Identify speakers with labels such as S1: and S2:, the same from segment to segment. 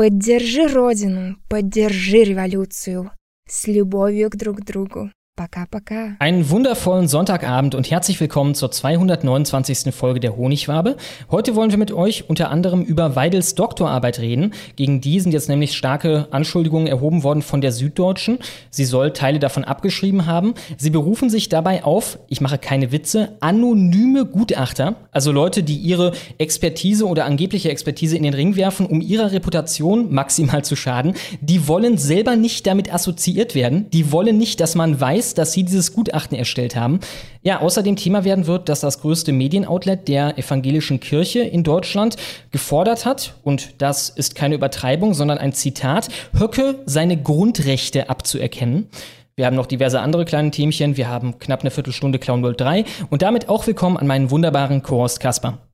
S1: Поддержи Родину, поддержи революцию. С любовью к друг другу. Baka, baka.
S2: Einen wundervollen Sonntagabend und herzlich willkommen zur 229. Folge der Honigwabe. Heute wollen wir mit euch unter anderem über Weidels Doktorarbeit reden. Gegen die sind jetzt nämlich starke Anschuldigungen erhoben worden von der Süddeutschen. Sie soll Teile davon abgeschrieben haben. Sie berufen sich dabei auf, ich mache keine Witze, anonyme Gutachter, also Leute, die ihre Expertise oder angebliche Expertise in den Ring werfen, um ihrer Reputation maximal zu schaden. Die wollen selber nicht damit assoziiert werden. Die wollen nicht, dass man weiß, dass sie dieses Gutachten erstellt haben. Ja, außerdem Thema werden wird, dass das größte Medienoutlet der evangelischen Kirche in Deutschland gefordert hat, und das ist keine Übertreibung, sondern ein Zitat, Höcke seine Grundrechte abzuerkennen. Wir haben noch diverse andere kleine Themchen. Wir haben knapp eine Viertelstunde Clown World 3 und damit auch willkommen an meinen wunderbaren Co-Host Kasper.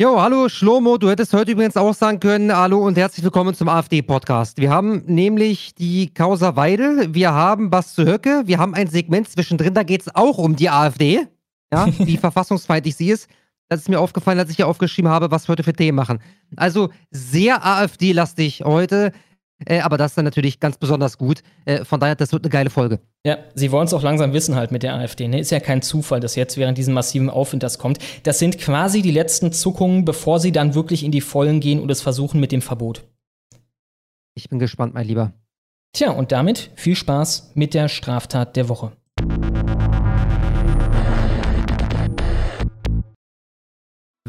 S3: Jo, hallo Schlomo, du hättest heute übrigens auch sagen können, hallo und herzlich willkommen zum AfD-Podcast. Wir haben nämlich die Causa Weidel, wir haben zu Höcke, wir haben ein Segment zwischendrin, da geht es auch um die AfD, ja, wie verfassungsfeindlich sie ist. Das ist mir aufgefallen, als ich hier aufgeschrieben habe, was wir heute für Themen machen. Also sehr AfD-lastig heute. Äh, aber das ist dann natürlich ganz besonders gut. Äh, von daher, das wird eine geile Folge.
S2: Ja, sie wollen es auch langsam wissen halt mit der AfD. Ne? Ist ja kein Zufall, dass jetzt während diesem massiven Aufwind das kommt. Das sind quasi die letzten Zuckungen, bevor sie dann wirklich in die Vollen gehen und es versuchen mit dem Verbot.
S3: Ich bin gespannt, mein Lieber.
S2: Tja, und damit viel Spaß mit der Straftat der Woche.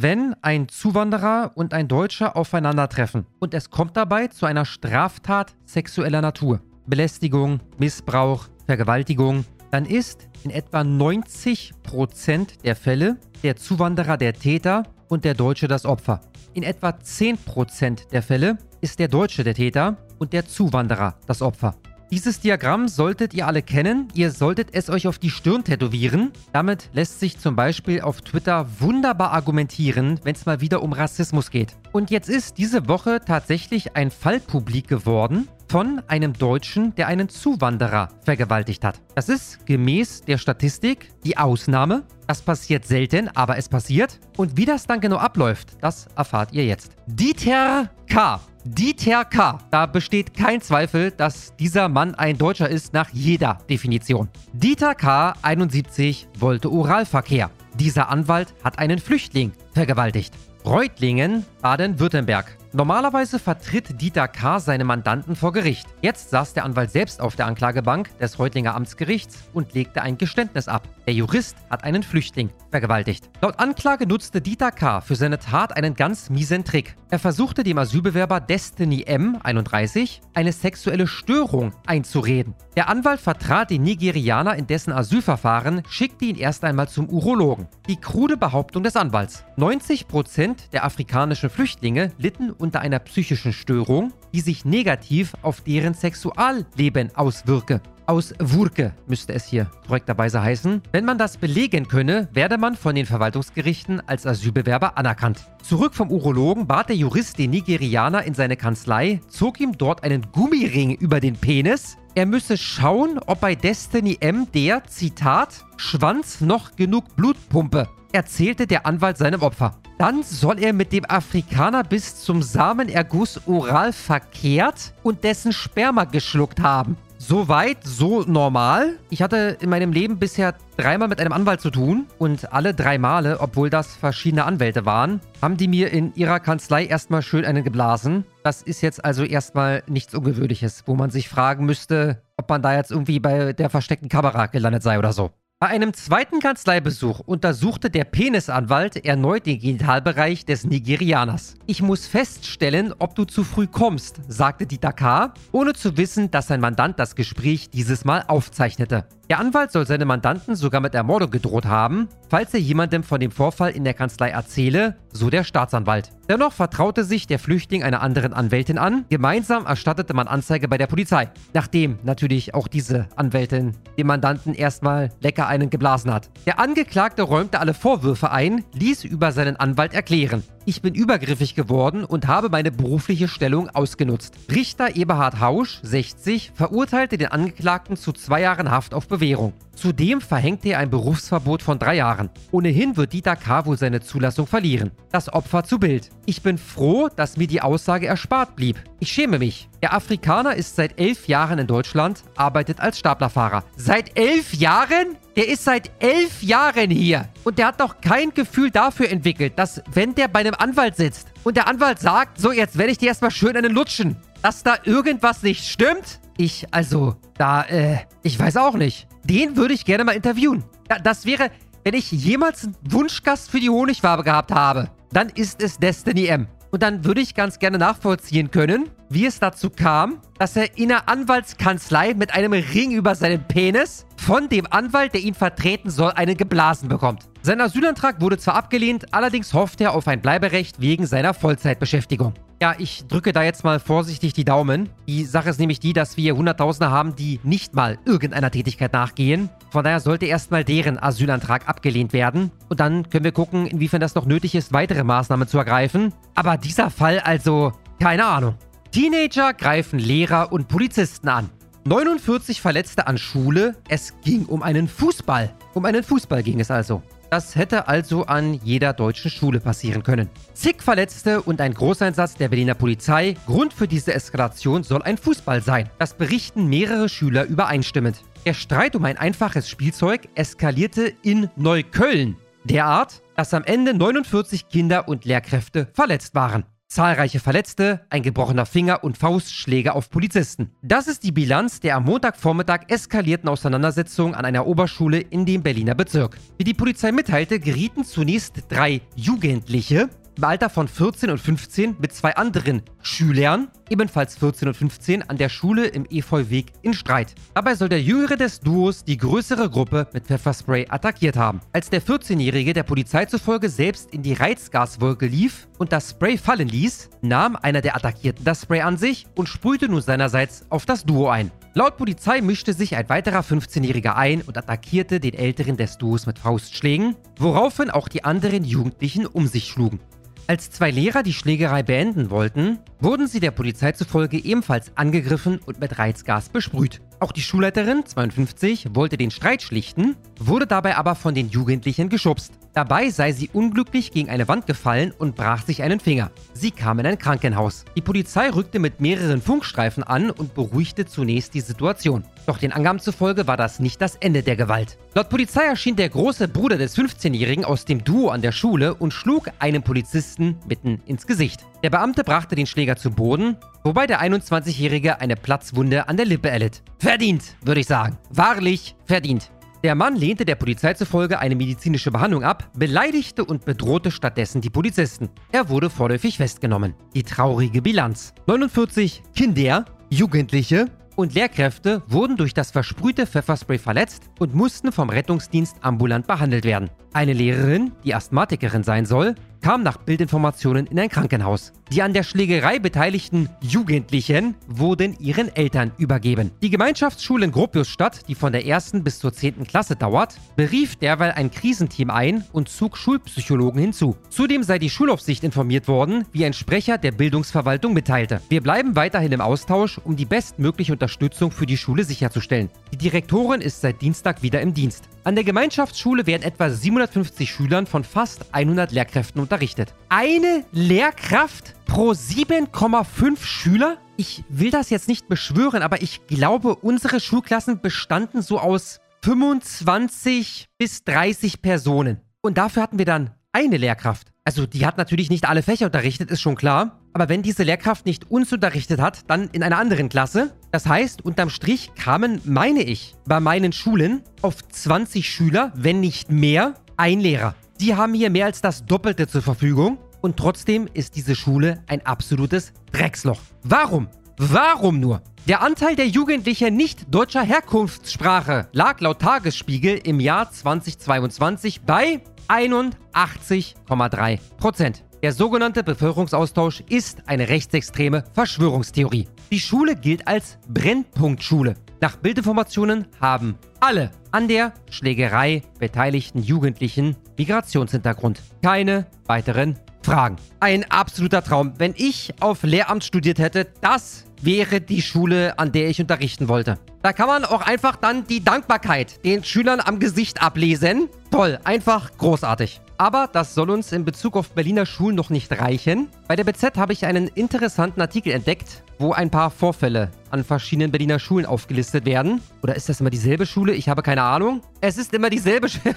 S3: Wenn ein Zuwanderer und ein Deutscher aufeinandertreffen und es kommt dabei zu einer Straftat sexueller Natur, Belästigung, Missbrauch, Vergewaltigung, dann ist in etwa 90% der Fälle der Zuwanderer der Täter und der Deutsche das Opfer. In etwa 10% der Fälle ist der Deutsche der Täter und der Zuwanderer das Opfer. Dieses Diagramm solltet ihr alle kennen. Ihr solltet es euch auf die Stirn tätowieren. Damit lässt sich zum Beispiel auf Twitter wunderbar argumentieren, wenn es mal wieder um Rassismus geht. Und jetzt ist diese Woche tatsächlich ein Fall publik geworden von einem Deutschen, der einen Zuwanderer vergewaltigt hat. Das ist gemäß der Statistik die Ausnahme. Das passiert selten, aber es passiert. Und wie das dann genau abläuft, das erfahrt ihr jetzt. Dieter K. Dieter K. Da besteht kein Zweifel, dass dieser Mann ein Deutscher ist nach jeder Definition. Dieter K. 71 wollte Oralverkehr. Dieser Anwalt hat einen Flüchtling vergewaltigt. Reutlingen, Baden-Württemberg. Normalerweise vertritt Dieter K. seine Mandanten vor Gericht. Jetzt saß der Anwalt selbst auf der Anklagebank des Reutlinger Amtsgerichts und legte ein Geständnis ab. Der Jurist hat einen Flüchtling vergewaltigt. Laut Anklage nutzte Dieter K. für seine Tat einen ganz miesen Trick. Er versuchte dem Asylbewerber Destiny M. 31 eine sexuelle Störung einzureden. Der Anwalt vertrat den Nigerianer in dessen Asylverfahren, schickte ihn erst einmal zum Urologen. Die krude Behauptung des Anwalts. 90% der afrikanischen Flüchtlinge litten unter einer psychischen Störung, die sich negativ auf deren Sexualleben auswirke. Aus Wurke müsste es hier korrekterweise heißen. Wenn man das belegen könne, werde man von den Verwaltungsgerichten als Asylbewerber anerkannt. Zurück vom Urologen bat der Jurist den Nigerianer in seine Kanzlei, zog ihm dort einen Gummiring über den Penis. Er müsse schauen, ob bei Destiny M der, Zitat, Schwanz noch genug Blut pumpe, erzählte der Anwalt seinem Opfer. Dann soll er mit dem Afrikaner bis zum Samenerguss oral verkehrt und dessen Sperma geschluckt haben. Soweit, so normal. Ich hatte in meinem Leben bisher dreimal mit einem Anwalt zu tun und alle drei Male, obwohl das verschiedene Anwälte waren, haben die mir in ihrer Kanzlei erstmal schön einen geblasen. Das ist jetzt also erstmal nichts Ungewöhnliches, wo man sich fragen müsste, ob man da jetzt irgendwie bei der versteckten Kamera gelandet sei oder so. Bei einem zweiten Kanzleibesuch untersuchte der Penisanwalt erneut den Genitalbereich des Nigerianers. Ich muss feststellen, ob du zu früh kommst, sagte Dieter K., ohne zu wissen, dass sein Mandant das Gespräch dieses Mal aufzeichnete. Der Anwalt soll seine Mandanten sogar mit Ermordung gedroht haben, falls er jemandem von dem Vorfall in der Kanzlei erzähle, so der Staatsanwalt. Dennoch vertraute sich der Flüchtling einer anderen Anwältin an. Gemeinsam erstattete man Anzeige bei der Polizei. Nachdem natürlich auch diese Anwältin dem Mandanten erstmal lecker einen geblasen hat. Der Angeklagte räumte alle Vorwürfe ein, ließ über seinen Anwalt erklären. Ich bin übergriffig geworden und habe meine berufliche Stellung ausgenutzt. Richter Eberhard Hausch, 60, verurteilte den Angeklagten zu zwei Jahren Haft auf Bewährung. Zudem verhängte er ein Berufsverbot von drei Jahren. Ohnehin wird Dieter K. wohl seine Zulassung verlieren. Das Opfer zu Bild. Ich bin froh, dass mir die Aussage erspart blieb. Ich schäme mich. Der Afrikaner ist seit elf Jahren in Deutschland, arbeitet als Staplerfahrer. Seit elf Jahren? Der ist seit elf Jahren hier. Und der hat noch kein Gefühl dafür entwickelt, dass wenn der bei einem Anwalt sitzt und der Anwalt sagt, so jetzt werde ich dir erstmal schön einen lutschen, dass da irgendwas nicht stimmt? Ich, also, da, äh, ich weiß auch nicht. Den würde ich gerne mal interviewen. Das wäre, wenn ich jemals einen Wunschgast für die Honigwabe gehabt habe, dann ist es Destiny M. Und dann würde ich ganz gerne nachvollziehen können, wie es dazu kam, dass er in einer Anwaltskanzlei mit einem Ring über seinen Penis von dem Anwalt, der ihn vertreten soll, einen geblasen bekommt. Sein Asylantrag wurde zwar abgelehnt, allerdings hofft er auf ein Bleiberecht wegen seiner Vollzeitbeschäftigung. Ja, ich drücke da jetzt mal vorsichtig die Daumen. Die Sache ist nämlich die, dass wir Hunderttausende haben, die nicht mal irgendeiner Tätigkeit nachgehen. Von daher sollte erstmal deren Asylantrag abgelehnt werden. Und dann können wir gucken, inwiefern das noch nötig ist, weitere Maßnahmen zu ergreifen. Aber dieser Fall also, keine Ahnung. Teenager greifen Lehrer und Polizisten an. 49 Verletzte an Schule. Es ging um einen Fußball. Um einen Fußball ging es also. Das hätte also an jeder deutschen Schule passieren können. Zig Verletzte und ein Großeinsatz der Berliner Polizei. Grund für diese Eskalation soll ein Fußball sein. Das berichten mehrere Schüler übereinstimmend. Der Streit um ein einfaches Spielzeug eskalierte in Neukölln. Derart, dass am Ende 49 Kinder und Lehrkräfte verletzt waren. Zahlreiche Verletzte, ein gebrochener Finger und Faustschläge auf Polizisten. Das ist die Bilanz der am Montagvormittag eskalierten Auseinandersetzung an einer Oberschule in dem Berliner Bezirk. Wie die Polizei mitteilte, gerieten zunächst drei Jugendliche im Alter von 14 und 15 mit zwei anderen Schülern, ebenfalls 14 und 15, an der Schule im Efeuweg in Streit. Dabei soll der jüngere des Duos die größere Gruppe mit Pfefferspray attackiert haben. Als der 14-Jährige der Polizei zufolge selbst in die Reizgaswolke lief und das Spray fallen ließ, nahm einer der Attackierten das Spray an sich und sprühte nun seinerseits auf das Duo ein. Laut Polizei mischte sich ein weiterer 15-Jähriger ein und attackierte den älteren des Duos mit Faustschlägen, woraufhin auch die anderen Jugendlichen um sich schlugen. Als zwei Lehrer die Schlägerei beenden wollten, wurden sie der Polizei zufolge ebenfalls angegriffen und mit Reizgas besprüht. Auch die Schulleiterin, 52, wollte den Streit schlichten, wurde dabei aber von den Jugendlichen geschubst. Dabei sei sie unglücklich gegen eine Wand gefallen und brach sich einen Finger. Sie kam in ein Krankenhaus. Die Polizei rückte mit mehreren Funkstreifen an und beruhigte zunächst die Situation. Doch den Angaben zufolge war das nicht das Ende der Gewalt. Laut Polizei erschien der große Bruder des 15-Jährigen aus dem Duo an der Schule und schlug einem Polizisten mitten ins Gesicht. Der Beamte brachte den Schläger zu Boden, wobei der 21-Jährige eine Platzwunde an der Lippe erlitt. Verdient, würde ich sagen. Wahrlich verdient. Der Mann lehnte der Polizei zufolge eine medizinische Behandlung ab, beleidigte und bedrohte stattdessen die Polizisten. Er wurde vorläufig festgenommen. Die traurige Bilanz. 49 Kinder, Jugendliche und Lehrkräfte wurden durch das versprühte Pfefferspray verletzt und mussten vom Rettungsdienst ambulant behandelt werden. Eine Lehrerin, die Asthmatikerin sein soll, kam nach Bildinformationen in ein Krankenhaus. Die an der Schlägerei beteiligten Jugendlichen wurden ihren Eltern übergeben. Die Gemeinschaftsschule in Gropiusstadt, die von der ersten bis zur zehnten Klasse dauert, berief derweil ein Krisenteam ein und zog Schulpsychologen hinzu. Zudem sei die Schulaufsicht informiert worden, wie ein Sprecher der Bildungsverwaltung mitteilte. Wir bleiben weiterhin im Austausch, um die bestmögliche Unterstützung für die Schule sicherzustellen. Die Direktorin ist seit Dienstag wieder im Dienst. An der Gemeinschaftsschule werden etwa 750 Schülern von fast 100 Lehrkräften unterrichtet. Eine Lehrkraft pro 7,5 Schüler? Ich will das jetzt nicht beschwören, aber ich glaube, unsere Schulklassen bestanden so aus 25 bis 30 Personen. Und dafür hatten wir dann eine Lehrkraft. Also die hat natürlich nicht alle Fächer unterrichtet, ist schon klar. Aber wenn diese Lehrkraft nicht uns unterrichtet hat, dann in einer anderen Klasse. Das heißt, unterm Strich kamen, meine ich, bei meinen Schulen auf 20 Schüler, wenn nicht mehr, ein Lehrer. Die haben hier mehr als das Doppelte zur Verfügung. Und trotzdem ist diese Schule ein absolutes Drecksloch. Warum? Warum nur? Der Anteil der Jugendlichen nicht deutscher Herkunftssprache lag laut Tagesspiegel im Jahr 2022 bei 81,3 Prozent. Der sogenannte Bevölkerungsaustausch ist eine rechtsextreme Verschwörungstheorie. Die Schule gilt als Brennpunktschule. Nach Bildinformationen haben alle an der Schlägerei beteiligten Jugendlichen Migrationshintergrund. Keine weiteren Fragen. Ein absoluter Traum. Wenn ich auf Lehramt studiert hätte, das wäre die Schule, an der ich unterrichten wollte. Da kann man auch einfach dann die Dankbarkeit den Schülern am Gesicht ablesen. Toll, einfach großartig. Aber das soll uns in Bezug auf Berliner Schulen noch nicht reichen. Bei der BZ habe ich einen interessanten Artikel entdeckt, wo ein paar Vorfälle an verschiedenen Berliner Schulen aufgelistet werden. Oder ist das immer dieselbe Schule? Ich habe keine Ahnung. Es ist immer dieselbe Schule.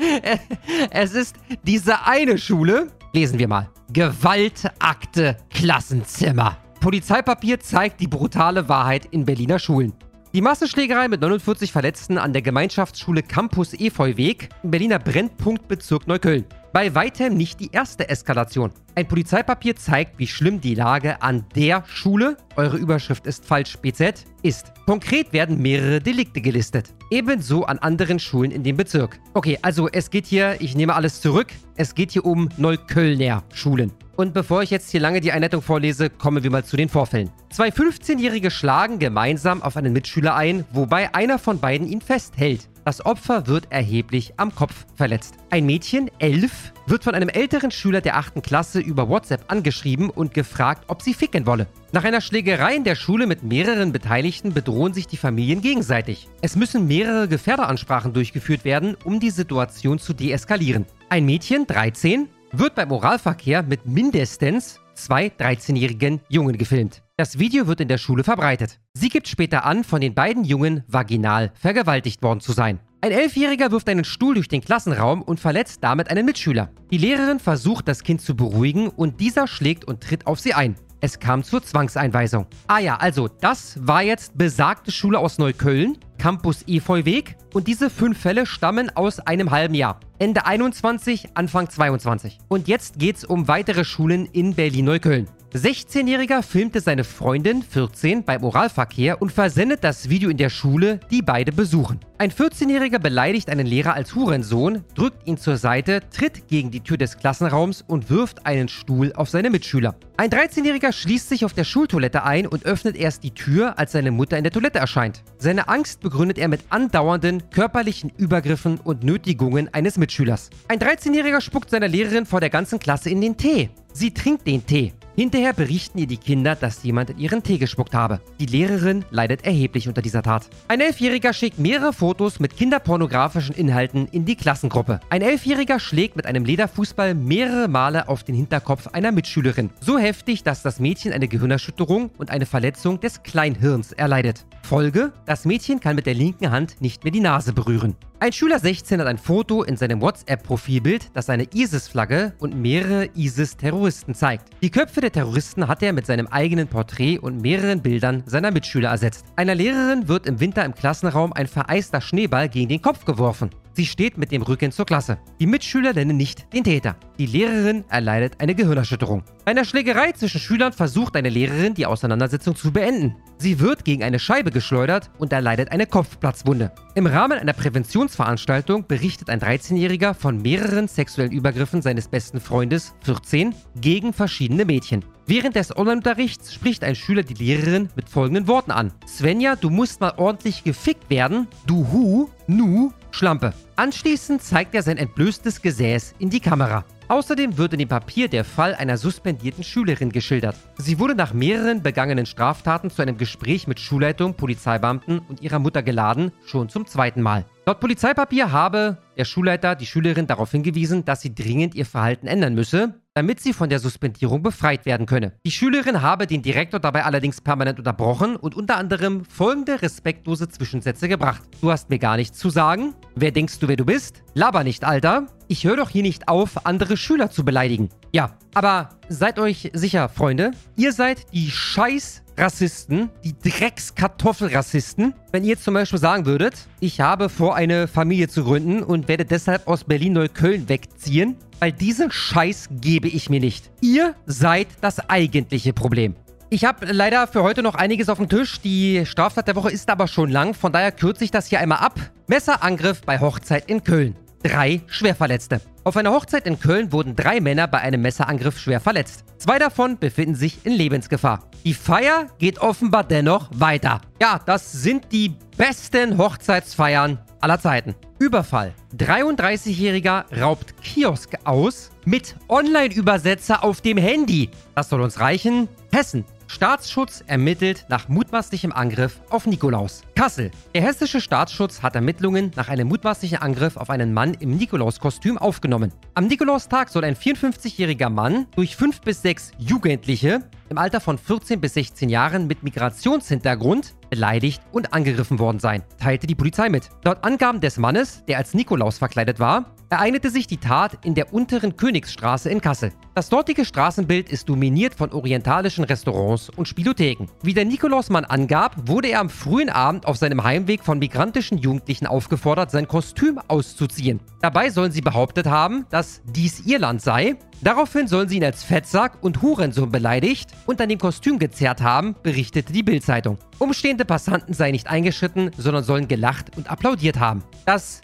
S3: es ist diese eine Schule. Lesen wir mal. Gewaltakte Klassenzimmer. Polizeipapier zeigt die brutale Wahrheit in Berliner Schulen. Die Massenschlägerei mit 49 Verletzten an der Gemeinschaftsschule Campus Efeuweg im Berliner Brennpunktbezirk Neukölln. Bei weitem nicht die erste Eskalation. Ein Polizeipapier zeigt, wie schlimm die Lage an der Schule, eure Überschrift ist falsch, BZ, ist. Konkret werden mehrere Delikte gelistet. Ebenso an anderen Schulen in dem Bezirk. Okay, also es geht hier, ich nehme alles zurück, es geht hier um Neuköllner Schulen. Und bevor ich jetzt hier lange die Einleitung vorlese, kommen wir mal zu den Vorfällen. Zwei 15-Jährige schlagen gemeinsam auf einen Mitschüler ein, wobei einer von beiden ihn festhält. Das Opfer wird erheblich am Kopf verletzt. Ein Mädchen, elf, wird von einem älteren Schüler der 8. Klasse über WhatsApp angeschrieben und gefragt, ob sie ficken wolle. Nach einer Schlägerei in der Schule mit mehreren Beteiligten bedrohen sich die Familien gegenseitig. Es müssen mehrere Gefährderansprachen durchgeführt werden, um die Situation zu deeskalieren. Ein Mädchen, 13, wird beim Oralverkehr mit mindestens zwei 13-jährigen Jungen gefilmt. Das Video wird in der Schule verbreitet. Sie gibt später an, von den beiden Jungen vaginal vergewaltigt worden zu sein. Ein Elfjähriger wirft einen Stuhl durch den Klassenraum und verletzt damit einen Mitschüler. Die Lehrerin versucht, das Kind zu beruhigen und dieser schlägt und tritt auf sie ein. Es kam zur Zwangseinweisung. Ah ja, also das war jetzt besagte Schule aus Neukölln, Campus Efeuweg und diese fünf Fälle stammen aus einem halben Jahr. Ende 21, Anfang 22. Und jetzt geht's um weitere Schulen in Berlin-Neukölln. 16-Jähriger filmte seine Freundin, 14, beim Oralverkehr und versendet das Video in der Schule, die beide besuchen. Ein 14-Jähriger beleidigt einen Lehrer als Hurensohn, drückt ihn zur Seite, tritt gegen die Tür des Klassenraums und wirft einen Stuhl auf seine Mitschüler. Ein 13-Jähriger schließt sich auf der Schultoilette ein und öffnet erst die Tür, als seine Mutter in der Toilette erscheint. Seine Angst begründet er mit andauernden körperlichen Übergriffen und Nötigungen eines Mitschülers. Ein 13-Jähriger spuckt seiner Lehrerin vor der ganzen Klasse in den Tee. Sie trinkt den Tee. Hinterher berichten ihr die Kinder, dass jemand in ihren Tee gespuckt habe. Die Lehrerin leidet erheblich unter dieser Tat. Ein Elfjähriger schickt mehrere Fotos mit kinderpornografischen Inhalten in die Klassengruppe. Ein Elfjähriger schlägt mit einem Lederfußball mehrere Male auf den Hinterkopf einer Mitschülerin. So heftig, dass das Mädchen eine Gehirnerschütterung und eine Verletzung des Kleinhirns erleidet. Folge: Das Mädchen kann mit der linken Hand nicht mehr die Nase berühren. Ein Schüler 16 hat ein Foto in seinem WhatsApp-Profilbild, das eine ISIS-Flagge und mehrere ISIS-Terroristen zeigt. Die Köpfe der Terroristen hat er mit seinem eigenen Porträt und mehreren Bildern seiner Mitschüler ersetzt. Einer Lehrerin wird im Winter im Klassenraum ein vereister Schneeball gegen den Kopf geworfen. Sie steht mit dem Rücken zur Klasse. Die Mitschüler nennen nicht den Täter. Die Lehrerin erleidet eine Gehirnerschütterung. Bei einer Schlägerei zwischen Schülern versucht eine Lehrerin, die Auseinandersetzung zu beenden. Sie wird gegen eine Scheibe geschleudert und erleidet eine Kopfplatzwunde. Im Rahmen einer Präventionsveranstaltung berichtet ein 13-Jähriger von mehreren sexuellen Übergriffen seines besten Freundes, 14, gegen verschiedene Mädchen. Während des Online-Unterrichts spricht ein Schüler die Lehrerin mit folgenden Worten an. Svenja, du musst mal ordentlich gefickt werden. Du Hu, Nu, Schlampe. Anschließend zeigt er sein entblößtes Gesäß in die Kamera. Außerdem wird in dem Papier der Fall einer suspendierten Schülerin geschildert. Sie wurde nach mehreren begangenen Straftaten zu einem Gespräch mit Schulleitung, Polizeibeamten und ihrer Mutter geladen, schon zum zweiten Mal. Laut Polizeipapier habe der Schulleiter die Schülerin darauf hingewiesen, dass sie dringend ihr Verhalten ändern müsse, damit sie von der Suspendierung befreit werden könne. Die Schülerin habe den Direktor dabei allerdings permanent unterbrochen und unter anderem folgende respektlose Zwischensätze gebracht. Du hast mir gar nichts zu sagen? Wer denkst du, wer du bist? Laber nicht, Alter. Ich höre doch hier nicht auf, andere Schüler zu beleidigen. Ja, aber seid euch sicher, Freunde, ihr seid die scheiß Rassisten, die Dreckskartoffelrassisten. Wenn ihr zum Beispiel sagen würdet, ich habe vor, eine Familie zu gründen und werde deshalb aus Berlin-Neukölln wegziehen, weil diesen Scheiß gebe ich mir nicht. Ihr seid das eigentliche Problem. Ich habe leider für heute noch einiges auf dem Tisch. Die Straftat der Woche ist aber schon lang, von daher kürze ich das hier einmal ab. Messerangriff bei Hochzeit in Köln. Drei Schwerverletzte. Auf einer Hochzeit in Köln wurden drei Männer bei einem Messerangriff schwer verletzt. Zwei davon befinden sich in Lebensgefahr. Die Feier geht offenbar dennoch weiter. Ja, das sind die besten Hochzeitsfeiern aller Zeiten. Überfall. 33-Jähriger raubt Kiosk aus mit Online-Übersetzer auf dem Handy. Das soll uns reichen. Hessen. Staatsschutz ermittelt nach mutmaßlichem Angriff auf Nikolaus. Kassel. Der hessische Staatsschutz hat Ermittlungen nach einem mutmaßlichen Angriff auf einen Mann im Nikolauskostüm aufgenommen. Am Nikolaustag soll ein 54-jähriger Mann durch fünf bis sechs Jugendliche im Alter von 14 bis 16 Jahren mit Migrationshintergrund beleidigt und angegriffen worden sein, teilte die Polizei mit. Laut Angaben des Mannes, der als Nikolaus verkleidet war, ereignete sich die Tat in der unteren Königsstraße in Kassel. Das dortige Straßenbild ist dominiert von orientalischen Restaurants und Spielotheken. Wie der Nikolausmann angab, wurde er am frühen Abend auf seinem Heimweg von migrantischen Jugendlichen aufgefordert, sein Kostüm auszuziehen. Dabei sollen sie behauptet haben, dass dies ihr Land sei. Daraufhin sollen sie ihn als Fettsack und Hurensohn beleidigt und an dem Kostüm gezerrt haben, berichtete die Bildzeitung. Umstehende Passanten seien nicht eingeschritten, sondern sollen gelacht und applaudiert haben. Das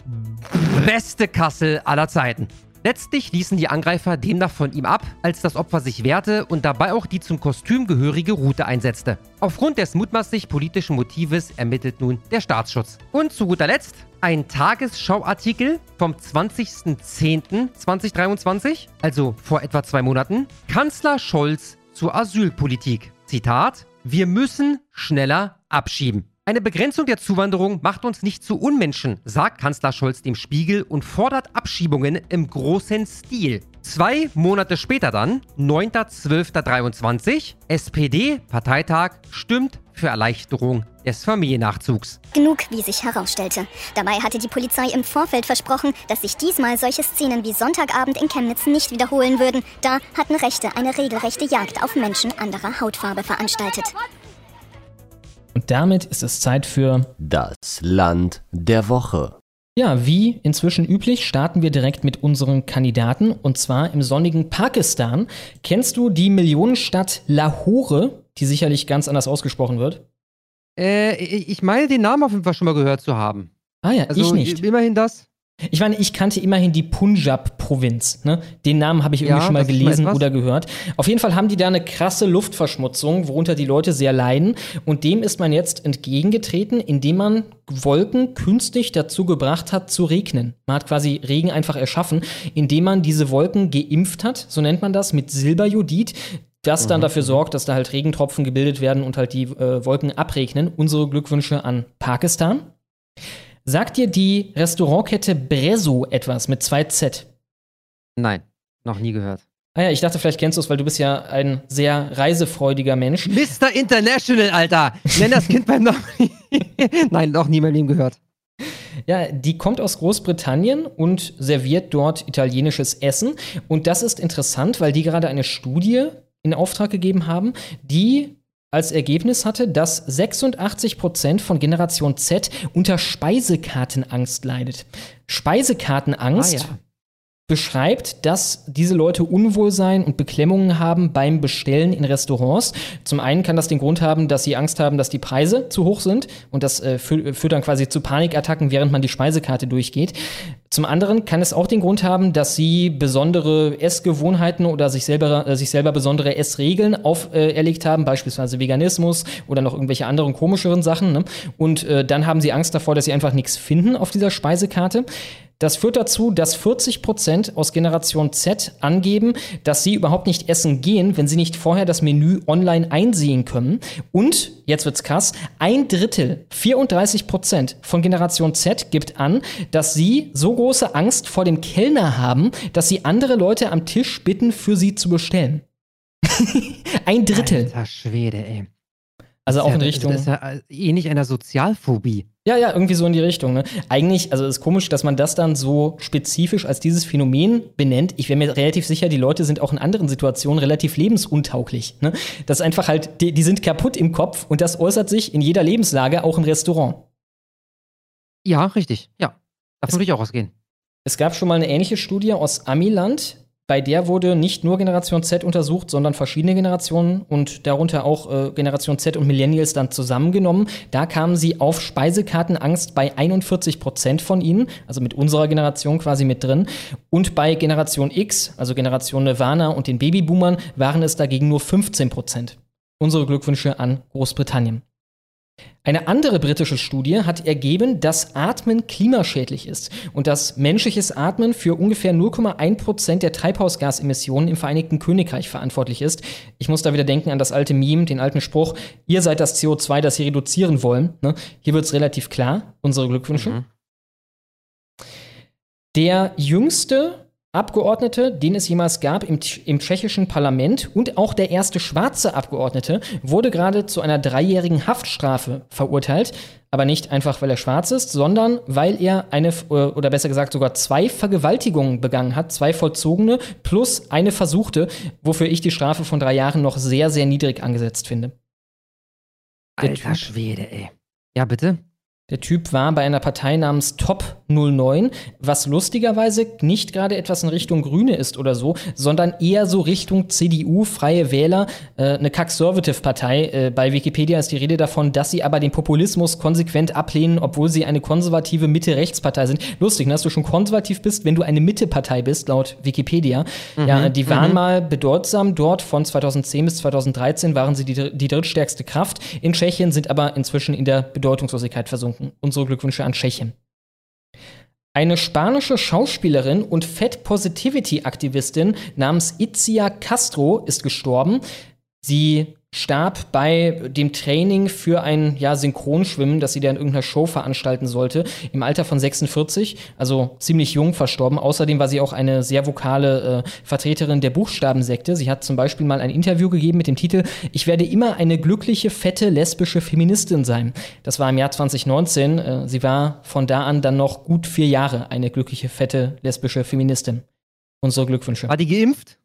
S3: beste Kassel aller Zeiten. Letztlich ließen die Angreifer demnach von ihm ab, als das Opfer sich wehrte und dabei auch die zum Kostüm gehörige Route einsetzte. Aufgrund des mutmaßlich politischen Motives ermittelt nun der Staatsschutz. Und zu guter Letzt ein Tagesschauartikel vom 20.10.2023, also vor etwa zwei Monaten. Kanzler Scholz zur Asylpolitik. Zitat: Wir müssen schneller abschieben. Eine Begrenzung der Zuwanderung macht uns nicht zu Unmenschen, sagt Kanzler Scholz dem Spiegel und fordert Abschiebungen im großen Stil. Zwei Monate später dann, 9.12.23, SPD-Parteitag stimmt für Erleichterung des Familiennachzugs.
S4: Genug, wie sich herausstellte. Dabei hatte die Polizei im Vorfeld versprochen, dass sich diesmal solche Szenen wie Sonntagabend in Chemnitz nicht wiederholen würden. Da hatten Rechte eine regelrechte Jagd auf Menschen anderer Hautfarbe veranstaltet.
S2: Und damit ist es Zeit für
S5: Das Land der Woche.
S2: Ja, wie inzwischen üblich, starten wir direkt mit unseren Kandidaten und zwar im sonnigen Pakistan. Kennst du die Millionenstadt Lahore, die sicherlich ganz anders ausgesprochen wird?
S3: Äh, ich meine, den Namen auf jeden Fall schon mal gehört zu haben.
S2: Ah ja,
S3: Also
S2: ich nicht.
S3: immerhin das.
S2: Ich meine, ich kannte immerhin die Punjab-Provinz. Ne? Den Namen habe ich irgendwie
S3: Ja,
S2: schon mal gelesen oder gehört. Auf jeden Fall haben die da eine krasse Luftverschmutzung, worunter die Leute sehr leiden. Und dem ist man jetzt entgegengetreten, indem man Wolken künstlich dazu gebracht hat, zu regnen. Man hat quasi Regen einfach erschaffen, indem man diese Wolken geimpft hat, so nennt man das, mit Silberjodid. Das dann dafür sorgt, dass da halt Regentropfen gebildet werden und halt die äh, Wolken abregnen. Unsere Glückwünsche an Pakistan. Sagt dir die Restaurantkette Brezo etwas mit 2Z?
S3: Nein, noch nie gehört.
S2: Ah ja, ich dachte, vielleicht kennst du es, weil du bist ja ein sehr reisefreudiger Mensch.
S3: Mr. International, Alter! Nenn das Kind beim Namen. Nein, noch nie in meinem Leben gehört.
S2: Ja, die kommt aus Großbritannien und serviert dort italienisches Essen. Und das ist interessant, weil die gerade eine Studie in Auftrag gegeben haben, die als Ergebnis hatte, dass 86% von Generation Z unter Speisekartenangst leidet. Speisekartenangst
S3: Ah, ja.
S2: Beschreibt, dass diese Leute Unwohlsein und Beklemmungen haben beim Bestellen in Restaurants. Zum einen kann das den Grund haben, dass sie Angst haben, dass die Preise zu hoch sind und das äh, fü führt dann quasi zu Panikattacken, während man die Speisekarte durchgeht. Zum anderen kann es auch den Grund haben, dass sie besondere Essgewohnheiten oder sich selber, äh, sich selber besondere Essregeln auferlegt haben, beispielsweise Veganismus oder noch irgendwelche anderen komischeren Sachen. Ne? Und äh, dann haben sie Angst davor, dass sie einfach nichts finden auf dieser Speisekarte. Das führt dazu, dass 40 Prozent aus Generation Z angeben, dass sie überhaupt nicht essen gehen, wenn sie nicht vorher das Menü online einsehen können. Und, jetzt wird's krass, ein Drittel, 34 Prozent von Generation Z gibt an, dass sie so große Angst vor dem Kellner haben, dass sie andere Leute am Tisch bitten, für sie zu bestellen. ein Drittel.
S3: Alter Schwede, ey.
S2: Also auch in Richtung.
S3: Das ist ja äh, ähnlich einer Sozialphobie.
S2: Ja, ja, irgendwie so in die Richtung. Ne? Eigentlich, also es ist komisch, dass man das dann so spezifisch als dieses Phänomen benennt. Ich wäre mir relativ sicher, die Leute sind auch in anderen Situationen relativ lebensuntauglich. Ne? Das ist einfach halt, die, die sind kaputt im Kopf und das äußert sich in jeder Lebenslage, auch im Restaurant.
S3: Ja, richtig. Ja. Davon würde ich auch ausgehen.
S2: Es gab schon mal eine ähnliche Studie aus Amiland. Bei der wurde nicht nur Generation Z untersucht, sondern verschiedene Generationen und darunter auch äh, Generation Z und Millennials dann zusammengenommen. Da kamen sie auf Speisekartenangst bei 41 Prozent von ihnen, also mit unserer Generation quasi mit drin. Und bei Generation X, also Generation Nirvana und den Babyboomern, waren es dagegen nur 15 Prozent. Unsere Glückwünsche an Großbritannien. Eine andere britische Studie hat ergeben, dass Atmen klimaschädlich ist und dass menschliches Atmen für ungefähr 0,1 Prozent der Treibhausgasemissionen im Vereinigten Königreich verantwortlich ist. Ich muss da wieder denken an das alte Meme, den alten Spruch, ihr seid das CO2, das sie reduzieren wollen. Ne? Hier wird es relativ klar, unsere Glückwünsche. Mhm. Der jüngste Abgeordnete, den es jemals gab im, im, tschechischen Parlament und auch der erste schwarze Abgeordnete wurde gerade zu einer dreijährigen Haftstrafe verurteilt. Aber nicht einfach, weil er schwarz ist, sondern weil er eine, äh, oder besser gesagt sogar zwei Vergewaltigungen begangen hat, zwei vollzogene plus eine versuchte, wofür ich die Strafe von drei Jahren noch sehr, sehr niedrig angesetzt finde.
S3: Alter Schwede, ey. Ja, bitte?
S2: Der Typ war bei einer Partei namens Top 09, was lustigerweise nicht gerade etwas in Richtung Grüne ist oder so, sondern eher so Richtung CDU, Freie Wähler, äh, eine Conservative-Partei. Äh, bei Wikipedia ist die Rede davon, dass sie aber den Populismus konsequent ablehnen, obwohl sie eine konservative Mitte-Rechts-Partei sind. Lustig, ne, dass du schon konservativ bist, wenn du eine Mitte-Partei bist, laut Wikipedia. Mhm, ja, die waren mhm. mal bedeutsam dort. Von 2010 bis 2013 waren sie die, die drittstärkste Kraft in Tschechien, sind aber inzwischen in der Bedeutungslosigkeit versunken. Unsere Glückwünsche an Tschechien. Eine spanische Schauspielerin und Fat Positivity Aktivistin namens Itzia Castro ist gestorben. Sie starb bei dem Training für ein ja, Synchronschwimmen, das sie da in irgendeiner Show veranstalten sollte, im Alter von 46, also ziemlich jung verstorben. Außerdem war sie auch eine sehr vokale äh, Vertreterin der Buchstabensekte. Sie hat zum Beispiel mal ein Interview gegeben mit dem Titel Ich werde immer eine glückliche, fette, lesbische Feministin sein. Das war im Jahr 2019. Äh, sie war von da an dann noch gut vier Jahre eine glückliche, fette, lesbische Feministin. Unsere Glückwünsche.
S3: War die geimpft?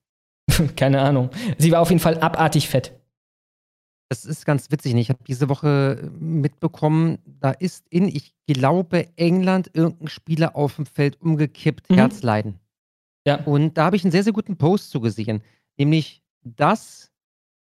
S2: Keine Ahnung. Sie war auf jeden Fall abartig fett.
S3: Das ist ganz witzig. Ich habe diese Woche mitbekommen, da ist in, ich glaube, England irgendein Spieler auf dem Feld umgekippt, mhm. Herzleiden. Ja. Und da habe ich einen sehr, sehr guten Post zugesehen. Nämlich, dass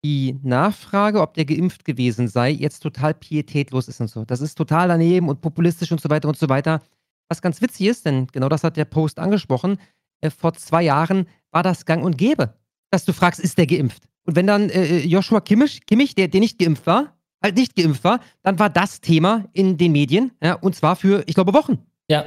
S3: die Nachfrage, ob der geimpft gewesen sei, jetzt total pietätlos ist und so. Das ist total daneben und populistisch und so weiter und so weiter. Was ganz witzig ist, denn genau das hat der Post angesprochen, äh, vor zwei Jahren war das gang und gäbe, dass du fragst, ist der geimpft? Und wenn dann äh, äh, Joshua Kimmich, Kimmich der, der nicht geimpft war, halt nicht geimpft war, dann war das Thema in den Medien, ja, und zwar für, ich glaube, Wochen.
S2: Ja.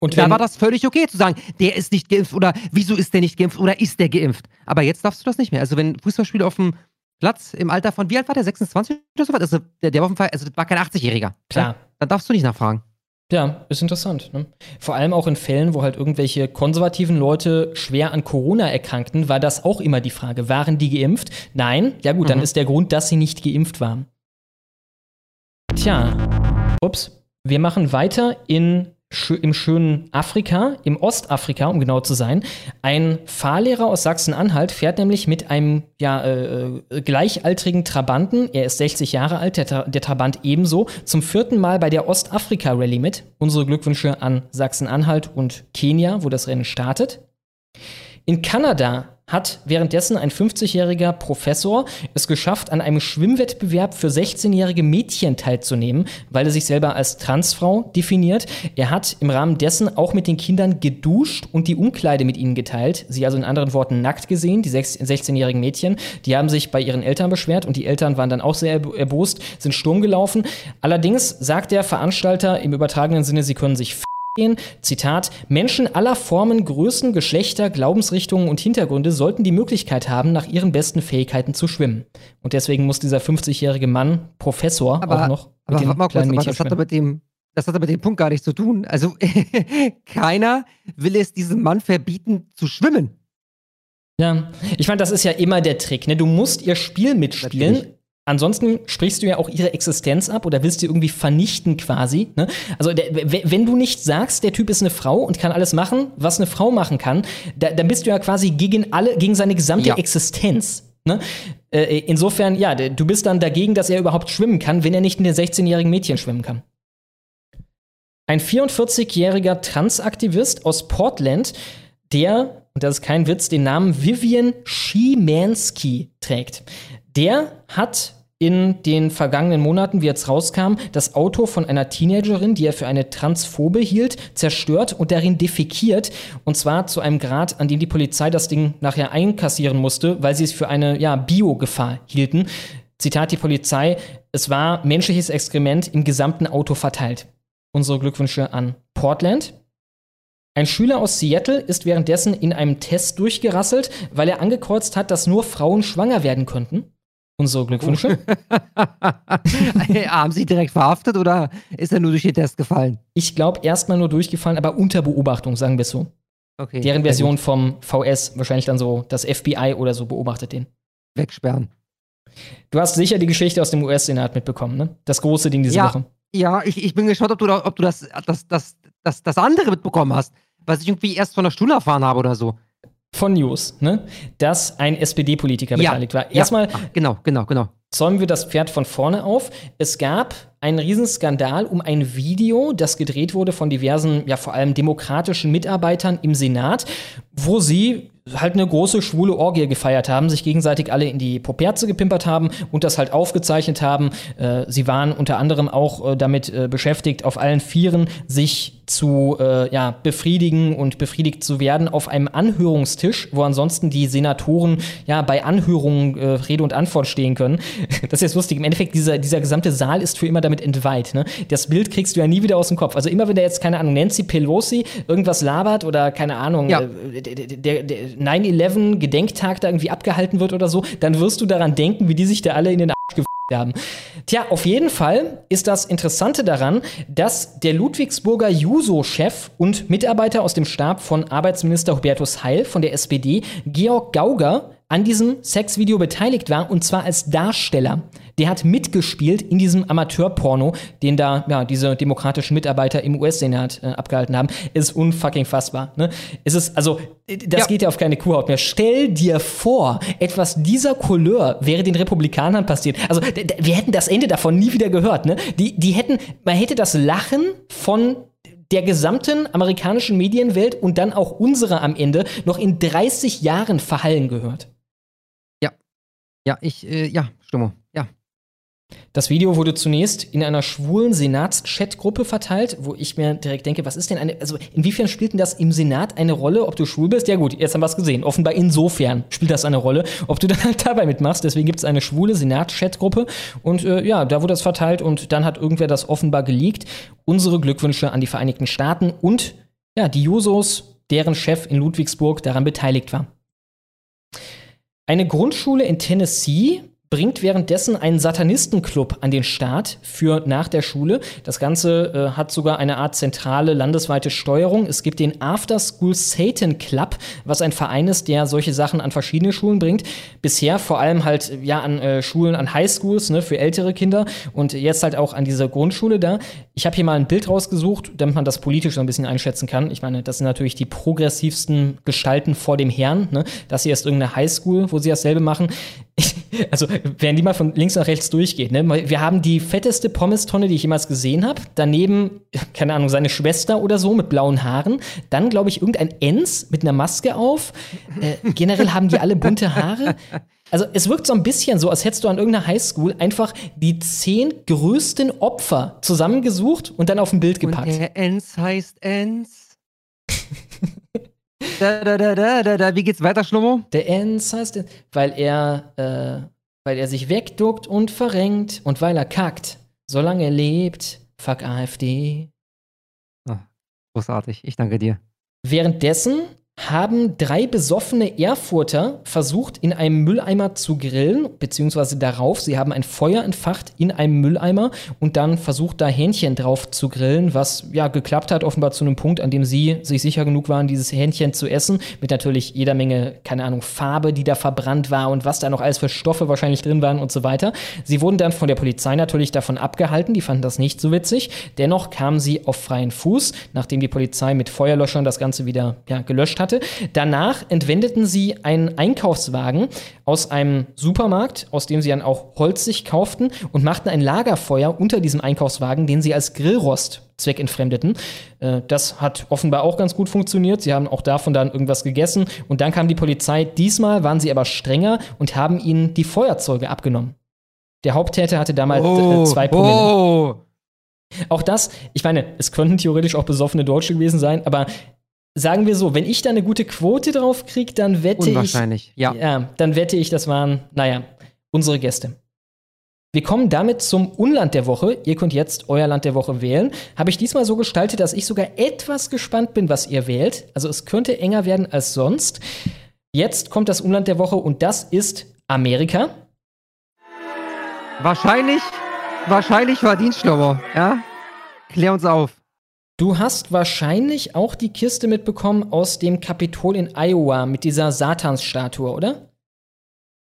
S3: Und da war das völlig okay zu sagen, der ist nicht geimpft oder wieso ist der nicht geimpft oder ist der geimpft. Aber jetzt darfst du das nicht mehr. Also wenn Fußballspieler auf dem Platz im Alter von, wie alt war der, 26 oder so was? Also der, der war auf jeden Fall, also das war kein 80-Jähriger.
S2: Klar. Ja?
S3: Dann darfst du nicht nachfragen.
S2: Ja, ist interessant. Ne? Vor allem auch in Fällen, wo halt irgendwelche konservativen Leute schwer an Corona erkrankten, war das auch immer die Frage, waren die geimpft? Nein, ja gut, mhm. dann ist der Grund, dass sie nicht geimpft waren. Tja, ups, wir machen weiter in im schönen Afrika, im Ostafrika, um genau zu sein. Ein Fahrlehrer aus Sachsen-Anhalt fährt nämlich mit einem ja, äh, äh gleichaltrigen Trabanten, er ist 60 Jahre alt, der, der Trabant ebenso, zum vierten Mal bei der Ostafrika-Rallye mit. Unsere Glückwünsche an Sachsen-Anhalt und Kenia, wo das Rennen startet. In Kanada hat währenddessen ein 50-jähriger Professor es geschafft, an einem Schwimmwettbewerb für 16-jährige Mädchen teilzunehmen, weil er sich selber als Transfrau definiert. Er hat im Rahmen dessen auch mit den Kindern geduscht und die Umkleide mit ihnen geteilt. Sie also in anderen Worten nackt gesehen, die 16-jährigen Mädchen. Die haben sich bei ihren Eltern beschwert und die Eltern waren dann auch sehr erbost, sind Sturm gelaufen. Allerdings sagt der Veranstalter im übertragenen Sinne, sie können sich gehen. Zitat: Menschen aller Formen, Größen, Geschlechter, Glaubensrichtungen und Hintergründe sollten die Möglichkeit haben, nach ihren besten Fähigkeiten zu schwimmen. Und deswegen muss dieser 50-jährige Mann, Professor,
S3: aber,
S2: auch noch
S3: mit aber, den kleinen kurz, Mädchen das hat mit dem das hat aber mit dem Punkt gar nichts zu tun. Also keiner will es diesem Mann verbieten zu schwimmen.
S2: Ja, ich fand, das ist ja immer der Trick. Ne? Du musst ihr Spiel mitspielen, Natürlich. Ansonsten sprichst du ja auch ihre Existenz ab oder willst du irgendwie vernichten quasi. Ne? Also der, wenn du nicht sagst, der Typ ist eine Frau und kann alles machen, was eine Frau machen kann, da, dann bist du ja quasi gegen alle, gegen seine gesamte ja. Existenz. Ne? Äh, insofern, ja, du bist dann dagegen, dass er überhaupt schwimmen kann, wenn er nicht mit den 16-jährigen Mädchen schwimmen kann. Ein 44-jähriger Transaktivist aus Portland, der und das ist kein Witz, den Namen Vivian Schimanski trägt. Der hat in den vergangenen Monaten, wie jetzt rauskam, das Auto von einer Teenagerin, die er für eine Transphobe hielt, zerstört und darin defekiert. Und zwar zu einem Grad, an dem die Polizei das Ding nachher einkassieren musste, weil sie es für eine ja, Biogefahr hielten. Zitat die Polizei, es war menschliches Exkrement im gesamten Auto verteilt. Unsere Glückwünsche an Portland. Ein Schüler aus Seattle ist währenddessen in einem Test durchgerasselt, weil er angekreuzt hat, dass nur Frauen schwanger werden könnten. Unsere Glückwünsche.
S3: Haben Sie direkt verhaftet oder ist er nur durch den Test gefallen?
S2: Ich glaube, erstmal nur durchgefallen, aber unter Beobachtung, sagen wir es so.
S3: Okay.
S2: Deren Version vom VS, wahrscheinlich dann so, das FBI oder so beobachtet den.
S3: Wegsperren.
S2: Du hast sicher die Geschichte aus dem US-Senat mitbekommen, ne? Das große Ding diese
S3: Ja.
S2: Woche.
S3: Ja, ich, ich bin gespannt, ob du, da, ob du das, das, das, das, das andere mitbekommen hast, was ich irgendwie erst von der Stunde erfahren habe oder so.
S2: Von News, ne? Dass ein SPD-Politiker beteiligt war. Erstmal
S3: Ja. Ach, genau, genau, genau.
S2: zäumen wir das Pferd von vorne auf. Es gab einen Riesenskandal um ein Video, das gedreht wurde von diversen, ja vor allem demokratischen Mitarbeitern im Senat, wo sie halt eine große schwule Orgie gefeiert haben, sich gegenseitig alle in die Poperze gepimpert haben und das halt aufgezeichnet haben. Äh, sie waren unter anderem auch äh, damit äh, beschäftigt, auf allen Vieren sich zu äh, ja, befriedigen und befriedigt zu werden auf einem Anhörungstisch, wo ansonsten die Senatoren ja bei Anhörungen äh, Rede und Antwort stehen können. Das ist jetzt lustig. Im Endeffekt, dieser, dieser gesamte Saal ist für immer damit entweiht. Ne? Das Bild kriegst du ja nie wieder aus dem Kopf. Also immer, wenn da jetzt, keine Ahnung, Nancy Pelosi irgendwas labert oder, keine Ahnung,
S3: Ja.
S2: Der, der 9-11-Gedenktag da irgendwie abgehalten wird oder so, dann wirst du daran denken, wie die sich da alle in den Arsch gefickt haben. Tja, auf jeden Fall ist das Interessante daran, dass der Ludwigsburger Juso-Chef und Mitarbeiter aus dem Stab von Arbeitsminister Hubertus Heil von der SPD, Georg Gauger, an diesem Sexvideo beteiligt war und zwar als Darsteller. Der hat mitgespielt in diesem Amateurporno, den da ja, diese demokratischen Mitarbeiter im US-Senat äh, abgehalten haben. Ist unfucking fassbar. Ne? Es ist, also, das
S3: Ja.
S2: geht ja auf keine Kuhhaut mehr. Stell dir vor, etwas dieser Couleur wäre den Republikanern passiert. Also, wir hätten das Ende davon nie wieder gehört. Ne? Die, die hätten, man hätte das Lachen von der gesamten amerikanischen Medienwelt und dann auch unserer am Ende noch in 30 Jahren verhallen gehört.
S3: Ja, ich, äh, ja, Stimme. Ja.
S2: Das Video wurde zunächst in einer schwulen Senats-Chat-Gruppe verteilt, wo ich mir direkt denke, was ist denn eine, also inwiefern spielt denn das im Senat eine Rolle, ob du schwul bist? Ja gut, jetzt haben wir es gesehen. Offenbar insofern spielt das eine Rolle, ob du dann halt dabei mitmachst. Deswegen gibt es eine schwule Senat-Chat-Gruppe und äh, ja, da wurde das verteilt und dann hat irgendwer das offenbar geleakt. Unsere Glückwünsche an die Vereinigten Staaten und ja, die Jusos, deren Chef in Ludwigsburg daran beteiligt war. Eine Grundschule in Tennessee bringt währenddessen einen Satanistenclub an den Start für nach der Schule. Das Ganze äh, hat sogar eine Art zentrale landesweite Steuerung. Es gibt den After School Satan Club, was ein Verein ist, der solche Sachen an verschiedene Schulen bringt. Bisher vor allem halt ja an äh, Schulen, an Highschools ne, für ältere Kinder und jetzt halt auch an dieser Grundschule da. Ich habe hier mal ein Bild rausgesucht, damit man das politisch so ein bisschen einschätzen kann. Ich meine, das sind natürlich die progressivsten Gestalten vor dem Herrn. Ne? Das hier ist irgendeine Highschool, wo sie dasselbe machen. Also, wenn die mal von links nach rechts durchgeht, ne? Wir haben die fetteste Pommestonne, die ich jemals gesehen habe. Daneben, keine Ahnung, seine Schwester oder so mit blauen Haaren. Dann, glaube ich, irgendein Enz mit einer Maske auf. Äh, generell haben die alle bunte Haare. Also es wirkt so ein bisschen so, als hättest du an irgendeiner Highschool einfach die zehn größten Opfer zusammengesucht und dann auf ein Bild gepackt.
S3: Und der Enz heißt Enz. da, da, da, da, da, da. Wie geht's weiter, Schlummo?
S2: Der Enz heißt, weil er, äh, weil er sich wegduckt und verrenkt und weil er kackt. Solange er lebt, fuck AfD.
S3: Großartig, ich danke dir.
S2: Währenddessen haben drei besoffene Erfurter versucht, in einem Mülleimer zu grillen, beziehungsweise darauf. Sie haben ein Feuer entfacht in einem Mülleimer und dann versucht, da Hähnchen drauf zu grillen, was ja geklappt hat, offenbar zu einem Punkt, an dem sie sich sicher genug waren, dieses Hähnchen zu essen. Mit natürlich jeder Menge, keine Ahnung, Farbe, die da verbrannt war und was da noch alles für Stoffe wahrscheinlich drin waren und so weiter. Sie wurden dann von der Polizei natürlich davon abgehalten, die fanden das nicht so witzig. Dennoch kamen sie auf freien Fuß, nachdem die Polizei mit Feuerlöschern das Ganze wieder ja, gelöscht hat. Hatte. Danach entwendeten sie einen Einkaufswagen aus einem Supermarkt, aus dem sie dann auch Holz sich kauften und machten ein Lagerfeuer unter diesem Einkaufswagen, den sie als Grillrost zweckentfremdeten. Äh, das hat offenbar auch ganz gut funktioniert. Sie haben auch davon dann irgendwas gegessen und dann kam die Polizei. Diesmal waren sie aber strenger und haben ihnen die Feuerzeuge abgenommen. Der Haupttäter hatte damals äh,
S3: Oh,
S2: zwei Promille.
S3: oh.
S2: Auch das, ich meine, es könnten theoretisch auch besoffene Deutsche gewesen sein, aber sagen wir so, wenn ich da eine gute Quote drauf kriege, dann wette
S3: Unwahrscheinlich,
S2: ich.
S3: ja.
S2: Ja, dann wette ich, das waren, naja, unsere Gäste. Wir kommen damit zum Unland der Woche. Ihr könnt jetzt euer Land der Woche wählen. Habe ich diesmal so gestaltet, dass ich sogar etwas gespannt bin, was ihr wählt. Also es könnte enger werden als sonst. Jetzt kommt das Unland der Woche und das ist Amerika.
S3: Wahrscheinlich, wahrscheinlich verdient Schlauer, ja? Klär uns auf.
S2: Du hast wahrscheinlich auch die Kiste mitbekommen aus dem Kapitol in Iowa mit dieser Satansstatue, oder?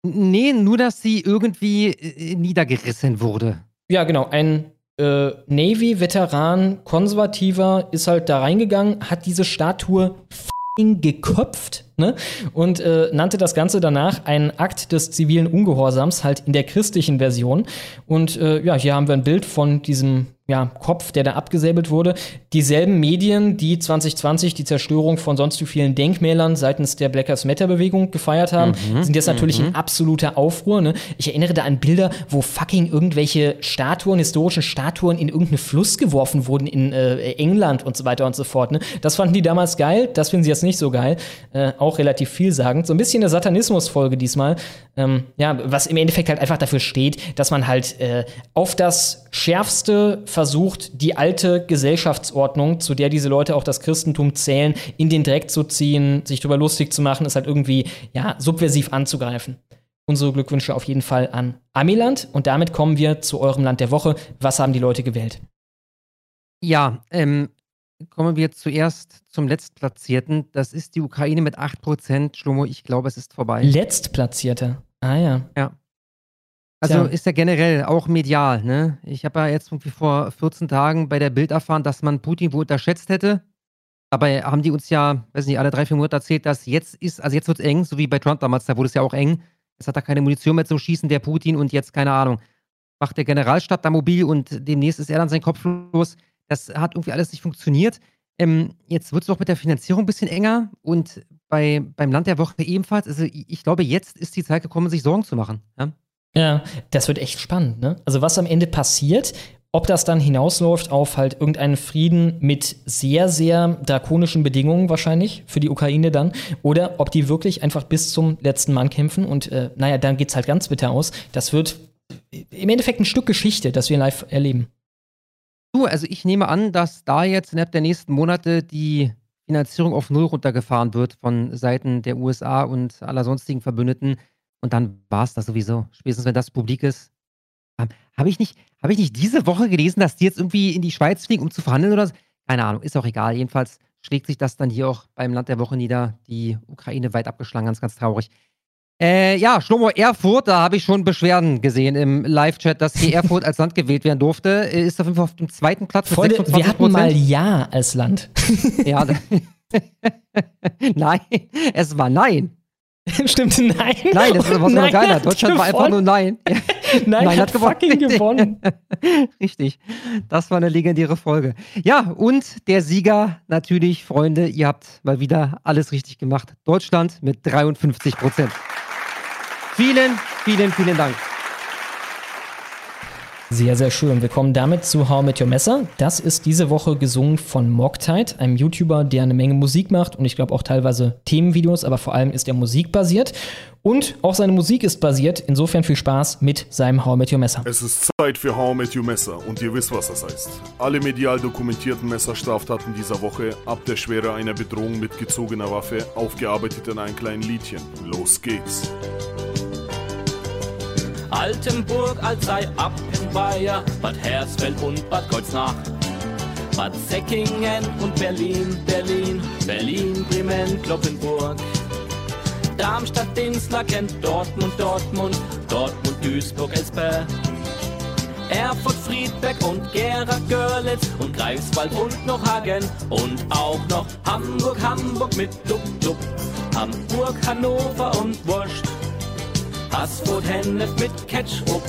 S3: Nee, nur, dass sie irgendwie äh, niedergerissen wurde.
S2: Ja, genau. Ein äh, Navy-Veteran, konservativer, ist halt da reingegangen, hat diese Statue f***ing geköpft ne? und äh, nannte das Ganze danach einen Akt des zivilen Ungehorsams, halt in der christlichen Version. Und äh, ja, hier haben wir ein Bild von diesem ja, Kopf, der da abgesäbelt wurde. Dieselben Medien, die 2020 die Zerstörung von sonst wie vielen Denkmälern seitens der Black Lives Matter Bewegung gefeiert haben, sind jetzt natürlich in absoluter Aufruhr. Ne? Ich erinnere da an Bilder, wo fucking irgendwelche Statuen, historischen Statuen in irgendeinen Fluss geworfen wurden in äh, England und so weiter und so fort. Ne? Das fanden die damals geil, das finden sie jetzt nicht so geil. Äh, auch relativ vielsagend. So ein bisschen eine Satanismus-Folge diesmal. Ähm, ja, was im Endeffekt halt einfach dafür steht, dass man halt äh, auf das Schärfste versucht, die alte Gesellschaftsordnung, zu der diese Leute auch das Christentum zählen, in den Dreck zu ziehen, sich darüber lustig zu machen, ist halt irgendwie, ja, subversiv anzugreifen. Unsere Glückwünsche auf jeden Fall an Amiland und damit kommen wir zu eurem Land der Woche. Was haben die Leute gewählt?
S3: Ja, ähm, kommen wir zuerst zum Letztplatzierten. Das ist die Ukraine mit 8%. Schlomo, ich glaube, es ist vorbei.
S2: Letztplatzierte. Ah ja.
S3: Also
S2: Tja.
S3: ist ja generell auch medial, ne? Ich habe ja jetzt irgendwie vor 14 Tagen bei der Bild erfahren, dass man Putin wohl unterschätzt hätte. Dabei haben die uns ja, weiß nicht, alle drei, vier Monate erzählt, dass jetzt ist, also jetzt wird es eng, so wie bei Trump damals, da wurde es ja auch eng. Jetzt hat er keine Munition mehr zum Schießen, der Putin, und jetzt, keine Ahnung, macht der Generalstab da mobil und demnächst ist er dann sein Kopf los. Das hat irgendwie alles nicht funktioniert. Ähm, jetzt wird es auch mit der Finanzierung ein bisschen enger und bei, beim Land der Woche ebenfalls. Also ich glaube, jetzt ist die Zeit gekommen, sich Sorgen zu machen. Ja?
S2: Ja, das wird echt spannend, ne? Also was am Ende passiert, ob das dann hinausläuft auf halt irgendeinen Frieden mit sehr, sehr drakonischen Bedingungen wahrscheinlich für die Ukraine dann, oder ob die wirklich einfach bis zum letzten Mann kämpfen und äh, naja, dann geht's halt ganz bitter aus. Das wird im Endeffekt ein Stück Geschichte, das wir live erleben.
S3: Du, also ich nehme an, dass da jetzt innerhalb der nächsten Monate die Finanzierung auf Null runtergefahren wird von Seiten der USA und aller sonstigen Verbündeten. Und dann war es das sowieso. Spätestens wenn das publik ist. Ähm, Habe ich, nicht- hab ich nicht diese Woche gelesen, dass die jetzt irgendwie in die Schweiz fliegen, um zu verhandeln oder so? Keine Ahnung, ist auch egal. Jedenfalls schlägt sich das dann hier auch beim Land der Woche nieder. Die Ukraine weit abgeschlagen, ganz, ganz traurig. Äh, ja, Schlomo Erfurt, da habe ich schon Beschwerden gesehen im Live-Chat, dass hier Erfurt als Land gewählt werden durfte. Äh, Ist auf jeden Fall auf dem zweiten Platz mit
S2: Freunde,
S3: 26
S2: wir hatten mal Ja als Land.
S3: Ja, nein, es war nein.
S2: Stimmt, nein.
S3: Nein, das war
S2: Nein
S3: geiler. Deutschland war einfach nur
S2: gewonnen.
S3: nein.
S2: Nein,
S3: Nein,
S2: hat,
S3: hat gewonnen.
S2: fucking gewonnen.
S3: Richtig. Das war eine legendäre Folge. Ja, und der Sieger natürlich, Freunde, ihr habt mal wieder alles richtig gemacht. Deutschland mit 53 Prozent. Vielen, vielen, vielen Dank.
S2: Sehr, sehr schön. Wir kommen damit zu How Met Your Messer. Das ist diese Woche gesungen von Mogtide, einem YouTuber, der eine Menge Musik macht und ich glaube auch teilweise Themenvideos, aber vor allem ist er musikbasiert. Und auch seine Musik ist basiert. Insofern viel Spaß mit seinem How Met Your Messer.
S6: Es ist Zeit für How I Met Your Messer und ihr wisst, was das heißt. Alle medial dokumentierten Messerstraftaten dieser Woche, ab der Schwere einer Bedrohung mit gezogener Waffe, aufgearbeitet in einem kleinen Liedchen. Los geht's.
S7: Altenburg, Alzey, Appenweier, Bad Hersfeld und Bad Kreuznach. Bad Säckingen und Berlin, Berlin, Berlin, Bremen, Kloppenburg. Darmstadt, Dinsler, Kent, Dortmund, Dortmund, Dortmund, Duisburg, Espe. Erfurt, Friedberg und Gera, Görlitz und Greifswald und noch Hagen und auch noch Hamburg, Hamburg mit Dup Dup. Hamburg, Hannover und Wurst. Haßbrot, Hennef mit Ketchup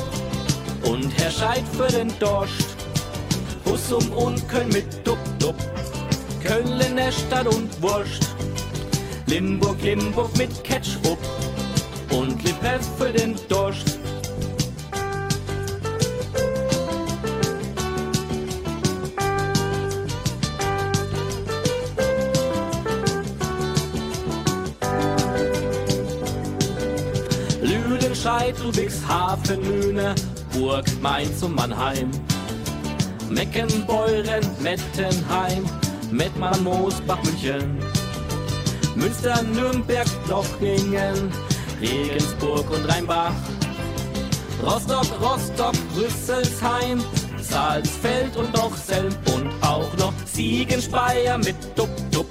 S7: und Herr Scheid für den Dorscht. Husum und Köln mit Dup Dup. Köln in der Stadt und Wurst. Limburg, Limburg mit Ketchup und Lippe für den Dorscht. Ludwigshafen, Lüne, Burg, Mainz und Mannheim. Meckenbeuren, Mettenheim, Mettmann, Moosbach, München. Münster, Nürnberg, Lochingen, Regensburg und Rheinbach. Rostock, Rostock, Rüsselsheim, Salzfeld und noch Selm und auch noch Siegen, mit Dup Dup.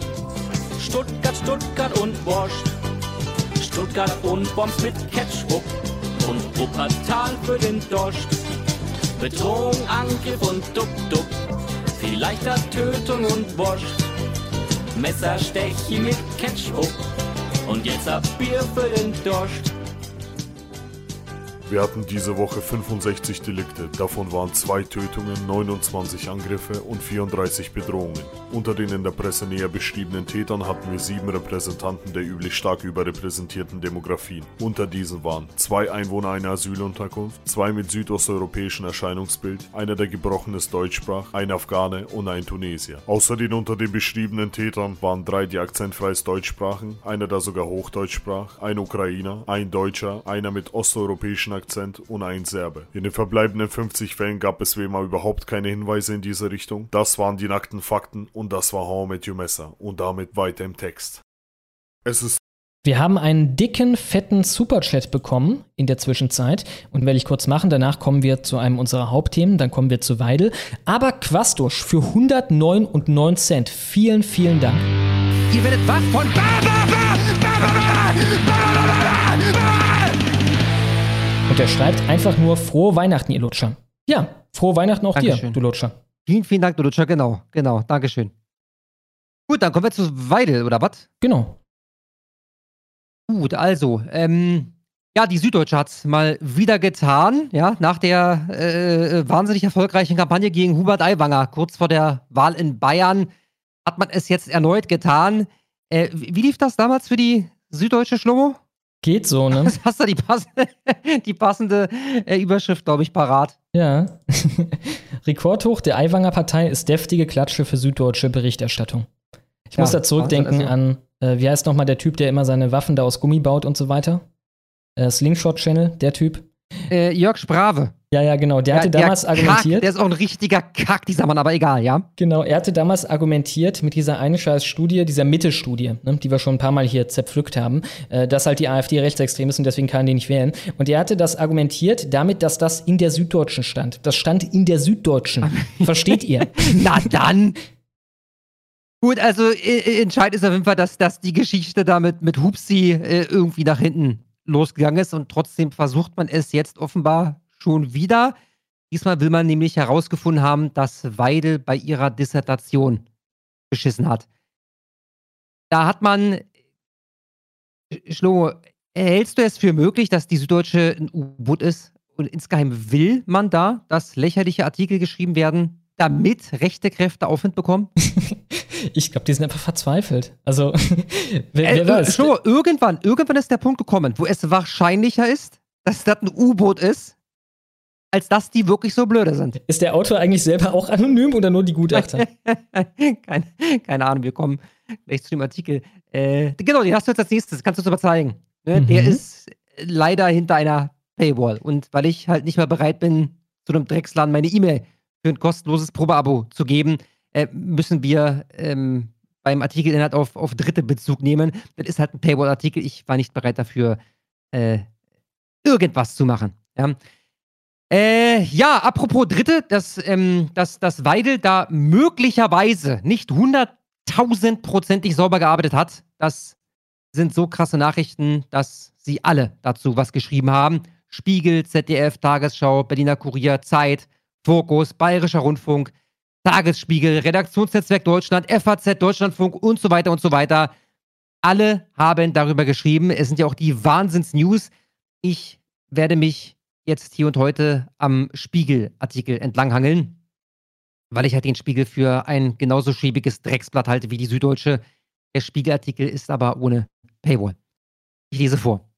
S7: Stuttgart, Stuttgart und Wurst. Stuttgart und Bombs mit Ketchup Wuppertal für den Dorscht. Bedrohung, Angriff und Dup. Vielleicht hat Tötung und Wurst. Messerstechi mit Ketchup und jetzt ab Bier für den Dorscht.
S6: Wir hatten diese Woche 65 Delikte, davon waren zwei Tötungen, 29 Angriffe und 34 Bedrohungen. Unter den in der Presse näher beschriebenen Tätern hatten wir sieben Repräsentanten der üblich stark überrepräsentierten Demografien. Unter diesen waren zwei Einwohner einer Asylunterkunft, zwei mit südosteuropäischem Erscheinungsbild, einer, der gebrochenes Deutsch sprach, ein Afghane und ein Tunesier. Außer den unter den beschriebenen Tätern waren drei, die akzentfreies Deutsch sprachen, einer, der sogar Hochdeutsch sprach, ein Ukrainer, ein Deutscher, einer mit osteuropäischem Akzent und ein Serbe. In den verbleibenden 50 Fällen gab es wie immer überhaupt keine Hinweise in diese Richtung. Das waren die nackten Fakten und das war How I Met Your Messer und damit weiter im Text. Es ist
S2: Wir haben einen dicken, fetten Superchat bekommen in der Zwischenzeit. Und werde ich kurz machen. Danach kommen wir zu einem unserer Hauptthemen. Dann kommen wir zu Weidel. Aber Quastosch für 109 Cent. Vielen, vielen Dank.
S3: Ihr werdet wach von ba, ba, ba,
S2: Und er schreibt einfach nur frohe Weihnachten, ihr Lutscher. Ja, frohe Weihnachten auch dir,
S3: Dankeschön.
S2: du Lutscher.
S3: Vielen, vielen Dank, du Lutscher. Genau, genau. Dankeschön. Gut, dann kommen wir zu Weidel, oder was?
S2: Genau.
S3: Gut, also, ähm, ja, die Süddeutsche hat es mal wieder getan, ja, nach der äh, wahnsinnig erfolgreichen Kampagne gegen Hubert Aiwanger, kurz vor der Wahl in Bayern, hat man es jetzt erneut getan. Äh, wie wie lief das damals für die Süddeutsche Schlomo?
S2: Geht so, ne?
S3: Hast du die passende, die passende äh, Überschrift, glaube ich, parat?
S2: ja. Rekordhoch der Aiwanger Partei ist deftige Klatsche für süddeutsche Berichterstattung. Ich muss
S3: Ja,
S2: da zurückdenken
S3: Wahnsinn,
S2: an, äh, wie heißt nochmal der Typ, der immer seine Waffen da aus Gummi baut und so weiter? Äh, Slingshot Channel, der Typ.
S3: Äh, Jörg Sprave.
S2: Ja, ja, genau. Der
S3: Ja,
S2: hatte damals
S3: Kack,
S2: argumentiert.
S3: der ist auch ein richtiger Kack, dieser Mann, aber egal, ja?
S2: Genau, er hatte damals argumentiert mit dieser einen scheiß Studie, dieser Mitte-Studie, ne, die wir schon ein paar Mal hier zerpflückt haben, äh, dass halt die AfD rechtsextrem ist und deswegen kann die nicht wählen. Und er hatte das argumentiert damit, dass das in der Süddeutschen stand. Das stand in der Süddeutschen. Versteht ihr?
S3: Na dann. Gut, also äh, entscheidend ist auf jeden Fall, dass, dass die Geschichte da mit, mit Hupsi äh, irgendwie nach hinten losgegangen ist und trotzdem versucht man es jetzt offenbar schon wieder. Diesmal will man nämlich herausgefunden haben, dass Weidel bei ihrer Dissertation beschissen hat. Da hat man, Schlomo, hältst du es für möglich, dass die Süddeutsche ein U-Boot ist? Und insgeheim will man da, dass lächerliche Artikel geschrieben werden, damit rechte Kräfte Aufwind bekommen?
S2: Ich glaube, die sind einfach verzweifelt. Also, wer,
S3: Äh,
S2: wer weiß.
S3: Schlomo, irgendwann, irgendwann ist der Punkt gekommen, wo es wahrscheinlicher ist, dass das ein U-Boot ist, als dass die wirklich so blöde sind.
S2: Ist der Autor eigentlich selber auch anonym oder nur die Gutachter?
S3: keine, keine Ahnung, wir kommen gleich zu dem Artikel. Äh, genau, den hast du jetzt als nächstes, kannst du uns aber zeigen. Ne?
S2: Mhm.
S3: Der ist leider hinter einer Paywall. Und weil ich halt nicht mehr bereit bin, zu einem Drecksladen meine E-Mail für ein kostenloses Probeabo zu geben, äh, müssen wir ähm, beim Artikelinhalt auf, auf Dritte Bezug nehmen. Das ist halt ein Paywall-Artikel. Ich war nicht bereit dafür, äh, irgendwas zu machen. Ja. Äh, ja, apropos Dritte, dass, ähm, dass, dass Weidel da möglicherweise nicht hunderttausendprozentig sauber gearbeitet hat, das sind so krasse Nachrichten, dass sie alle dazu was geschrieben haben. Spiegel, ZDF, Tagesschau, Berliner Kurier, Zeit, Fokus, Bayerischer Rundfunk, Tagesspiegel, Redaktionsnetzwerk Deutschland, FAZ, Deutschlandfunk und so weiter und so weiter. Alle haben darüber geschrieben. Es sind ja auch die Wahnsinns-News. Ich werde mich jetzt hier und heute am Spiegel-Artikel entlanghangeln, weil ich halt den Spiegel für ein genauso schäbiges Drecksblatt halte wie die Süddeutsche. Der Spiegelartikel ist aber ohne Paywall. Ich lese vor.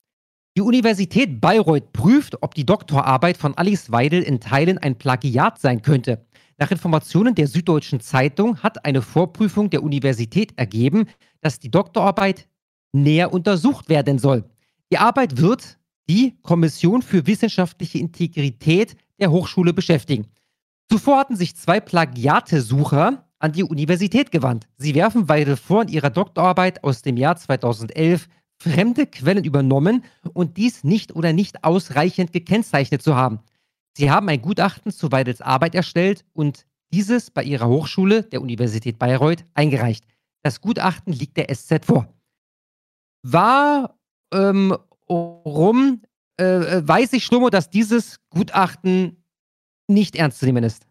S3: Die Universität Bayreuth prüft, ob die Doktorarbeit von Alice Weidel in Teilen ein Plagiat sein könnte. Nach Informationen der Süddeutschen Zeitung hat eine Vorprüfung der Universität ergeben, dass die Doktorarbeit näher untersucht werden soll. Die Arbeit wird die Kommission für wissenschaftliche Integrität der Hochschule beschäftigen. Zuvor hatten sich zwei Plagiatesucher an die Universität gewandt. Sie werfen Weidel vor, in ihrer Doktorarbeit aus dem Jahr 2011 fremde Quellen übernommen und dies nicht oder nicht ausreichend gekennzeichnet zu haben. Sie haben ein Gutachten zu Weidels Arbeit erstellt und dieses bei ihrer Hochschule, der Universität Bayreuth, eingereicht. Das Gutachten liegt der SZ vor. Warum ähm, äh, weiß ich, Schlummo, dass dieses Gutachten nicht ernst zu nehmen ist?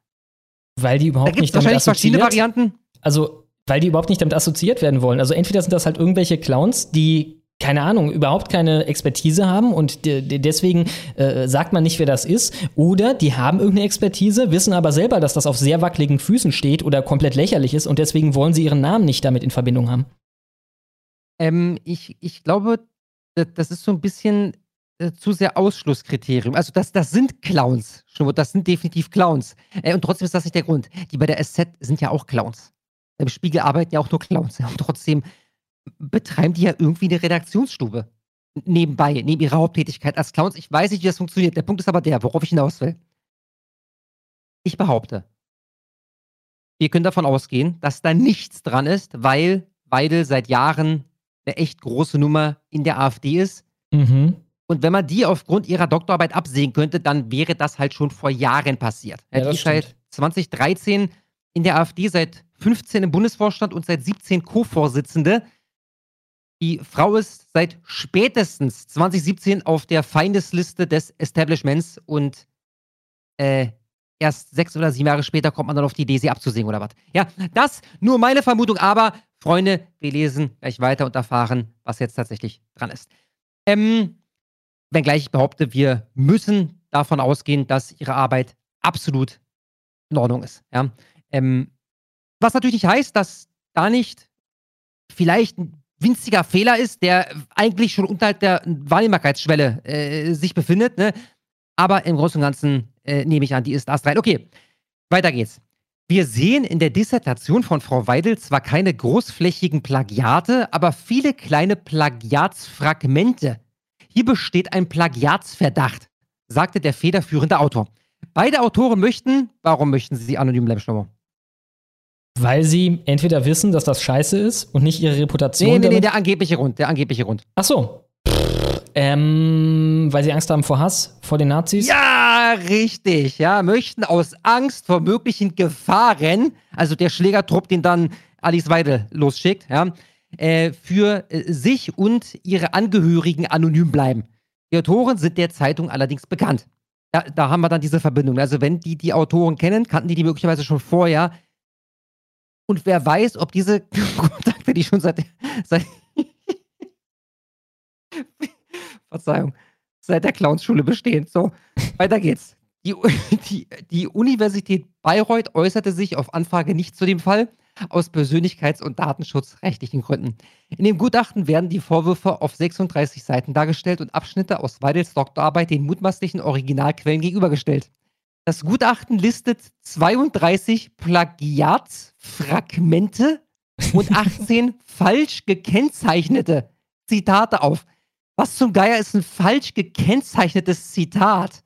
S2: Weil die überhaupt
S3: da
S2: nicht damit
S3: wahrscheinlich verschiedene
S2: assoziiert.
S3: Varianten.
S2: Also, weil die überhaupt nicht damit assoziiert werden wollen. Also entweder sind das halt irgendwelche Clowns, die keine Ahnung, überhaupt keine Expertise haben und de de deswegen äh, sagt man nicht, wer das ist. Oder die haben irgendeine Expertise, wissen aber selber, dass das auf sehr wackeligen Füßen steht oder komplett lächerlich ist und deswegen wollen sie ihren Namen nicht damit in Verbindung haben.
S3: Ähm, ich, ich glaube, da- das ist so ein bisschen äh, zu sehr Ausschlusskriterium. Also das, das sind Clowns, das sind definitiv Clowns. Äh, und trotzdem ist das nicht der Grund. Die bei der SZ sind ja auch Clowns. Im Spiegel arbeiten ja auch nur Clowns. Und trotzdem betreiben die ja irgendwie eine Redaktionsstube. Nebenbei, neben ihrer Haupttätigkeit als Clowns. Ich weiß nicht, wie das funktioniert. Der Punkt ist aber der, worauf ich hinaus will. Ich behaupte, wir können davon ausgehen, dass da nichts dran ist, weil Weidel seit Jahren eine echt große Nummer in der AfD ist.
S2: Mhm.
S3: Und wenn man die aufgrund ihrer Doktorarbeit absehen könnte, dann wäre das halt schon vor Jahren passiert.
S2: Ja,
S3: die ist seit
S2: stimmt.
S3: 2013 in der AfD, seit 15 im Bundesvorstand und seit 17 Co-Vorsitzende. Die Frau ist seit spätestens 2017 auf der Feindesliste des Establishments und äh, erst sechs oder sieben Jahre später kommt man dann auf die Idee, sie abzusägen oder was. Ja, das nur meine Vermutung, aber Freunde, wir lesen gleich weiter und erfahren, was jetzt tatsächlich dran ist. Ähm, wenngleich ich behaupte, wir müssen davon ausgehen, dass ihre Arbeit absolut in Ordnung ist. Ja? Ähm, was natürlich nicht heißt, dass da nicht vielleicht ein winziger Fehler ist, der eigentlich schon unterhalb der Wahrnehmbarkeitsschwelle äh, sich befindet. Ne? Aber im Großen und Ganzen äh, nehme ich an, die ist astrein. Okay, weiter geht's. Wir sehen in der Dissertation von Frau Weidel zwar keine großflächigen Plagiate, aber viele kleine Plagiatsfragmente. Hier besteht ein Plagiatsverdacht, sagte der federführende Autor. Beide Autoren möchten, warum möchten sie anonym bleiben, Schlummer?
S2: Weil sie entweder wissen, dass das scheiße ist und nicht ihre Reputation.
S3: Nee, nee, nee, der angebliche Grund, der angebliche Grund.
S2: Ach so. Ähm, weil sie Angst haben vor Hass, vor den Nazis?
S3: Ja, richtig. Ja, möchten aus Angst vor möglichen Gefahren, also der Schlägertrupp, den dann Alice Weidel losschickt, ja, äh, für äh, sich und ihre Angehörigen anonym bleiben. Die Autoren sind der Zeitung allerdings bekannt. Da, da haben wir dann diese Verbindung. Also wenn die die Autoren kennen, kannten die die möglicherweise schon vorher. Und wer weiß, ob diese Kontakte, die schon seit, seit Verzeihung, seit der Clownsschule bestehen. So, weiter geht's. Die, die, die Universität Bayreuth äußerte sich auf Anfrage nicht zu dem Fall, aus persönlichkeits- und datenschutzrechtlichen Gründen. In dem Gutachten werden die Vorwürfe auf 36 Seiten dargestellt und Abschnitte aus Weidels Doktorarbeit den mutmaßlichen Originalquellen gegenübergestellt. Das Gutachten listet 32 Plagiatsfragmente und 18 falsch gekennzeichnete Zitate auf. Was zum Geier ist ein falsch gekennzeichnetes Zitat?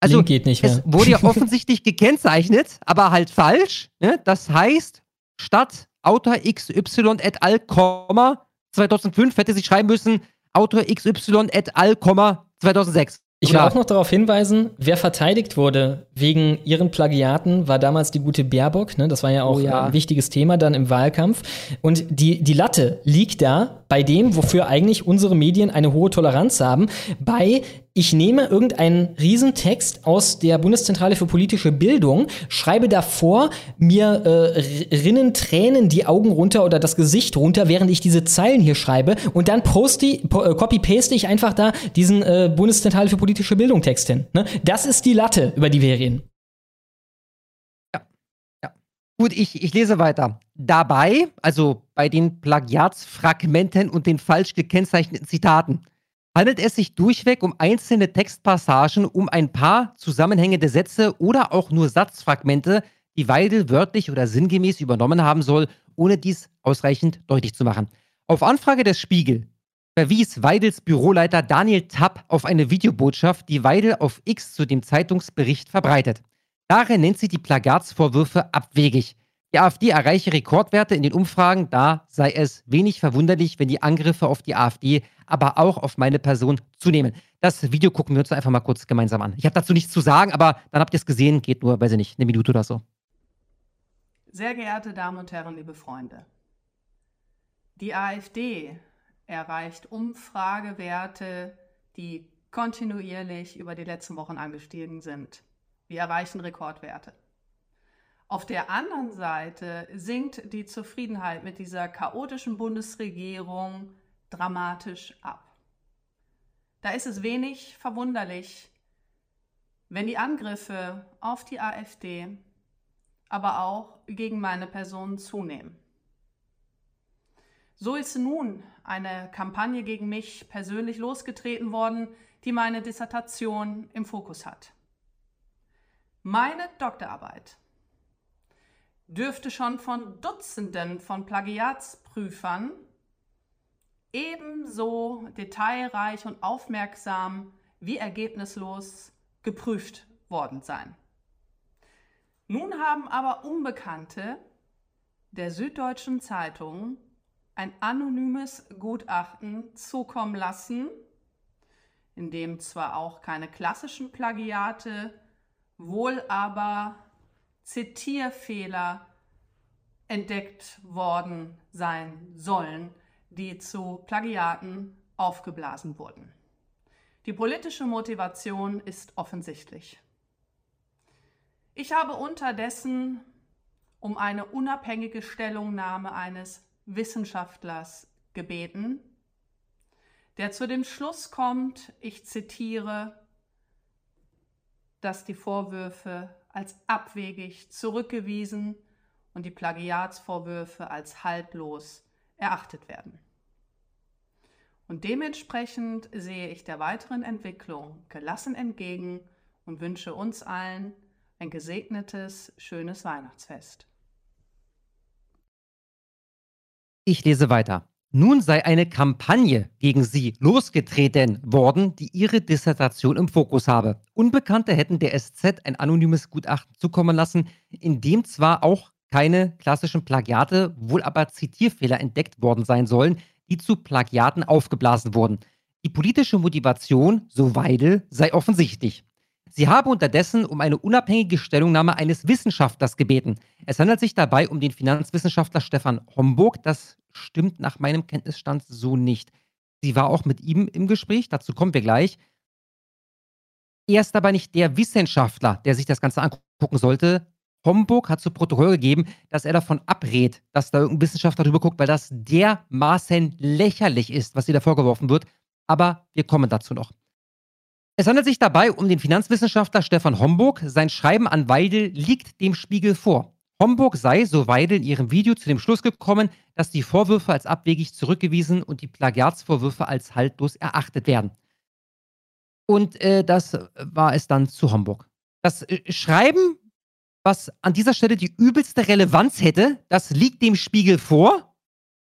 S3: Also,
S2: Link geht nicht
S3: es
S2: mehr.
S3: wurde ja offensichtlich gekennzeichnet, aber halt falsch. Ne? Das heißt, statt Autor XY et al, Komma, 2005 hätte sie schreiben müssen Autor XY et al, Komma, 2006.
S2: Ich will auch noch darauf hinweisen, wer verteidigt wurde wegen ihren Plagiaten, war damals die gute Baerbock. Ne? Das war ja auch
S3: Oh ja.
S2: ein wichtiges Thema dann im Wahlkampf. Und die, die Latte liegt da bei dem, wofür eigentlich unsere Medien eine hohe Toleranz haben, bei ich nehme irgendeinen Riesentext aus der Bundeszentrale für politische Bildung, schreibe davor, mir äh, rinnen Tränen die Augen runter oder das Gesicht runter, während ich diese Zeilen hier schreibe und dann poste, äh, copy-paste ich einfach da diesen äh, Bundeszentrale für politische Bildung Text hin. Ne? Das ist die Latte, über die wir reden.
S3: Ja, ja. Gut, ich, ich lese weiter. Dabei, also bei den Plagiatsfragmenten und den falsch gekennzeichneten Zitaten, handelt es sich durchweg um einzelne Textpassagen, um ein paar zusammenhängende Sätze oder auch nur Satzfragmente, die Weidel wörtlich oder sinngemäß übernommen haben soll, ohne dies ausreichend deutlich zu machen. Auf Anfrage des Spiegel verwies Weidels Büroleiter Daniel Tapp auf eine Videobotschaft, die Weidel auf X zu dem Zeitungsbericht verbreitet. Darin nennt sie die Plagatsvorwürfe abwegig. Die AfD erreiche Rekordwerte in den Umfragen, da sei es wenig verwunderlich, wenn die Angriffe auf die AfD, aber auch auf meine Person zunehmen. Das Video gucken wir uns einfach mal kurz gemeinsam an. Ich habe dazu nichts zu sagen, aber dann habt ihr es gesehen, geht nur, weiß ich nicht, eine Minute oder so.
S8: Sehr geehrte Damen und Herren, liebe Freunde, die AfD erreicht Umfragewerte, die kontinuierlich über die letzten Wochen angestiegen sind. Wir erreichen Rekordwerte. Auf der anderen Seite sinkt die Zufriedenheit mit dieser chaotischen Bundesregierung dramatisch ab. Da ist es wenig verwunderlich, wenn die Angriffe auf die AfD, aber auch gegen meine Person zunehmen. So ist nun eine Kampagne gegen mich persönlich losgetreten worden, die meine Dissertation im Fokus hat. Meine Doktorarbeit dürfte schon von Dutzenden von Plagiatsprüfern ebenso detailreich und aufmerksam wie ergebnislos geprüft worden sein. Nun haben aber Unbekannte der Süddeutschen Zeitung ein anonymes Gutachten zukommen lassen, in dem zwar auch keine klassischen Plagiate, wohl aber Zitierfehler entdeckt worden sein sollen, die zu Plagiaten aufgeblasen wurden. Die politische Motivation ist offensichtlich. Ich habe unterdessen um eine unabhängige Stellungnahme eines Wissenschaftlers gebeten, der zu dem Schluss kommt, ich zitiere, dass die Vorwürfe als abwegig zurückgewiesen und die Plagiatsvorwürfe als haltlos erachtet werden. Und dementsprechend sehe ich der weiteren Entwicklung gelassen entgegen und wünsche uns allen ein gesegnetes, schönes Weihnachtsfest.
S3: Ich lese weiter. Nun sei eine Kampagne gegen sie losgetreten worden, die ihre Dissertation im Fokus habe. Unbekannte hätten der SZ ein anonymes Gutachten zukommen lassen, in dem zwar auch keine klassischen Plagiate, wohl aber Zitierfehler entdeckt worden sein sollen, die zu Plagiaten aufgeblasen wurden. Die politische Motivation, so Weidel, sei offensichtlich. Sie habe unterdessen um eine unabhängige Stellungnahme eines Wissenschaftlers gebeten. Es handelt sich dabei um den Finanzwissenschaftler Stefan Homburg. Das stimmt nach meinem Kenntnisstand so nicht. Sie war auch mit ihm im Gespräch, dazu kommen wir gleich. Er ist aber nicht der Wissenschaftler, der sich das Ganze angucken sollte. Homburg hat zu Protokoll gegeben, dass er davon abrät, dass da irgendein Wissenschaftler drüber guckt, weil das dermaßen lächerlich ist, was ihr da vorgeworfen wird. Aber wir kommen dazu noch. Es handelt sich dabei um den Finanzwissenschaftler Stefan Homburg. Sein Schreiben an Weidel liegt dem Spiegel vor. Homburg sei, so Weidel in ihrem Video, zu dem Schluss gekommen, dass die Vorwürfe als abwegig zurückgewiesen und die Plagiatsvorwürfe als haltlos erachtet werden. Und äh, das war es dann zu Homburg. Das äh, Schreiben, was an dieser Stelle die übelste Relevanz hätte, das liegt dem Spiegel vor.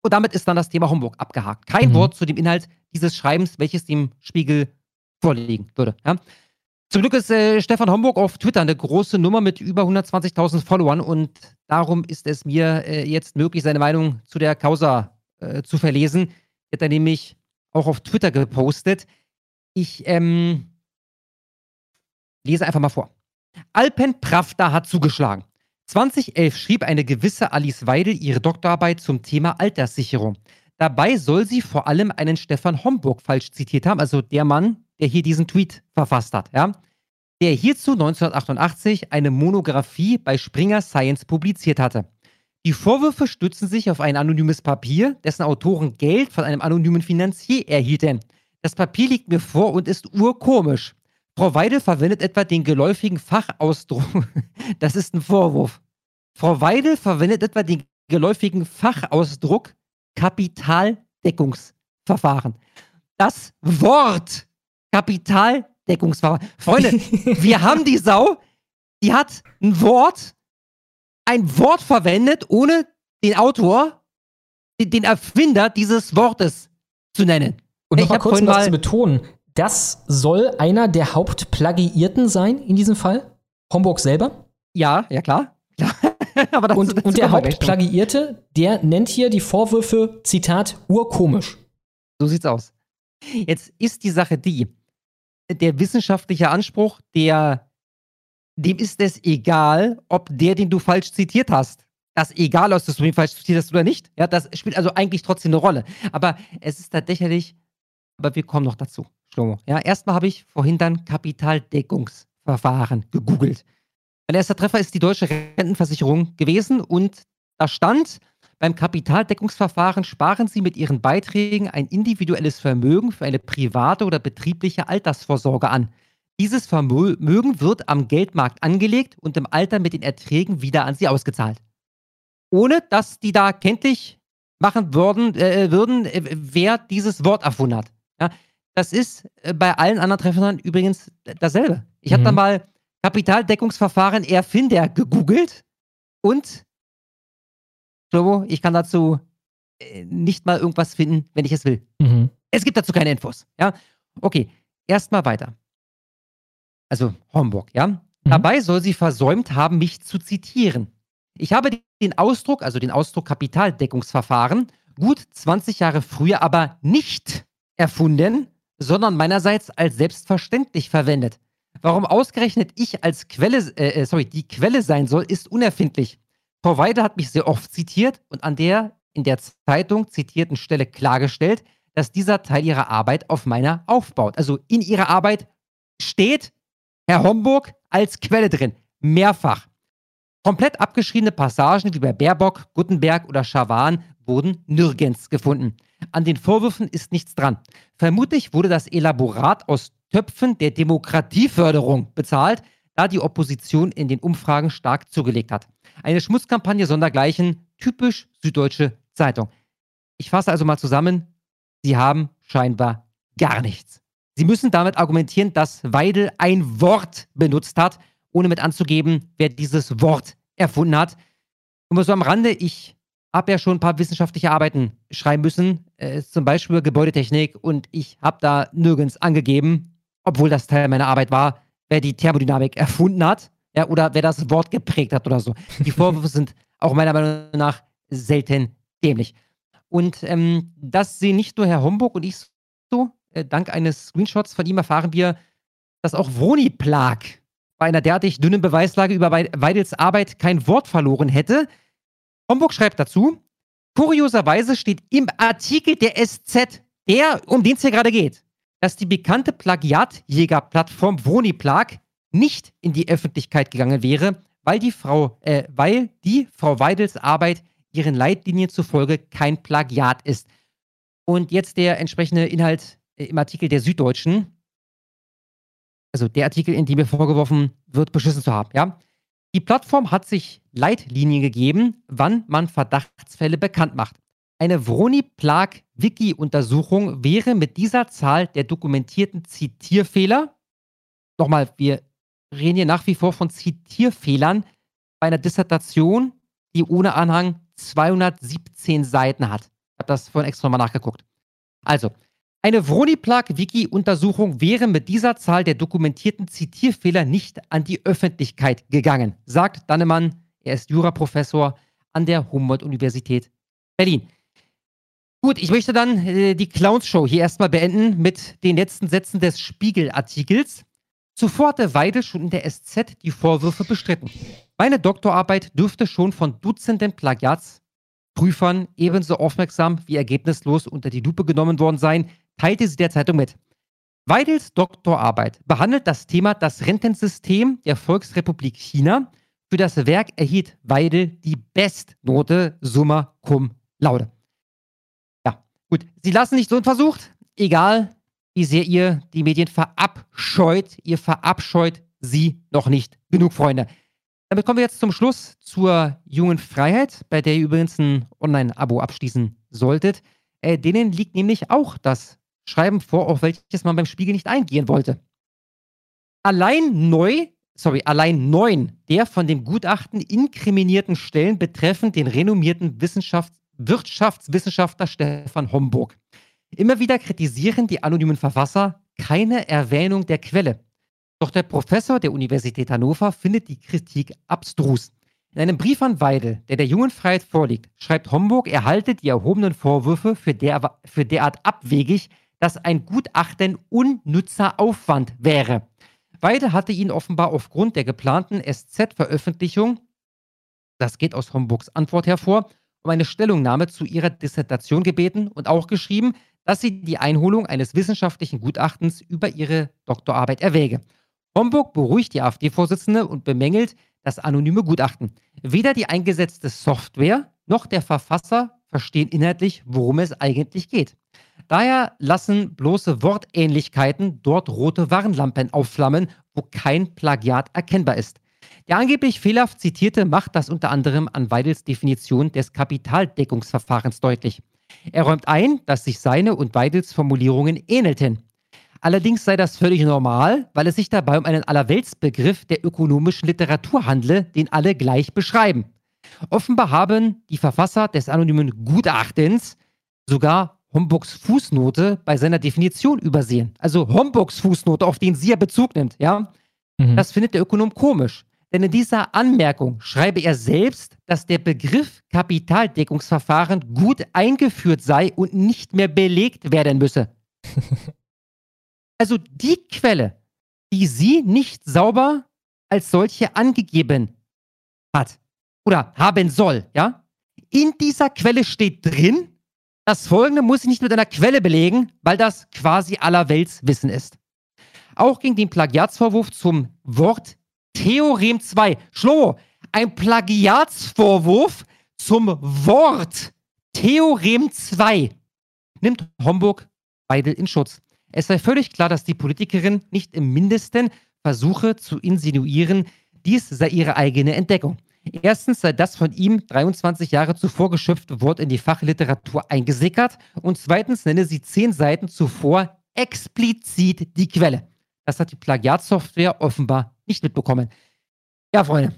S3: Und damit ist dann das Thema Homburg abgehakt. Kein mhm. Wort zu dem Inhalt dieses Schreibens, welches dem Spiegel vorliegen würde. Ja? Zum Glück ist äh, Stefan Homburg auf Twitter eine große Nummer mit über 120.000 Followern und darum ist es mir äh, jetzt möglich, seine Meinung zu der Causa äh, zu verlesen. Hat er nämlich auch auf Twitter gepostet. Ich ähm, lese einfach mal vor. Alpen Pravda hat zugeschlagen. 2011 schrieb eine gewisse Alice Weidel ihre Doktorarbeit zum Thema Alterssicherung. Dabei soll sie vor allem einen Stefan Homburg falsch zitiert haben, also der Mann, der hier diesen Tweet verfasst hat, ja, der hierzu 1988 eine Monographie bei Springer Science publiziert hatte. Die Vorwürfe stützen sich auf ein anonymes Papier, dessen Autoren Geld von einem anonymen Finanzier erhielten. Das Papier liegt mir vor und ist urkomisch. Frau Weidel verwendet etwa den geläufigen Fachausdruck. Das ist ein Vorwurf. Frau Weidel verwendet etwa den geläufigen Fachausdruck Kapitaldeckungsverfahren. Das Wort Kapitaldeckungsverfahren. Freunde, wir haben die Sau, die hat ein Wort, ein Wort verwendet, ohne den Autor, den Erfinder dieses Wortes zu nennen.
S2: Und nochmal kurz um das zu betonen, das soll einer der Hauptplagiierten sein in diesem Fall? Homburg selber?
S3: Ja, ja klar.
S2: Aber und, und der Hauptplagiierte, der nennt hier die Vorwürfe, Zitat, urkomisch.
S3: So sieht's aus. Jetzt ist die Sache die, der wissenschaftliche Anspruch, der, dem ist es egal, ob der, den du falsch zitiert hast, das egal dass du ihn falsch zitiert hast oder nicht. Ja, das spielt also eigentlich trotzdem eine Rolle. Aber es ist tatsächlich, aber wir kommen noch dazu. Schlomo. Ja, erstmal habe ich vorhin dann Kapitaldeckungsverfahren gegoogelt. Mein erster Treffer ist die deutsche Rentenversicherung gewesen und da stand, beim Kapitaldeckungsverfahren sparen Sie mit Ihren Beiträgen ein individuelles Vermögen für eine private oder betriebliche Altersvorsorge an. Dieses Vermögen wird am Geldmarkt angelegt und im Alter mit den Erträgen wieder an Sie ausgezahlt. Ohne dass die da kenntlich machen würden, äh, würden äh, wer dieses Wort erfunden hat. Ja, das ist äh, bei allen anderen Treffern übrigens dasselbe. Ich mhm. habe dann mal Kapitaldeckungsverfahren Erfinder gegoogelt und Slobo, ich kann dazu äh, nicht mal irgendwas finden, wenn ich es will. Mhm. Es gibt dazu keine Infos. Ja, okay. Erstmal weiter. Also Homburg, ja. Mhm. Dabei soll sie versäumt haben, mich zu zitieren. Ich habe den Ausdruck, also den Ausdruck Kapitaldeckungsverfahren, gut 20 Jahre früher aber nicht erfunden, sondern meinerseits als selbstverständlich verwendet. Warum ausgerechnet ich als Quelle, äh, äh, sorry, die Quelle sein soll, ist unerfindlich. Frau Weide hat mich sehr oft zitiert und an der in der Zeitung zitierten Stelle klargestellt, dass dieser Teil ihrer Arbeit auf meiner aufbaut. Also in ihrer Arbeit steht Herr Homburg als Quelle drin. Mehrfach. Komplett abgeschriebene Passagen wie bei Baerbock, Guttenberg oder Schawan wurden nirgends gefunden. An den Vorwürfen ist nichts dran. Vermutlich wurde das Elaborat aus Töpfen der Demokratieförderung bezahlt, da die Opposition in den Umfragen stark zugelegt hat. Eine Schmutzkampagne sondergleichen, typisch Süddeutsche Zeitung. Ich fasse also mal zusammen, Sie haben scheinbar gar nichts. Sie müssen damit argumentieren, dass Weidel ein Wort benutzt hat, ohne mit anzugeben, wer dieses Wort erfunden hat. Und so am Rande, ich habe ja schon ein paar wissenschaftliche Arbeiten schreiben müssen, äh, zum Beispiel Gebäudetechnik, und ich habe da nirgends angegeben, obwohl das Teil meiner Arbeit war, wer die Thermodynamik erfunden hat, ja, oder wer das Wort geprägt hat oder so. Die Vorwürfe sind auch meiner Meinung nach selten dämlich. Und ähm, das sehen nicht nur Herr Homburg und ich so. Äh, dank eines Screenshots von ihm erfahren wir, dass auch Vroni Plag bei einer derartig dünnen Beweislage über Weidels Arbeit kein Wort verloren hätte. Homburg schreibt dazu, kurioserweise steht im Artikel der SZ, der, um den es hier gerade geht, dass die bekannte Plagiatjäger-Plattform Plag nicht in die Öffentlichkeit gegangen wäre, weil die Frau, äh, weil die Frau Weidels Arbeit ihren Leitlinien zufolge kein Plagiat ist. Und jetzt der entsprechende Inhalt äh, im Artikel der Süddeutschen. Also der Artikel, in dem mir vorgeworfen wird, beschissen zu haben, ja. Die Plattform hat sich Leitlinien gegeben, wann man Verdachtsfälle bekannt macht. Eine Vroni-Plag-Wiki-Untersuchung wäre mit dieser Zahl der dokumentierten Zitierfehler, nochmal, wir reden hier nach wie vor von Zitierfehlern bei einer Dissertation, die ohne Anhang 217 Seiten hat. Ich habe das vorhin extra mal nachgeguckt. Also, eine Vroni-Plag-Wiki-Untersuchung wäre mit dieser Zahl der dokumentierten Zitierfehler nicht an die Öffentlichkeit gegangen, sagt Dannemann. Er ist Juraprofessor an der Humboldt-Universität Berlin. Gut, ich möchte dann äh, die Clowns-Show hier erstmal beenden mit den letzten Sätzen des Spiegel-Artikels. Zuvor hatte Weidel schon in der SZ die Vorwürfe bestritten. Meine Doktorarbeit dürfte schon von Dutzenden Plagiatsprüfern ebenso aufmerksam wie ergebnislos unter die Lupe genommen worden sein, teilte sie der Zeitung mit. Weidels Doktorarbeit behandelt das Thema das Rentensystem der Volksrepublik China. Für das Werk erhielt Weidel die Bestnote Summa Cum Laude. Ja, gut. Sie lassen nicht so unversucht. Egal, wie sehr ihr die Medien verabscheut, ihr verabscheut sie noch nicht genug, Freunde. Damit kommen wir jetzt zum Schluss zur jungen Freiheit, bei der ihr übrigens ein Online-Abo abschließen solltet. Äh, denen liegt nämlich auch das Schreiben vor, auf welches man beim Spiegel nicht eingehen wollte. Allein neu, sorry, allein neun der von dem Gutachten inkriminierten Stellen betreffen den renommierten Wissenschafts Wirtschaftswissenschaftler Stefan Homburg. Immer wieder kritisieren die anonymen Verfasser keine Erwähnung der Quelle. Doch der Professor der Universität Hannover findet die Kritik abstrus. In einem Brief an Weidel, der der Jungen Freiheit vorliegt, schreibt Homburg, er halte die erhobenen Vorwürfe für, der, für derart abwegig, dass ein Gutachten unnützer Aufwand wäre. Weidel hatte ihn offenbar aufgrund der geplanten SZ-Veröffentlichung, das geht aus Homburgs Antwort hervor, um eine Stellungnahme zu ihrer Dissertation gebeten und auch geschrieben, dass sie die Einholung eines wissenschaftlichen Gutachtens über ihre Doktorarbeit erwäge. Homburg beruhigt die AfD-Vorsitzende und bemängelt das anonyme Gutachten. Weder die eingesetzte Software noch der Verfasser verstehen inhaltlich, worum es eigentlich geht. Daher lassen bloße Wortähnlichkeiten dort rote Warnlampen aufflammen, wo kein Plagiat erkennbar ist. Der angeblich fehlerhaft zitierte macht das unter anderem an Weidels Definition des Kapitaldeckungsverfahrens deutlich. Er räumt ein, dass sich seine und Weidels Formulierungen ähnelten. Allerdings sei das völlig normal, weil es sich dabei um einen Allerweltsbegriff der ökonomischen Literatur handle, den alle gleich beschreiben. Offenbar haben die Verfasser des anonymen Gutachtens sogar Homburgs Fußnote bei seiner Definition übersehen. Also Homburgs Fußnote, auf den sie ja Bezug nimmt, ja. Mhm. Das findet der Ökonom komisch. Denn in dieser Anmerkung schreibe er selbst, dass der Begriff Kapitaldeckungsverfahren gut eingeführt sei und nicht mehr belegt werden müsse. Also die Quelle, die sie nicht sauber als solche angegeben hat oder haben soll, ja? In dieser Quelle steht drin, das folgende muss ich nicht mit einer Quelle belegen, weil das quasi allerweltswissen ist. Auch gegen den Plagiatsvorwurf zum Wort Theorem 2. Schlo, ein Plagiatsvorwurf zum Wort Theorem 2 nimmt Homburg beide in Schutz. Es sei völlig klar, dass die Politikerin nicht im Mindesten versuche zu insinuieren, dies sei ihre eigene Entdeckung. Erstens sei das von ihm 23 Jahre zuvor geschöpfte Wort in die Fachliteratur eingesickert und zweitens nenne sie zehn Seiten zuvor explizit die Quelle. Das hat die Plagiatsoftware offenbar nicht mitbekommen. Ja, Freunde,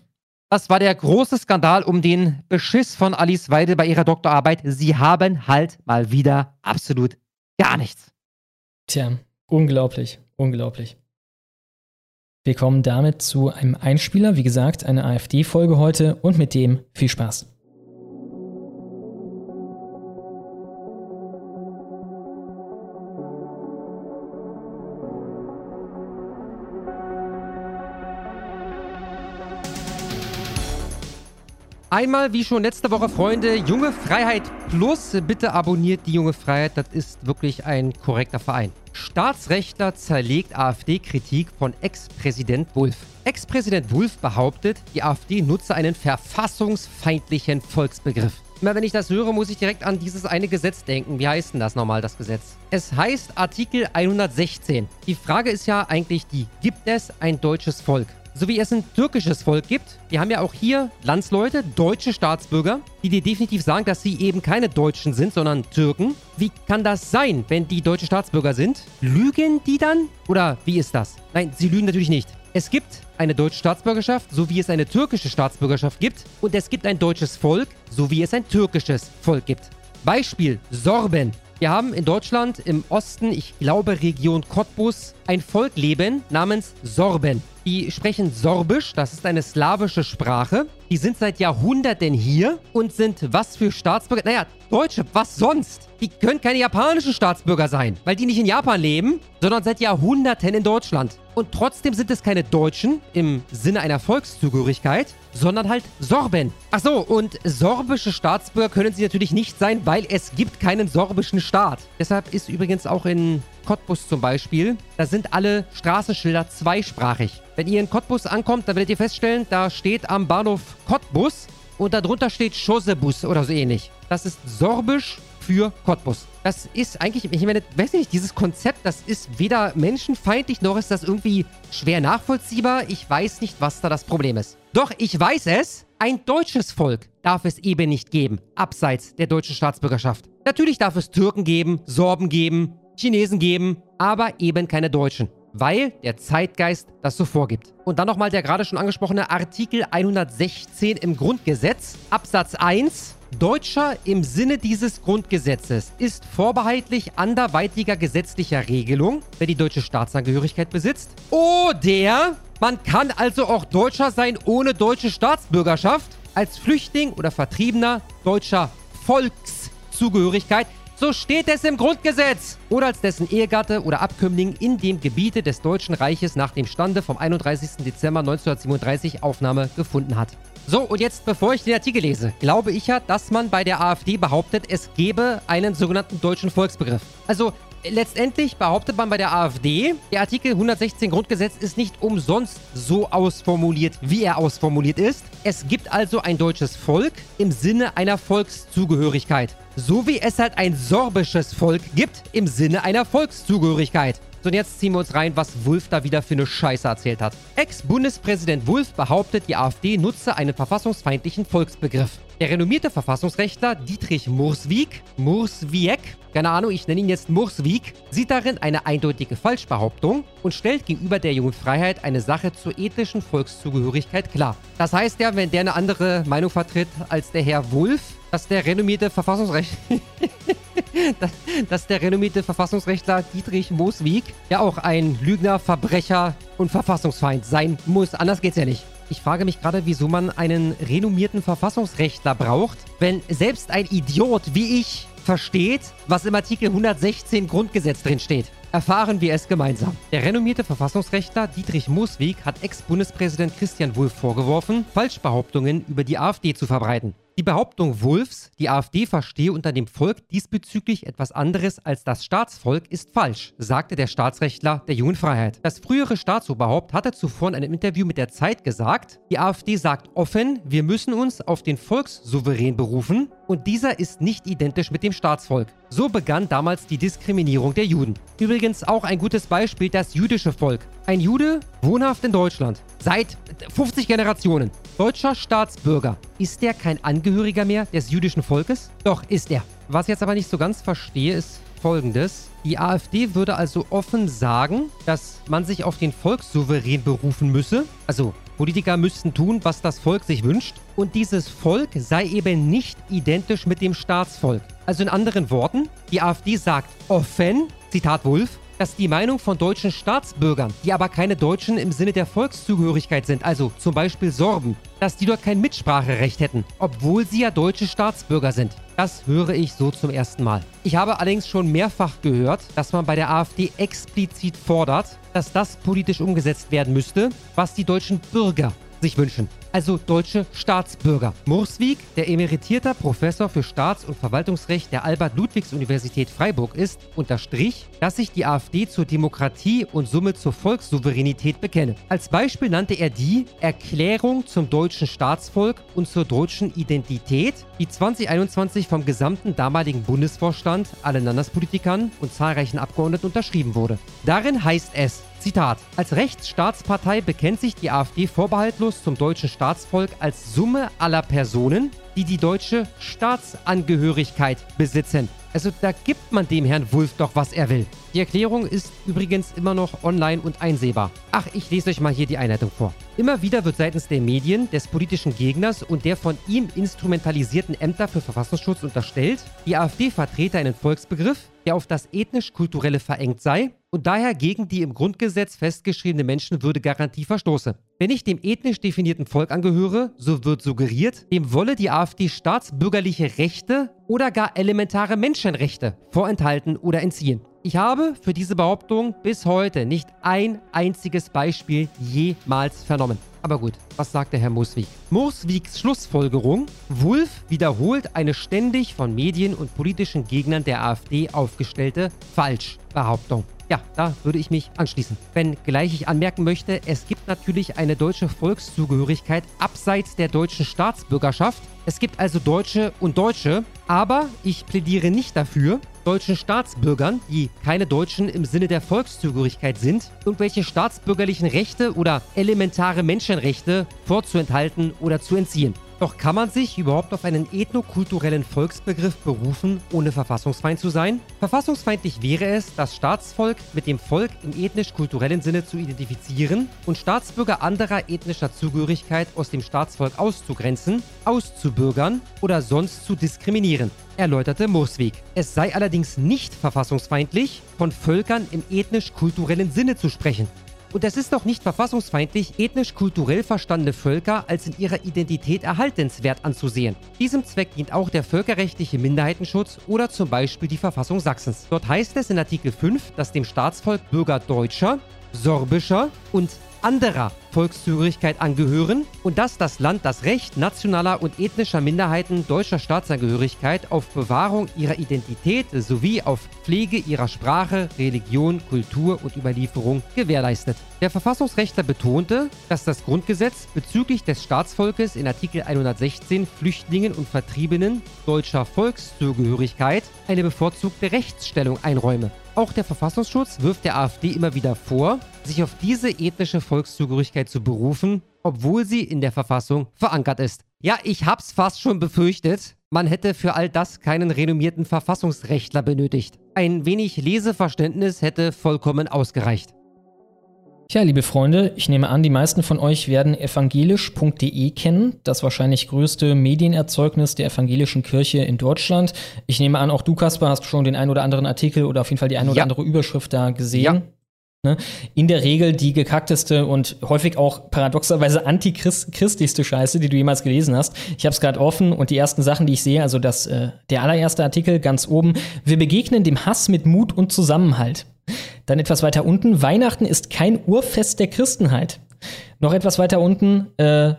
S3: das war der große Skandal um den Beschiss von Alice Weide bei ihrer Doktorarbeit. Sie haben halt mal wieder absolut gar nichts.
S2: Tja, unglaublich, unglaublich. Wir kommen damit zu einem Einspieler, wie gesagt, eine AfD-Folge heute und mit dem viel Spaß.
S3: Einmal, wie schon letzte Woche, Freunde, Junge Freiheit Plus. Bitte abonniert die Junge Freiheit. Das ist wirklich ein korrekter Verein. Staatsrechtler zerlegt AfD-Kritik von Ex-Präsident Wulff. Ex-Präsident Wulff behauptet, die AfD nutze einen verfassungsfeindlichen Volksbegriff. Immer wenn ich das höre, muss ich direkt an dieses eine Gesetz denken. Wie heißt denn das nochmal, das Gesetz? Es heißt Artikel 116. Die Frage ist ja eigentlich die, gibt es ein deutsches Volk? So wie es ein türkisches Volk gibt. Wir haben ja auch hier Landsleute, deutsche Staatsbürger, die dir definitiv sagen, dass sie eben keine Deutschen sind, sondern Türken. Wie kann das sein, wenn die deutsche Staatsbürger sind? Lügen die dann? Oder wie ist das? Nein, sie lügen natürlich nicht. Es gibt eine deutsche Staatsbürgerschaft, so wie es eine türkische Staatsbürgerschaft gibt. Und es gibt ein deutsches Volk, so wie es ein türkisches Volk gibt. Beispiel Sorben. Wir haben in Deutschland im Osten, ich glaube Region Cottbus, ein Volk leben namens Sorben. Die sprechen Sorbisch, das ist eine slawische Sprache. Die sind seit Jahrhunderten hier und sind was für Staatsbürger? Naja, Deutsche, was sonst? Die können keine japanischen Staatsbürger sein, weil die nicht in Japan leben, sondern seit Jahrhunderten in Deutschland. Und trotzdem sind es keine Deutschen im Sinne einer Volkszugehörigkeit, sondern halt Sorben. Achso, und sorbische Staatsbürger können sie natürlich nicht sein, weil es gibt keinen sorbischen Staat. Deshalb ist übrigens auch in Cottbus zum Beispiel, da sind alle Straßenschilder zweisprachig. Wenn ihr in Cottbus ankommt, dann werdet ihr feststellen, da steht am Bahnhof Cottbus und darunter steht Chosebus oder so ähnlich. Das ist Sorbisch für Cottbus. Das ist eigentlich, ich meine, weiß nicht, dieses Konzept, das ist weder menschenfeindlich, noch ist das irgendwie schwer nachvollziehbar. Ich weiß nicht, was da das Problem ist. Doch, ich weiß es. Ein deutsches Volk darf es eben nicht geben, abseits der deutschen Staatsbürgerschaft. Natürlich darf es Türken geben, Sorben geben, Chinesen geben, aber eben keine Deutschen weil der Zeitgeist das so vorgibt. Und dann nochmal der gerade schon angesprochene Artikel 116 im Grundgesetz, Absatz 1. Deutscher im Sinne dieses Grundgesetzes ist vorbehaltlich anderweitiger gesetzlicher Regelung, wer die deutsche Staatsangehörigkeit besitzt. Oder man kann also auch Deutscher sein ohne deutsche Staatsbürgerschaft, als Flüchtling oder Vertriebener deutscher Volkszugehörigkeit so steht es im Grundgesetz. Oder als dessen Ehegatte oder Abkömmling in dem Gebiete des Deutschen Reiches nach dem Stande vom 31. Dezember 1937 Aufnahme gefunden hat. So, und jetzt, bevor ich den Artikel lese, glaube ich ja, dass man bei der AfD behauptet, es gebe einen sogenannten deutschen Volksbegriff. Also, letztendlich behauptet man bei der AfD, der Artikel 116 Grundgesetz ist nicht umsonst so ausformuliert, wie er ausformuliert ist. Es gibt also ein deutsches Volk im Sinne einer Volkszugehörigkeit. So wie es halt ein sorbisches Volk gibt im Sinne einer Volkszugehörigkeit. So, und jetzt ziehen wir uns rein, was Wulff da wieder für eine Scheiße erzählt hat. Ex-Bundespräsident Wulff behauptet, die AfD nutze einen verfassungsfeindlichen Volksbegriff. Der renommierte Verfassungsrechtler Dietrich Murswijk, Murswiek, keine Ahnung, ich nenne ihn jetzt Murswijk, sieht darin eine eindeutige Falschbehauptung und stellt gegenüber der jungen Freiheit eine Sache zur ethnischen Volkszugehörigkeit klar. Das heißt ja, wenn der eine andere Meinung vertritt als der Herr Wulff, dass der renommierte Verfassungsrechtler dass, der renommierte Verfassungsrechtler Dietrich Mooswig ja auch ein Lügner, Verbrecher und Verfassungsfeind sein muss. Anders geht's ja nicht. Ich frage mich gerade, wieso man einen renommierten Verfassungsrechtler braucht, wenn selbst ein Idiot wie ich versteht, was im Artikel 116 Grundgesetz drin steht. Erfahren wir es gemeinsam. Der renommierte Verfassungsrechtler Dietrich Mooswig hat Ex-Bundespräsident Christian Wulff vorgeworfen, Falschbehauptungen über die AfD zu verbreiten. Die Behauptung Wulffs, die AfD verstehe unter dem Volk diesbezüglich etwas anderes als das Staatsvolk, ist falsch, sagte der Staatsrechtler der Jungen Freiheit. Das frühere Staatsoberhaupt hatte zuvor in einem Interview mit der Zeit gesagt, die AfD sagt offen, wir müssen uns auf den Volkssouverän berufen und dieser ist nicht identisch mit dem Staatsvolk. So begann damals die Diskriminierung der Juden. Übrigens auch ein gutes Beispiel das jüdische Volk. Ein Jude, wohnhaft in Deutschland, seit 50 Generationen, deutscher Staatsbürger. Ist der kein Angehöriger mehr des jüdischen Volkes? Doch, ist er. Was ich jetzt aber nicht so ganz verstehe, ist folgendes. Die AfD würde also offen sagen, dass man sich auf den Volkssouverän berufen müsse. Also Politiker müssten tun, was das Volk sich wünscht. Und dieses Volk sei eben nicht identisch mit dem Staatsvolk. Also in anderen Worten, die AfD sagt offen, Zitat Wulff, dass die Meinung von deutschen Staatsbürgern, die aber keine Deutschen im Sinne der Volkszugehörigkeit sind, also zum Beispiel Sorben, dass die dort kein Mitspracherecht hätten, obwohl sie ja deutsche Staatsbürger sind. Das höre ich so zum ersten Mal. Ich habe allerdings schon mehrfach gehört, dass man bei der AfD explizit fordert, dass das politisch umgesetzt werden müsste, was die deutschen Bürger sich wünschen also deutsche Staatsbürger. Murswig, der emeritierter Professor für Staats- und Verwaltungsrecht der Albert-Ludwigs-Universität Freiburg ist, unterstrich, dass sich die AfD zur Demokratie und somit zur Volkssouveränität bekenne. Als Beispiel nannte er die Erklärung zum deutschen Staatsvolk und zur deutschen Identität, die 2021 vom gesamten damaligen Bundesvorstand, allen Landespolitikern und zahlreichen Abgeordneten unterschrieben wurde. Darin heißt es, Zitat, als Rechtsstaatspartei bekennt sich die AfD vorbehaltlos zum deutschen Staatsvolk als Summe aller Personen, die die deutsche Staatsangehörigkeit besitzen. Also da gibt man dem Herrn Wulff doch, was er will. Die Erklärung ist übrigens immer noch online und einsehbar. Ach, ich lese euch mal hier die Einleitung vor. Immer wieder wird seitens der Medien, des politischen Gegners und der von ihm instrumentalisierten Ämter für Verfassungsschutz unterstellt, die AfD vertrete einen Volksbegriff, der auf das ethnisch-kulturelle verengt sei und daher gegen die im Grundgesetz festgeschriebene Menschenwürdegarantie verstoße. Wenn ich dem ethnisch definierten Volk angehöre, so wird suggeriert, dem wolle die AfD staatsbürgerliche Rechte oder gar elementare Menschenrechte vorenthalten oder entziehen. Ich habe für diese Behauptung bis heute nicht ein einziges Beispiel jemals vernommen. Aber gut, was sagt der Herr Muswig? Muswigs Schlussfolgerung, Wulff wiederholt eine ständig von Medien und politischen Gegnern der AfD aufgestellte Falschbehauptung. Ja, da würde ich mich anschließen. Wenn gleich ich anmerken möchte, es gibt natürlich eine deutsche Volkszugehörigkeit abseits der deutschen Staatsbürgerschaft. Es gibt also Deutsche und Deutsche, aber ich plädiere nicht dafür, deutschen Staatsbürgern, die keine Deutschen im Sinne der Volkszugehörigkeit sind, irgendwelche staatsbürgerlichen Rechte oder elementare Menschenrechte vorzuenthalten oder zu entziehen. Doch kann man sich überhaupt auf einen ethnokulturellen Volksbegriff berufen, ohne verfassungsfeind zu sein? Verfassungsfeindlich wäre es, das Staatsvolk mit dem Volk im ethnisch-kulturellen Sinne zu identifizieren und Staatsbürger anderer ethnischer Zugehörigkeit aus dem Staatsvolk auszugrenzen, auszubürgern oder sonst zu diskriminieren erläuterte Murswig. Es sei allerdings nicht verfassungsfeindlich, von Völkern im ethnisch-kulturellen Sinne zu sprechen. Und es ist doch nicht verfassungsfeindlich, ethnisch-kulturell verstandene Völker als in ihrer Identität erhaltenswert anzusehen. Diesem Zweck dient auch der völkerrechtliche Minderheitenschutz oder zum Beispiel die Verfassung Sachsens. Dort heißt es in Artikel 5, dass dem Staatsvolk Bürger deutscher, sorbischer und anderer Volkszugehörigkeit angehören und dass das Land das Recht nationaler und ethnischer Minderheiten deutscher Staatsangehörigkeit auf Bewahrung ihrer Identität sowie auf Pflege ihrer Sprache, Religion, Kultur und Überlieferung gewährleistet. Der Verfassungsrechtler betonte, dass das Grundgesetz bezüglich des Staatsvolkes in Artikel 116 Flüchtlingen und Vertriebenen deutscher Volkszugehörigkeit eine bevorzugte Rechtsstellung einräume. Auch der Verfassungsschutz wirft der AfD immer wieder vor, sich auf diese ethnische Volkszugehörigkeit zu berufen, obwohl sie in der Verfassung verankert ist. Ja, ich hab's fast schon befürchtet. Man hätte für all das keinen renommierten Verfassungsrechtler benötigt. Ein wenig Leseverständnis hätte vollkommen ausgereicht.
S2: Tja, liebe Freunde, ich nehme an, die meisten von euch werden evangelisch.de kennen, das wahrscheinlich größte Medienerzeugnis der evangelischen Kirche in Deutschland. Ich nehme an, auch du, Kasper, hast schon den ein oder anderen Artikel oder auf jeden Fall die ein oder ja. andere Überschrift da gesehen. Ja. Ne? In der Regel die gekackteste und häufig auch paradoxerweise antichristlichste Scheiße, die du jemals gelesen hast. Ich habe es gerade offen und die ersten Sachen, die ich sehe, also das, äh, der allererste Artikel ganz oben, wir begegnen dem Hass mit Mut und Zusammenhalt. Dann etwas weiter unten, Weihnachten ist kein Urfest der Christenheit. Noch etwas weiter unten, äh,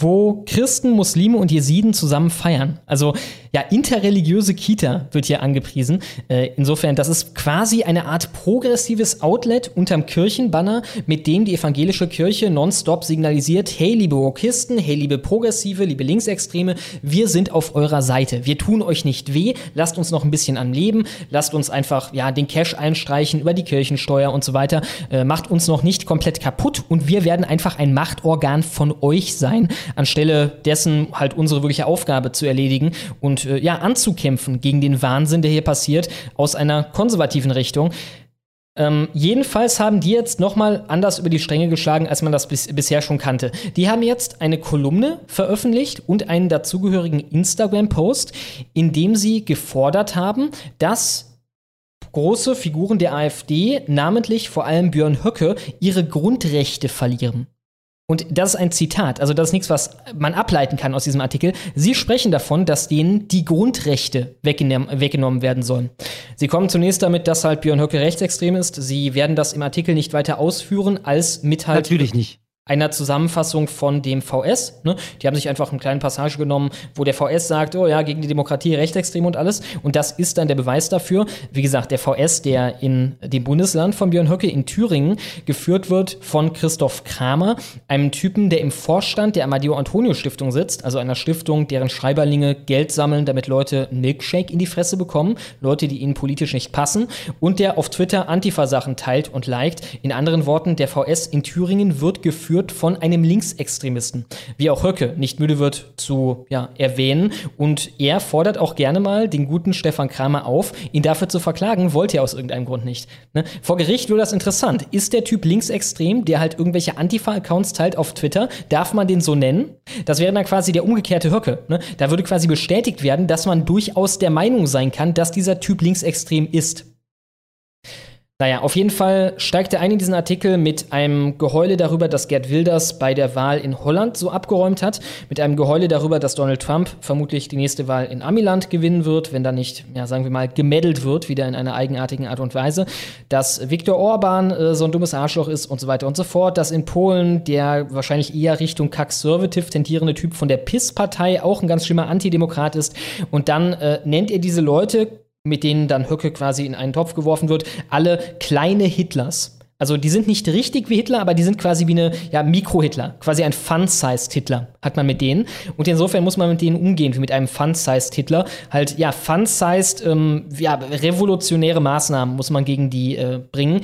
S2: wo Christen, Muslime und Jesiden zusammen feiern. Also ja, interreligiöse Kita wird hier angepriesen. Äh, insofern, das ist quasi eine Art progressives Outlet unterm Kirchenbanner, mit dem die evangelische Kirche nonstop signalisiert, hey liebe Wokisten, hey liebe Progressive, liebe Linksextreme, wir sind auf eurer Seite. Wir tun euch nicht weh, lasst uns noch ein bisschen am Leben, lasst uns einfach ja den Cash einstreichen über die Kirchensteuer und so weiter, äh, macht uns noch nicht komplett kaputt und wir werden einfach ein Machtorgan von euch sein, anstelle dessen halt unsere wirkliche Aufgabe zu erledigen und äh, ja, anzukämpfen gegen den Wahnsinn, der hier passiert, aus einer konservativen Richtung. Ähm, jedenfalls haben die jetzt nochmal anders über die Stränge geschlagen, als man das bis, bisher schon kannte. Die haben jetzt eine Kolumne veröffentlicht und einen dazugehörigen Instagram-Post, in dem sie gefordert haben, dass große Figuren der AfD, namentlich vor allem Björn Höcke, ihre Grundrechte verlieren. Und das ist ein Zitat, also das ist nichts, was man ableiten kann aus diesem Artikel. Sie sprechen davon, dass denen die Grundrechte weggenommen werden sollen. Sie kommen zunächst damit, dass halt Björn Höcke rechtsextrem ist. Sie werden das im Artikel nicht weiter ausführen, als mit halt
S3: Natürlich nicht
S2: einer Zusammenfassung von dem VS. Ne? Die haben sich einfach eine kleine Passage genommen, wo der VS sagt, oh ja, gegen die Demokratie, rechtsextrem und alles. Und das ist dann der Beweis dafür. Wie gesagt, der VS, der in dem Bundesland von Björn Höcke in Thüringen geführt wird von Christoph Kramer, einem Typen, der im Vorstand der Amadeo Antonio Stiftung sitzt, also einer Stiftung, deren Schreiberlinge Geld sammeln, damit Leute einen Milkshake in die Fresse bekommen, Leute, die ihnen politisch nicht passen, und der auf Twitter Antifa-Sachen teilt und liked. In anderen Worten, der VS in Thüringen wird geführt geführt von einem Linksextremisten, wie auch Höcke nicht müde wird zu ja, erwähnen. Und er fordert auch gerne mal den guten Stefan Kramer auf, ihn dafür zu verklagen, wollte er aus irgendeinem Grund nicht. Ne? Vor Gericht wird das interessant. Ist der Typ linksextrem, der halt irgendwelche Antifa-Accounts teilt auf Twitter? Darf man den so nennen? Das wäre dann quasi der umgekehrte Höcke. Ne? Da würde quasi bestätigt werden, dass man durchaus der Meinung sein kann, dass dieser Typ linksextrem ist. Naja, auf jeden Fall steigt er ein in diesen Artikel mit einem Geheule darüber, dass Gerd Wilders bei der Wahl in Holland so abgeräumt hat, mit einem Geheule darüber, dass Donald Trump vermutlich die nächste Wahl in Amiland gewinnen wird, wenn da nicht, ja, sagen wir mal, gemeddelt wird, wieder in einer eigenartigen Art und Weise, dass Viktor Orban äh, so ein dummes Arschloch ist und so weiter und so fort, dass in Polen der wahrscheinlich eher Richtung Conservative tentierende Typ von der PIS-Partei auch ein ganz schlimmer Antidemokrat ist. Und dann äh, nennt er diese Leute mit denen dann Höcke quasi in einen Topf geworfen wird, alle kleine Hitlers. Also die sind nicht richtig wie Hitler, aber die sind quasi wie eine ja, Mikro-Hitler, quasi ein Fun-Sized Hitler hat man mit denen. Und insofern muss man mit denen umgehen wie mit einem Fun-Sized Hitler. Halt, ja, Fun-Sized, ähm, ja, revolutionäre Maßnahmen muss man gegen die äh, bringen.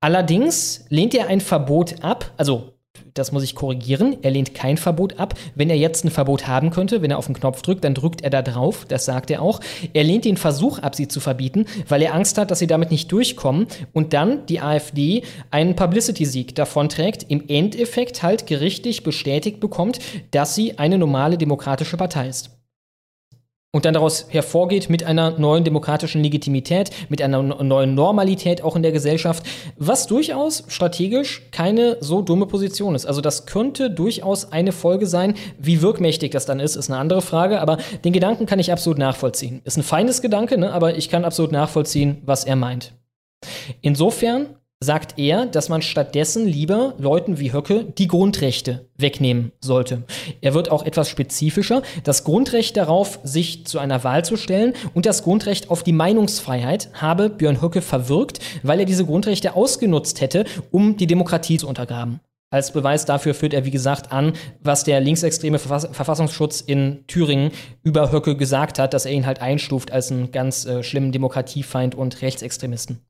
S2: Allerdings lehnt er ein Verbot ab, also das muss ich korrigieren. Er lehnt kein Verbot ab. Wenn er jetzt ein Verbot haben könnte, wenn er auf den Knopf drückt, dann drückt er da drauf. Das sagt er auch. Er lehnt den Versuch ab, sie zu verbieten, weil er Angst hat, dass sie damit nicht durchkommen und dann die AfD einen Publicity-Sieg davonträgt, im Endeffekt halt gerichtlich bestätigt bekommt, dass sie eine normale demokratische Partei ist und dann daraus hervorgeht mit einer neuen demokratischen Legitimität, mit einer neuen Normalität auch in der Gesellschaft, was durchaus strategisch keine so dumme Position ist. Also das könnte durchaus eine Folge sein. Wie wirkmächtig das dann ist, ist eine andere Frage, aber den Gedanken kann ich absolut nachvollziehen. Ist ein feines Gedanke, ne? aber ich kann absolut nachvollziehen, was er meint. Insofern sagt er, dass man stattdessen lieber Leuten wie Höcke die Grundrechte wegnehmen sollte. Er wird auch etwas spezifischer. Das Grundrecht darauf, sich zu einer Wahl zu stellen und das Grundrecht auf die Meinungsfreiheit habe Björn Höcke verwirkt, weil er diese Grundrechte ausgenutzt hätte, um die Demokratie zu untergraben. Als Beweis dafür führt er, wie gesagt, an, was der linksextreme Verfassungsschutz in Thüringen über Höcke gesagt hat, dass er ihn halt einstuft als einen ganz äh, schlimmen Demokratiefeind und Rechtsextremisten.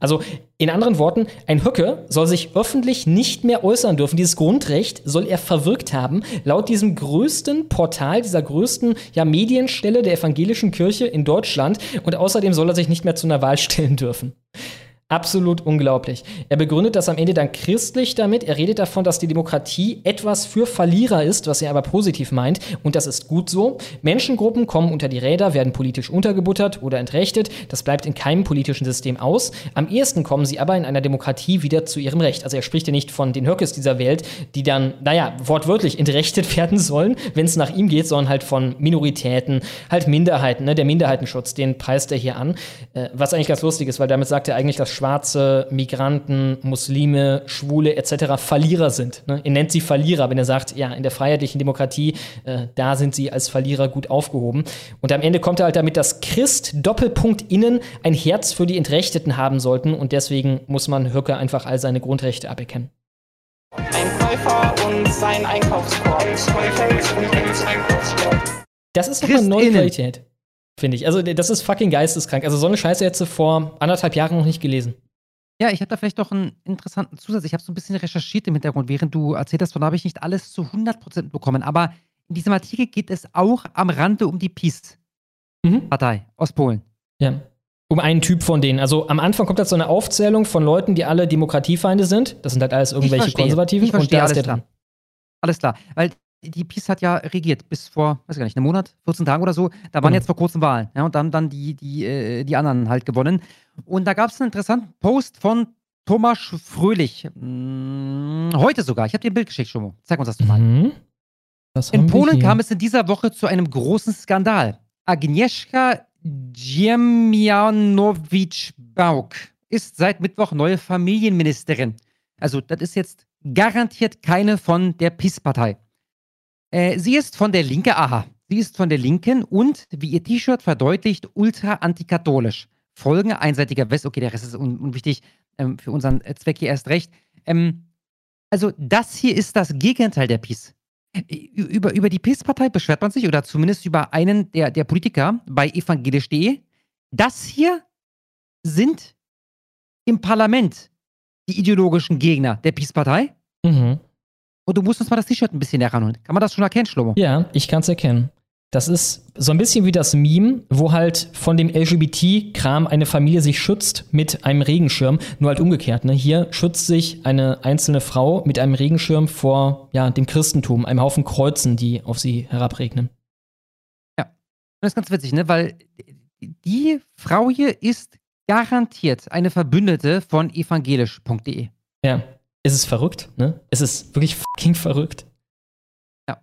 S2: Also in anderen Worten, ein Höcke soll sich öffentlich nicht mehr äußern dürfen. Dieses Grundrecht soll er verwirkt haben, laut diesem größten Portal, dieser größten ja, Medienstelle der evangelischen Kirche in Deutschland. Und außerdem soll er sich nicht mehr zu einer Wahl stellen dürfen. Absolut unglaublich. Er begründet das am Ende dann christlich damit. Er redet davon, dass die Demokratie etwas für Verlierer ist, was er aber positiv meint. Und das ist gut so. Menschengruppen kommen unter die Räder, werden politisch untergebuttert oder entrechtet. Das bleibt in keinem politischen System aus. Am ehesten kommen sie aber in einer Demokratie wieder zu ihrem Recht. Also er spricht ja nicht von den Höckes dieser Welt, die dann, naja, wortwörtlich entrechtet werden sollen, wenn es nach ihm geht, sondern halt von Minoritäten, halt Minderheiten. Ne? Der Minderheitenschutz, den preist er hier an. Äh, was eigentlich ganz lustig ist, weil damit sagt er eigentlich, dass Schwarze, Migranten, Muslime, Schwule etc. Verlierer sind. Ne? Er nennt sie Verlierer, wenn er sagt, ja, in der freiheitlichen Demokratie, äh, da sind sie als Verlierer gut aufgehoben. Und am Ende kommt er halt damit, dass Christ Doppelpunkt innen ein Herz für die Entrechteten haben sollten und deswegen muss man Höcke einfach all seine Grundrechte aberkennen.
S9: Ein Käufer und sein Einkaufskorb.
S2: Das ist doch eine neue Qualität. Finde ich. Also, das ist fucking geisteskrank. Also, so eine Scheiße hättest du vor anderthalb Jahren noch nicht gelesen.
S3: Ja, ich habe da vielleicht doch einen interessanten Zusatz. Ich habe so ein bisschen recherchiert im Hintergrund, während du erzählt hast, von da habe ich nicht alles zu 100% bekommen. Aber in diesem Artikel geht es auch am Rande um die PiS-Partei mhm. aus Polen.
S2: Ja. Um einen Typ von denen. Also am Anfang kommt da so eine Aufzählung von Leuten, die alle Demokratiefeinde sind. Das sind halt alles irgendwelche Konservativen.
S3: Ich verstehe, und der ist der dran. Alles klar. Weil die PiS hat ja regiert bis vor, weiß gar nicht, einem Monat, 14 Tagen oder so. Da waren mhm. jetzt vor kurzem Wahlen. Ja, und dann, dann die, die, äh, die anderen halt gewonnen. Und da gab es einen interessanten Post von Thomas Fröhlich. Hm, heute sogar. Ich habe dir ein Bild geschickt, Schomo. Zeig uns das mal. Mhm. in Polen kam es in dieser Woche zu einem großen Skandal. Agnieszka Dziemianowicz-Bauk ist seit Mittwoch neue Familienministerin. Also, das ist jetzt garantiert keine von der PiS-Partei. Äh, sie ist von der Linke, aha. Sie ist von der Linken und, wie ihr T-Shirt verdeutlicht, ultra antikatholisch. Folgen einseitiger West, okay, der Rest ist un unwichtig, ähm, für unseren Zweck hier erst recht. Ähm, also, das hier ist das Gegenteil der Peace. Über, über die Peace-Partei beschwert man sich, oder zumindest über einen der, der Politiker bei evangelisch.de. Das hier sind im Parlament die ideologischen Gegner der Peace-Partei. Mhm. Und du musst uns mal das T-Shirt ein bisschen heranholen. Kann man das schon erkennen, Schlomo?
S2: Ja, ich kann es erkennen. Das ist so ein bisschen wie das Meme, wo halt von dem LGBT-Kram eine Familie sich schützt mit einem Regenschirm, nur halt umgekehrt. Ne? Hier schützt sich eine einzelne Frau mit einem Regenschirm vor ja, dem Christentum, einem Haufen Kreuzen, die auf sie herabregnen.
S3: Ja, das ist ganz witzig, ne? weil die Frau hier ist garantiert eine Verbündete von evangelisch.de.
S2: Ja es ist verrückt, ne? Es ist wirklich fucking verrückt.
S3: Ja.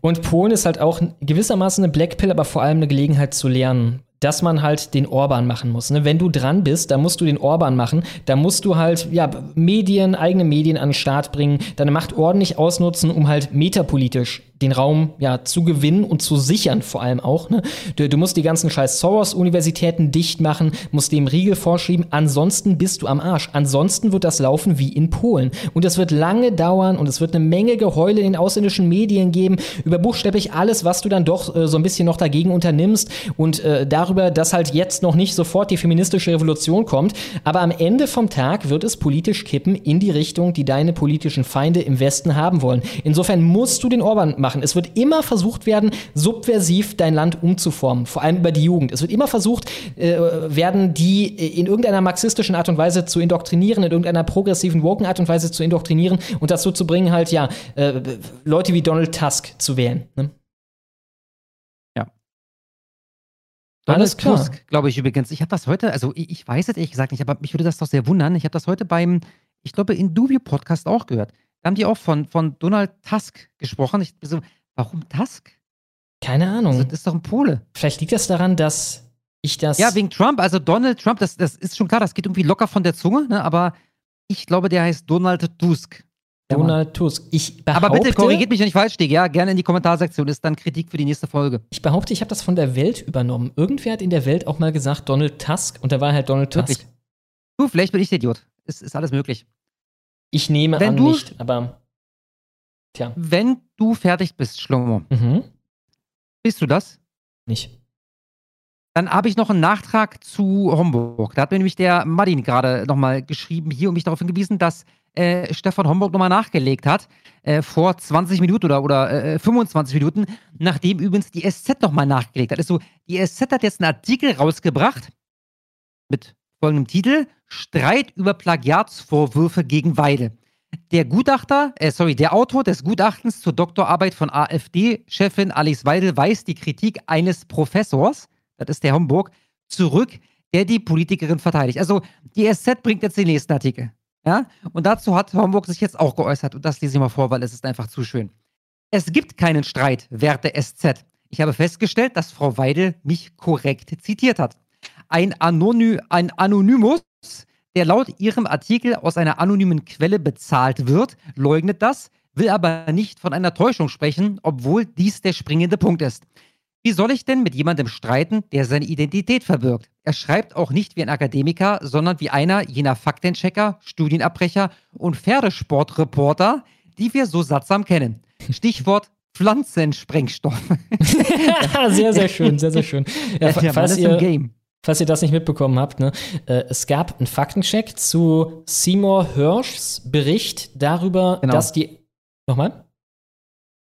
S2: Und Polen ist halt auch gewissermaßen eine Blackpill, aber vor allem eine Gelegenheit zu lernen, dass man halt den Orban machen muss. Ne? Wenn du dran bist, dann musst du den Orban machen. Da musst du halt ja, Medien, eigene Medien an den Start bringen, deine Macht ordentlich ausnutzen, um halt metapolitisch den Raum ja zu gewinnen und zu sichern, vor allem auch. Ne? Du, du, musst die ganzen scheiß Soros-Universitäten dicht machen, musst dem Riegel vorschieben, ansonsten bist du am Arsch. Ansonsten wird das laufen wie in Polen. Und es wird lange dauern und es wird eine Menge Geheule in den ausländischen Medien geben, über buchstäblich alles, was du dann doch äh, so ein bisschen noch dagegen unternimmst und äh, darüber, dass halt jetzt noch nicht sofort die feministische Revolution kommt. Aber am Ende vom Tag wird es politisch kippen in die Richtung, die deine politischen Feinde im Westen haben wollen. Insofern musst du den Orban machen machen. Es wird immer versucht werden, subversiv dein Land umzuformen, vor allem über die Jugend. Es wird immer versucht äh, werden, die in irgendeiner marxistischen Art und Weise zu indoktrinieren, in irgendeiner progressiven, woken Art und Weise zu indoktrinieren und dazu zu bringen, halt, ja, äh, Leute wie Donald Tusk zu wählen. Ne?
S3: Ja. Donald Tusk, glaube ich übrigens. Ich habe das heute, also ich, ich weiß es ehrlich gesagt nicht, aber mich würde das doch sehr wundern. Ich habe das heute beim, ich glaube, in Dubio Podcast auch gehört. Da haben die auch von, von Donald Tusk gesprochen. Ich so, warum Tusk?
S2: Keine Ahnung.
S3: Also, das ist doch ein Pole.
S2: Vielleicht liegt das daran, dass ich das.
S3: Ja, wegen Trump. Also Donald Trump, das, das ist schon klar, das geht irgendwie locker von der Zunge, ne? aber ich glaube, der heißt Donald Tusk.
S2: Donald Tusk. Ich behaupte,
S3: Aber bitte korrigiert mich, wenn ich falsch stehe. Ja, gerne in die Kommentarsektion. Ist dann Kritik für die nächste Folge.
S2: Ich behaupte, ich habe das von der Welt übernommen. Irgendwer hat in der Welt auch mal gesagt Donald Tusk und da war halt Donald Tusk. Wirklich?
S3: Du, vielleicht bin ich der Idiot. Ist, ist alles möglich.
S2: Ich nehme wenn an du, nicht, aber
S3: tja. Wenn du fertig bist, Schlomo, mhm. bist du das?
S2: Nicht.
S3: Dann habe ich noch einen Nachtrag zu Homburg. Da hat mir nämlich der Martin gerade nochmal geschrieben hier und mich darauf hingewiesen, dass äh, Stefan Homburg nochmal nachgelegt hat, äh, vor 20 Minuten oder, oder äh, 25 Minuten, nachdem übrigens die SZ nochmal nachgelegt hat. Also die SZ hat jetzt einen Artikel rausgebracht mit folgendem Titel: Streit über Plagiatsvorwürfe gegen Weide. Der Gutachter, äh, sorry, der Autor des Gutachtens zur Doktorarbeit von AfD-Chefin Alice Weidel weist die Kritik eines Professors, das ist der Homburg, zurück, der die Politikerin verteidigt. Also die SZ bringt jetzt den nächsten Artikel. Ja? Und dazu hat Homburg sich jetzt auch geäußert. Und das lese ich mal vor, weil es ist einfach zu schön. Es gibt keinen Streit, werte SZ. Ich habe festgestellt, dass Frau Weidel mich korrekt zitiert hat. Ein, Anony ein Anonymus, der laut ihrem Artikel aus einer anonymen Quelle bezahlt wird, leugnet das, will aber nicht von einer Täuschung sprechen, obwohl dies der springende Punkt ist. Wie soll ich denn mit jemandem streiten, der seine Identität verbirgt? Er schreibt auch nicht wie ein Akademiker, sondern wie einer jener Faktenchecker, Studienabbrecher und Pferdesportreporter, die wir so sattsam kennen. Stichwort Pflanzensprengstoff.
S2: sehr, sehr schön, sehr, sehr schön. Ja, falls, ihr, falls ihr das nicht mitbekommen habt, ne, äh, es gab einen Faktencheck zu Seymour Hirschs Bericht darüber, genau. dass die. Nochmal?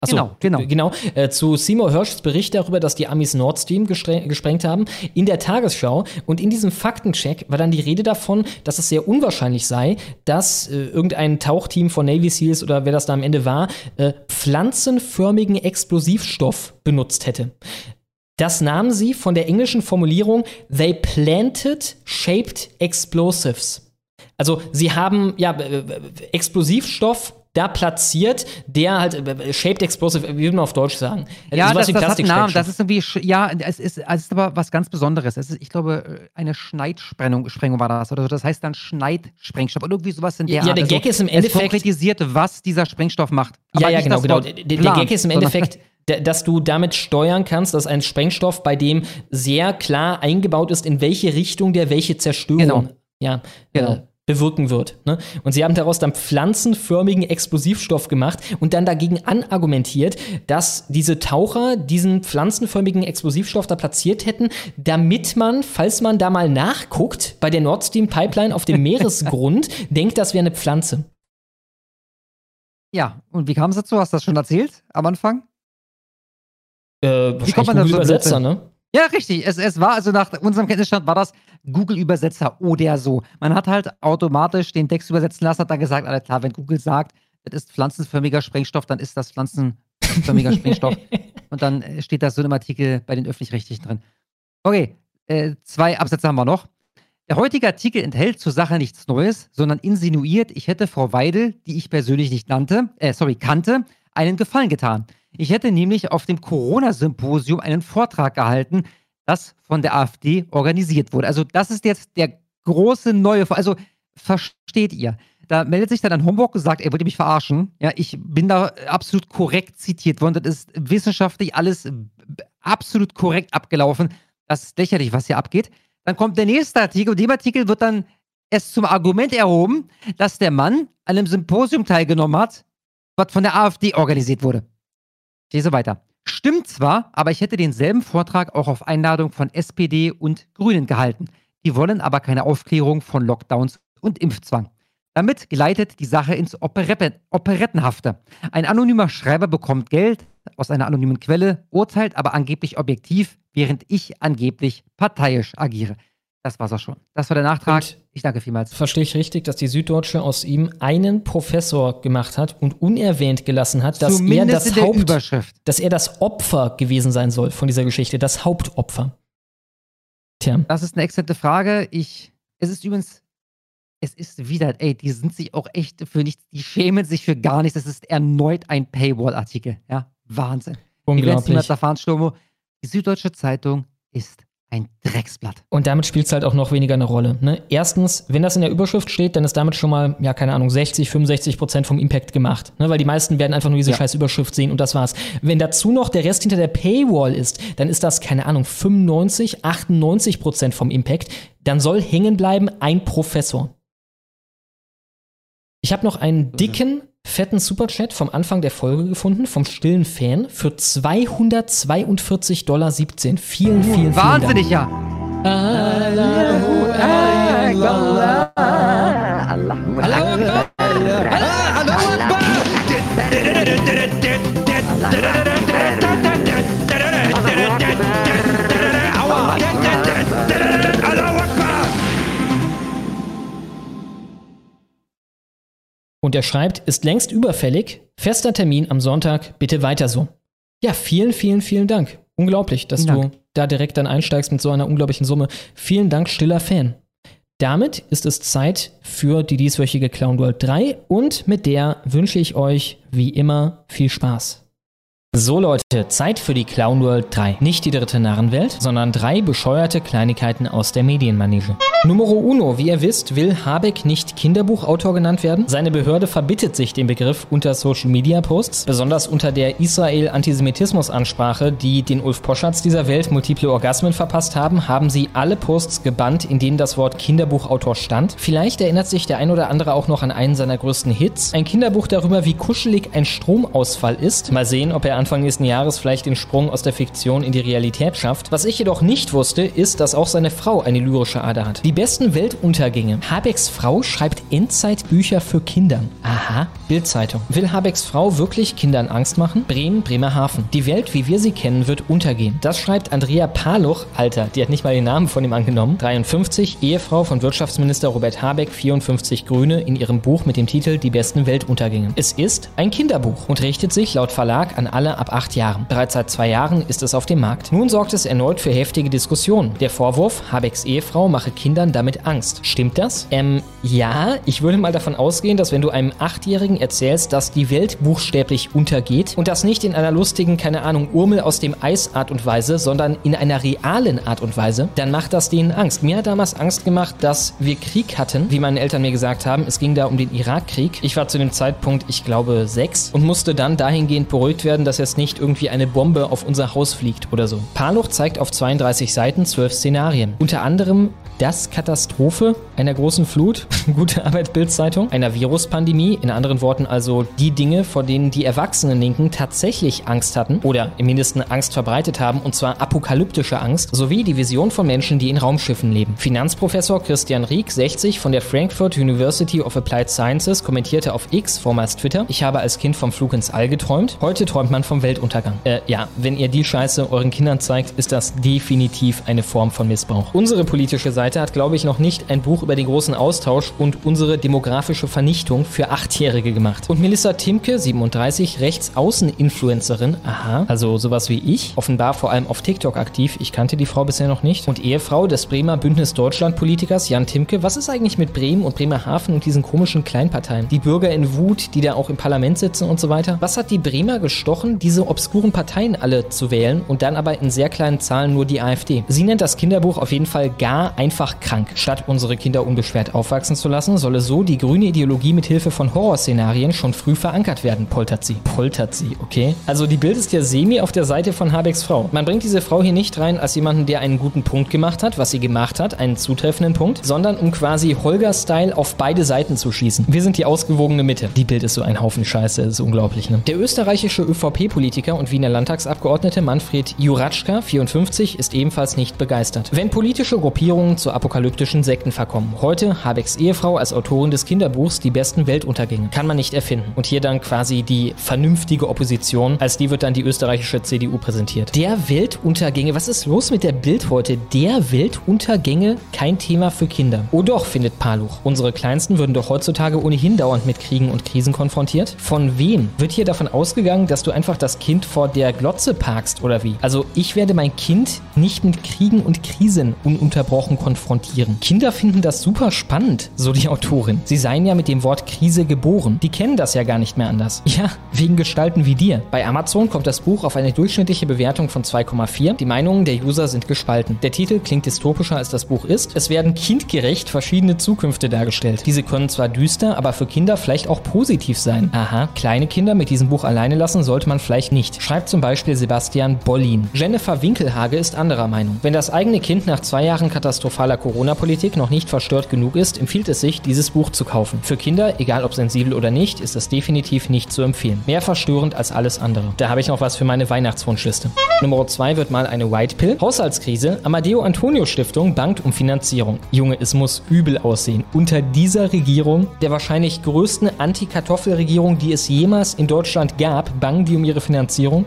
S2: Achso, genau, genau. genau äh, zu Seymour Hirschs Bericht darüber, dass die Amis Nord Stream gesprengt haben, in der Tagesschau. Und in diesem Faktencheck war dann die Rede davon, dass es sehr unwahrscheinlich sei, dass äh, irgendein Tauchteam von Navy SEALs oder wer das da am Ende war, äh, pflanzenförmigen Explosivstoff benutzt hätte. Das nahmen sie von der englischen Formulierung They planted shaped explosives. Also sie haben ja äh, Explosivstoff da platziert, der halt äh, shaped explosive, wie würde man auf Deutsch sagen?
S3: Ja, das, das hat einen Namen. Das ist irgendwie, ja, es ist, es ist aber was ganz Besonderes. Es ist, ich glaube, äh, eine Schneidsprengung Sprengung war das oder so. Das heißt dann Schneidsprengstoff oder irgendwie sowas in der
S2: ja, Art. Ja, der Gag also, ist im Endeffekt. Es
S3: konkretisiert, was dieser Sprengstoff macht.
S2: Ja, ja, genau, genau. Der, der Gag ist im Endeffekt. dass du damit steuern kannst, dass ein Sprengstoff, bei dem sehr klar eingebaut ist, in welche Richtung der welche Zerstörung genau. ja, genau. Äh, bewirken wird. Ne? Und sie haben daraus dann pflanzenförmigen Explosivstoff gemacht und dann dagegen anargumentiert, dass diese Taucher diesen pflanzenförmigen Explosivstoff da platziert hätten, damit man, falls man da mal nachguckt, bei der Nord Stream Pipeline auf dem Meeresgrund, denkt, das wäre eine Pflanze.
S3: Ja, und wie kam es dazu? Hast du das schon erzählt am Anfang?
S2: Äh, wie kommt man da Übersetzer, ne?
S3: Ja, richtig. Es, es war also nach unserem Kenntnisstand war das Google-Übersetzer oder so. Man hat halt automatisch den Text übersetzen lassen, hat dann gesagt, alles klar, wenn Google sagt, das ist pflanzenförmiger Sprengstoff, dann ist das pflanzenförmiger Sprengstoff. Und dann äh, steht das so im Artikel bei den Öffentlich-Rechtlichen drin. Okay, äh, zwei Absätze haben wir noch. Der heutige Artikel enthält zur Sache nichts Neues, sondern insinuiert, ich hätte Frau Weidel, die ich persönlich nicht nannte, äh, sorry, kannte, einen Gefallen getan. Ich hätte nämlich auf dem Corona-Symposium einen Vortrag gehalten, das von der AfD organisiert wurde. Also das ist jetzt der große neue, also versteht ihr, Da meldet sich dann ein Homburg und sagt, er wollte mich verarschen. Ja, ich bin da absolut korrekt zitiert worden. Das ist wissenschaftlich alles absolut korrekt abgelaufen. Das ist lächerlich, was hier abgeht. Dann kommt der nächste Artikel und dem Artikel wird dann erst zum Argument erhoben, dass der Mann an einem Symposium teilgenommen hat, was von der AfD organisiert wurde. Ich lese weiter. Stimmt zwar, aber ich hätte denselben Vortrag auch auf Einladung von SPD und Grünen gehalten. Die wollen aber keine Aufklärung von Lockdowns und Impfzwang. Damit gleitet die Sache ins Operette Operettenhafte. Ein anonymer Schreiber bekommt Geld aus einer anonymen Quelle, urteilt aber angeblich objektiv, während ich angeblich parteiisch agiere. Das war's auch schon. Das war der Nachtrag.
S2: Und
S3: ich danke vielmals.
S2: Verstehe ich richtig, dass die Süddeutsche aus ihm einen Professor gemacht hat und unerwähnt gelassen hat, dass
S3: Zumindest
S2: er das Haupt, dass er das Opfer gewesen sein soll von dieser Geschichte, das Hauptopfer. Tja.
S3: Das ist eine exzellente Frage. Ich, es ist übrigens, es ist wieder, ey, die sind sich auch echt für nichts, die schämen sich für gar nichts. Das ist erneut ein Paywall-Artikel. Ja, Wahnsinn.
S2: Unglaublich.
S3: erfahren, Sturmo. Die Süddeutsche Zeitung ist ein Drecksblatt.
S2: Und damit spielt es halt auch noch weniger eine Rolle. Ne? Erstens, wenn das in der Überschrift steht, dann ist damit schon mal, ja, keine Ahnung, 60, 65 Prozent vom Impact gemacht. Ne? Weil die meisten werden einfach nur diese
S3: Ja.
S2: scheiß Überschrift sehen und das war's. Wenn dazu noch der Rest hinter der Paywall ist, dann ist das, keine Ahnung, 95, 98 Prozent vom Impact. Dann soll hängen bleiben ein Professor. Ich habe noch einen dicken, fetten Superchat vom Anfang der Folge gefunden, vom stillen Fan, für 242,17 Dollar. Vielen, vielen, vielen Dank.
S3: Wahnsinnig, ja.
S2: Und er schreibt, ist längst überfällig. Fester Termin am Sonntag, bitte weiter so. Ja, vielen, vielen, vielen Dank. Unglaublich, dass
S3: Vielen
S2: du da direkt dann einsteigst mit so einer unglaublichen Summe. Vielen Dank, stiller Fan. Damit ist es Zeit für die dieswöchige Clown World 3 und mit der wünsche ich euch wie immer viel Spaß. So Leute, Zeit für die Clown World 3. Nicht die dritte Narrenwelt, sondern drei bescheuerte Kleinigkeiten aus der Medienmanege. Numero uno, wie ihr wisst, will Habeck nicht Kinderbuchautor genannt werden. Seine Behörde verbittet sich den Begriff unter Social Media Posts, besonders unter der Israel-Antisemitismus-Ansprache, die den Ulf Poscharts dieser Welt multiple Orgasmen verpasst haben, haben sie alle Posts gebannt, in denen das Wort Kinderbuchautor stand. Vielleicht erinnert sich der ein oder andere auch noch an einen seiner größten Hits. Ein Kinderbuch darüber, wie kuschelig ein Stromausfall ist. Mal sehen, ob er Anfang nächsten Jahres vielleicht den Sprung aus der Fiktion in die Realität schafft. Was ich jedoch nicht wusste, ist, dass auch seine Frau eine lyrische Ader hat. Die besten Weltuntergänge. Habecks Frau schreibt Endzeitbücher für Kinder. Aha. Bildzeitung. Will Habecks Frau wirklich Kindern Angst machen? Bremen, Bremerhaven. Die Welt, wie wir sie kennen, wird untergehen. Das schreibt Andrea Paluch. Alter, die hat nicht mal den Namen von ihm angenommen. 53, Ehefrau von Wirtschaftsminister Robert Habeck, 54 Grüne, in ihrem Buch mit dem Titel Die besten Weltuntergänge. Es ist ein Kinderbuch und richtet sich laut Verlag an alle ab acht Jahren. Bereits seit zwei Jahren ist es auf dem Markt. Nun sorgt es erneut für heftige Diskussionen. Der Vorwurf, Habecks Ehefrau mache Kindern damit Angst. Stimmt das? Ähm, ja, ich würde mal davon ausgehen, dass wenn du einem Achtjährigen erzählst, dass die Welt buchstäblich untergeht und das nicht in einer lustigen, keine Ahnung, Urmel aus dem Eis Art und Weise, sondern in einer realen Art und Weise, dann macht das denen Angst. Mir hat damals Angst gemacht, dass wir Krieg hatten, wie meine Eltern mir gesagt haben. Es ging da um den Irakkrieg. Ich war zu dem Zeitpunkt, ich glaube, sechs und musste dann dahingehend beruhigt werden, dass jetzt nicht irgendwie eine Bombe auf unser Haus fliegt oder so. Paluch zeigt auf 32 Seiten zwölf Szenarien. Unter anderem das Katastrophe einer großen Flut, gute Arbeit Bildzeitung, einer Viruspandemie, in anderen Worten also die Dinge, vor denen die erwachsenen Linken tatsächlich Angst hatten oder im Mindesten Angst verbreitet haben, und zwar apokalyptische Angst, sowie die Vision von Menschen, die in Raumschiffen leben. Finanzprofessor Christian Rieck, 60, von der Frankfurt University of Applied Sciences, kommentierte auf X, vormals Twitter, ich habe als Kind vom Flug ins All geträumt, heute träumt man vom Weltuntergang. Äh, ja, wenn ihr die Scheiße euren Kindern zeigt, ist das definitiv eine Form von Missbrauch. Unsere politische Seite hat, glaube ich, noch nicht ein Buch über den großen Austausch und unsere demografische Vernichtung für Achtjährige gemacht. Und Melissa Timke, 37, Rechtsaußen-Influencerin, aha, also sowas wie ich, offenbar vor allem auf TikTok aktiv, ich kannte die Frau bisher noch nicht, und Ehefrau des Bremer Bündnis Deutschland-Politikers Jan Timke. Was ist eigentlich mit Bremen und Bremerhaven und diesen komischen Kleinparteien? Die Bürger in Wut, die da auch im Parlament sitzen und so weiter. Was hat die Bremer gestochen, diese obskuren Parteien alle zu wählen und dann aber in sehr kleinen Zahlen nur die AfD. Sie nennt das Kinderbuch auf jeden Fall gar einfach krank. Statt unsere Kinder unbeschwert aufwachsen zu lassen, solle so die grüne Ideologie mit Hilfe von Horrorszenarien schon früh verankert werden, poltert sie. Poltert sie, okay? Also die Bild ist ja semi auf der Seite von Habecks Frau. Man bringt diese Frau hier nicht rein als jemanden, der einen guten Punkt gemacht hat, was sie gemacht hat, einen zutreffenden Punkt, sondern um quasi Holger-Style auf beide Seiten zu schießen. Wir sind die ausgewogene Mitte. Die Bild ist so ein Haufen Scheiße, ist unglaublich, ne? Der österreichische ÖVP-Politiker und Wiener Landtagsabgeordnete Manfred Juratschka, 54, ist ebenfalls nicht begeistert. Wenn politische Gruppierungen zu apokalyptischen Sekten verkommen. Heute Habecks Ehefrau als Autorin des Kinderbuchs Die besten Weltuntergänge. Kann man nicht erfinden. Und hier dann quasi die vernünftige Opposition. Als die wird dann die österreichische CDU präsentiert. Der Weltuntergänge, was ist los mit der Bild heute? Der Weltuntergänge, kein Thema für Kinder. Oh doch, findet Paluch. Unsere Kleinsten würden doch heutzutage ohnehin dauernd mit Kriegen und Krisen konfrontiert. Von wem? Wird hier davon ausgegangen, dass du einfach das Kind vor der Glotze parkst oder wie? Also ich werde mein Kind nicht mit Kriegen und Krisen ununterbrochen konfrontieren. Kinder finden das super spannend, so die Autorin. Sie seien ja mit dem Wort Krise geboren. Die kennen das ja gar nicht mehr anders. Ja, wegen Gestalten wie dir. Bei Amazon kommt das Buch auf eine durchschnittliche Bewertung von 2,4. Die Meinungen der User sind gespalten. Der Titel klingt dystopischer als das Buch ist. Es werden kindgerecht verschiedene Zukünfte dargestellt. Diese können zwar düster, aber für Kinder vielleicht auch positiv sein. Aha, kleine Kinder mit diesem Buch alleine lassen sollte man vielleicht nicht. Schreibt zum Beispiel Sebastian Bollin. Jennifer Winkelhage ist anderer Meinung. Wenn das eigene Kind nach zwei Jahren katastrophaler Corona-Politik noch nicht verstört genug ist, empfiehlt es sich, dieses Buch zu kaufen. Für Kinder, egal ob sensibel oder nicht, ist es definitiv nicht zu empfehlen. Mehr verstörend als alles andere. Da habe ich noch was für meine Weihnachtswunschliste. Nummer 2 wird mal eine White Pill. Haushaltskrise. Amadeo Antonio Stiftung bangt um Finanzierung. Junge, es muss übel aussehen. Unter dieser Regierung, der wahrscheinlich größten Anti-Kartoffel-Regierung, die es jemals in Deutschland gab, bangen die um ihre Finanzierung?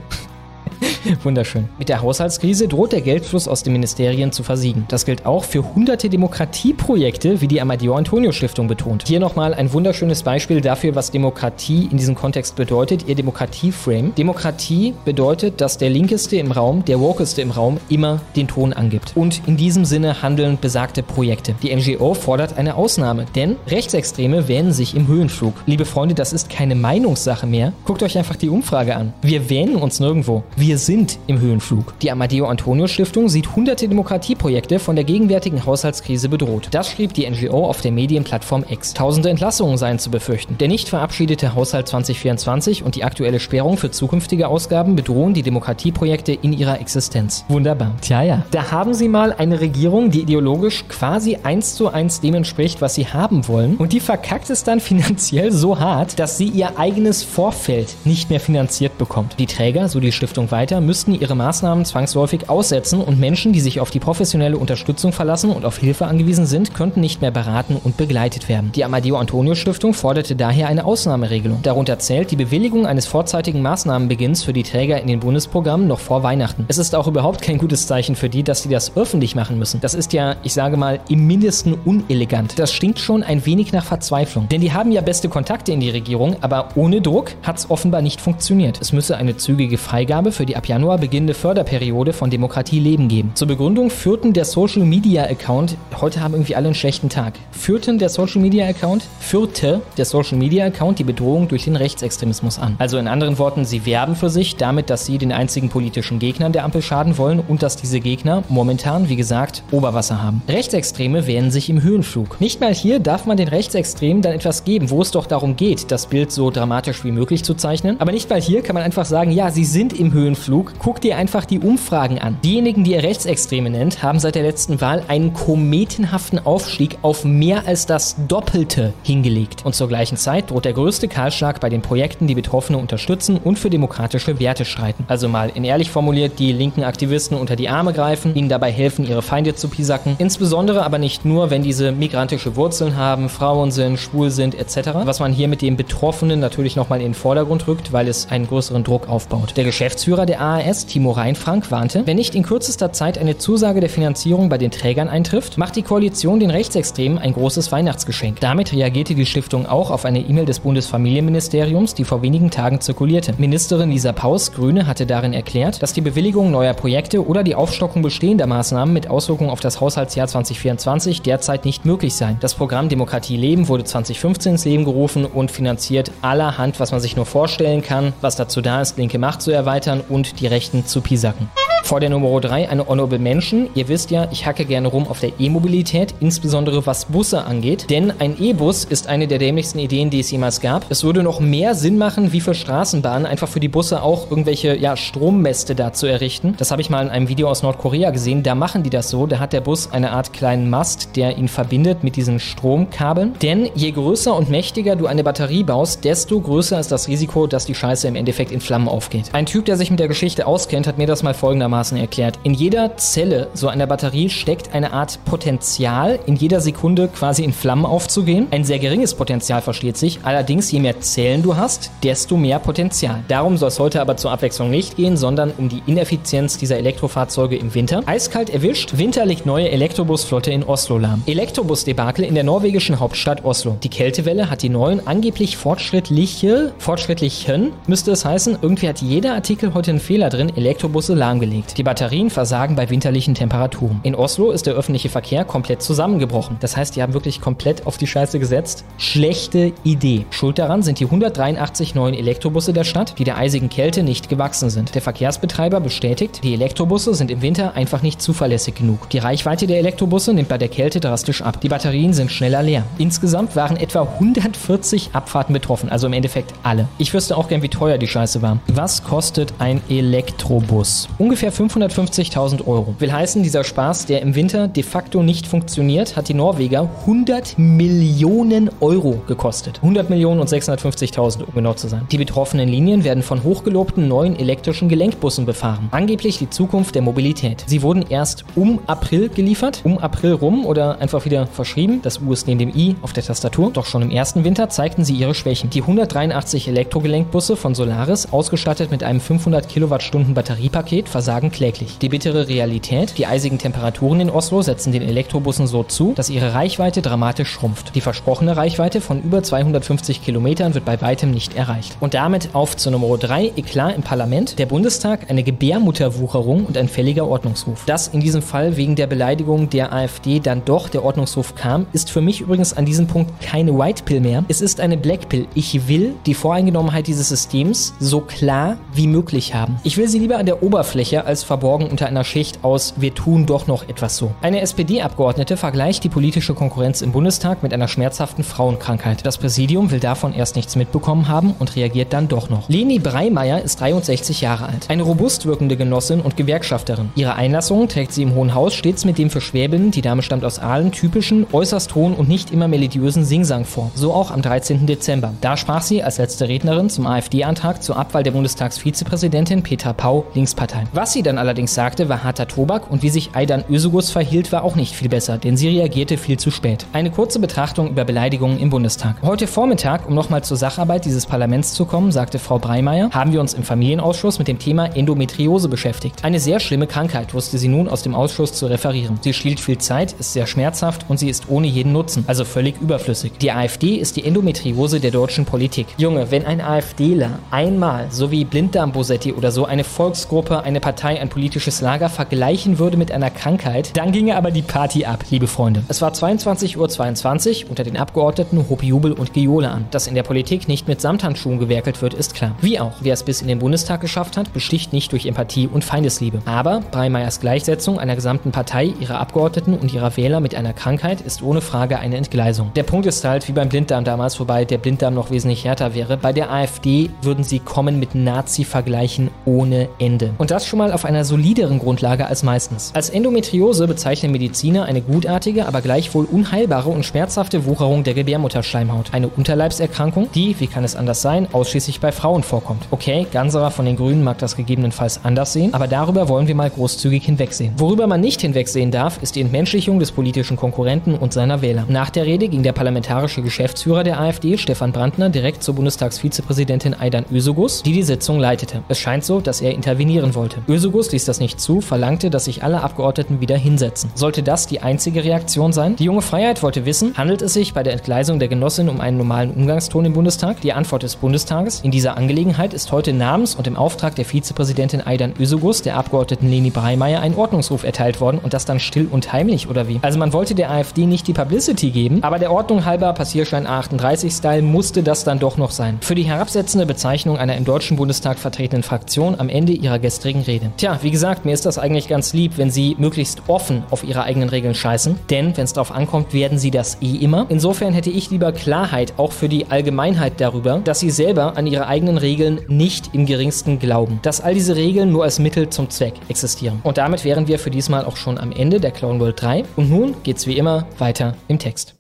S2: Wunderschön. Mit der Haushaltskrise droht der Geldfluss aus den Ministerien zu versiegen. Das gilt auch für hunderte Demokratieprojekte, wie die Amadeo Antonio Stiftung betont. Hier nochmal ein wunderschönes Beispiel dafür, was Demokratie in diesem Kontext bedeutet. Ihr Demokratieframe. Demokratie bedeutet, dass der Linkeste im Raum, der Wokeste im Raum immer den Ton angibt. Und in diesem Sinne handeln besagte Projekte. Die NGO fordert eine Ausnahme, denn Rechtsextreme wähnen sich im Höhenflug. Liebe Freunde, das ist keine Meinungssache mehr. Guckt euch einfach die Umfrage an. Wir wähnen uns nirgendwo. Wir sind im Höhenflug. Die Amadeo Antonio Stiftung sieht hunderte Demokratieprojekte von der gegenwärtigen Haushaltskrise bedroht. Das schrieb die NGO auf der Medienplattform X. Tausende Entlassungen seien zu befürchten. Der nicht verabschiedete Haushalt 2024 und die aktuelle Sperrung für zukünftige Ausgaben bedrohen die Demokratieprojekte in ihrer Existenz. Wunderbar. Tja, ja. Da haben Sie mal eine Regierung, die ideologisch quasi eins zu eins dem entspricht, was sie haben wollen. Und die verkackt es dann finanziell so hart, dass sie ihr eigenes Vorfeld nicht mehr finanziert bekommt. Die Träger, so die Stiftung weiter, müssten ihre Maßnahmen zwangsläufig aussetzen und Menschen, die sich auf die professionelle Unterstützung verlassen und auf Hilfe angewiesen sind, könnten nicht mehr beraten und begleitet werden. Die Amadeo Antonio Stiftung forderte daher eine Ausnahmeregelung. Darunter zählt die Bewilligung eines vorzeitigen Maßnahmenbeginns für die Träger in den Bundesprogrammen noch vor Weihnachten. Es ist auch überhaupt kein gutes Zeichen für die, dass sie das öffentlich machen müssen. Das ist ja, ich sage mal, im mindesten unelegant. Das stinkt schon ein wenig nach Verzweiflung. Denn die haben ja beste Kontakte in die Regierung, aber ohne Druck hat es offenbar nicht funktioniert. Es müsse eine zügige Freigabe für die ab Januar beginnende Förderperiode von Demokratie Leben geben. Zur Begründung führten der Social Media Account, heute haben irgendwie alle einen schlechten Tag, führten der Social Media Account, führte der Social Media Account die Bedrohung durch den Rechtsextremismus an. Also in anderen Worten, sie werben für sich damit, dass sie den einzigen politischen Gegnern der Ampel schaden wollen und dass diese Gegner momentan, wie gesagt, Oberwasser haben. Rechtsextreme wehren sich im Höhenflug. Nicht mal hier darf man den Rechtsextremen dann etwas geben, wo es doch darum geht, das Bild so dramatisch wie möglich zu zeichnen. Aber nicht mal hier kann man einfach sagen, ja, sie sind im Höhenflug. Guck dir einfach die Umfragen an. Diejenigen, die ihr Rechtsextreme nennt, haben seit der letzten Wahl einen kometenhaften Aufstieg auf mehr als das Doppelte hingelegt. Und zur gleichen Zeit droht der größte Kahlschlag bei den Projekten, die Betroffene unterstützen und für demokratische Werte streiten. Also mal in ehrlich formuliert, die linken Aktivisten unter die Arme greifen, ihnen dabei helfen, ihre Feinde zu pisacken. Insbesondere aber nicht nur, wenn diese migrantische Wurzeln haben, Frauen sind, schwul sind etc. Was man hier mit den Betroffenen natürlich nochmal in den Vordergrund rückt, weil es einen größeren Druck aufbaut. Der Geschäftsführer der AAS Timo Reinfrank warnte, wenn nicht in kürzester Zeit eine Zusage der Finanzierung bei den Trägern eintrifft, macht die Koalition den Rechtsextremen ein großes Weihnachtsgeschenk. Damit reagierte die Stiftung auch auf eine E-Mail des Bundesfamilienministeriums, die vor wenigen Tagen zirkulierte. Ministerin Lisa Paus, Grüne, hatte darin erklärt, dass die Bewilligung neuer Projekte oder die Aufstockung bestehender Maßnahmen mit Auswirkungen auf das Haushaltsjahr 2024 derzeit nicht möglich seien. Das Programm Demokratie Leben wurde 2015 ins Leben gerufen und finanziert allerhand, was man sich nur vorstellen kann, was dazu da ist, linke Macht zu erweitern und die Rechten zu pisacken. Vor der Nummer 3 eine Honorable Mention. Ihr wisst ja, ich hacke gerne rum auf der E-Mobilität, insbesondere was Busse angeht. Denn ein E-Bus ist eine der dämlichsten Ideen, die es jemals gab. Es würde noch mehr Sinn machen, wie für Straßenbahnen, einfach für die Busse auch irgendwelche ja, Strommäste da zu errichten. Das habe ich mal in einem Video aus Nordkorea gesehen. Da machen die das so. Da hat der Bus eine Art kleinen Mast, der ihn verbindet mit diesen Stromkabeln. Denn je größer und mächtiger du eine Batterie baust, desto größer ist das Risiko, dass die Scheiße im Endeffekt in Flammen aufgeht. Ein Typ, der sich mit der Geschichte auskennt, hat mir das mal folgendermaßen folgendermaßen erklärt. In jeder Zelle so einer Batterie steckt eine Art Potenzial, in jeder Sekunde quasi in Flammen aufzugehen. Ein sehr geringes Potenzial versteht sich. Allerdings, je mehr Zellen du hast, desto mehr Potenzial. Darum soll es heute aber zur Abwechslung nicht gehen, sondern um die Ineffizienz dieser Elektrofahrzeuge im Winter. Eiskalt erwischt, Winter legt neue Elektrobusflotte in Oslo lahm. Elektrobus-Debakel in der norwegischen Hauptstadt Oslo. Die Kältewelle hat die neuen, angeblich fortschrittliche, fortschrittlichen, müsste es heißen, irgendwie hat jeder Artikel heute einen Fehler drin, Elektrobusse lahmgelegt. Die Batterien versagen bei winterlichen Temperaturen. In Oslo ist der öffentliche Verkehr komplett zusammengebrochen. Das heißt, die haben wirklich komplett auf die Scheiße gesetzt. Schlechte Idee. Schuld daran sind die 183 neuen Elektrobusse der Stadt, die der eisigen Kälte nicht gewachsen sind. Der Verkehrsbetreiber bestätigt, die Elektrobusse sind im Winter einfach nicht zuverlässig genug. Die Reichweite der Elektrobusse nimmt bei der Kälte drastisch ab. Die Batterien sind schneller leer. Insgesamt waren etwa 140 Abfahrten betroffen, also im Endeffekt alle. Ich wüsste auch gern, wie teuer die Scheiße war. Was kostet ein Elektrobus? Ungefähr 550.000 Euro. Will heißen, dieser Spaß, der im Winter de facto nicht funktioniert, hat die Norweger 100 Millionen Euro gekostet. 100 Millionen und 650.000, um genau zu sein. Die betroffenen Linien werden von hochgelobten neuen elektrischen Gelenkbussen befahren. Angeblich die Zukunft der Mobilität. Sie wurden erst um April geliefert, um April rum oder einfach wieder verschrieben. Das U ist neben dem I auf der Tastatur. Doch schon im ersten Winter zeigten sie ihre Schwächen. Die 183 Elektrogelenkbusse von Solaris, ausgestattet mit einem 500 Kilowattstunden Batteriepaket, versagen kläglich. Die bittere Realität, die eisigen Temperaturen in Oslo setzen den Elektrobussen so zu, dass ihre Reichweite dramatisch schrumpft. Die versprochene Reichweite von über 250 Kilometern wird bei weitem nicht erreicht. Und damit auf zur Nummer 3, Eklat im Parlament, der Bundestag, eine Gebärmutterwucherung und ein fälliger Ordnungsruf. Dass in diesem Fall wegen der Beleidigung der AfD dann doch der Ordnungsruf kam, ist für mich übrigens an diesem Punkt keine White Pill mehr. Es ist eine Black Pill. Ich will die Voreingenommenheit dieses Systems so klar wie möglich haben. Ich will sie lieber an der Oberfläche als verborgen unter einer Schicht aus Wir tun doch noch etwas so. Eine SPD-Abgeordnete vergleicht die politische Konkurrenz im Bundestag mit einer schmerzhaften Frauenkrankheit. Das Präsidium will davon erst nichts mitbekommen haben und reagiert dann doch noch. Leni Breimeyer ist 63 Jahre alt, eine robust wirkende Genossin und Gewerkschafterin. Ihre Einlassung trägt sie im Hohen Haus stets mit dem für Schwäbinnen, die Dame stammt aus Aalen, typischen, äußerst hohen und nicht immer melodiösen Singsang vor. So auch am 13. Dezember. Da sprach sie als letzte Rednerin zum AfD-Antrag zur Abwahl der Bundestagsvizepräsidentin Petra Pau, Linkspartei. Was sie dann allerdings sagte, war harter Tobak und wie sich Aidan Ösugus verhielt, war auch nicht viel besser, denn sie reagierte viel zu spät. Eine kurze Betrachtung über Beleidigungen im Bundestag. Heute Vormittag, um nochmal zur Sacharbeit dieses Parlaments zu kommen, sagte Frau Breimeyer, haben wir uns im Familienausschuss mit dem Thema Endometriose beschäftigt. Eine sehr schlimme Krankheit, wusste sie nun aus dem Ausschuss zu referieren. Sie stiehlt viel Zeit, ist sehr schmerzhaft und sie ist ohne jeden Nutzen, also völlig überflüssig. Die AfD ist die Endometriose der deutschen Politik. Junge, wenn ein AfDler einmal, so wie Blinddarm-Bosetti oder so, eine Volksgruppe, eine Partei ein politisches Lager vergleichen würde mit einer Krankheit, dann ginge aber die Party ab, liebe Freunde. Es war 22.22 Uhr 22, unter den Abgeordneten hob Jubel und Gejohle an. Dass in der Politik nicht mit Samthandschuhen gewerkelt wird, ist klar. Wie auch, wer es bis in den Bundestag geschafft hat, besticht nicht durch Empathie und Feindesliebe. Aber Breimeyers Gleichsetzung einer gesamten Partei, ihrer Abgeordneten und ihrer Wähler mit einer Krankheit ist ohne Frage eine Entgleisung. Der Punkt ist halt, wie beim Blinddarm damals, wobei der Blinddarm noch wesentlich härter wäre, bei der AfD würden sie kommen mit Nazi-Vergleichen ohne Ende. Und das schon mal auf einer solideren Grundlage als meistens. Als Endometriose bezeichnen Mediziner eine gutartige, aber gleichwohl unheilbare und schmerzhafte Wucherung der Gebärmutterschleimhaut. Eine Unterleibserkrankung, die, wie kann es anders sein, ausschließlich bei Frauen vorkommt. Okay, Ganserer von den Grünen mag das gegebenenfalls anders sehen, aber darüber wollen wir mal großzügig hinwegsehen. Worüber man nicht hinwegsehen darf, ist die Entmenschlichung des politischen Konkurrenten und seiner Wähler. Nach der Rede ging der parlamentarische Geschäftsführer der AfD, Stefan Brandner, direkt zur Bundestagsvizepräsidentin Aidan Ösogus, die die Sitzung leitete. Es scheint so, dass er intervenieren wollte. Ösegus ließ das nicht zu, verlangte, dass sich alle Abgeordneten wieder hinsetzen. Sollte das die einzige Reaktion sein? Die junge Freiheit wollte wissen, handelt es sich bei der Entgleisung der Genossin um einen normalen Umgangston im Bundestag? Die Antwort des Bundestages. In dieser Angelegenheit ist heute namens und im Auftrag der Vizepräsidentin Aidan Ösegus der Abgeordneten Leni Breimeyer ein Ordnungsruf erteilt worden und das dann still und heimlich oder wie? Also man wollte der AfD nicht die Publicity geben, aber der Ordnung halber Passierschein 38-Style musste das dann doch noch sein. Für die herabsetzende Bezeichnung einer im Deutschen Bundestag vertretenen Fraktion am Ende ihrer gestrigen Rede. Tja, wie gesagt, mir ist das eigentlich ganz lieb, wenn sie möglichst offen auf ihre eigenen Regeln scheißen, denn wenn es darauf ankommt, werden sie das eh immer. Insofern hätte ich lieber Klarheit auch für die Allgemeinheit darüber, dass sie selber an ihre eigenen Regeln nicht im geringsten glauben. Dass all diese Regeln nur als Mittel zum Zweck existieren. Und damit wären wir für diesmal auch schon am Ende der Clown World 3 und nun geht's wie immer weiter im Text.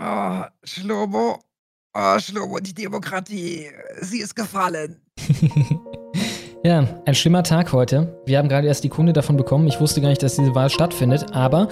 S10: Oh, Schlomo. Oh, Schlomo, die Demokratie. Sie ist gefallen.
S2: Ja, ein schlimmer Tag heute. Wir haben gerade erst die Kunde davon bekommen. Ich wusste gar nicht, dass diese Wahl stattfindet, aber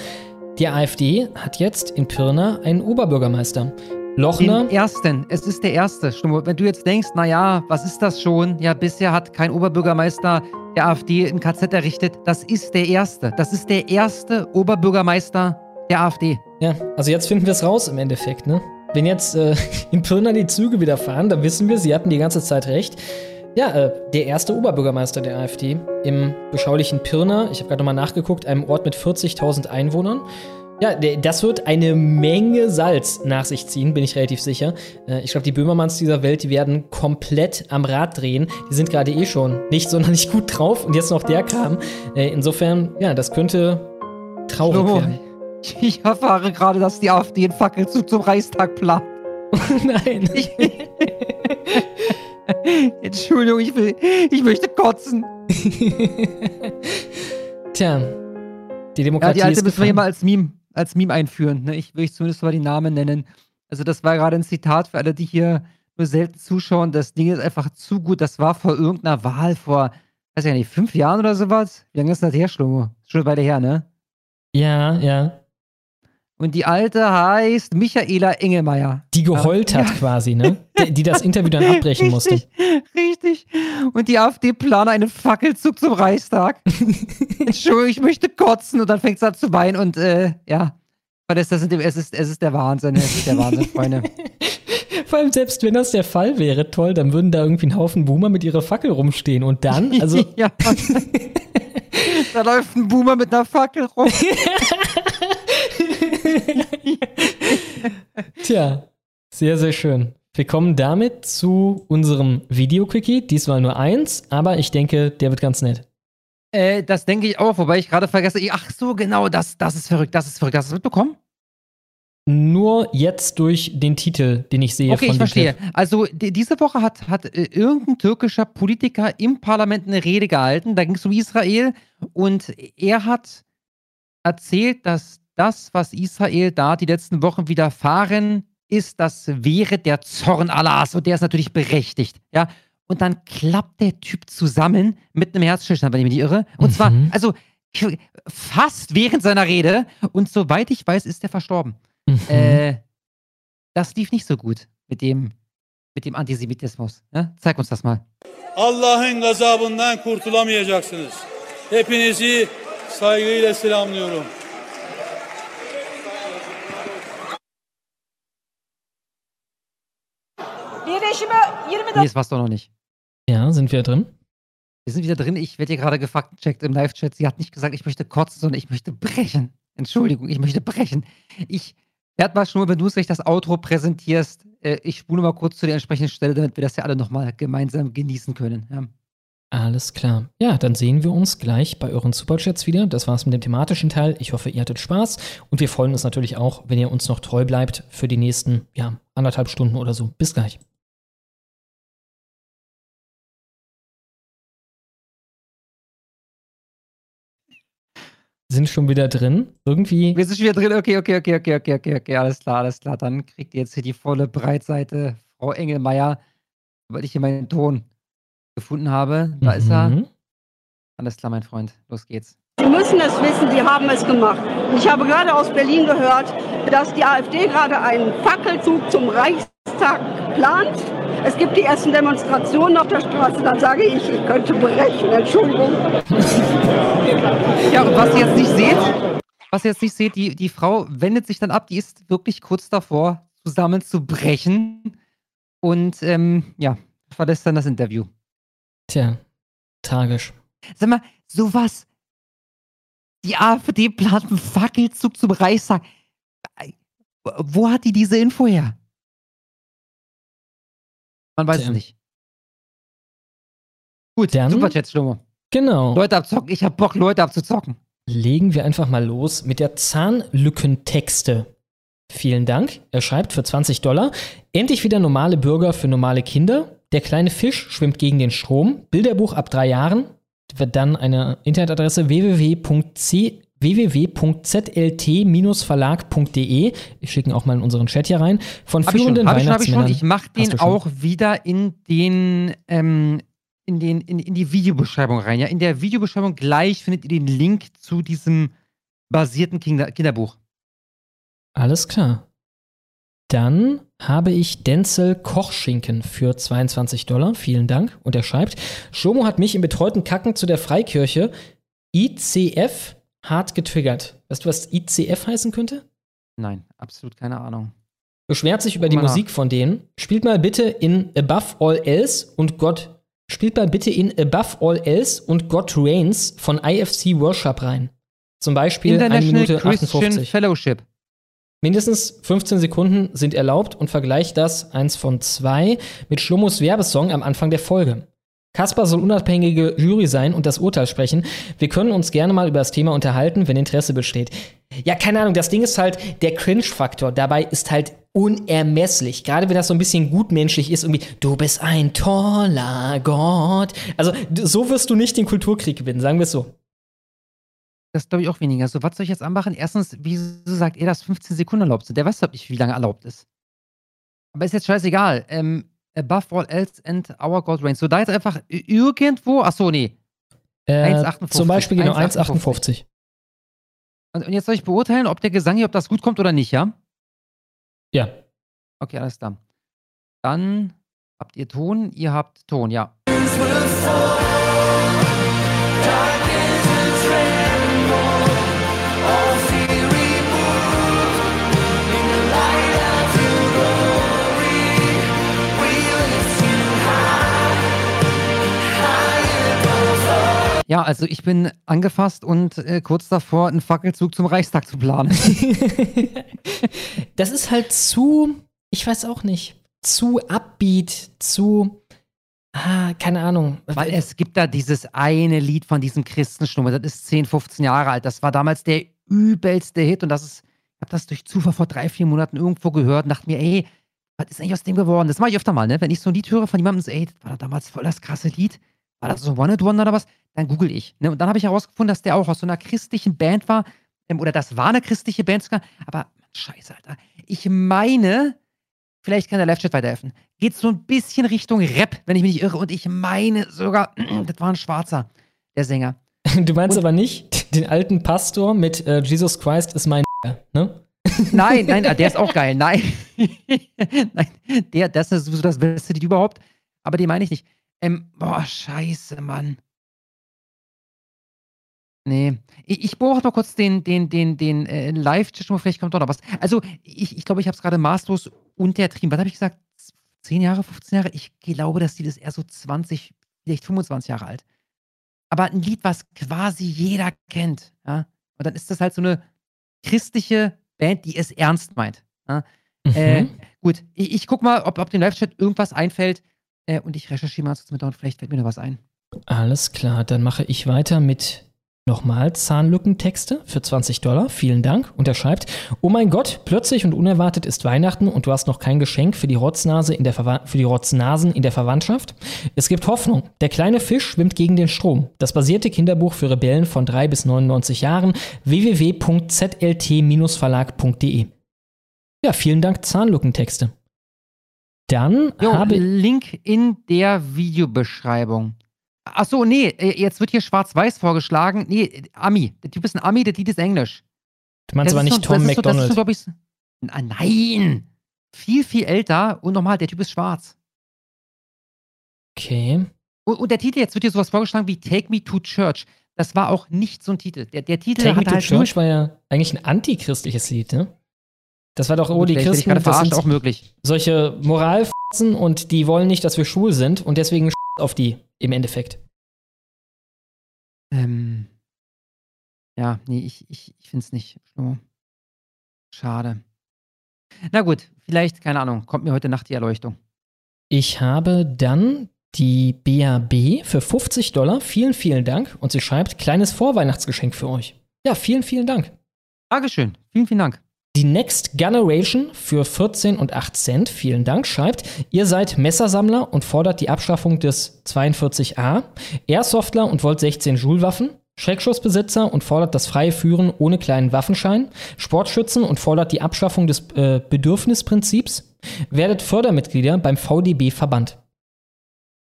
S2: die AfD hat jetzt in Pirna einen Oberbürgermeister. Lochner.
S3: Den ersten. Es ist der erste. Wenn du jetzt denkst, naja, was ist das schon? Ja, bisher hat kein Oberbürgermeister der AfD ein KZ errichtet. Das ist der erste. Das ist der erste Oberbürgermeister der AfD.
S2: Ja, also jetzt finden wir es raus im Endeffekt, ne? Wenn jetzt äh, in Pirna die Züge wieder fahren, dann wissen wir, sie hatten die ganze Zeit recht. Ja, äh, der erste Oberbürgermeister der AfD im beschaulichen Pirna, ich habe gerade nochmal nachgeguckt, einem Ort mit 40.000 Einwohnern. Ja, das wird eine Menge Salz nach sich ziehen, bin ich relativ sicher. Äh, ich glaube, die Böhmermanns dieser Welt, die werden komplett am Rad drehen. Die sind gerade eh schon nicht sonderlich gut drauf und jetzt noch der kam. Äh, insofern, ja, das könnte traurig
S3: Schlomo,
S2: werden.
S3: Ich erfahre gerade, dass die AfD einen Fackelzug zum Reichstag plant.
S2: Nein.
S3: Entschuldigung, ich will, ich möchte kotzen.
S2: Tja, die
S3: Ja,
S2: Demokratie
S3: die alte
S2: ist
S3: müssen wir mal als Meme, als Meme einführen. Ne? Ich will ich zumindest mal die Namen nennen. Also das war gerade ein Zitat für alle, die hier nur selten zuschauen. Das Ding ist einfach zu gut. Das war vor irgendeiner Wahl vor, weiß ich nicht, fünf Jahren oder sowas. Wie lange ist das her? Ist Schon weiter her, ne?
S2: Ja, ja.
S3: Und die alte heißt Michaela Engelmeier.
S2: Die geheult hat quasi, ne? Die, die das Interview dann abbrechen musste.
S3: Richtig, richtig. Und die AfD plane einen Fackelzug zum Reichstag. Entschuldigung, ich möchte kotzen. Und dann fängt sie an zu weinen und äh, ja. Weil es, das sind, es, ist, es ist der Wahnsinn. Es ist der Wahnsinn, Freunde.
S2: Vor allem, selbst wenn das der Fall wäre, toll, dann würden da irgendwie ein Haufen Boomer mit ihrer Fackel rumstehen. Und dann, also,
S3: ja. da läuft ein Boomer mit einer Fackel rum.
S2: tja, sehr, sehr schön. Wir kommen damit zu unserem Video-Quickie. Diesmal nur eins, aber ich denke, der wird ganz nett.
S3: Äh, das denke ich auch, wobei ich gerade vergesse. Ach so, genau, das, das ist verrückt, das ist verrückt. Hast du das mitbekommen?
S2: Nur jetzt durch den Titel, den ich sehe
S3: Okay, ich verstehe.
S2: Clip.
S3: Also die, diese Woche hat, hat äh, irgendein türkischer Politiker im Parlament eine Rede gehalten. Da ging es um Israel und er hat erzählt, dass das, was Israel da die letzten Wochen widerfahren ist, das wäre der Zorn Allahs und der ist natürlich berechtigt. Ja. Und dann klappt der Typ zusammen mit einem Herzstillstand, wenn ich mich nicht irre. Und zwar,
S2: Mhm.
S3: also fast während seiner Rede. Und soweit ich weiß, ist er verstorben.
S2: Mhm.
S3: Äh, das lief nicht so gut mit dem, mit dem Antisemitismus. Ja? Zeig uns das mal.
S11: Allah'ın gazabından kurtulamayacaksınız. Hepinizi saygıyla selamlıyorum.
S12: Birleşime 20
S3: Nee, das war's doch noch nicht.
S2: Ja, sind wir drin?
S3: Wir sind wieder drin. Ich werde hier gerade gefaktcheckt im Live-Chat. Sie hat nicht gesagt, ich möchte kotzen, sondern ich möchte brechen. Entschuldigung, ich möchte brechen. Ich werde mal schon, wenn du es gleich das Outro präsentierst, äh, ich spule mal kurz zu der entsprechenden Stelle, damit wir das ja alle nochmal gemeinsam genießen können. Ja.
S2: Alles klar. Ja, dann sehen wir uns gleich bei euren Superchats wieder. Das war's mit dem thematischen Teil. Ich hoffe, ihr hattet Spaß. Und wir freuen uns natürlich auch, wenn ihr uns noch treu bleibt für die nächsten, ja, anderthalb Stunden oder so. Bis gleich. Sind schon wieder drin. Irgendwie.
S3: Wir sind schon wieder drin. Okay, okay, okay, okay, okay, okay, okay. Alles klar, alles klar. Dann kriegt ihr jetzt hier die volle Breitseite. Frau Engelmeier, weil ich hier meinen Ton gefunden habe. Da ist er.
S2: Mhm.
S3: Alles klar, mein Freund. Los geht's.
S12: Sie müssen es wissen, Sie haben es gemacht. Ich habe gerade aus Berlin gehört, dass die AfD gerade einen Fackelzug zum Reichstag plant. es gibt die ersten Demonstrationen auf der Straße, dann sage ich, ich könnte brechen. Entschuldigung.
S3: Ja, und was ihr jetzt nicht seht, was ihr jetzt nicht seht, die, die Frau wendet sich dann ab, die ist wirklich kurz davor, zusammenzubrechen und ähm, ja, verlässt dann das Interview.
S2: Tja, tragisch.
S3: Sag mal, sowas. Die AfD plant einen Fackelzug zum Reichstag. Wo hat die diese Info her? Man weiß
S2: Tja.
S3: es nicht. Gut,
S2: Dann-
S3: Superchat, Schlummer.
S2: Genau.
S3: Leute abzocken. Ich hab Bock, Leute abzuzocken.
S2: Legen wir einfach mal los mit der Zahnlückentexte. Vielen Dank. Er schreibt für 20 Dollar. Endlich wieder normale Bürger für normale Kinder. Der kleine Fisch schwimmt gegen den Strom. Bilderbuch ab drei Jahren. Wird dann eine Internetadresse www.c www.zlt-verlag.de. Ich schicke ihn auch mal in unseren Chat hier rein. Von
S3: Hab ich
S2: führenden
S3: ich schon, hab ich schon.
S2: Weihnachtsmännern.
S3: Ich mach
S2: Hast
S3: den auch wieder in den, ähm, in den, in, in die Videobeschreibung rein. Ja, in der Videobeschreibung gleich findet ihr den Link zu diesem basierten Kinder Kinderbuch.
S2: Alles klar. Dann habe ich Denzel Kochschinken für 22 Dollar. Vielen Dank. Und er schreibt, Shomo hat mich im betreuten Kacken zu der Freikirche ICF hart getriggert. Weißt du, was ICF heißen könnte?
S3: Nein, absolut keine Ahnung.
S2: Beschwert sich über die Musik von denen. Spielt mal bitte in Above All Else und God. Spielt mal bitte in Above All Else und God Reigns von IFC Worship rein. Zum Beispiel 1
S3: International
S2: Minute
S3: Christian
S2: 58.
S3: Fellowship.
S2: Mindestens 15 Sekunden sind erlaubt und vergleicht das, eins von zwei, mit Schlummos Werbesong am Anfang der Folge. Kaspar soll unabhängige Jury sein und das Urteil sprechen. Wir können uns gerne mal über das Thema unterhalten, wenn Interesse besteht. Ja, keine Ahnung, das Ding ist halt, der Cringe-Faktor dabei ist halt unermesslich. Gerade wenn das so ein bisschen gutmenschlich ist, irgendwie, du bist ein toller Gott. Also, so wirst du nicht den Kulturkrieg gewinnen, sagen wir es so.
S3: Das glaube ich auch weniger. So, was soll ich jetzt anmachen? Erstens, wieso sagt er, dass 15 Sekunden erlaubt sind? Der weiß doch nicht, wie lange erlaubt ist. Aber ist jetzt scheißegal. Ähm, above all else and our God reigns. So, da jetzt einfach irgendwo, ach so, nee.
S2: Äh,
S3: 1,58.
S2: zum Beispiel genau
S3: 1,58.
S2: 1,58.
S3: Und, und jetzt soll ich beurteilen, ob der Gesang hier, ob das gut kommt oder nicht, ja?
S2: Ja.
S3: Okay, alles klar. Dann habt ihr Ton, ihr habt Ton, ja. Ja, also ich bin angefasst und äh, kurz davor, einen Fackelzug zum Reichstag zu planen.
S2: das ist halt zu, ich weiß auch nicht, zu upbeat, zu, ah, keine Ahnung.
S3: Weil es gibt da dieses eine Lied von diesem Christenschnummer, das ist 10, 15 Jahre alt. Das war damals der übelste Hit und das ist, ich habe das durch Zufall vor drei, vier Monaten irgendwo gehört und dachte mir, ey, was ist eigentlich aus dem geworden? Das mache ich öfter mal, ne? Wenn ich so ein Lied höre von jemandem, so, ey, das war damals voll das krasse Lied. War das so ein One-Hit-Wonder oder was? Dann google ich. Ne? Und dann habe ich herausgefunden, dass der auch aus so einer christlichen Band war. Ähm, oder das war eine christliche Band sogar. Aber, scheiße, Alter. Ich meine, vielleicht kann der Live-Chat weiterhelfen. Geht so ein bisschen Richtung Rap, wenn ich mich nicht irre. Und ich meine sogar, das war ein Schwarzer, der Sänger.
S2: Du meinst aber nicht den alten Pastor mit äh, Jesus Christ ist mein ne?
S3: Nein, nein, ah, der ist auch geil. Nein. nein, der, das ist sowieso das beste Lied überhaupt. Aber den meine ich nicht. Ähm, boah, scheiße, Mann. Nee. Ich, ich beobachte mal kurz den, den, den, den äh, Live-Chat, vielleicht kommt doch noch was. Also, ich glaube, ich, glaub, ich habe es gerade maßlos untertrieben. Was habe ich gesagt? 10 Jahre, 15 Jahre? Ich glaube, das Lied ist eher so 20, vielleicht 25 Jahre alt. Aber ein Lied, was quasi jeder kennt. Ja? Und dann ist das halt so eine christliche Band, die es ernst meint. Ja?
S2: Mhm.
S3: Äh, gut, ich, ich guck mal, ob, ob dem Live-Chat irgendwas einfällt. Äh, und ich recherchiere mal mit und vielleicht fällt mir noch was ein.
S2: Alles klar, dann mache ich weiter mit nochmal Zahnlückentexte für 20 Dollar. Vielen Dank. Und er schreibt: Oh mein Gott, plötzlich und unerwartet ist Weihnachten und du hast noch kein Geschenk für die Rotznase in der für die Rotznasen in der Verwandtschaft. Es gibt Hoffnung. Der kleine Fisch schwimmt gegen den Strom. Das basierte Kinderbuch für Rebellen von 3 bis 99 Jahren. www.zlt-verlag.de. Ja, vielen Dank, Zahnlückentexte. Dann
S3: Jo,
S2: habe
S3: Link in der Videobeschreibung. Achso, nee, äh, jetzt wird hier schwarz-weiß vorgeschlagen. Nee, Ami. Der Typ ist ein Ami, der Lied ist Englisch.
S2: Du meinst
S3: Das
S2: aber nicht
S3: so-
S2: Tom
S3: das das
S2: McDonald.
S3: so, so- Ah, nein! Viel, viel älter und nochmal, der Typ ist schwarz.
S2: Okay.
S3: Und, und der Titel, jetzt wird hier sowas vorgeschlagen wie Take Me to Church. Das war auch nicht so ein Titel. Der, der Titel
S2: Take Me to
S3: halt
S2: Church war ja eigentlich ein antichristliches Lied, ne? Das war doch, oh, die
S3: Vielleicht ich
S2: Christen, das sind
S3: auch möglich.
S2: solche Moralfatzen und die wollen nicht, dass wir schwul sind und deswegen auf die im Endeffekt.
S3: Ähm, ja, nee, ich, ich, ich finde es nicht. So. Schade. Na gut, vielleicht, keine Ahnung, kommt mir heute Nacht die Erleuchtung.
S2: Ich habe dann die BAB für 50 Dollar. Vielen, vielen Dank. Und sie schreibt, kleines Vorweihnachtsgeschenk für euch. Ja, vielen, vielen Dank.
S3: Dankeschön. Vielen, vielen Dank.
S2: Die Next Generation für 14 und 8 Cent, vielen Dank, schreibt, ihr seid Messersammler und fordert die Abschaffung des 42a, Airsoftler und wollt 16 Joule-Waffen, Schreckschussbesitzer und fordert das freie Führen ohne kleinen Waffenschein, Sportschützen und fordert die Abschaffung des äh, Bedürfnisprinzips, werdet Fördermitglieder beim VDB-Verband.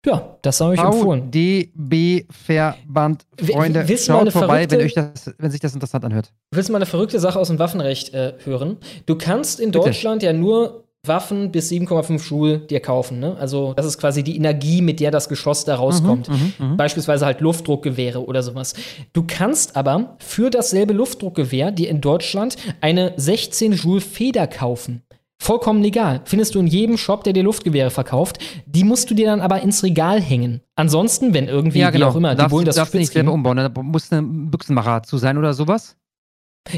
S2: Ja, das sei euch empfohlen.
S3: VDB-Verband,
S2: W-
S3: Freunde,
S2: eine
S3: schaut vorbei, wenn, euch das, wenn sich das interessant anhört.
S2: Willst du mal eine verrückte Sache aus dem Waffenrecht äh, hören? Du kannst in
S3: Bitte.
S2: Deutschland ja nur Waffen bis 7,5 Joule dir kaufen. Ne? Also das ist quasi die Energie, mit der das Geschoss da rauskommt.
S3: Mhm, mhm, mhm.
S2: Beispielsweise halt Luftdruckgewehre oder sowas. Du kannst aber für dasselbe Luftdruckgewehr dir in Deutschland eine 16 Joule Feder kaufen. Vollkommen legal. Findest du in jedem Shop, der dir Luftgewehre verkauft. Die musst du dir dann aber ins Regal hängen. Ansonsten, wenn irgendwie,
S3: ja, genau.
S2: wie auch immer, die
S3: darfst,
S2: wollen das
S3: darfst nicht selber umbauen. Da muss ein Büchsenmacher zu sein oder sowas.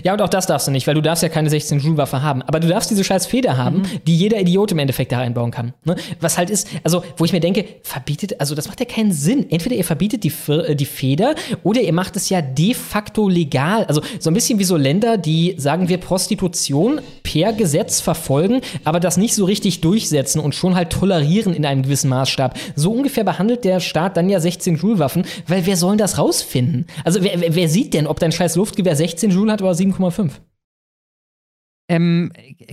S2: Ja, und auch das darfst du nicht, weil du darfst ja keine 16 Joule Waffe haben. Aber du darfst diese scheiß Feder haben,
S3: Mhm.
S2: die jeder Idiot im Endeffekt da reinbauen kann. Ne? Was halt ist, also wo ich mir denke, verbietet, also das macht ja keinen Sinn. Entweder ihr verbietet die, äh, die Feder oder ihr macht es ja de facto legal. Also so ein bisschen wie so Länder, die, sagen wir, Prostitution per Gesetz verfolgen, aber das nicht so richtig durchsetzen und schon halt tolerieren in einem gewissen Maßstab. So ungefähr behandelt der Staat dann ja 16 Joule Waffen, weil wer soll das rausfinden? Also wer, wer, wer sieht denn, ob dein scheiß Luftgewehr 16 Joule hat oder 7,5?
S3: Ähm,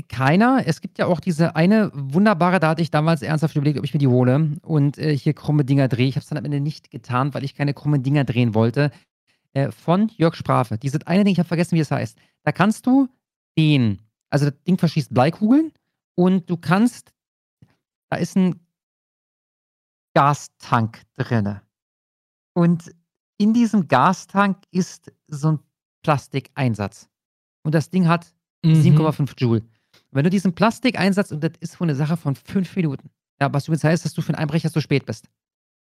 S3: keiner. Es gibt ja auch diese eine wunderbare, da hatte ich damals ernsthaft überlegt, ob ich mir die hole und äh, hier krumme Dinger drehe. Ich habe es dann am Ende nicht getan, weil ich keine krummen Dinger drehen wollte. Äh, von Jörg Sprache. Dieses eine Ding, ich habe vergessen, wie es heißt. Da kannst du den, also das Ding verschießt Bleikugeln und du kannst, da ist ein Gastank drinne. Und in diesem Gastank ist so ein Plastikeinsatz. Und das Ding hat
S2: Mhm.
S3: 7,5 Joule. Wenn du diesen Plastikeinsatz, und das ist wohl eine Sache von 5 Minuten, ja, was übrigens heißt, dass du für einen Einbrecher zu spät bist.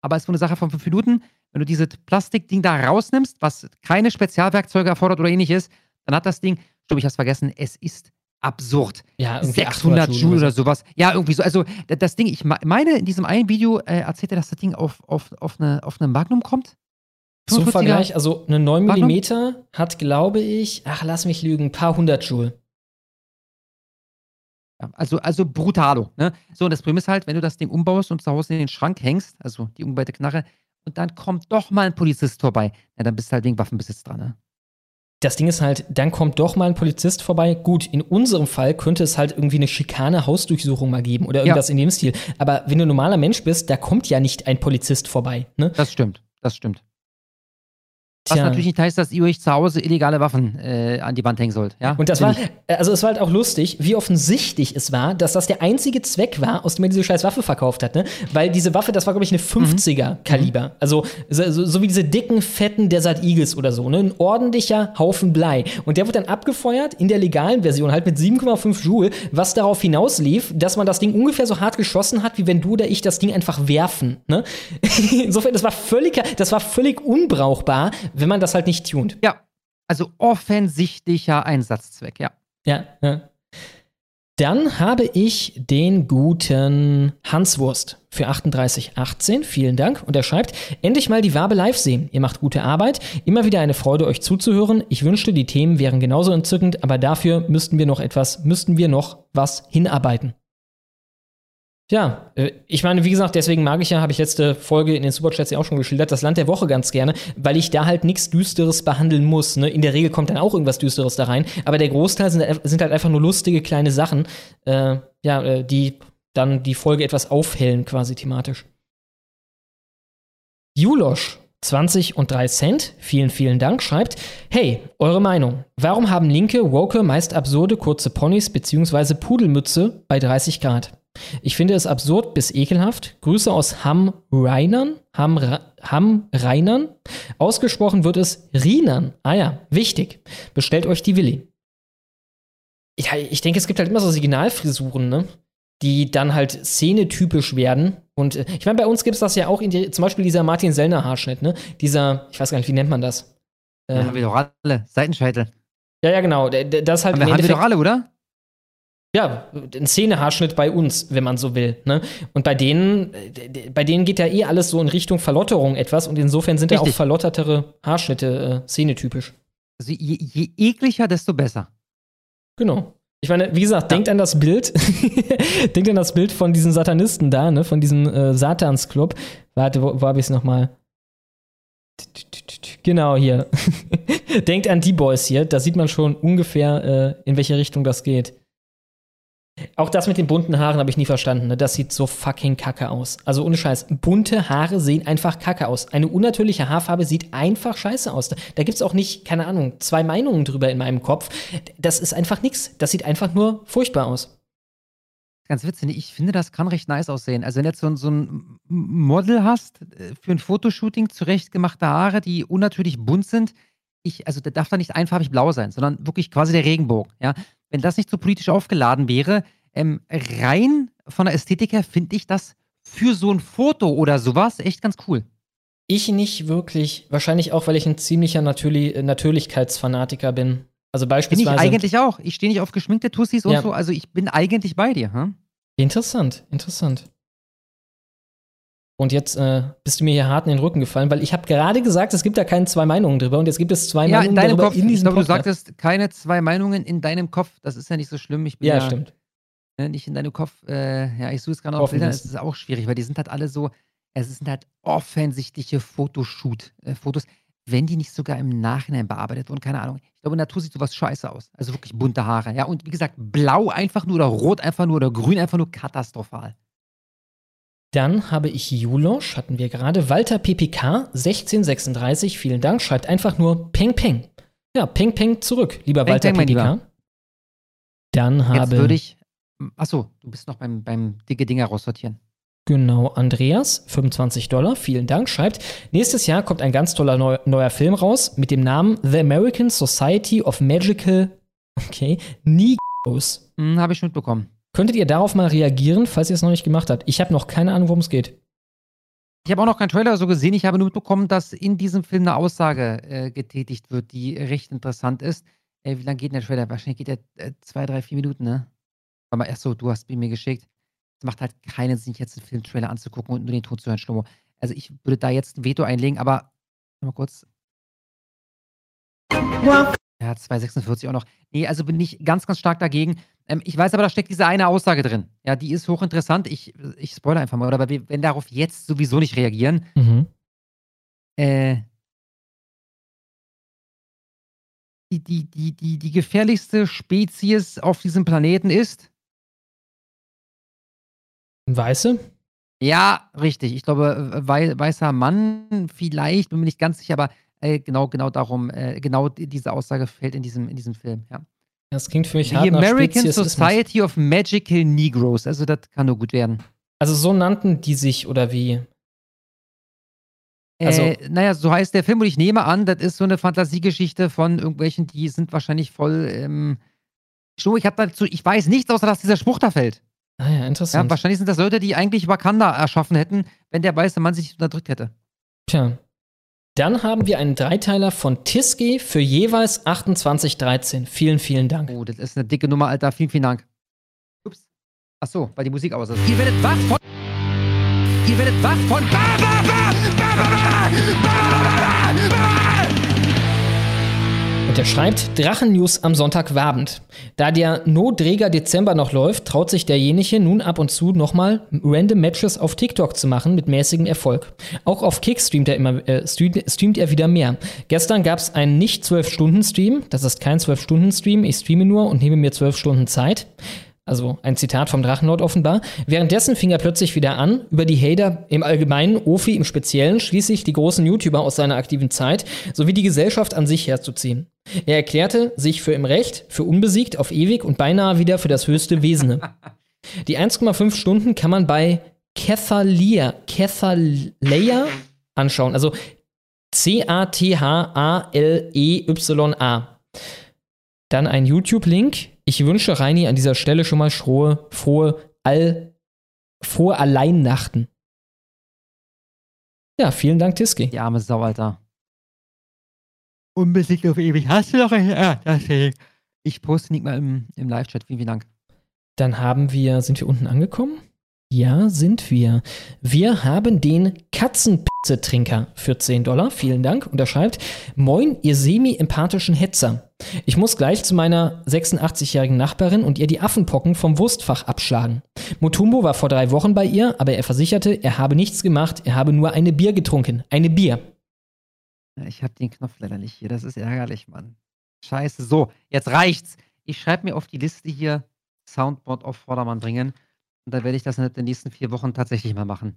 S3: Aber es ist wohl eine Sache von 5 Minuten, wenn du dieses Plastikding da rausnimmst, was keine Spezialwerkzeuge erfordert oder ähnliches, dann hat das Ding, stimmt, ich hab's vergessen, es ist absurd.
S2: Ja, irgendwie
S3: 600
S2: 800
S3: Joule
S2: oder
S3: sowas. Ja, irgendwie so. Also das Ding, ich me- meine, in diesem einen Video äh, erzählt er, dass das Ding auf, auf, auf, eine, auf eine Magnum kommt.
S2: Zum
S3: 45er
S2: Vergleich, also eine 9
S3: Magnum?
S2: mm hat, glaube ich, ach, lass mich lügen, ein paar hundert Joule.
S3: Ja, also, also brutalo. Ne? So, und das Problem ist halt, wenn du das Ding umbaust und zu Hause in den Schrank hängst, also die umgebaute Knarre, und dann kommt doch mal ein Polizist vorbei, ja, dann bist du halt wegen Waffenbesitz dran. Ne?
S2: Das Ding ist halt, dann kommt doch mal ein Polizist vorbei. Gut, in unserem Fall könnte es halt irgendwie eine schikane Hausdurchsuchung mal geben oder irgendwas in dem Stil. Aber wenn du ein normaler Mensch bist, da kommt ja nicht ein Polizist vorbei. Ne?
S3: Das stimmt, das stimmt. Was
S2: Tja.
S3: natürlich nicht heißt, dass ihr euch zu Hause illegale Waffen äh, an die Wand hängen sollt. Ja?
S2: Und das war,
S3: nicht.
S2: also es war halt auch lustig, wie offensichtlich es war, dass das der einzige Zweck war, aus dem er diese scheiß Waffe verkauft hat, ne? Weil diese Waffe, das war, glaube ich, eine 50er Kaliber. Also so, so, so wie diese dicken, fetten Desert Eagles oder so, ne? Ein ordentlicher Haufen Blei. Und der wurde dann abgefeuert in der legalen Version, halt mit 7,5 Joule, was darauf hinauslief, dass man das Ding ungefähr so hart geschossen hat, wie wenn du oder ich das Ding einfach werfen, ne? Insofern, das war völlig, das war völlig unbrauchbar, wenn man das halt nicht tunt.
S3: Ja, also offensichtlicher Einsatzzweck, ja.
S2: Ja, ja. Dann habe ich den guten Hanswurst für 38,18. Vielen Dank. Und er schreibt, endlich mal die Wabe live sehen. Ihr macht gute Arbeit. Immer wieder eine Freude, euch zuzuhören. Ich wünschte, die Themen wären genauso entzückend, aber dafür müssten wir noch etwas, müssten wir noch was hinarbeiten. Ja, äh, ich meine, wie gesagt, deswegen mag ich ja, habe ich letzte Folge in den Superchats ja auch schon geschildert, das Land der Woche ganz gerne, weil ich da halt nichts Düsteres behandeln muss. Ne? In der Regel kommt dann auch irgendwas Düsteres da rein, aber der Großteil sind, sind halt einfach nur lustige kleine Sachen, äh, ja, äh, die dann die Folge etwas aufhellen, quasi thematisch. Julosch 20 und 3 Cent, vielen, vielen Dank, schreibt, hey, eure Meinung. Warum haben Linke, Woke meist absurde kurze Ponys bzw. Pudelmütze bei 30 Grad? Ich finde es absurd bis ekelhaft. Grüße aus Hamm Rheinern. Hamm, Hamm Rheinern. Ausgesprochen wird es Rienern. Ah ja, wichtig. Bestellt euch die Willi. Ich, ich denke, es gibt halt immer so Signalfrisuren, ne? Die dann halt szenetypisch werden. Und äh, ich meine, bei uns gibt es das ja auch in die, zum Beispiel dieser Martin Sellner Haarschnitt, ne? Dieser, ich weiß gar nicht, wie nennt man das?
S3: Ähm, ja, haben wir doch alle. Seitenscheitel.
S2: Ja, ja, genau. Das halt
S3: haben wir, haben wir doch alle, oder?
S2: Ja, ein Szenehaarschnitt bei uns, wenn man so will. Ne? Und bei denen, bei denen geht ja eh alles so in Richtung Verlotterung etwas und insofern sind ja auch verlottertere Haarschnitte äh, szenetypisch.
S3: Also je, je ekliger, desto besser.
S2: Genau. Ich meine, wie gesagt, ja. denkt an das Bild. denkt an das Bild von diesen Satanisten da, ne? Von diesem äh, Satansclub. Warte, wo, wo habe ich es nochmal? Genau hier. denkt an die Boys hier. Da sieht man schon ungefähr, äh, in welche Richtung das geht. Auch das mit den bunten Haaren habe ich nie verstanden. Ne? Das sieht so fucking kacke aus. Also ohne Scheiß. Bunte Haare sehen einfach kacke aus. Eine unnatürliche Haarfarbe sieht einfach scheiße aus. Da, gibt es auch nicht, keine Ahnung, zwei Meinungen drüber in meinem Kopf. Das ist einfach nichts. Das sieht einfach nur furchtbar aus.
S3: Ganz witzig, ich finde, das kann recht nice aussehen. Also, wenn du jetzt so, so ein Model hast äh, für ein Fotoshooting, zurechtgemachte Haare, die unnatürlich bunt sind, ich, also der darf da nicht einfarbig blau sein, sondern wirklich quasi der Regenbogen. Ja? Wenn das nicht so politisch aufgeladen wäre, ähm, rein von der Ästhetik her finde ich das für so ein Foto oder sowas echt ganz cool.
S2: Ich nicht wirklich, wahrscheinlich auch, weil ich ein ziemlicher Natürlich Natürlichkeitsfanatiker bin. Also beispielsweise.
S3: Bin ich eigentlich auch. Ich stehe nicht auf geschminkte Tussis und ja. so, also ich bin eigentlich bei dir. Hm?
S2: Interessant, interessant. Und jetzt äh, bist du mir hier hart in den Rücken gefallen, weil ich habe gerade gesagt, es gibt da keine zwei Meinungen drüber und jetzt gibt es zwei
S3: ja,
S2: Meinungen
S3: in deinem Kopf. in ich glaube, du sagtest keine zwei Meinungen in deinem Kopf. Das ist ja nicht so schlimm. Ich bin
S2: ja,
S3: ja
S2: stimmt.
S3: Ne, nicht in deinem Kopf. Äh, ja, ich suche es gerade auf Bildern. Es ist auch schwierig, weil die sind halt alle so. Es sind halt offensichtliche Fotoshoot-Fotos, äh, wenn die nicht sogar im Nachhinein bearbeitet wurden. Keine Ahnung. Ich glaube, in Natur sieht sowas scheiße aus. Also wirklich bunte Haare. Ja, und wie gesagt, blau einfach nur oder rot einfach nur oder grün einfach nur katastrophal.
S2: Dann habe ich Julosch, hatten wir gerade. Walter PPK 1636, vielen Dank. Schreibt einfach nur Peng Peng. Ja, Peng Peng zurück, lieber Peng, Walter Peng, PPK. Dann habe.
S3: Jetzt würde ich. Achso, du bist noch beim, beim dicke Dinger raussortieren.
S2: Genau, Andreas, 25 Dollar, vielen Dank, schreibt, nächstes Jahr kommt ein ganz toller neu, neuer Film raus mit dem Namen The American Society of Magical, okay, Negros.
S3: Hm, habe ich schon mitbekommen.
S2: Könntet ihr darauf mal reagieren, falls ihr es noch nicht gemacht habt? Ich habe noch keine Ahnung, worum es geht.
S3: Ich habe auch noch keinen Trailer so gesehen. Ich habe nur mitbekommen, dass in diesem Film eine Aussage äh, getätigt wird, die recht interessant ist. Äh, wie lange geht denn der Trailer? Wahrscheinlich geht der äh, zwei, drei, vier Minuten, ne? Aber erst so, du hast ihn mir geschickt. Es macht halt keinen Sinn, jetzt einen Filmtrailer anzugucken und nur den Ton zu hören, Schlomo. Also ich würde da jetzt ein Veto einlegen, aber mal kurz. Ja, 2,46 auch noch. Nee, also bin ich ganz, ganz stark dagegen. Ähm, ich weiß aber, da steckt diese eine Aussage drin. Ja, die ist hochinteressant. Ich, ich spoilere einfach mal, oder aber wenn darauf jetzt sowieso nicht reagieren, mhm. äh, die, die, die, die, die gefährlichste Spezies auf diesem Planeten ist?
S2: Weiße?
S3: Ja, richtig. Ich glaube, wei weißer Mann vielleicht, bin mir nicht ganz sicher, aber äh, genau, genau darum, äh, genau diese Aussage fällt in diesem, in diesem Film, ja.
S2: Das klingt für mich
S3: hart American Society of Magical Negroes. Also, das kann nur gut werden.
S2: Also, so nannten die sich oder wie?
S3: Also, äh, naja, so heißt der Film und ich nehme an, das ist so eine Fantasiegeschichte von irgendwelchen, die sind wahrscheinlich voll. Ähm, ich habe dazu, ich weiß nichts, außer dass dieser Spruch da fällt.
S2: Ah ja, interessant.
S3: Ja, wahrscheinlich sind das Leute, die eigentlich Wakanda erschaffen hätten, wenn der weiße Mann sich unterdrückt hätte.
S2: Tja. Dann haben wir einen Dreiteiler von Tiski für jeweils 28,13. Vielen, vielen Dank.
S3: Oh, das ist eine dicke Nummer, Alter. Vielen, vielen Dank. Ups. Ach so, weil die Musik aus ist. Ihr werdet was von. Ihr werdet was von.
S2: Und er schreibt Drachen-News am Sonntagabend. Da der No-Dräger Dezember noch läuft, traut sich derjenige nun ab und zu nochmal random Matches auf TikTok zu machen mit mäßigem Erfolg. Auch auf Kick streamt er immer, äh, streamt er wieder mehr. Gestern gab es einen nicht 12-Stunden-Stream. Das ist kein 12-Stunden-Stream. Ich streame nur und nehme mir 12 Stunden Zeit. Also ein Zitat vom Drachenlord offenbar. Währenddessen fing er plötzlich wieder an, über die Hater im Allgemeinen, Ofi im Speziellen, schließlich die großen YouTuber aus seiner aktiven Zeit, sowie die Gesellschaft an sich herzuziehen. Er erklärte sich für im Recht, für unbesiegt, auf ewig und beinahe wieder für das höchste Wesene. Die 1,5 Stunden kann man bei Cathalia, Cathalia anschauen. Also C-A-T-H-A-L-E-Y-A. Dann ein YouTube-Link. Ich wünsche Reini an dieser Stelle schon mal frohe, frohe, all, frohe Alleinnachten. Ja, vielen Dank, Tiski.
S3: Die arme Sau, Alter.
S10: Unbesiegt auf ewig. Hast du noch ein ja, das
S3: Ich poste nicht mal im, im Live-Chat. Vielen, vielen Dank.
S2: Dann haben wir, sind wir unten angekommen? Ja, sind wir. Wir haben den Katzenpizzetrinker für 10 Dollar. Vielen Dank. Und er schreibt, Moin, ihr semi-empathischen Hetzer. Ich muss gleich zu meiner 86-jährigen Nachbarin und ihr die Affenpocken vom Wurstfach abschlagen. Mutumbo war vor drei Wochen bei ihr, aber er versicherte, er habe nichts gemacht, er habe nur eine Bier getrunken. Eine Bier.
S3: Ich habe den Knopf leider nicht hier. Das ist ärgerlich, Mann. Scheiße. So, jetzt reicht's. Ich schreibe mir auf die Liste hier Soundboard auf Vordermann bringen. Und dann werde ich das in den nächsten vier Wochen tatsächlich mal machen.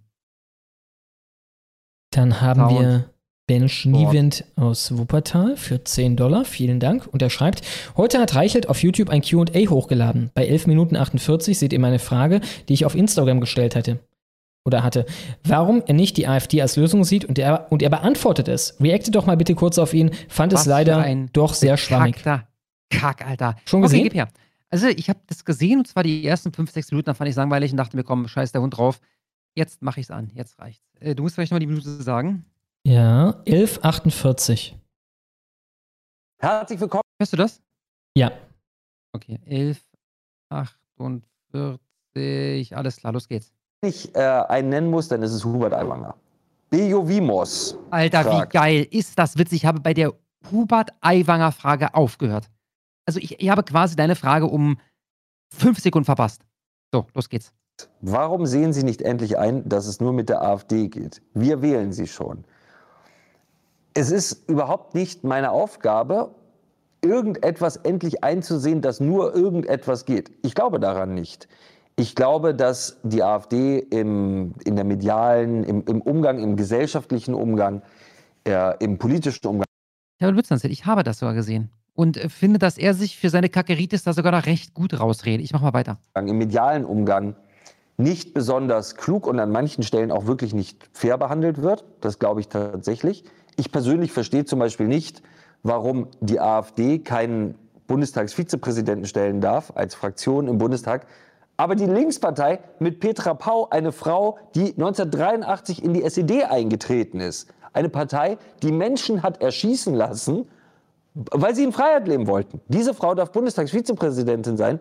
S2: Dann haben Sound. wir Ben Schniewind aus Wuppertal für 10 Dollar. Vielen Dank. Und er schreibt, heute hat Reichelt auf YouTube ein Q&A hochgeladen. Bei 11 Minuten 48 seht ihr meine Frage, die ich auf Instagram gestellt hatte. Oder hatte. Warum er nicht die AfD als Lösung sieht und er, und er beantwortet es. Reacte doch mal bitte kurz auf ihn. Fand Was es leider doch sehr schwammig.
S3: Kack, Alter.
S2: Schon gesehen? Okay, gib
S3: her. Also ich habe das gesehen und zwar die ersten fünf, sechs Minuten, dann fand ich es langweilig und dachte mir, komm, scheiß der Hund drauf. Jetzt mache ich es an, jetzt reicht's. Äh, du musst vielleicht nochmal die Minute sagen.
S2: Ja, 11.48.
S3: Herzlich willkommen. Hörst du das?
S2: Ja.
S3: Okay, 11.48, alles klar, los geht's.
S13: Wenn ich äh, einen nennen muss, dann ist es Hubert Aiwanger. Bejo Vimos.
S3: Alter, fragt. wie geil ist das witzig. Ich habe bei der Hubert Aiwanger Frage aufgehört also ich, ich habe quasi deine Frage um fünf Sekunden verpasst. So, los geht's.
S13: Warum sehen Sie nicht endlich ein, dass es nur mit der AfD geht? Wir wählen Sie schon. Es ist überhaupt nicht meine Aufgabe, irgendetwas endlich einzusehen, dass nur irgendetwas geht. Ich glaube daran nicht. Ich glaube, dass die AfD im, in der medialen, im, im Umgang, im gesellschaftlichen Umgang, äh, im politischen Umgang.
S3: Ja, aber ich habe das sogar gesehen und äh, finde, dass er sich für seine Kakeritis da sogar noch recht gut rausredet. Ich mach mal weiter.
S13: Im medialen Umgang nicht besonders klug und an manchen Stellen auch wirklich nicht fair behandelt wird. Das glaube ich tatsächlich. Ich persönlich verstehe zum Beispiel nicht, warum die AfD keinen Bundestagsvizepräsidenten stellen darf als Fraktion im Bundestag. Aber die Linkspartei mit Petra Pau, eine Frau, die 1983 in die SED eingetreten ist. Eine Partei, die Menschen hat erschießen lassen weil sie in Freiheit leben wollten. Diese Frau darf Bundestagsvizepräsidentin sein,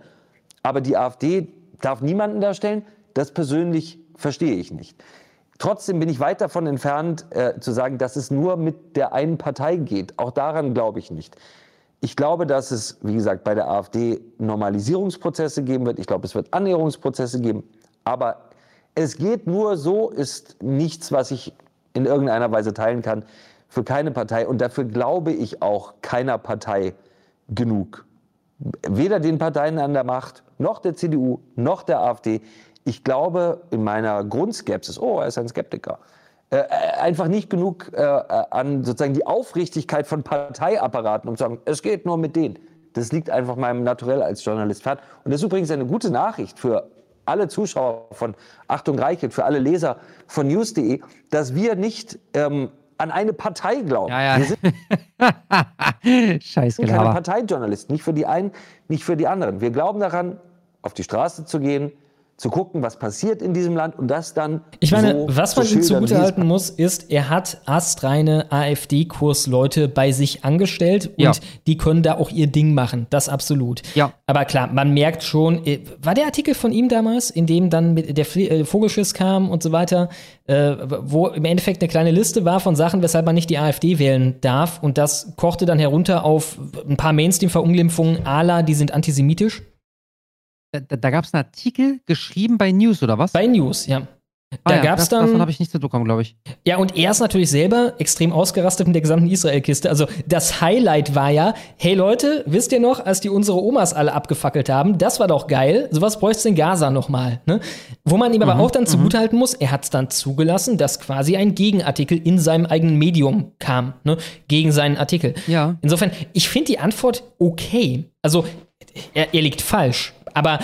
S13: aber die AfD darf niemanden darstellen. Das persönlich verstehe ich nicht. Trotzdem bin ich weit davon entfernt, äh, zu sagen, dass es nur mit der einen Partei geht. Auch daran glaube ich nicht. Ich glaube, dass es, wie gesagt, bei der AfD Normalisierungsprozesse geben wird. Ich glaube, es wird Annäherungsprozesse geben. Aber es geht nur so, ist nichts, was ich in irgendeiner Weise teilen kann für keine Partei und dafür glaube ich auch keiner Partei genug. Weder den Parteien an der Macht, noch der CDU, noch der AfD. Ich glaube in meiner Grundskepsis, oh, er ist ein Skeptiker, äh, äh einfach nicht genug äh, an sozusagen die Aufrichtigkeit von Parteiapparaten, um zu sagen, es geht nur mit denen. Das liegt einfach meinem Naturell als Journalist fern. Und das ist übrigens eine gute Nachricht für alle Zuschauer von Achtung Reichelt, für alle Leser von news.de, dass wir nicht ähm, an eine Partei glauben.
S3: Ja, ja.
S13: Wir sind
S3: Scheiß
S13: keine Parteijournalisten, nicht für die einen, nicht für die anderen. Wir glauben daran, auf die Straße zu gehen, zu gucken, was passiert in diesem Land und das dann.
S2: Ich meine, so was man ihm zugutehalten muss, ist, er hat astreine AfD-Kursleute bei sich angestellt und ja. die können da auch ihr Ding machen. Das absolut.
S3: Ja.
S2: Aber klar, man merkt schon, äh, war der Artikel von ihm damals, in dem dann mit der äh, Vogelschiss kam und so weiter, äh, wo im Endeffekt eine kleine Liste war von Sachen, weshalb man nicht die AfD wählen darf und das kochte dann herunter auf ein paar Mainstream-Verunglimpfungen, ala, die sind antisemitisch.
S3: Da, da gab es einen Artikel geschrieben bei News, oder was?
S2: Bei News, ja.
S3: Da ah, ja, gab's das, dann. Davon habe ich nichts mitbekommen, glaube ich.
S2: Ja, und er ist natürlich selber extrem ausgerastet mit der gesamten Israel-Kiste. Also das Highlight war ja, hey Leute, wisst ihr noch, als die unsere Omas alle abgefackelt haben, das war doch geil. Sowas bräuchte es in Gaza nochmal. Ne? Wo man ihm aber mhm, auch dann mhm. zugutehalten muss, er hat es dann zugelassen, dass quasi ein Gegenartikel in seinem eigenen Medium kam, ne? gegen seinen Artikel.
S3: Ja.
S2: Insofern, ich finde die Antwort okay. Also er, er liegt falsch aber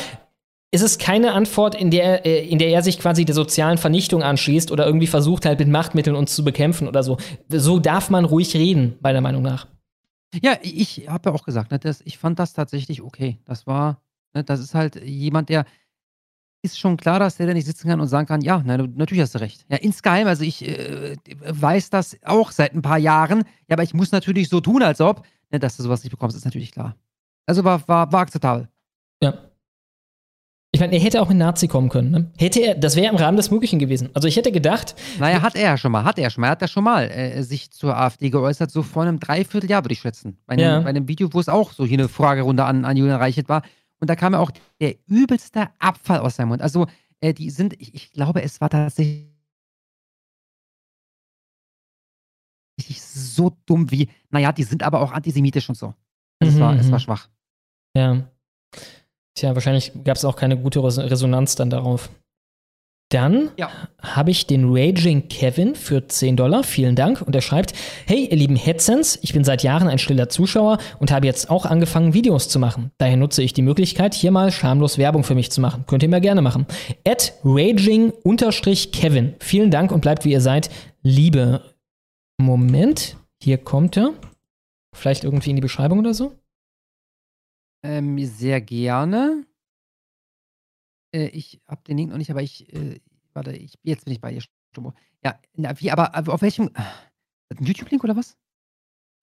S2: ist es keine Antwort, in der, äh, in der er sich quasi der sozialen Vernichtung anschließt oder irgendwie versucht halt mit Machtmitteln uns zu bekämpfen oder so. So darf man ruhig reden, meiner Meinung nach.
S3: Ja, ich habe ja auch gesagt, ne, das, ich fand das tatsächlich okay. Das war, ne, das ist halt jemand, der ist schon klar, dass der da nicht sitzen kann und sagen kann, ja, na, natürlich hast du recht. Ja, insgeheim, also ich äh, weiß das auch seit ein paar Jahren, ja, aber ich muss natürlich so tun, als ob, ne, dass du sowas nicht bekommst, ist natürlich klar. Also war, war, war akzeptabel.
S2: Ja. Ich meine, er hätte auch mit Nazi kommen können. Ne? Hätte er, das wäre im Rahmen des Möglichen gewesen. Also ich hätte gedacht.
S3: Naja, hat er ja schon mal, hat er schon mal. Er hat ja schon mal äh, sich zur AfD geäußert, so vor einem Dreivierteljahr, würde ich schätzen. Bei einem,
S2: Ja.
S3: bei einem Video, wo es auch so hier eine Fragerunde an, an Julian Reichelt war. Und da kam ja auch der übelste Abfall aus seinem Mund. Also, äh, die sind, ich, ich glaube, es war tatsächlich so dumm wie, naja, die sind aber auch antisemitisch und so. Es,
S2: Mhm,
S3: war, es
S2: mhm.
S3: war schwach.
S2: Ja. Tja, wahrscheinlich gab es auch keine gute Res Resonanz dann darauf. Dann
S3: Ja.
S2: habe ich den Raging Kevin für 10 Dollar. Vielen Dank. Und er schreibt: Hey, ihr lieben Headsens, ich bin seit Jahren ein stiller Zuschauer und habe jetzt auch angefangen, Videos zu machen. Daher nutze ich die Möglichkeit, hier mal schamlos Werbung für mich zu machen. Könnt ihr mir gerne machen. At Raging-Kevin. Vielen Dank und bleibt wie ihr seid. Liebe. Moment, hier kommt er. Vielleicht irgendwie in die Beschreibung oder so?
S3: Ähm, sehr gerne. Äh, ich habe den Link noch nicht, aber ich, äh, warte, ich, jetzt bin ich bei dir, Stummo. Ja, na, wie, aber, aber auf welchem, ein YouTube-Link oder was?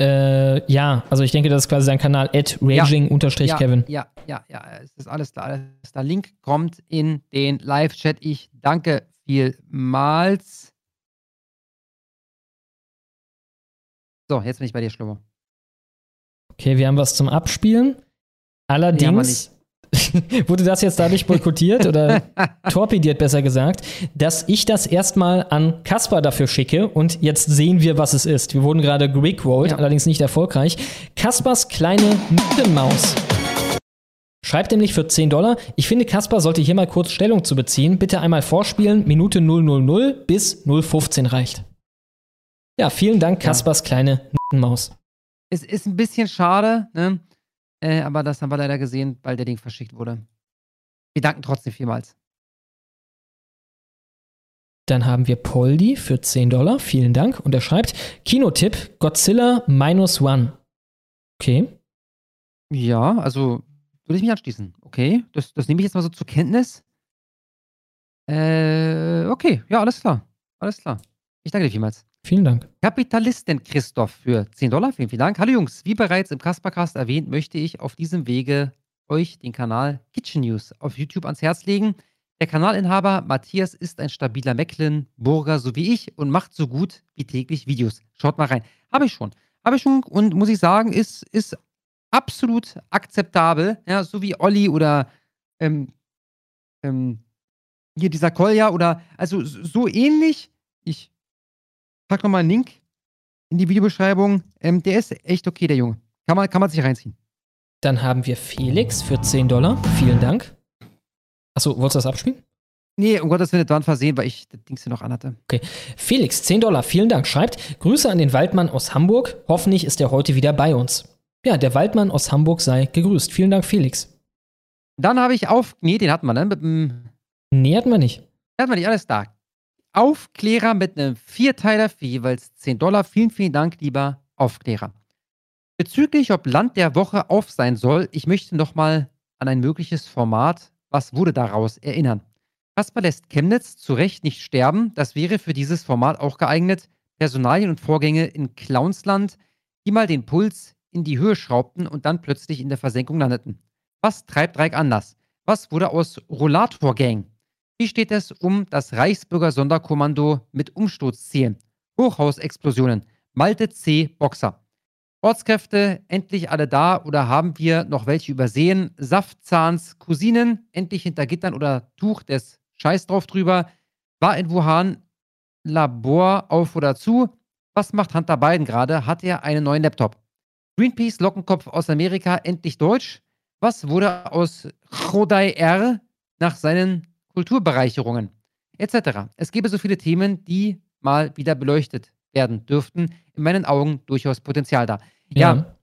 S2: Äh, ja, also ich denke, das ist quasi sein Kanal at raging-kevin.
S3: Ja, ja, ja, ja, es ist alles klar, alles klar. Link kommt in den Live-Chat. Ich danke vielmals. So, jetzt bin ich bei dir, Schlummer.
S2: Okay, wir haben was zum Abspielen. Allerdings wurde das jetzt dadurch boykottiert oder torpediert, besser gesagt, dass ich das erstmal an Kaspar dafür schicke und jetzt sehen wir, was es ist. Wir wurden gerade gerickrollt, allerdings nicht erfolgreich. Kaspars kleine Mittenmaus. Schreibt nämlich für 10 Dollar. Ich finde, Kaspar sollte hier mal kurz Stellung zu beziehen. Bitte einmal vorspielen. Minute 000 bis 015 reicht. Ja, vielen Dank, Kaspars kleine Mittenmaus.
S3: Es ist ein bisschen schade, ne? Äh, aber das haben wir leider gesehen, weil der Ding verschickt wurde. Wir danken trotzdem vielmals.
S2: Dann haben wir Poldi für 10 Dollar. Vielen Dank. Und er schreibt: Kinotipp: Godzilla Minus One. Okay.
S3: Ja, also würde ich mich anschließen. Okay, das, das nehme ich jetzt mal so zur Kenntnis. Äh, okay, ja, alles klar. Alles klar. Ich danke dir vielmals.
S2: Vielen Dank.
S3: Kapitalisten Christoph für 10 Dollar. Vielen, vielen Dank. Hallo Jungs, wie bereits im Kaspercast erwähnt, möchte ich auf diesem Wege euch den Kanal Kitchen News auf YouTube ans Herz legen. Der Kanalinhaber Matthias ist ein stabiler Mecklenburger, so wie ich, und macht so gut wie täglich Videos. Schaut mal rein. Habe ich schon. Habe ich schon und muss ich sagen, ist, ist absolut akzeptabel. Ja, so wie Olli oder ähm, ähm, hier dieser Kolja oder also so ähnlich. Ich pack nochmal einen Link in die Videobeschreibung. Ähm, der ist echt okay, der Junge. Kann man, kann man sich reinziehen.
S2: Dann haben wir Felix für 10 Dollar. Vielen Dank. Achso, wolltest du das abspielen?
S3: Nee, um Gottes Willen, das war ein Versehen, weil ich das Ding hier noch anhatte.
S2: Okay. Felix, 10 Dollar, vielen Dank. Schreibt: Grüße an den Waldmann aus Hamburg. Hoffentlich ist er heute wieder bei uns. Ja, der Waldmann aus Hamburg sei gegrüßt. Vielen Dank, Felix.
S3: Dann habe ich auf. Nee, den hatten wir, ne? Mit.
S2: Nee, hatten wir nicht.
S3: Hatten wir nicht, alles da. Aufklärer mit einem Vierteiler für jeweils 10 Dollar. Vielen, vielen Dank, lieber Aufklärer. Bezüglich, ob Land der Woche auf sein soll, ich möchte nochmal an ein mögliches Format, was wurde daraus, erinnern. Kasper lässt Chemnitz zu Recht nicht sterben. Das wäre für dieses Format auch geeignet. Personalien und Vorgänge in Clownsland, die mal den Puls in die Höhe schraubten und dann plötzlich in der Versenkung landeten. Was treibt Reik anders? Was wurde aus Rollator Gang? Wie steht es um das Reichsbürger Sonderkommando mit Umsturzzielen? Hochhausexplosionen. Malte C. Boxer. Ortskräfte, endlich alle da oder haben wir noch welche übersehen? Saftzahns Cousinen, endlich hinter Gittern oder Tuch des Scheiß drauf drüber. War in Wuhan Labor auf oder zu? Was macht Hunter Biden gerade? Hat er einen neuen Laptop? Greenpeace Lockenkopf aus Amerika, endlich Deutsch? Was wurde aus Chodai R nach seinen Kulturbereicherungen? Etc. Es gäbe so viele Themen, die mal wieder beleuchtet werden dürften. In meinen Augen durchaus Potenzial da. Ja.
S2: Ja.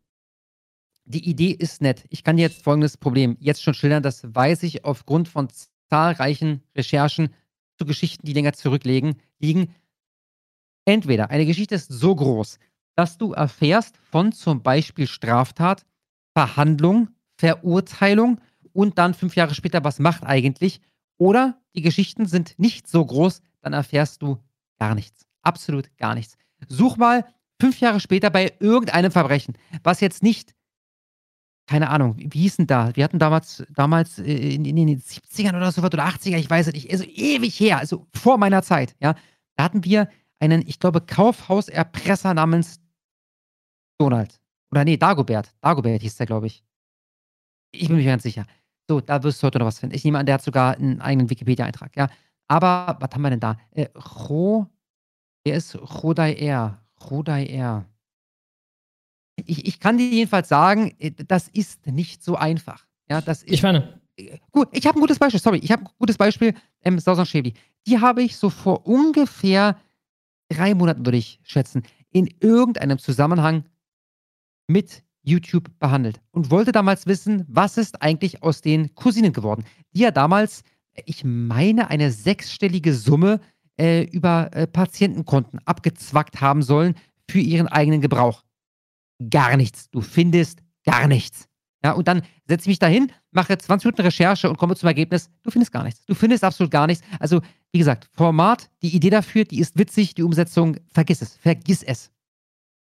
S3: die Idee ist nett. Ich kann dir jetzt folgendes Problem jetzt schon schildern. Das weiß ich aufgrund von zahlreichen Recherchen zu Geschichten, die länger zurückliegen. Liegen. Entweder eine Geschichte ist so groß, dass du erfährst von zum Beispiel Straftat, Verhandlung, Verurteilung und dann fünf Jahre später, was macht eigentlich? Oder die Geschichten sind nicht so groß, dann erfährst du gar nichts. Absolut gar nichts. Such mal fünf Jahre später bei irgendeinem Verbrechen, was jetzt nicht, keine Ahnung, wie hieß denn da? Wir hatten damals, damals äh, in, in den 70ern oder so was oder 80er, ich weiß es nicht, also ewig her, also vor meiner Zeit, ja. Da hatten wir einen, ich glaube, Kaufhauserpresser namens Donald. Oder nee, Dagobert. Dagobert hieß der, glaube ich. Ich bin mir ganz sicher. So, da wirst du heute noch was finden. Ich nehme an, der hat sogar einen eigenen Wikipedia-Eintrag, ja. Aber, was haben wir denn da? Äh, Ro, der ist Rodai Rodai Ich, ich kann dir jedenfalls sagen, äh, das ist nicht so einfach. Ja, das ist,
S2: ich meine.
S3: Gut, ich habe ein gutes Beispiel, sorry, ich habe ein gutes Beispiel, ähm, Sausan Schäbli. Die habe ich so vor ungefähr drei Monaten, würde ich schätzen, in irgendeinem Zusammenhang mit YouTube behandelt und wollte damals wissen, was ist eigentlich aus den Cousinen geworden, die ja damals, ich meine, eine sechsstellige Summe äh, über äh, Patientenkonten abgezwackt haben sollen für ihren eigenen Gebrauch. Gar nichts. Du findest gar nichts. Ja, und dann setze ich mich dahin, mache 20 Minuten Recherche und komme zum Ergebnis, du findest gar nichts. Du findest absolut gar nichts. Also, wie gesagt, Format, die Idee dafür, die ist witzig, die Umsetzung, vergiss es. Vergiss es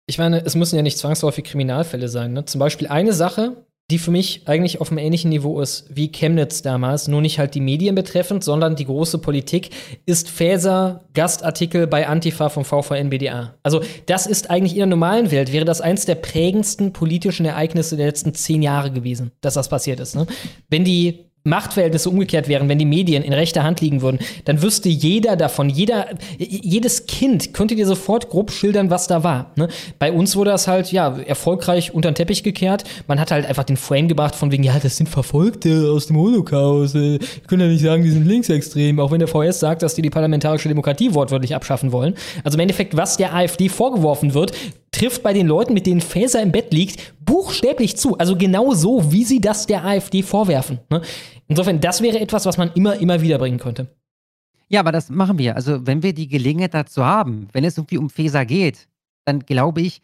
S2: ich meine, es müssen ja nicht zwangsläufig Kriminalfälle sein. Ne? Zum Beispiel eine Sache, die für mich eigentlich auf einem ähnlichen Niveau ist wie Chemnitz damals, nur nicht halt die Medien betreffend, sondern die große Politik, ist Faeser Gastartikel bei Antifa vom VVN-BDA. Also das ist eigentlich in der normalen Welt, wäre das eins der prägendsten politischen Ereignisse der letzten zehn Jahre gewesen, dass das passiert ist. Ne? Wenn die Machtverhältnisse umgekehrt wären, wenn die Medien in rechter Hand liegen würden, dann wüsste jeder davon, jeder, jedes Kind könnte dir sofort grob schildern, was da war. Ne? Bei uns wurde das halt, ja, erfolgreich unter den Teppich gekehrt. Man hat halt einfach den Frame gebracht von wegen, ja, das sind Verfolgte aus dem Holocaust. Ich können ja nicht sagen, die sind linksextrem, auch wenn der VS sagt, dass die die parlamentarische Demokratie wortwörtlich abschaffen wollen. Also im Endeffekt, was der AfD vorgeworfen wird, trifft bei den Leuten, mit denen Faeser im Bett liegt, buchstäblich zu. Also genau so, wie sie das der AfD vorwerfen. Ne? Insofern, das wäre etwas, was man immer, immer wieder bringen könnte.
S3: Ja, aber das machen wir. Also, wenn wir die Gelegenheit dazu haben, wenn es irgendwie um Feser geht, dann glaube ich,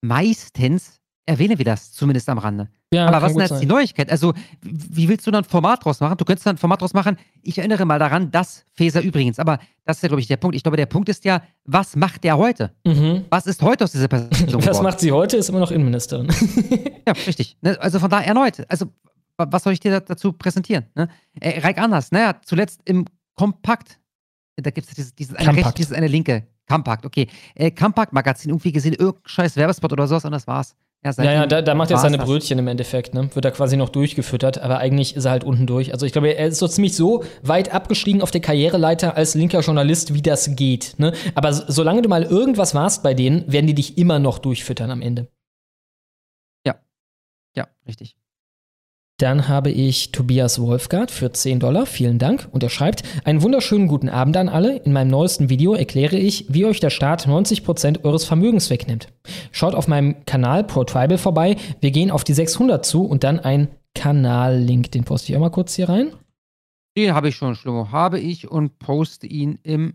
S3: meistens erwähnen wir das zumindest am Rande. Ja, aber was ist denn jetzt sein. die Neuigkeit? Also, wie willst du dann ein Format draus machen? Du könntest dann ein Format draus machen. Ich erinnere mal daran, dass Feser übrigens, aber das ist ja, glaube ich, der Punkt. Ich glaube, der Punkt ist ja, was macht der heute? Mhm. Was ist heute aus dieser Person?
S2: was geworden? macht sie heute? Ist immer noch Innenministerin.
S3: ja, richtig. Ne, also von da erneut. Also, was soll ich dir dazu präsentieren? Ne? Äh, Reik Anders, naja, ne, zuletzt im Kompakt, da gibt es dieses, dieses, eine rechte, dieses eine linke, Kompakt, okay. Äh, Kompakt-Magazin, irgendwie gesehen, irgendein scheiß Werbespot oder sowas und das war's.
S2: Ja, ja, ja, da, da macht er seine Brötchen im Endeffekt, ne? Wird er quasi noch durchgefüttert, aber eigentlich ist er halt unten durch. Also ich glaube, er ist so ziemlich so weit abgestiegen auf der Karriereleiter als linker Journalist, wie das geht. Ne? Aber solange du mal irgendwas warst bei denen, werden die dich immer noch durchfüttern am Ende.
S3: Ja. Ja, richtig.
S2: Dann habe ich Tobias Wolfgart für 10 Dollar. Vielen Dank. Und er schreibt, einen wunderschönen guten Abend an alle. In meinem neuesten Video erkläre ich, wie euch der Staat 90% eures Vermögens wegnimmt. Schaut auf meinem Kanal ProTribal vorbei. Wir gehen auf die 600 zu und dann ein Kanallink. Den poste ich auch mal kurz hier rein.
S3: Den habe ich schon, Schlomo. Habe ich und poste ihn im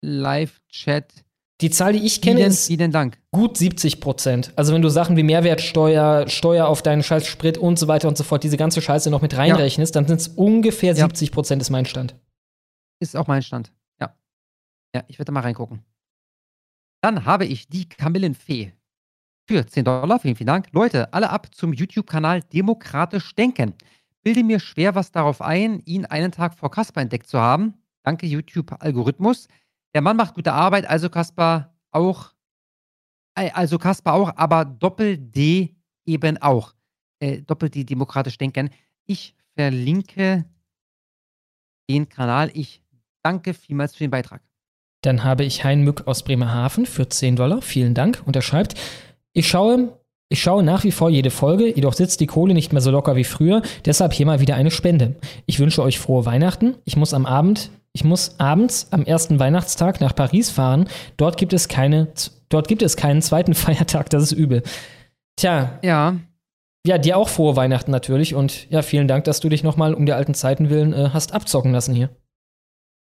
S3: Live-Chat
S2: die Zahl, die ich kenne,
S3: vielen,
S2: ist
S3: vielen Dank.
S2: gut 70 Prozent. Also wenn du Sachen wie Mehrwertsteuer, Steuer auf deinen Scheiß Sprit und so weiter und so fort, diese ganze Scheiße noch mit reinrechnest, ja. dann sind es ungefähr ja. 70 Prozent, ist mein Stand.
S3: Ist auch mein Stand, ja. Ja, ich werde mal reingucken. Dann habe ich die Kamillenfee für 10 Dollar. Vielen, vielen Dank. Leute, alle ab zum YouTube-Kanal Demokratisch Denken. Bilde mir schwer was darauf ein, ihn einen Tag vor Kasper entdeckt zu haben. Danke, YouTube-Algorithmus. Der Mann macht gute Arbeit, also Kaspar auch. Also Kaspar auch, aber Doppel-D eben auch. Äh, Doppel-D demokratisch denken. Ich verlinke den Kanal. Ich danke vielmals für den Beitrag.
S2: Dann habe ich Hein Mück aus Bremerhaven für 10 Dollar. Vielen Dank. Und er schreibt, ich schaue, ich schaue nach wie vor jede Folge, jedoch sitzt die Kohle nicht mehr so locker wie früher. Deshalb hier mal wieder eine Spende. Ich wünsche euch frohe Weihnachten. Ich muss am Abend ich muss abends am ersten Weihnachtstag nach Paris fahren. Dort gibt es keine, dort gibt es keinen zweiten Feiertag. Das ist übel. Tja.
S3: Ja.
S2: Ja, dir auch frohe Weihnachten natürlich und ja, vielen Dank, dass du dich nochmal um der alten Zeiten willen äh, hast abzocken lassen hier.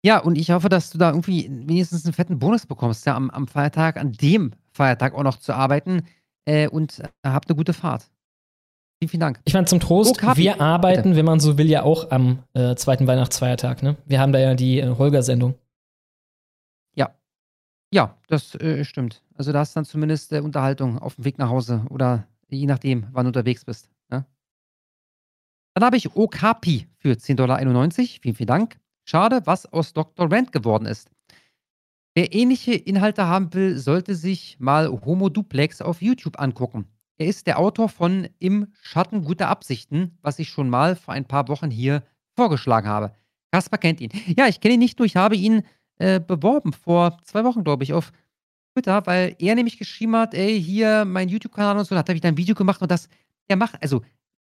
S3: Ja, und ich hoffe, dass du da irgendwie wenigstens einen fetten Bonus bekommst, ja, am, am Feiertag, an dem Feiertag auch noch zu arbeiten äh, und äh, habt eine gute Fahrt. Vielen, vielen Dank.
S2: Ich meine, zum Trost,
S3: Oh,
S2: wir arbeiten,
S3: bitte.
S2: wenn man so will, ja auch am äh, zweiten Weihnachtsfeiertag. Ne? Wir haben da ja die äh, Holger-Sendung.
S3: Ja. Ja, das äh, stimmt. Also da hast du dann zumindest äh, Unterhaltung auf dem Weg nach Hause oder je nachdem, wann du unterwegs bist. Ja? Dann habe ich Okapi für 10,91 Dollar. Vielen, vielen Dank. Schade, was aus Dr. Rand geworden ist. Wer ähnliche Inhalte haben will, sollte sich mal Homo Duplex auf YouTube angucken. Er ist der Autor von Im Schatten guter Absichten, was ich schon mal vor ein paar Wochen hier vorgeschlagen habe. Kaspar kennt ihn. Ja, ich kenne ihn nicht nur, ich habe ihn äh, beworben vor zwei Wochen, glaube ich, auf Twitter, weil er nämlich geschrieben hat, ey, hier mein YouTube-Kanal und so, da hat er wieder ein Video gemacht und das, der macht, also,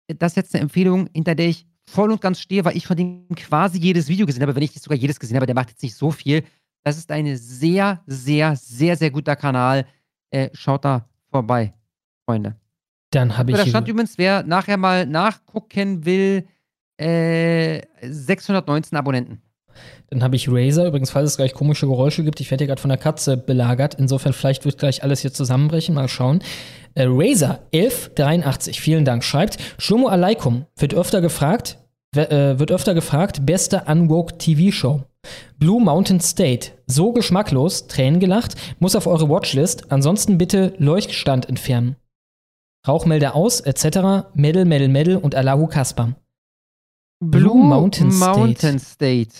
S3: das ist jetzt eine Empfehlung, hinter der ich voll und ganz stehe, weil ich von dem quasi jedes Video gesehen habe, wenn ich nicht sogar jedes gesehen habe, der macht jetzt nicht so viel. Das ist ein sehr, sehr, sehr, sehr guter Kanal. Äh, schaut da vorbei, Freunde.
S2: Dann habe ich.
S3: Da stand übrigens, wer nachher mal nachgucken will, äh, 619 Abonnenten.
S2: Dann habe ich Razer, übrigens, falls es gleich komische Geräusche gibt. Ich werde hier gerade von der Katze belagert. Insofern, vielleicht wird gleich alles hier zusammenbrechen. Mal schauen. Äh, Razer 1183, vielen Dank, schreibt. Shomo Alaikum wird öfter gefragt, äh, wird öfter gefragt, beste Unwoke TV-Show. Blue Mountain State, so geschmacklos, Tränen gelacht, muss auf eure Watchlist. Ansonsten bitte Leuchtstand entfernen. Rauchmelder aus, etc. Medal, Medal, Medal und Allahu Kaspam. Blue Mountain State.
S3: Mountain State.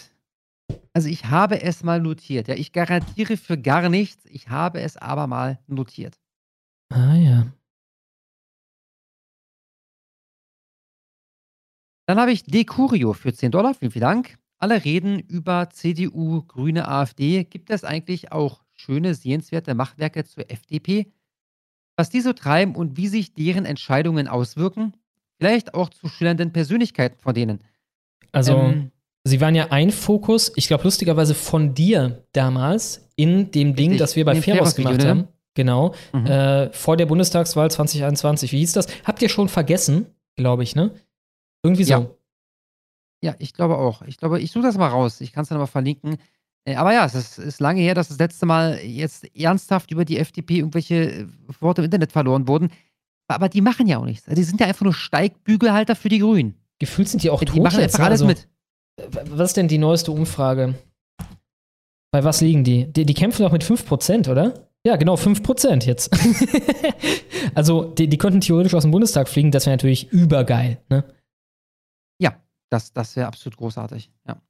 S3: Also ich habe es mal notiert. Ja, ich garantiere für gar nichts. Ich habe es aber mal notiert.
S2: Ah ja.
S3: Dann habe ich Decurio für 10 Dollar. Vielen, vielen Dank. Alle reden über CDU, Grüne, AfD. Gibt es eigentlich auch schöne, sehenswerte Machwerke zur FDP? Was die so treiben und wie sich deren Entscheidungen auswirken? Vielleicht auch zu schillernden Persönlichkeiten von denen.
S2: Also,
S3: Ähm,
S2: sie waren ja ein Fokus, ich glaube, lustigerweise von dir damals in dem Ding,
S3: Richtig,
S2: das wir bei
S3: Feros-Video,
S2: gemacht
S3: ne?
S2: haben. Genau.
S3: Mhm.
S2: Äh, vor der Bundestagswahl 2021. Wie hieß das? Habt ihr schon vergessen, glaube ich, ne? Irgendwie so.
S3: Ja. Ja, ich glaube auch. Ich glaube, ich suche das mal raus. Ich kann es dann mal verlinken. Äh, aber ja, es ist, ist lange her, dass das letzte Mal jetzt ernsthaft über die FDP irgendwelche äh, Worte im Internet verloren wurden. Aber die machen ja auch nichts. Die sind ja einfach nur Steigbügelhalter für die Grünen.
S2: Gefühlt sind die auch
S3: Die
S2: tot
S3: machen
S2: jetzt,
S3: einfach alles
S2: also,
S3: mit.
S2: Was ist denn die neueste Umfrage? Bei was liegen die? Die, die kämpfen doch mit 5%, oder? Ja, genau, 5% jetzt. also, die, die könnten theoretisch aus dem Bundestag fliegen, das wäre natürlich übergeil, ne?
S3: Ja, das, das wäre absolut großartig. Ja.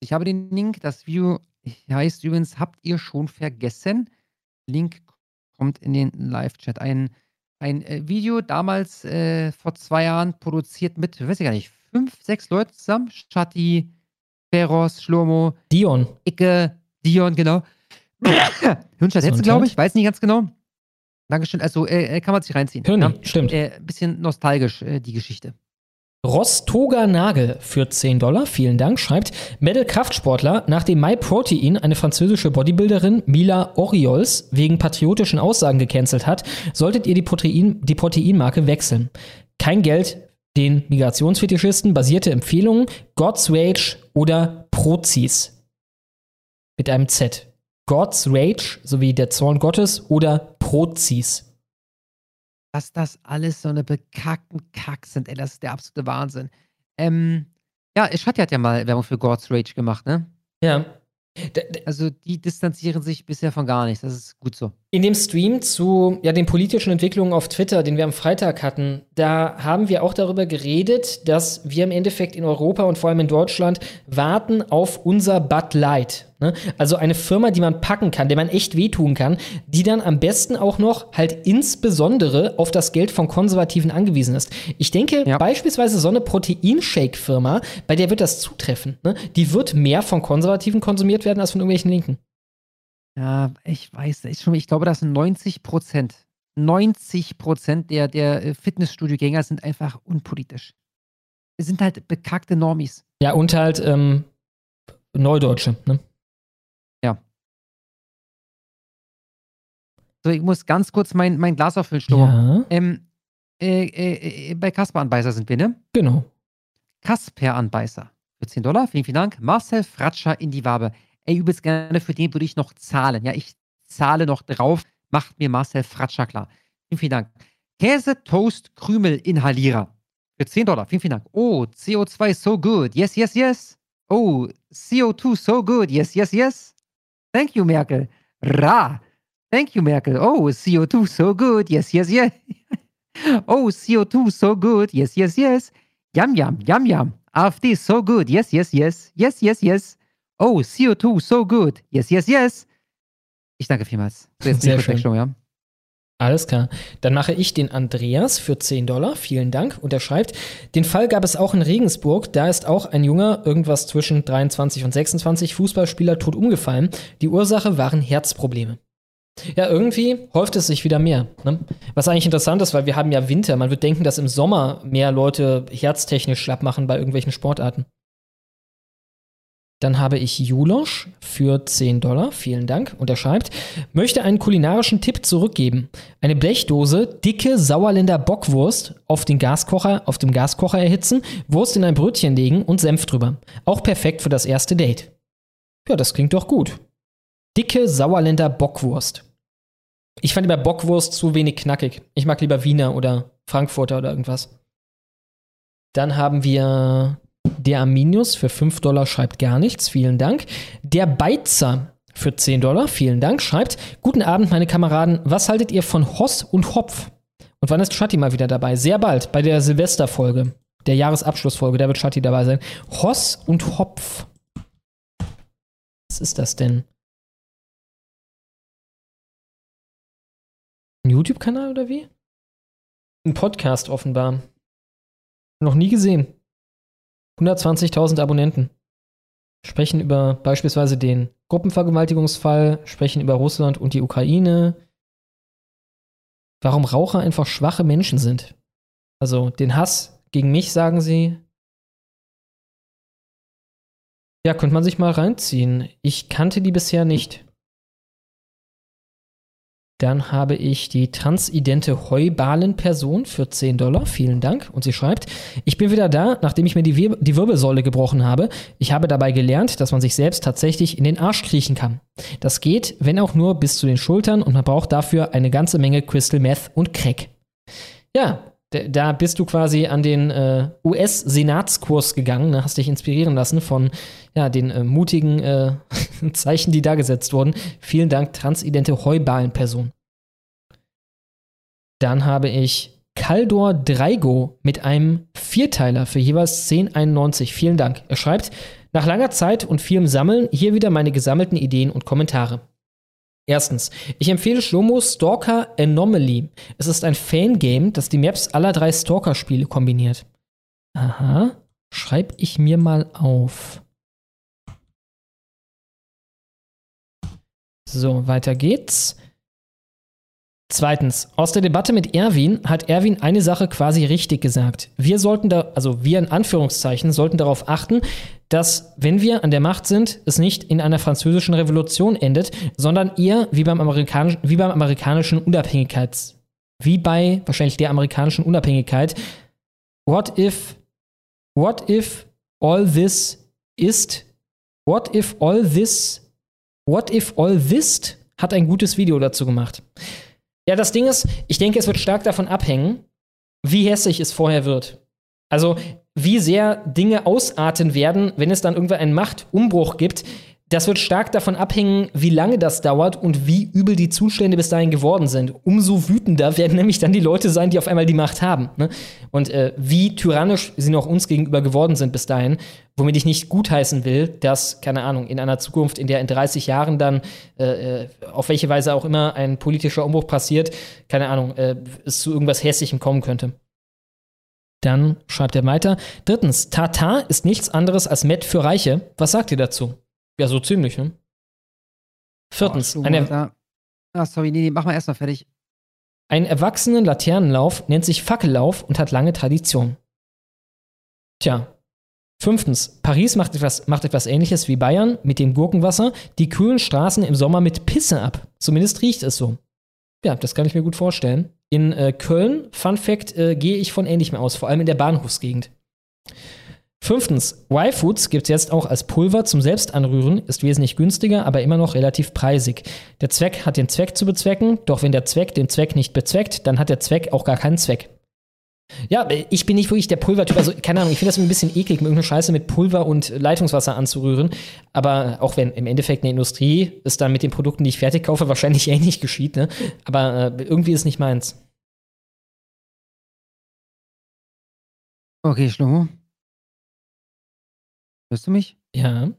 S3: Ich habe den Link. Das Video heißt übrigens, habt ihr schon vergessen? Link kommt in den Live-Chat. Ein, ein äh, Video damals äh, vor zwei Jahren produziert mit, weiß ich gar nicht, fünf, sechs Leuten zusammen. Shati, Feros, Schlomo,
S2: Dion.
S3: Icke, Dion, genau. Hirnstadt Hetze, glaube ich, weiß nicht ganz genau. Dankeschön. Also äh, äh, kann man sich reinziehen.
S2: Hirni, stimmt.
S3: Äh, bisschen nostalgisch, äh, die Geschichte.
S2: Rostoga Nagel für 10 Dollar, vielen Dank, schreibt Medal Kraftsportler, nachdem MyProtein eine französische Bodybuilderin Mila Oriols wegen patriotischen Aussagen gecancelt hat, solltet ihr die, Protein, die Proteinmarke wechseln. Kein Geld den Migrationsfetischisten, basierte Empfehlungen, God's Rage oder Prozis. Mit einem Z. God's Rage sowie der Zorn Gottes oder Prozis.
S3: Dass das alles so eine bekackten Kack sind, ey, das ist der absolute Wahnsinn. Ähm, ja, Shadi hat ja mal Werbung für God's Rage gemacht, ne?
S2: Ja.
S3: Also die distanzieren sich bisher von gar nichts, das ist gut so.
S2: In dem Stream zu ja, den politischen Entwicklungen auf Twitter, den wir am Freitag hatten, da haben wir auch darüber geredet, dass wir im Endeffekt in Europa und vor allem in Deutschland warten auf unser Bud Light. Ne? Also eine Firma, die man packen kann, der man echt wehtun kann, die dann am besten auch noch halt insbesondere auf das Geld von Konservativen angewiesen ist. Ich denke, beispielsweise so eine Proteinshake-Firma, bei der wird das zutreffen. Ne? Die wird mehr von Konservativen konsumiert werden als von irgendwelchen Linken.
S3: Ja, ich weiß, ich, schon, ich glaube, dass 90 Prozent, 90 Prozent der, der äh, Fitnessstudio-Gänger sind einfach unpolitisch. Es sind halt bekackte Normis.
S2: Ja, und halt ähm, Neudeutsche, ne?
S3: Ja. So, ich muss ganz kurz mein, mein Glas auffüllen.
S2: Ja.
S3: Ähm, Äh, äh, äh, bei Kasper-Anbeißer sind wir, ne?
S2: Genau.
S3: Kasper-Anbeißer. Für 10 Dollar, vielen, vielen Dank. Marcel Fratscher in die Wabe. Ey, übelst gerne, für den würde ich noch zahlen. Ja, ich zahle noch drauf. Macht mir Marcel Fratscher klar. Vielen, vielen Dank. Käse, Toast, Krümel, Inhalierer. Für 10 Dollar. Vielen, vielen Dank. Oh, CO2 so good. Yes, yes, yes. Oh, CO2 so good. Yes, yes, yes. Thank you, Merkel. Ra. Thank you, Merkel. Oh, CO2 so good. Yes, yes, yes. oh, CO2 so good. Yes, yes, yes. Yum, yum, yum, yum. AfD so good. Yes, yes, yes. Yes, yes, yes. Oh, CO2 so good. Yes, yes, yes. Ich danke vielmals. So, jetzt
S2: Sehr schön.
S3: ja.
S2: Alles klar. Dann mache ich den Andreas für 10 Dollar. Vielen Dank. Und er schreibt, den Fall gab es auch in Regensburg. Da ist auch ein Junger, irgendwas zwischen 23 und 26, Fußballspieler tot umgefallen. Die Ursache waren Herzprobleme. Ja, irgendwie häuft es sich wieder mehr. Ne? Was eigentlich interessant ist, weil wir haben ja Winter. Man wird denken, dass im Sommer mehr Leute herztechnisch schlapp machen bei irgendwelchen Sportarten. Dann habe ich Julosch für 10 Dollar. Vielen Dank. Und er schreibt, möchte einen kulinarischen Tipp zurückgeben. Eine Blechdose, dicke Sauerländer Bockwurst auf den Gaskocher, auf dem Gaskocher erhitzen, Wurst in ein Brötchen legen und Senf drüber. Auch perfekt für das erste Date. Ja, das klingt doch gut. Dicke Sauerländer Bockwurst. Ich fand immer Bockwurst zu wenig knackig. Ich mag lieber Wiener oder Frankfurter oder irgendwas. Dann haben wir der Arminius für 5 Dollar schreibt gar nichts, vielen Dank. Der Beizer für 10 Dollar, vielen Dank, schreibt: Guten Abend, meine Kameraden. Was haltet ihr von Hoss und Hopf? Und wann ist Schatti mal wieder dabei? Sehr bald, bei der Silvesterfolge, der Jahresabschlussfolge, da wird Schatti dabei sein. Hoss und Hopf. Was ist das denn? Ein YouTube-Kanal oder wie? Ein Podcast offenbar. Noch nie gesehen. 120.000 Abonnenten. Sprechen über beispielsweise den Gruppenvergewaltigungsfall, sprechen über Russland und die Ukraine. Warum Raucher einfach schwache Menschen sind. Also den Hass gegen mich, sagen sie. Ja, könnte man sich mal reinziehen. Ich kannte die bisher nicht. Dann habe ich die transidente Heubalen-Person für 10 Dollar. Vielen Dank. Und sie schreibt, ich bin wieder da, nachdem ich mir die, Wir die Wirbelsäule gebrochen habe. Ich habe dabei gelernt, dass man sich selbst tatsächlich in den Arsch kriechen kann. Das geht, wenn auch nur bis zu den Schultern und man braucht dafür eine ganze Menge Crystal Meth und Crack. Ja, da bist du quasi an den äh, US-Senatskurs gegangen, ne? hast dich inspirieren lassen von ja, den äh, mutigen äh, Zeichen, die da gesetzt wurden. Vielen Dank, transidente Heubalen-Person. Dann habe ich Kaldor Dreigo mit einem Vierteiler für jeweils 10,91. Vielen Dank. Er schreibt, nach langer Zeit und vielem Sammeln hier wieder meine gesammelten Ideen und Kommentare. Erstens, ich empfehle Shlomo Stalker Anomaly. Es ist ein Fangame, das die Maps aller drei Stalker-Spiele kombiniert. Aha, schreib ich mir mal auf. So, weiter geht's. Zweitens, aus der Debatte mit Erwin hat Erwin eine Sache quasi richtig gesagt. Wir sollten da, also wir in Anführungszeichen, sollten darauf achten, dass, wenn wir an der Macht sind, es nicht in einer französischen Revolution endet, sondern eher wie beim, Amerikanisch, wie beim amerikanischen Unabhängigkeits, wie bei wahrscheinlich der amerikanischen Unabhängigkeit. What if, what if all this ist, what if all this, what if all this hat ein gutes Video dazu gemacht. Ja, das Ding ist, ich denke, es wird stark davon abhängen, wie hässlich es vorher wird. Also, wie sehr Dinge ausarten werden, wenn es dann irgendwann einen Machtumbruch gibt. Das wird stark davon abhängen, wie lange das dauert und wie übel die Zustände bis dahin geworden sind. Umso wütender werden nämlich dann die Leute sein, die auf einmal die Macht haben. Ne? Und äh, wie tyrannisch sie noch uns gegenüber geworden sind bis dahin, womit ich nicht gutheißen will, dass, keine Ahnung, in einer Zukunft, in der in 30 Jahren dann, äh, äh, auf welche Weise auch immer, ein politischer Umbruch passiert, keine Ahnung, äh, es zu irgendwas Hässlichem kommen könnte. Dann schreibt er weiter. Drittens, Tata ist nichts anderes als Met für Reiche. Was sagt ihr dazu? Ja, so ziemlich, ne? Viertens,
S3: Oh,
S2: eine.
S3: Ah, sorry, nee, nee, mach mal erstmal fertig.
S2: ein erwachsenen Laternenlauf nennt sich Fackellauf und hat lange Tradition. Tja. Fünftens, Paris macht etwas, macht etwas ähnliches wie Bayern mit dem Gurkenwasser, die kühlen Straßen im Sommer mit Pisse ab. Zumindest riecht es so. Ja, das kann ich mir gut vorstellen. In äh, Köln, Fun Fact, äh, gehe ich von ähnlichem aus, vor allem in der Bahnhofsgegend. Fünftens, Y-Foods gibt es jetzt auch als Pulver zum Selbstanrühren, ist wesentlich günstiger, aber immer noch relativ preisig. Der Zweck hat den Zweck zu bezwecken, doch wenn der Zweck den Zweck nicht bezweckt, dann hat der Zweck auch gar keinen Zweck. Ja, ich bin nicht wirklich der Pulvertyp. Also, keine Ahnung, ich finde das ein bisschen eklig, irgendeine Scheiße mit Pulver und Leitungswasser anzurühren. Aber auch wenn im Endeffekt eine Industrie es dann mit den Produkten, die ich fertig kaufe, wahrscheinlich ähnlich geschieht, ne? Aber äh, irgendwie ist es nicht meins.
S3: Okay, Schlomo. Hörst du mich?
S2: Ja.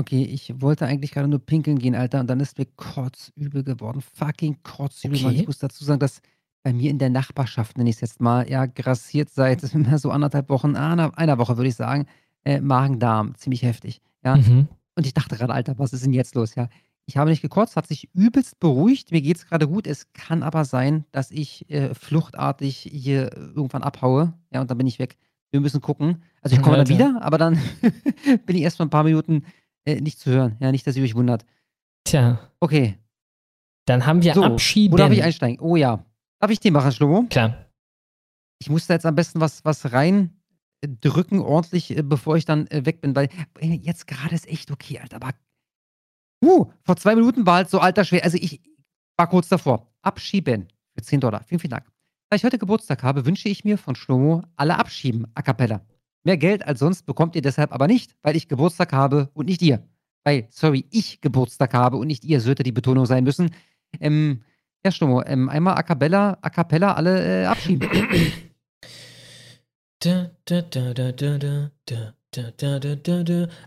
S3: Okay, ich wollte eigentlich gerade nur pinkeln gehen, Alter, und dann ist mir kotzübel geworden. Fucking kotzübel. Okay. Ich muss dazu sagen, dass bei mir in der Nachbarschaft, nenne ich es jetzt mal, ja, grassiert seit so anderthalb Wochen, einer, einer Woche würde ich sagen, äh, Magen-Darm, ziemlich heftig. Ja. Mhm. Und ich dachte gerade, Alter, was ist denn jetzt los? Ja. Ich habe nicht gekotzt, hat sich übelst beruhigt, mir geht es gerade gut. Es kann aber sein, dass ich äh, fluchtartig hier irgendwann abhaue, ja, und dann bin ich weg. Wir müssen gucken. Also ich komme dann wieder, aber dann bin ich erst mal ein paar Minuten äh, nicht zu hören. Ja, nicht, dass ihr euch wundert.
S2: Tja.
S3: Okay.
S2: Dann haben wir
S3: so,
S2: Abschieben.
S3: Wo darf ich einsteigen? Oh ja. Darf ich den machen, Schlomo?
S2: Klar.
S3: Ich muss da jetzt am besten was, was reindrücken, ordentlich, äh, bevor ich dann äh, weg bin, weil äh, jetzt gerade ist echt okay, Alter. Aber uh, vor zwei Minuten war halt so alter schwer. Also ich war kurz davor. Abschieben für 10 Dollar. Vielen, vielen Dank. Da ich heute Geburtstag habe, wünsche ich mir von Schlomo alle abschieben, a cappella. Mehr Geld als sonst bekommt ihr deshalb aber nicht, weil ich Geburtstag habe und nicht ihr. Weil, sorry, ich Geburtstag habe und nicht ihr, sollte die Betonung sein müssen. Ähm, ja, Stummo, ähm, einmal a cappella, a cappella alle äh, abschieben.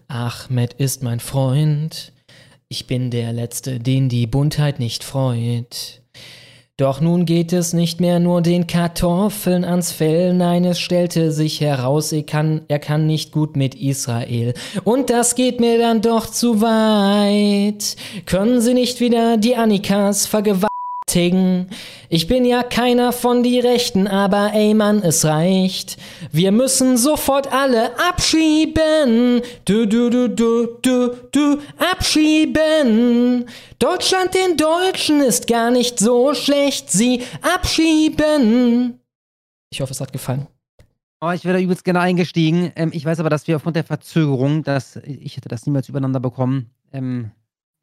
S2: Ahmed ist mein Freund. Ich bin der Letzte, den die Buntheit nicht freut. Doch nun geht es nicht mehr nur den Kartoffeln ans Fell, nein, es stellte sich heraus, er kann, er kann nicht gut mit Israel. Und das geht mir dann doch zu weit. Können Sie nicht wieder die Annikas vergewaltigen? Ich bin ja keiner von die Rechten, aber ey Mann, es reicht. Wir müssen sofort alle abschieben. Du, du, du, du, du, du, abschieben. Deutschland den Deutschen ist gar nicht so schlecht, sie abschieben. Ich hoffe, es hat gefallen.
S3: Oh, ich wäre da übelst gerne eingestiegen. Ähm, ich weiß aber, dass wir aufgrund der Verzögerung, dass ich hätte das niemals übereinander bekommen. Ähm,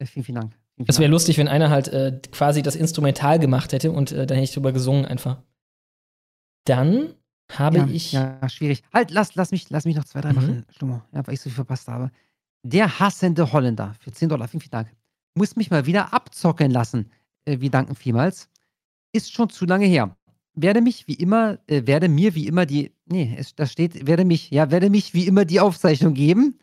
S3: vielen, vielen Dank.
S2: Es wäre lustig, wenn einer halt äh, quasi das Instrumental gemacht hätte und äh, dann hätte ich drüber gesungen einfach. Dann habe
S3: ja,
S2: ich.
S3: Ja, schwierig. Halt, lass, lass, mich, lass mich noch zwei, drei mhm. machen, Stummo. Ja, weil ich so viel verpasst habe. Der hassende Holländer für 10 Dollar, vielen, vielen Dank. Muss mich mal wieder abzocken lassen. Äh, wir danken vielmals. Ist schon zu lange her. Werde mich wie immer, äh, werde mir wie immer die, nee, es, da steht, werde mich, ja, werde mich wie immer die Aufzeichnung geben.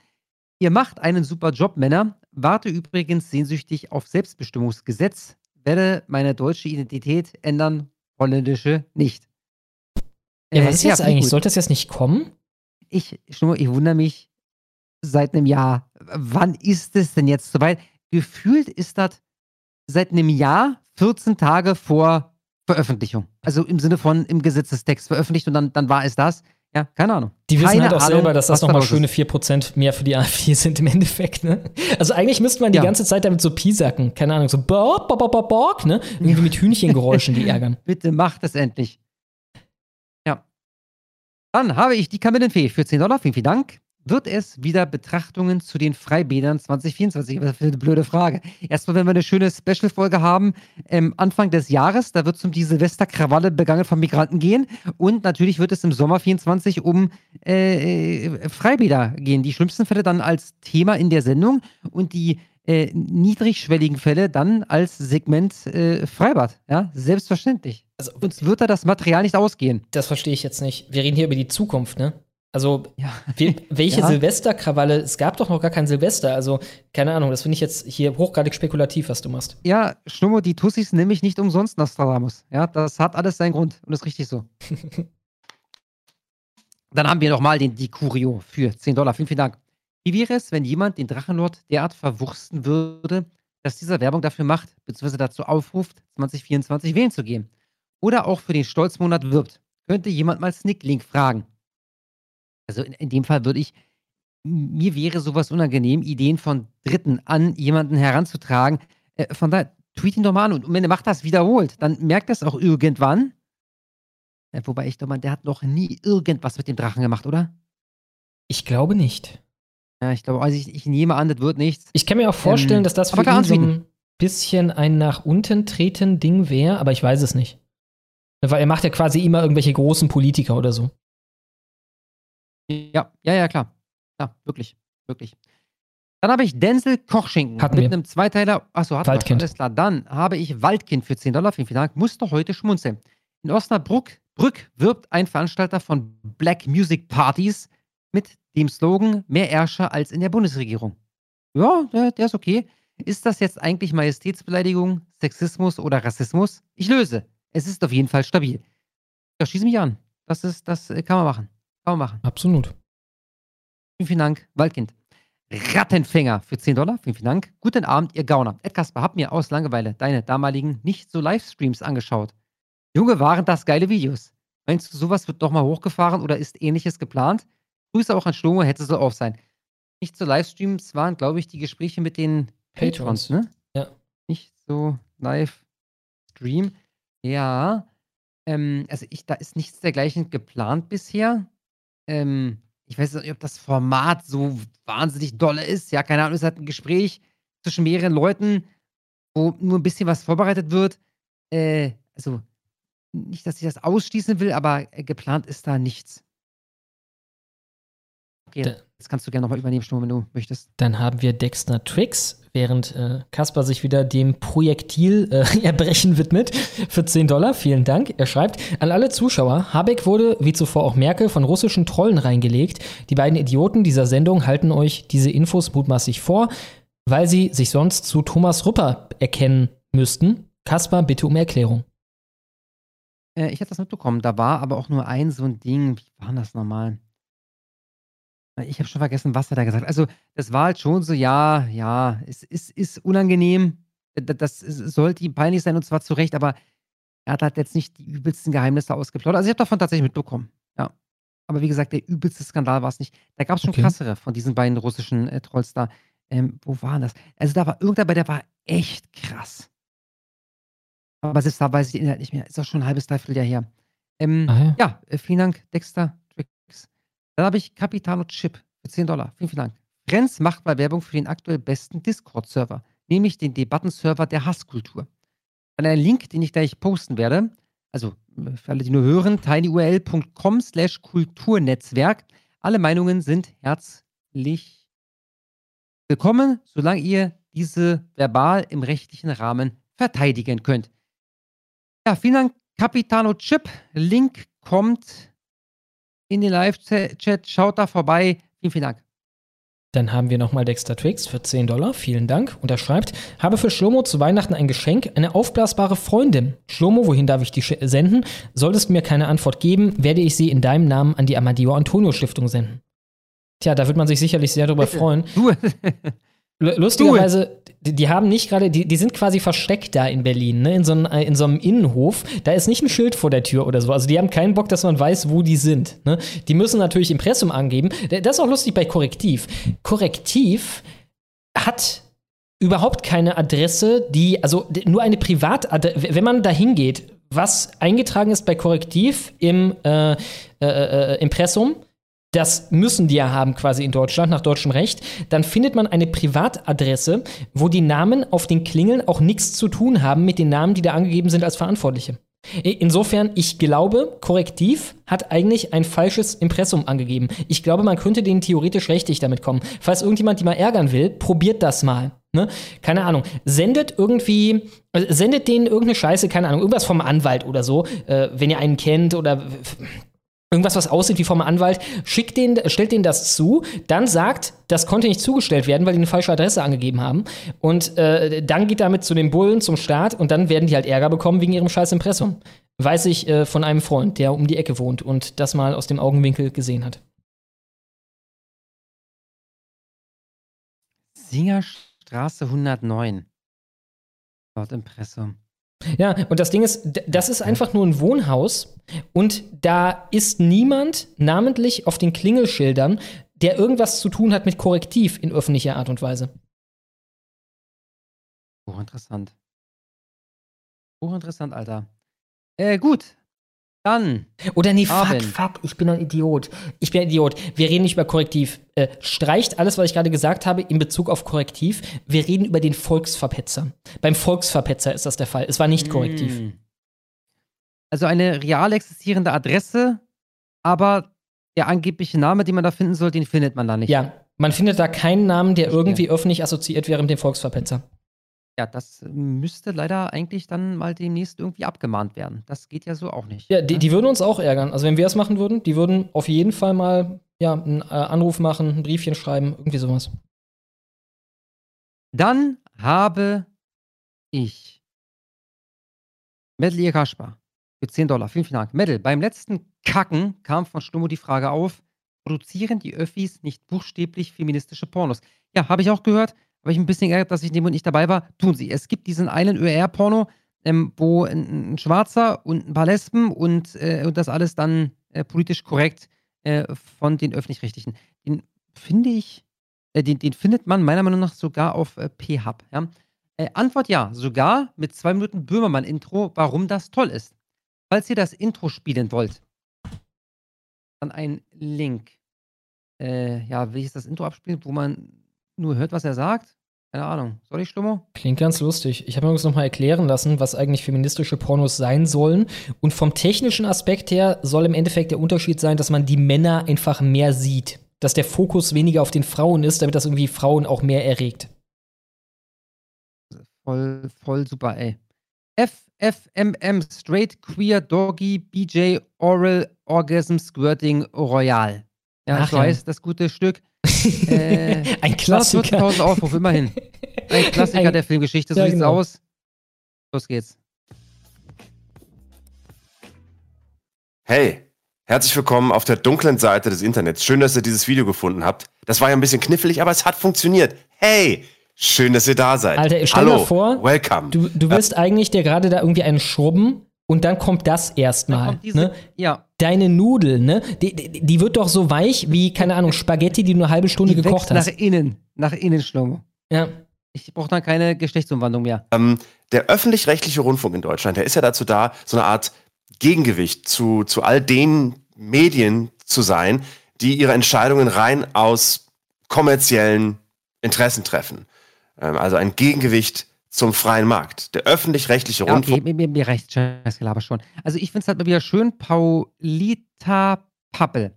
S3: Ihr macht einen super Job, Männer. Warte übrigens sehnsüchtig auf Selbstbestimmungsgesetz. Werde meine deutsche Identität ändern, holländische nicht.
S2: Ja, was ist äh, jetzt eigentlich? Gut. Sollte das jetzt nicht kommen?
S3: Ich, ich wundere mich seit einem Jahr. Wann ist es denn jetzt soweit? Gefühlt ist das seit einem Jahr 14 Tage vor Veröffentlichung. Also im Sinne von im Gesetzestext veröffentlicht und dann, dann war es das. Ja, keine Ahnung.
S2: Die wissen
S3: keine
S2: halt auch
S3: Ahnung,
S2: selber, dass das nochmal schöne 4% mehr für die AfD sind im Endeffekt, ne? Also eigentlich müsste man die ja. ganze Zeit damit so piesacken. Keine Ahnung, so bork, bork, bork, bork, ne? Irgendwie mit Hühnchengeräuschen, die ärgern.
S3: Bitte macht es endlich. Ja. Dann habe ich die Kamillenfee für 10 Dollar. Vielen, vielen Dank wird es wieder Betrachtungen zu den Freibädern 2024? Was für eine blöde Frage. Erstmal, wenn wir eine schöne Special-Folge haben, ähm, Anfang des Jahres, da wird es um die Silvesterkrawalle begangen von Migranten gehen. Und natürlich wird es im Sommer 24 um äh, äh, Freibäder gehen. Die schlimmsten Fälle dann als Thema in der Sendung und die äh, niedrigschwelligen Fälle dann als Segment äh, Freibad. Ja, selbstverständlich. Also, Uns wird da das Material nicht ausgehen.
S2: Das verstehe ich jetzt nicht. Wir reden hier über die Zukunft, ne? Also, ja. welche ja. Silvesterkrawalle? Es gab doch noch gar kein Silvester. Also, keine Ahnung, das finde ich jetzt hier hochgradig spekulativ, was du machst.
S3: Ja, Schnummo, die Tussis nämlich nicht umsonst Nostradamus. Ja, das hat alles seinen Grund und ist richtig so. Dann haben wir nochmal den Di Curio für 10 Dollar. Vielen, vielen Dank. Wie wäre es, wenn jemand den Drachenlord derart verwursten würde, dass dieser Werbung dafür macht, beziehungsweise dazu aufruft, 2024 wählen zu gehen? Oder auch für den Stolzmonat wirbt? Könnte jemand mal Snicklink fragen? Also in, in dem Fall würde ich, mir wäre sowas unangenehm, Ideen von Dritten an jemanden heranzutragen. Äh, von daher, tweet ihn doch mal an und wenn er macht das wiederholt, dann merkt das auch irgendwann Äh, wobei ich glaube, der hat noch nie irgendwas mit dem Drachen gemacht, oder?
S2: Ich glaube nicht.
S3: Ja, ich glaube, also ich, ich nehme an, das wird nichts.
S2: Ich kann mir auch vorstellen,
S3: Ähm,
S2: dass das für ihn so ein bisschen ein nach unten treten Ding wäre, aber ich weiß es nicht. Weil er macht ja quasi immer irgendwelche großen Politiker oder so.
S3: Ja, ja, ja, klar. Ja, wirklich, wirklich. Dann habe ich Denzel Kochschinken
S2: Hatten
S3: mit
S2: wir.
S3: einem Zweiteiler. Achso, hat
S2: Waldkind.
S3: Alles klar. Dann habe ich Waldkind für 10 Dollar. Vielen, vielen Dank. Musste heute schmunzeln. In Osnabrück Brück wirbt ein Veranstalter von Black Music Partys mit dem Slogan Mehr Ärscher als in der Bundesregierung. Ja, der, der ist okay. Ist das jetzt eigentlich Majestätsbeleidigung, Sexismus oder Rassismus? Ich löse. Es ist auf jeden Fall stabil. Ja, schieß mich an. Das ist, das äh, kann man machen. Kann man machen.
S2: Absolut.
S3: Vielen, vielen Dank, Waldkind. Rattenfänger für 10 Dollar. Vielen, vielen Dank. Guten Abend, ihr Gauner. Ed Kasper, hab mir aus Langeweile deine damaligen nicht so Livestreams angeschaut. Junge, waren das geile Videos. Meinst du, sowas wird doch mal hochgefahren oder ist ähnliches geplant? Grüße auch an Schlomo, hätte so auf sein. Nicht so Livestreams waren, glaube ich, die Gespräche mit den Patrons,
S2: Patrons.
S3: ne?
S2: Ja.
S3: Nicht so Livestream. Ja. Ähm, also ich, da ist nichts dergleichen geplant bisher. Ähm, ich weiß nicht, ob das Format so wahnsinnig dolle ist. Ja, keine Ahnung, es ist halt ein Gespräch zwischen mehreren Leuten, wo nur ein bisschen was vorbereitet wird. Äh, also nicht, dass ich das ausschließen will, aber äh, geplant ist da nichts. Okay, das kannst du gerne nochmal übernehmen, Sturm, wenn du möchtest.
S2: Dann haben wir Dexter Tricks, während äh, Kaspar sich wieder dem Projektilerbrechen widmet. Für 10 Dollar, vielen Dank. Er schreibt, an alle Zuschauer, Habeck wurde, wie zuvor auch Merkel, von russischen Trollen reingelegt. Die beiden Idioten dieser Sendung halten euch diese Infos mutmaßlich vor, weil sie sich sonst zu Thomas Rupper erkennen müssten. Kaspar, bitte um Erklärung.
S3: Äh, ich habe das mitbekommen. Da war aber auch nur ein so ein Ding. Wie war denn das nochmal? Ich habe schon vergessen, was er da gesagt hat. Also, das war halt schon so, ja, ja, es ist, ist unangenehm. Äh, Das sollte ihm peinlich sein und zwar zu Recht, aber er hat halt jetzt nicht die übelsten Geheimnisse ausgeplaudert. Also, ich habe davon tatsächlich mitbekommen. Ja. Aber wie gesagt, der übelste Skandal war es nicht. Da gab es schon
S2: Okay.
S3: krassere von diesen beiden russischen äh, Trolls da. Ähm, wo waren das? Also, da war irgendwer bei, der war echt krass. Aber selbst da weiß ich den Inhalt nicht mehr. Ist auch schon ein halbes, dreiviertel Jahr her. Ähm,
S2: Ah, ja.
S3: äh, vielen Dank, Dexter. Dann habe ich Capitano Chip für 10 Dollar. Vielen, vielen Dank. Renz macht mal Werbung für den aktuell besten Discord-Server, nämlich den Debattenserver der Hasskultur. Dann ein Link, den ich gleich posten werde. Also äh, für alle, die nur hören, tinyurl.com slash Kulturnetzwerk. Alle Meinungen sind herzlich willkommen, solange ihr diese verbal im rechtlichen Rahmen verteidigen könnt. Ja, vielen Dank, Capitano Chip. Link kommt in den Live-Chat. Schaut da vorbei. Vielen, vielen Dank.
S2: Dann haben wir nochmal Dexter Twix für 10 Dollar. Vielen Dank. Und er schreibt, habe für Schlomo zu Weihnachten ein Geschenk, eine aufblasbare Freundin. Schlomo, wohin darf ich die senden? Solltest du mir keine Antwort geben, werde ich sie in deinem Namen an die Amadeo Antonio Stiftung senden. Tja, da wird man sich sicherlich sehr darüber freuen. Lustigerweise, die, die haben nicht gerade, die, die sind quasi versteckt da in Berlin, ne? in, so einem, in so einem Innenhof. Da ist nicht ein Schild vor der Tür oder so. Also die haben keinen Bock, dass man weiß, wo die sind. Ne? Die müssen natürlich Impressum angeben. Das ist auch lustig bei Korrektiv. Korrektiv hat überhaupt keine Adresse, die, also nur eine Privatadresse, wenn man da hingeht, was eingetragen ist bei Korrektiv im äh, äh, äh, Impressum, das müssen die ja haben quasi in Deutschland nach deutschem Recht, dann findet man eine Privatadresse, wo die Namen auf den Klingeln auch nichts zu tun haben mit den Namen, die da angegeben sind als Verantwortliche. Insofern, ich glaube, Korrektiv hat eigentlich ein falsches Impressum angegeben. Ich glaube, man könnte denen theoretisch rechtlich damit kommen. Falls irgendjemand die mal ärgern will, probiert das mal. Ne? Keine Ahnung. Sendet irgendwie, äh, sendet denen irgendeine Scheiße, keine Ahnung, irgendwas vom Anwalt oder so, äh, wenn ihr einen kennt oder irgendwas, was aussieht wie vom Anwalt, schickt den, stellt denen das zu, dann sagt, das konnte nicht zugestellt werden, weil die eine falsche Adresse angegeben haben. Und äh, dann geht damit zu den Bullen, zum Staat und dann werden die halt Ärger bekommen wegen ihrem scheiß Impressum. Weiß ich äh, von einem Freund, der um die Ecke wohnt und das mal aus dem Augenwinkel gesehen hat.
S3: Singerstraße 109. Laut Impressum.
S2: Ja, und das Ding ist, das ist einfach nur ein Wohnhaus und da ist niemand namentlich auf den Klingelschildern, der irgendwas zu tun hat mit Korrektiv in öffentlicher Art und Weise.
S3: Hochinteressant. Hochinteressant, Alter. Äh, gut. Dann.
S2: Oder nee, fuck,
S3: haben-
S2: fuck, ich bin ein Idiot. Ich bin ein Idiot. Wir reden nicht über Korrektiv. Äh, streicht alles, was ich gerade gesagt habe, in Bezug auf Korrektiv. Wir reden über den Volksverpetzer. Beim Volksverpetzer ist das der Fall. Es war nicht Korrektiv.
S3: Hm. Also eine real existierende Adresse, aber der angebliche Name, den man da finden soll, den findet man da nicht.
S2: Ja, man findet da keinen Namen, der irgendwie öffentlich assoziiert wäre mit dem Volksverpetzer.
S3: Ja, das müsste leider eigentlich dann mal demnächst irgendwie abgemahnt werden. Das geht ja so auch nicht.
S2: Ja, die, die würden uns auch ärgern. Also wenn wir es machen würden, die würden auf jeden Fall mal ja, einen äh, Anruf machen, ein Briefchen schreiben, irgendwie sowas.
S3: Dann habe ich Medal Kaspar für 10 Dollar. Vielen, vielen Dank. Medal, beim letzten Kacken kam von Stummo die Frage auf, produzieren die Öffis nicht buchstäblich feministische Pornos? Ja, habe ich auch gehört. Aber ich ein bisschen geärgert, dass ich in dem Moment nicht dabei war. Tun sie. Es gibt diesen einen ÖR-Porno, ähm, wo ein, ein Schwarzer und ein paar Lesben und, äh, und das alles dann äh, politisch korrekt äh, von den Öffentlich-Rechtlichen. Den finde ich, äh, den, den findet man meiner Meinung nach sogar auf äh, P-Hub. Ja? Äh, Antwort ja, sogar mit zwei Minuten Böhmermann-Intro, warum das toll ist. Falls ihr das Intro spielen wollt, dann ein Link. Ja, will ich das Intro abspielen, wo man nur hört, was er sagt? Keine Ahnung. Soll ich, Stummo?
S2: Klingt ganz lustig. Ich habe mir übrigens noch mal erklären lassen, was eigentlich feministische Pornos sein sollen. Und vom technischen Aspekt her soll im Endeffekt der Unterschied sein, dass man die Männer einfach mehr sieht. Dass der Fokus weniger auf den Frauen ist, damit das irgendwie Frauen auch mehr erregt.
S3: Voll, voll super, ey. FFMM, Straight Queer Doggy BJ Oral Orgasm Squirting Royal. Ja,
S2: Ach
S3: so
S2: ja.
S3: heißt das gute Stück. äh,
S2: Ein Klassiker.
S3: 240.000 Aufrufe, immerhin. Ein Klassiker
S2: Ein-
S3: der Filmgeschichte, so
S2: Ja,
S3: sieht's
S2: genau.
S3: aus. Los geht's.
S14: Hey, herzlich willkommen auf der dunklen Seite des Internets. Schön, dass ihr dieses Video gefunden habt. Das war ja ein bisschen knifflig, aber es hat funktioniert. Hey, schön, dass ihr da seid.
S2: Alter, stell
S14: Hallo,
S2: dir vor,
S14: welcome.
S2: Du, du willst eigentlich dir gerade da irgendwie einen schrubben und dann kommt das erstmal. Ne?
S3: Ja.
S2: Deine Nudel, ne? Die, die, die wird doch so weich wie, keine Ahnung, Spaghetti, die du eine halbe Stunde
S3: Die
S2: gekocht
S3: wächst
S2: hast.
S3: nach innen, nach innen, Schlomo.
S2: Ja.
S3: Ich brauche dann keine Geschlechtsumwandlung mehr.
S14: Ähm, der öffentlich-rechtliche Rundfunk in Deutschland, der ist ja dazu da, so eine Art Gegengewicht zu, zu all den Medien zu sein, die ihre Entscheidungen rein aus kommerziellen Interessen treffen. Ähm, also ein Gegengewicht zum freien Markt. Der öffentlich-rechtliche
S3: Ja,
S14: Rundfunk.
S3: okay, mir, mir, mir reicht Scheißgelaber schon. Also ich finde es halt mal wieder schön, Paulita Pappel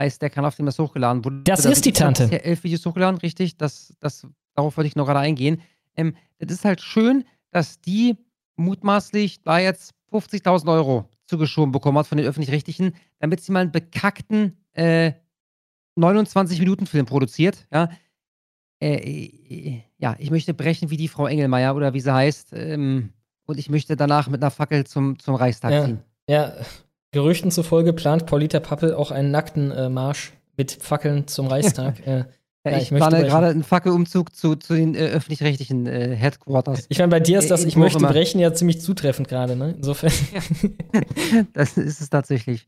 S3: heißt der Kanal, auf dem das hochgeladen wurde.
S2: Das
S3: Da
S2: ist die Tante.
S3: bisher elf Videos hochgeladen, richtig. Das, das, darauf wollte ich noch gerade eingehen. Ähm, das ist halt schön, dass die mutmaßlich da jetzt 50.000 Euro zugeschoben bekommen hat von den Öffentlich-Rechtlichen, damit sie mal einen bekackten äh, 29-Minuten-Film produziert. Ja. Äh, äh, ja, ich möchte brechen wie die Frau Engelmeier oder wie sie heißt. Ähm, und ich möchte danach mit einer Fackel zum, zum Reichstag
S2: Ja,
S3: ziehen.
S2: ja, Gerüchten zufolge plant Paulita Pappel auch einen nackten äh, Marsch mit Fackeln zum Reichstag. äh,
S3: Ja,
S2: ja,
S3: ich,
S2: möchte
S3: plane gerade einen Fackelumzug zu, zu den äh, öffentlich-rechtlichen äh, Headquarters.
S2: Ich meine, bei dir ist das
S3: In-
S2: Ich möchte brechen ja ziemlich zutreffend gerade, ne? Insofern.
S3: Das ist es tatsächlich.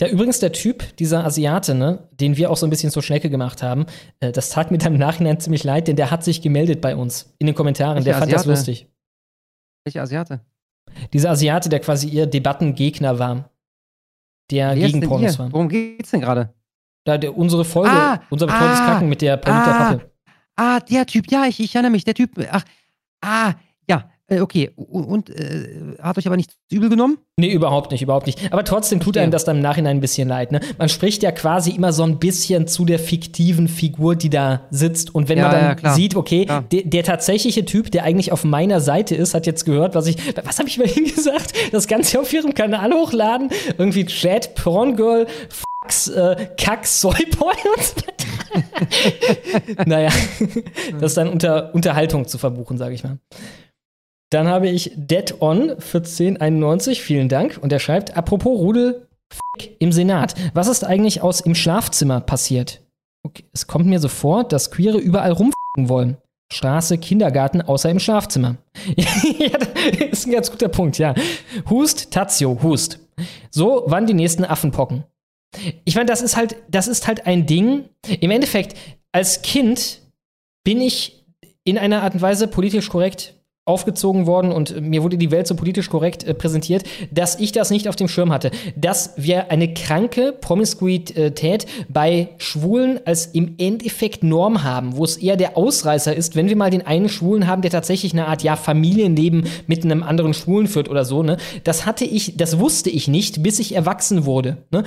S2: Der übrigens der Typ, dieser Asiate, ne, den wir auch so ein bisschen zur Schnecke gemacht haben, äh, das tat mir dann im Nachhinein ziemlich leid, denn der hat sich gemeldet bei uns in den Kommentaren. der
S3: Welcher
S2: fand das lustig.
S3: Welcher Asiate?
S2: Dieser Asiate, der quasi ihr Debattengegner war. Der
S3: Wer
S2: gegen Pornos war.
S3: Worum geht's denn gerade?
S2: Da, der, unsere Folge,
S3: Ah,
S2: unser betreutes
S3: ah,
S2: Kacken mit der Paulita
S3: ah. Ah, der Typ, ja, ich, ich erinnere mich, der Typ. Ach, ah, okay. Und, äh, hat euch aber nicht übel genommen?
S2: Nee, überhaupt nicht, überhaupt nicht. Aber trotzdem tut einem das dann im Nachhinein ein bisschen leid. Ne? Man spricht ja quasi immer so ein bisschen zu der fiktiven Figur, die da sitzt. Und wenn
S3: Ja,
S2: man dann
S3: ja,
S2: sieht, okay, der, der tatsächliche Typ, der eigentlich auf meiner Seite ist, hat jetzt gehört, was ich, was habe ich bei ihm gesagt? Das Ganze auf ihrem Kanal hochladen, irgendwie Chat, Porngirl, Fax, äh, Kack, Soyboy und so weiter. naja, das ist dann unter Unterhaltung zu verbuchen, sage ich mal. Dann habe ich Dead On 1491, vielen Dank. Und er schreibt, apropos Rudel im Senat. Was ist eigentlich aus im Schlafzimmer passiert? Okay, es kommt mir so vor, dass Queere überall rumficken wollen. Straße, Kindergarten, außer im Schlafzimmer. ja, das ist ein ganz guter Punkt, ja. Hust, Tazio, Hust. So, wann die nächsten Affenpocken? Ich meine, das ist halt, das ist halt ein Ding. Im Endeffekt, als Kind bin ich in einer Art und Weise politisch korrekt aufgezogen worden und mir wurde die Welt so politisch korrekt äh, präsentiert, dass ich das nicht auf dem Schirm hatte. Dass wir eine kranke Promiskuität bei Schwulen als im Endeffekt Norm haben, wo es eher der Ausreißer ist, wenn wir mal den einen Schwulen haben, der tatsächlich eine Art ja Familienleben mit einem anderen Schwulen führt oder so, ne? Das hatte ich, das wusste ich nicht, bis ich erwachsen wurde. Ne?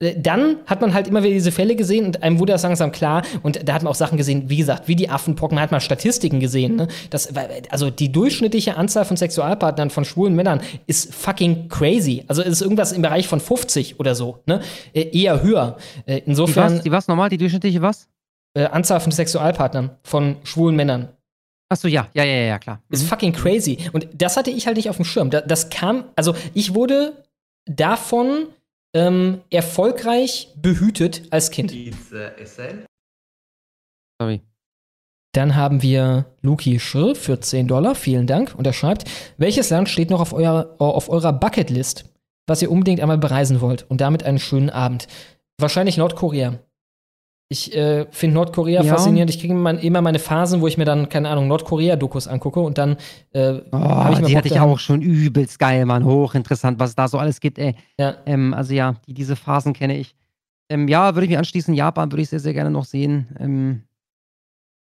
S2: Äh, dann hat man halt immer wieder diese Fälle gesehen und einem wurde das langsam klar. Und da hat man auch Sachen gesehen, wie gesagt, wie die Affenpocken, man hat mal Statistiken gesehen. Ne? Das, also die durchschnittliche Anzahl von Sexualpartnern von schwulen Männern ist fucking crazy. Also es ist irgendwas im Bereich von 50 oder so. Ne? Äh, eher höher. Äh, insofern.
S3: Die was, die was nochmal? Die durchschnittliche was?
S2: Anzahl von Sexualpartnern von schwulen Männern.
S3: Achso, ja, ja, ja, ja, klar.
S2: Ist fucking crazy. Und das hatte ich halt nicht auf dem Schirm. Das kam, also ich wurde davon ähm, erfolgreich behütet als Kind.
S3: Sorry.
S2: Dann haben wir Luki Schirr für 10 Dollar. Vielen Dank. Und er schreibt, welches Land steht noch auf, euer, auf eurer Bucketlist, was ihr unbedingt einmal bereisen wollt? Und damit einen schönen Abend. Wahrscheinlich Nordkorea. Ich äh, finde Nordkorea
S3: Ja.
S2: faszinierend. Ich kriege immer, meine Phasen, wo ich mir dann, keine Ahnung, Nordkorea-Dokus angucke und dann äh,
S3: Oh,
S2: ich
S3: die
S2: Bock
S3: hatte ich auch schon übelst geil, Mann. Hochinteressant, was es da so alles gibt, ey.
S2: Ja.
S3: Ähm, also ja, die, diese Phasen kenne ich. Ähm, ja, würde ich mich anschließen. Japan würde ich sehr, sehr gerne noch sehen. Ähm,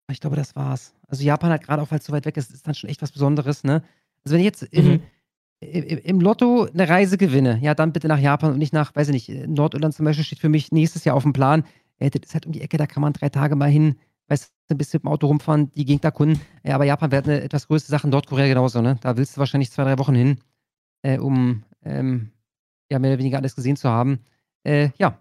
S3: ich glaube, das war's. Also Japan hat gerade auch, weil es so weit weg ist, ist dann schon echt was Besonderes, ne? Also wenn ich jetzt im,
S2: Mhm.
S3: im, im Lotto eine Reise gewinne, ja, dann bitte nach Japan und nicht nach, weiß ich nicht, Nordirland zum Beispiel steht für mich nächstes Jahr auf dem Plan. Äh, das ist halt um die Ecke, da kann man drei Tage mal hin, weißt du, ein bisschen mit dem Auto rumfahren, die Gegend erkunden. Ja, aber Japan wäre eine etwas größere Sache, Nordkorea genauso, ne? Da willst du wahrscheinlich zwei, drei Wochen hin, äh, um ähm, ja, mehr oder weniger alles gesehen zu haben. Äh, ja,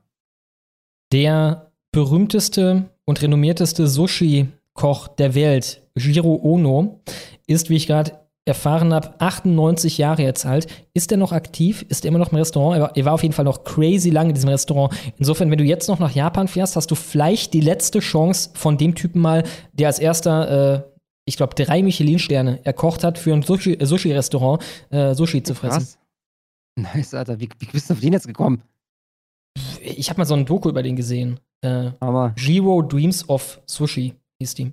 S2: Der berühmteste und renommierteste Sushi-Koch der Welt, Jiro Ono, ist, wie ich gerade erfahren habe, 98 Jahre jetzt alt. Ist er noch aktiv? Ist er immer noch im Restaurant? Er war, er war auf jeden Fall noch crazy lang in diesem Restaurant. Insofern, wenn du jetzt noch nach Japan fährst, hast du vielleicht die letzte Chance von dem Typen mal, der als erster, äh, ich glaube, drei Michelin-Sterne erkocht hat, für ein Sushi- äh, Sushi-Restaurant äh, Sushi zu fressen.
S3: krass. Nice, Alter. Wie, wie bist du auf den jetzt gekommen?
S2: Ich habe mal so ein Doku über den gesehen. Äh,
S3: Aber,
S2: Jiro Dreams of Sushi hieß die.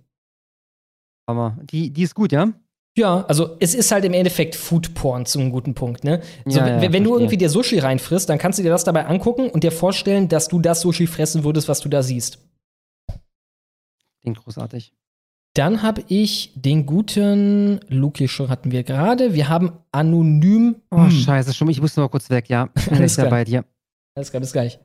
S3: aber die, die ist gut, ja?
S2: Ja, also es ist halt im Endeffekt Foodporn zu einem guten Punkt, ne? So,
S3: Ja,
S2: wenn,
S3: ja,
S2: wenn du
S3: verstehe.
S2: irgendwie dir Sushi reinfrisst, dann kannst du dir das dabei angucken und dir vorstellen, dass du das Sushi fressen würdest, was du da siehst.
S3: Klingt großartig.
S2: Dann habe ich den guten Lukischer hatten wir gerade. Wir haben anonym.
S3: Oh,
S2: Hm,
S3: scheiße, schon, ich muss noch mal kurz weg, ja.
S2: Alles klar.
S3: bei dir.
S2: Alles klar, bis gleich.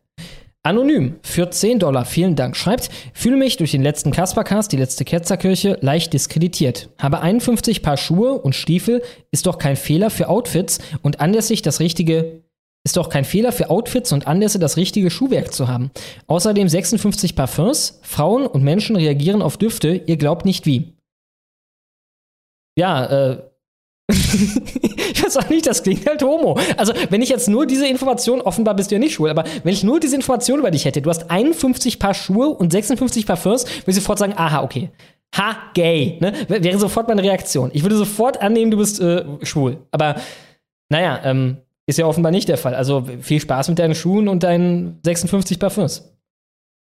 S2: Anonym für 10 Dollar, vielen Dank, schreibt, fühle mich durch den letzten Kaspercast, die letzte Ketzerkirche, leicht diskreditiert. Habe 51 Paar Schuhe und Stiefel, ist doch kein Fehler für Outfits und anlässlich das richtige, ist doch kein Fehler für Outfits und Anlässe das richtige Schuhwerk zu haben. Außerdem 56 Parfums, Frauen und Menschen reagieren auf Düfte, ihr glaubt nicht wie. Ja, äh, weiß auch nicht, das klingt halt homo. Also, wenn ich jetzt nur diese Information, offenbar bist du ja nicht schwul, aber wenn ich nur diese Information über dich hätte, du hast 51 Paar Schuhe und 56 Parfums, würde ich sofort sagen, aha, okay. Ha, gay. Ne? Wäre sofort meine Reaktion. Ich würde sofort annehmen, du bist äh, schwul. Aber naja, ähm, ist ja offenbar nicht der Fall. Also viel Spaß mit deinen Schuhen und deinen 56 Parfums.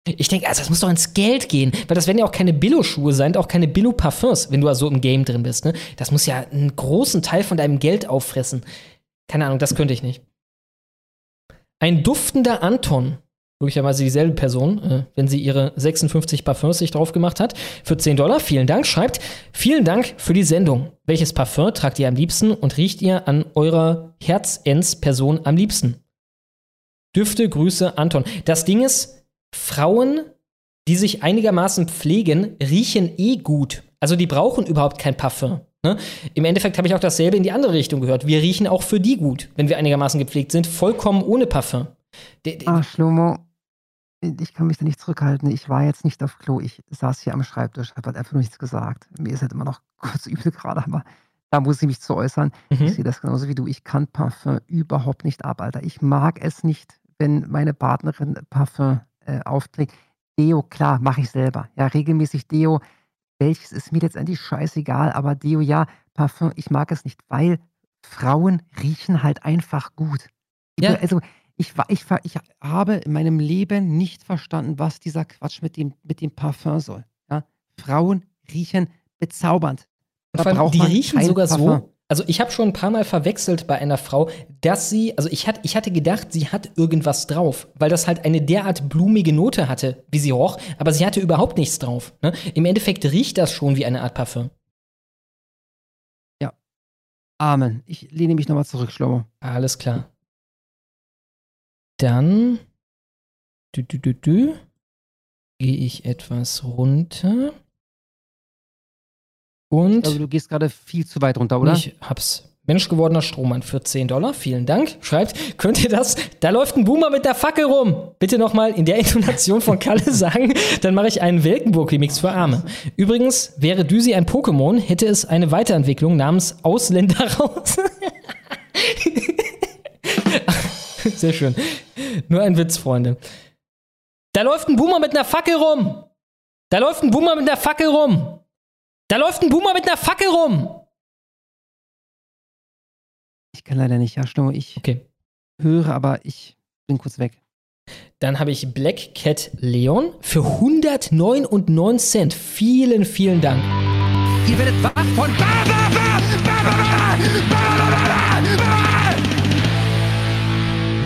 S2: Ich denke, also das muss doch ins Geld gehen, weil das werden ja auch keine Billo-Schuhe sein, auch keine Billo-Parfums, wenn du also im Game drin bist. Ne? Das muss ja einen großen Teil von deinem Geld auffressen. Keine Ahnung, das könnte ich nicht. Ein duftender Anton, möglicherweise dieselbe Person, äh, wenn sie ihre 56 Parfums sich drauf gemacht hat, für 10 Dollar, vielen Dank, schreibt, vielen Dank für die Sendung. Welches Parfum tragt ihr am liebsten und riecht ihr an eurer Herzends-Person am liebsten? Düfte, Grüße, Anton. Das Ding ist, Frauen, die sich einigermaßen pflegen, riechen eh gut. Also die brauchen überhaupt kein Parfum. Ne? Im Endeffekt habe ich auch dasselbe in die andere Richtung gehört. Wir riechen auch für die gut, wenn wir einigermaßen gepflegt sind, vollkommen ohne Parfum. De- de-
S3: Ah, Schlomo, ich kann mich da nicht zurückhalten. Ich war jetzt nicht auf Klo. Ich saß hier am Schreibtisch, habe halt einfach nur nichts gesagt. Mir ist halt immer noch kurz übel gerade, aber da muss ich mich zu äußern.
S2: Mhm.
S3: Ich sehe das genauso wie du. Ich kann Parfum überhaupt nicht ab, Alter. Ich mag es nicht, wenn meine Partnerin Parfum äh, aufträgt. Deo, klar, mache ich selber. Ja, regelmäßig Deo. Welches ist mir letztendlich scheißegal, aber Deo, ja, Parfum, ich mag es nicht, weil Frauen riechen halt einfach gut.
S2: Ja.
S3: Also, ich, ich, ich habe in meinem Leben nicht verstanden, was dieser Quatsch mit dem, mit dem Parfum soll. Ja? Frauen riechen bezaubernd. Da
S2: Vor allem, die riechen sogar
S3: Parfum.
S2: so. Also ich habe schon ein paar Mal verwechselt bei einer Frau, dass sie, also ich, hat, ich hatte gedacht, sie hat irgendwas drauf, weil das halt eine derart blumige Note hatte, wie sie roch, aber sie hatte überhaupt nichts drauf. Ne? Im Endeffekt riecht das schon wie eine Art Parfum.
S3: Amen. Ich lehne mich nochmal zurück, Schlomo.
S2: Alles klar. Dann dü, dü, dü, dü, gehe ich etwas runter. Und
S3: Also du gehst gerade viel zu weit runter, oder?
S2: ich hab's. Menschgewordener Strohmann für 10 Dollar, vielen Dank. Schreibt, könnt ihr das? Da läuft ein Boomer mit der Fackel rum. Bitte nochmal in der Intonation von Kalle sagen, dann mache ich einen Welkenburg-Remix für Arme. Übrigens, wäre Düsi ein Pokémon, hätte es eine Weiterentwicklung namens Ausländer raus. Sehr schön. Nur ein Witz, Freunde. Da läuft ein Boomer mit einer Fackel rum. Da läuft ein Boomer mit einer Fackel rum. Da läuft ein Boomer mit einer Fackel rum.
S3: Ich kann leider nicht, ja, Schlomo. Ich
S2: Okay.
S3: höre, aber ich bin kurz weg.
S2: Dann habe ich Black Cat Leon für 109 Cent. Vielen, vielen Dank.
S10: Ihr werdet wach von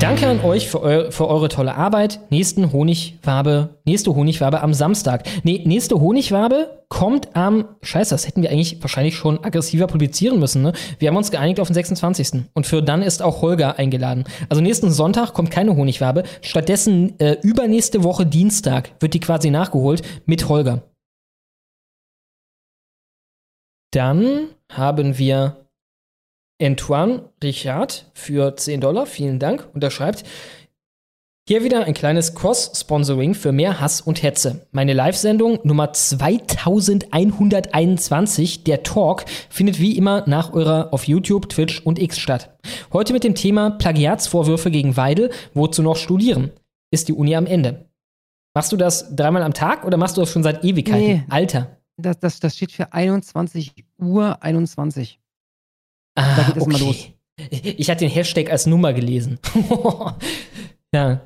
S2: Danke an euch für, eu für eure tolle Arbeit. Nächsten Honigwabe, nächste Honigwabe am Samstag. Nee, nächste Honigwabe kommt am, scheiße, das hätten wir eigentlich wahrscheinlich schon aggressiver publizieren müssen, ne? Wir haben uns geeinigt auf den 26. Und für dann ist auch Holger eingeladen. Also nächsten Sonntag kommt keine Honigwabe. Stattdessen äh, übernächste Woche Dienstag wird die quasi nachgeholt mit Holger. Dann haben wir Antoine Richard für 10 Dollar. Vielen Dank. Und er schreibt, hier wieder ein kleines Cross-Sponsoring für mehr Hass und Hetze. Meine Live-Sendung Nummer 2121, der Talk, findet wie immer nach eurer auf YouTube, Twitch und X statt. Heute mit dem Thema Plagiatsvorwürfe gegen Weidel, wozu noch studieren? Ist die Uni am Ende? Machst du das dreimal am Tag oder machst du das schon seit Ewigkeiten?
S3: Nee.
S2: Alter.
S3: Das, das, das steht für 21 Uhr 21.
S2: Ah,
S3: Da geht es mal los.
S2: Ich hatte den Hashtag als Nummer gelesen. ja.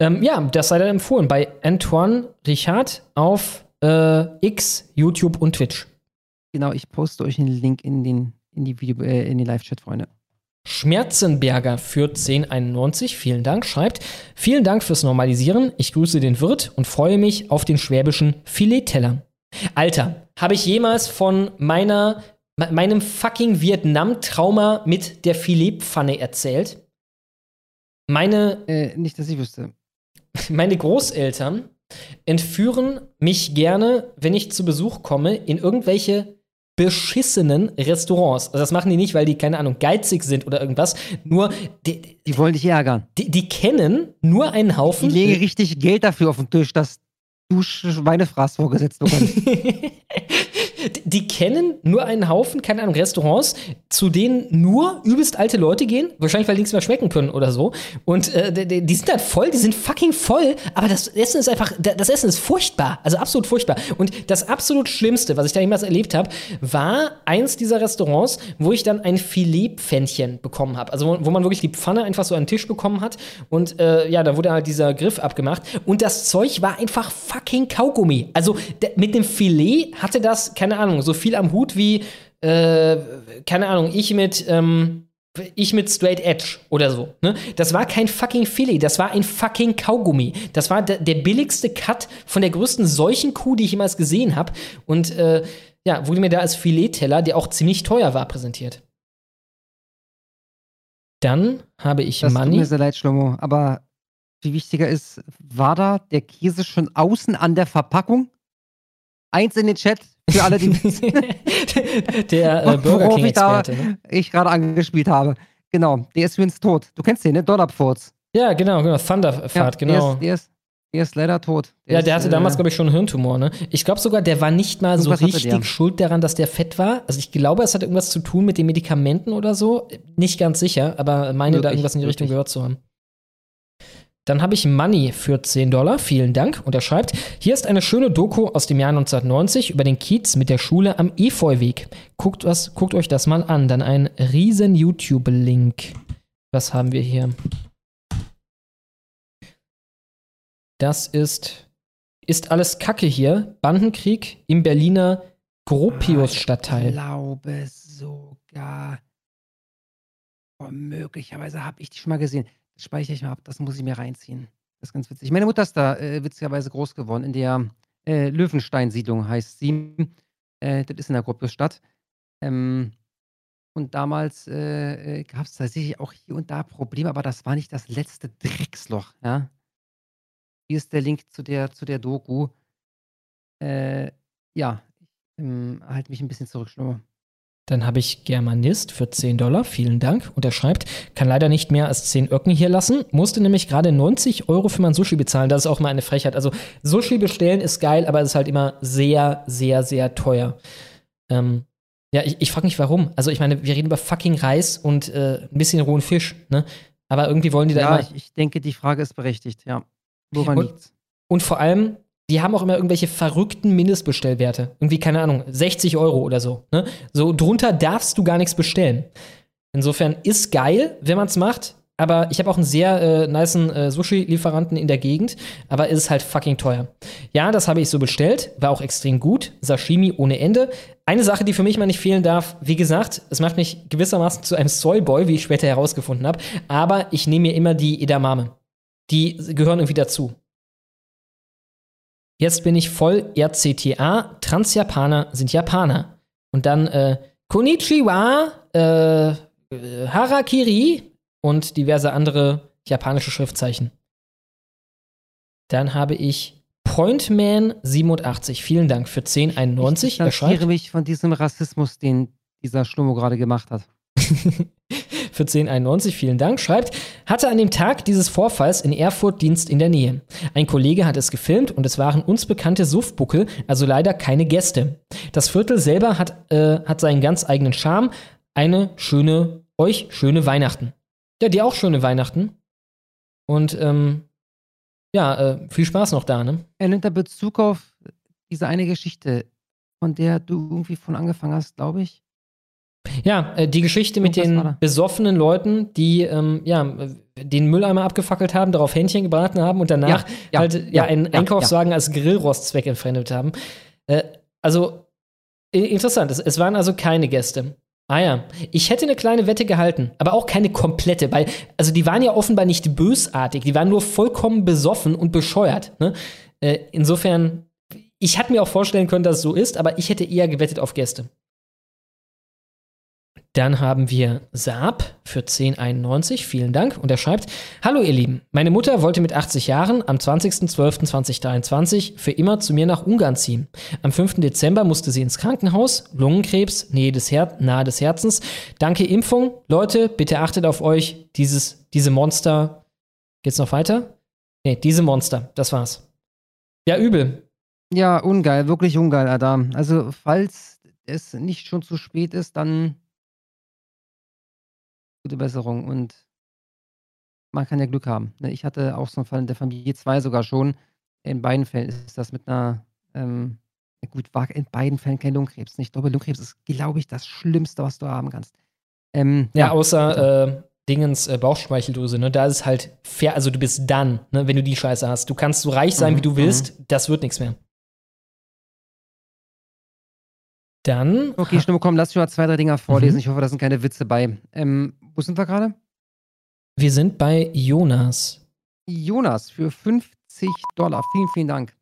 S2: Ähm, ja, das sei dann empfohlen bei Antoine Richard auf äh, X, YouTube und Twitch.
S3: Genau, ich poste euch einen Link in den, in die Video, äh, in den Live-Chat, Freunde.
S2: Schmerzenberger für 1091, vielen Dank, schreibt, vielen Dank fürs Normalisieren, ich grüße den Wirt und freue mich auf den schwäbischen Filetteller. Alter, habe ich jemals von meiner, me- meinem fucking Vietnam-Trauma mit der Filetpfanne erzählt? Meine,
S3: Äh, nicht, dass ich wüsste.
S2: meine Großeltern entführen mich gerne, wenn ich zu Besuch komme, in irgendwelche beschissenen Restaurants. Also das machen die nicht, weil die, keine Ahnung, geizig sind oder irgendwas. Nur, die,
S3: Die wollen dich ärgern.
S2: die, die kennen nur einen
S3: Die
S2: Haufen.
S3: legen richtig Geld dafür auf den Tisch, dass du Schweinefraß vorgesetzt bekommst.
S2: die kennen nur einen Haufen, keine Ahnung, Restaurants, zu denen nur übelst alte Leute gehen, wahrscheinlich weil die nichts mehr schmecken können oder so. Und äh, die, die sind halt voll, die sind fucking voll, aber das Essen ist einfach, das Essen ist furchtbar, also absolut furchtbar. Und das absolut Schlimmste, was ich da jemals erlebt habe, war eins dieser Restaurants, wo ich dann ein Filetpfännchen bekommen habe. Also wo, wo man wirklich die Pfanne einfach so an den Tisch bekommen hat und äh, ja, da wurde halt dieser Griff abgemacht und das Zeug war einfach fucking Kaugummi. Also mit dem Filet hatte das, keine Ahnung, so viel am Hut wie, äh, keine Ahnung, ich mit, ähm, ich mit Straight Edge oder so. Ne? Das war kein fucking Filet, das war ein fucking Kaugummi. Das war der, der billigste Cut von der größten Seuchenkuh, die ich jemals gesehen habe. Und äh, ja, wurde mir da als Filetteller, der auch ziemlich teuer war, präsentiert. Dann habe ich
S3: Das tut
S2: Money.
S3: mir sehr leid, Schlomo. Aber viel wichtiger ist, war da der Käse schon außen an der Verpackung? Eins in den Chat für alle, die
S2: der äh, Burger
S3: worauf ich da.
S2: Ne?
S3: ich gerade angespielt habe. Genau, der ist übrigens tot. Du kennst den, ne? Donnerpfurz.
S2: Ja, genau, genau. Thunderfahrt,
S3: Ja,
S2: genau.
S3: Der ist, der, ist, der ist leider tot. Der
S2: ja, der
S3: ist,
S2: hatte damals,
S3: äh,
S2: glaube ich, schon einen Hirntumor, ne? Ich glaube sogar, der war nicht mal so
S3: hatte
S2: richtig
S3: der.
S2: schuld daran, dass der fett war. Also ich glaube, es hatte irgendwas zu tun mit den Medikamenten oder so. Nicht ganz sicher, aber meine da
S3: Möglich,
S2: irgendwas in die Richtung
S3: möglich.
S2: gehört zu haben. Dann habe ich Money für 10 Dollar. Vielen Dank. Und er schreibt, hier ist eine schöne Doku aus dem Jahr 1990 über den Kiez mit der Schule am Efeuweg. Guckt, was, guckt euch das mal an. Dann ein riesen YouTube-Link. Was haben wir hier? Das ist, ist alles Kacke hier. Bandenkrieg im Berliner Gropius-Stadtteil.
S3: Ich glaube sogar. Oh, möglicherweise habe ich die schon mal gesehen. Speichere ich mal ab, das muss ich mir reinziehen. Das ist ganz witzig. Meine Mutter ist da äh, witzigerweise groß geworden. In der äh, Löwenstein-Siedlung heißt sie. Äh, das ist in der Gropiusstadt. Ähm, und damals äh, äh gab es tatsächlich auch hier und da Probleme, aber das war nicht das letzte Drecksloch. Ja? Hier ist der Link zu der, zu der Doku. Äh, ja, ich ähm, halte mich ein bisschen zurück, Schnur.
S2: Dann habe ich Germanist für 10 Dollar, vielen Dank. Und er schreibt, kann leider nicht mehr als 10 Öcken hier lassen, musste nämlich gerade 90 Euro für mein Sushi bezahlen. Das ist auch mal eine Frechheit. Also Sushi bestellen ist geil, aber es ist halt immer sehr, sehr, sehr teuer. Ähm, ja, ich, ich frage mich warum. Also ich meine, wir reden über fucking Reis und äh, ein bisschen rohen Fisch, ne? Aber irgendwie wollen die da
S3: ja,
S2: immer.
S3: Ich, ich denke, die Frage ist berechtigt, ja. Woran
S2: und,
S3: liegt's?
S2: Und vor allem, die haben auch immer irgendwelche verrückten Mindestbestellwerte. Irgendwie, keine Ahnung, 60 Euro oder so. Ne? So drunter darfst du gar nichts bestellen. Insofern ist geil, wenn man es macht. Aber ich habe auch einen sehr äh, niceen äh, Sushi-Lieferanten in der Gegend, aber ist halt fucking teuer. Ja, das habe ich so bestellt, war auch extrem gut. Sashimi ohne Ende. Eine Sache, die für mich mal nicht fehlen darf, wie gesagt, es macht mich gewissermaßen zu einem Soyboy, wie ich später herausgefunden habe, aber ich nehme mir immer die Edamame. Die gehören irgendwie dazu. Jetzt bin ich voll RCTA, Transjapaner sind Japaner. Und dann äh, Konnichiwa, äh, Harakiri und diverse andere japanische Schriftzeichen. Dann habe ich Pointman87. Vielen Dank für 1091.
S3: Ich distanziere mich von diesem Rassismus, den dieser Schlummo gerade gemacht hat.
S2: für 1091, vielen Dank, schreibt, hatte an dem Tag dieses Vorfalls in Erfurt Dienst in der Nähe. Ein Kollege hat es gefilmt und es waren uns bekannte Suffbuckel, also leider keine Gäste. Das Viertel selber hat, äh, hat seinen ganz eigenen Charme. Eine schöne, euch schöne Weihnachten. Ja, dir auch schöne Weihnachten. Und ähm, ja, äh, viel Spaß noch da, ne?
S3: Er nimmt da Bezug auf diese eine Geschichte, von der du irgendwie von angefangen hast, glaube ich.
S2: Ja, äh, die Geschichte mit den besoffenen Leuten, die ähm, ja, den Mülleimer abgefackelt haben, darauf Hähnchen gebraten haben und danach
S3: Ja, ja,
S2: halt ja,
S3: ja,
S2: einen Einkaufswagen als Grillrostzweck entfremdet haben. Äh, also interessant, es, es waren also keine Gäste. Ah ja, ich hätte eine kleine Wette gehalten, aber auch keine komplette, weil, also die waren ja offenbar nicht bösartig, die waren nur vollkommen besoffen und bescheuert. Ne? Äh, insofern, ich hatte mir auch vorstellen können, dass es so ist, aber ich hätte eher gewettet auf Gäste. Dann haben wir Saab für 1091, vielen Dank. Und er schreibt, Hallo ihr Lieben, meine Mutter wollte mit 80 Jahren am 20.12.2023 für immer zu mir nach Ungarn ziehen. Am 5. Dezember musste sie ins Krankenhaus, Lungenkrebs, Nähe des Her nahe des Herzens. Danke Impfung. Leute, bitte achtet auf euch, dieses, diese Monster. Geht's noch weiter? Nee, diese Monster, das war's. Ja, übel.
S3: Ja, ungeil, wirklich ungeil, Adam. Also, falls es nicht schon zu spät ist, dann gute Besserung und man kann ja Glück haben. Ne? Ich hatte auch so einen Fall in der Familie, zwei sogar schon. In beiden Fällen ist das mit einer, ähm, ja gut, war in beiden Fällen kein Lungenkrebs. Nicht Doppel-Lungenkrebs ist, glaube ich, das Schlimmste, was du haben kannst. Ähm,
S2: Ja, außer äh, Dingens äh, Bauchspeicheldrüse, ne? Da ist es halt fair, also du bist dann, ne, wenn du die Scheiße hast. Du kannst so reich sein,
S3: Mhm,
S2: wie du willst, das wird nichts mehr. Dann.
S3: Okay, Stimme, komm, lass mich mal zwei, drei Dinger vorlesen.
S2: Mhm.
S3: Ich hoffe, da sind keine Witze bei. Ähm, wo sind wir gerade?
S2: Wir sind bei Jonas.
S3: Jonas für 50 Dollar. Vielen, vielen Dank.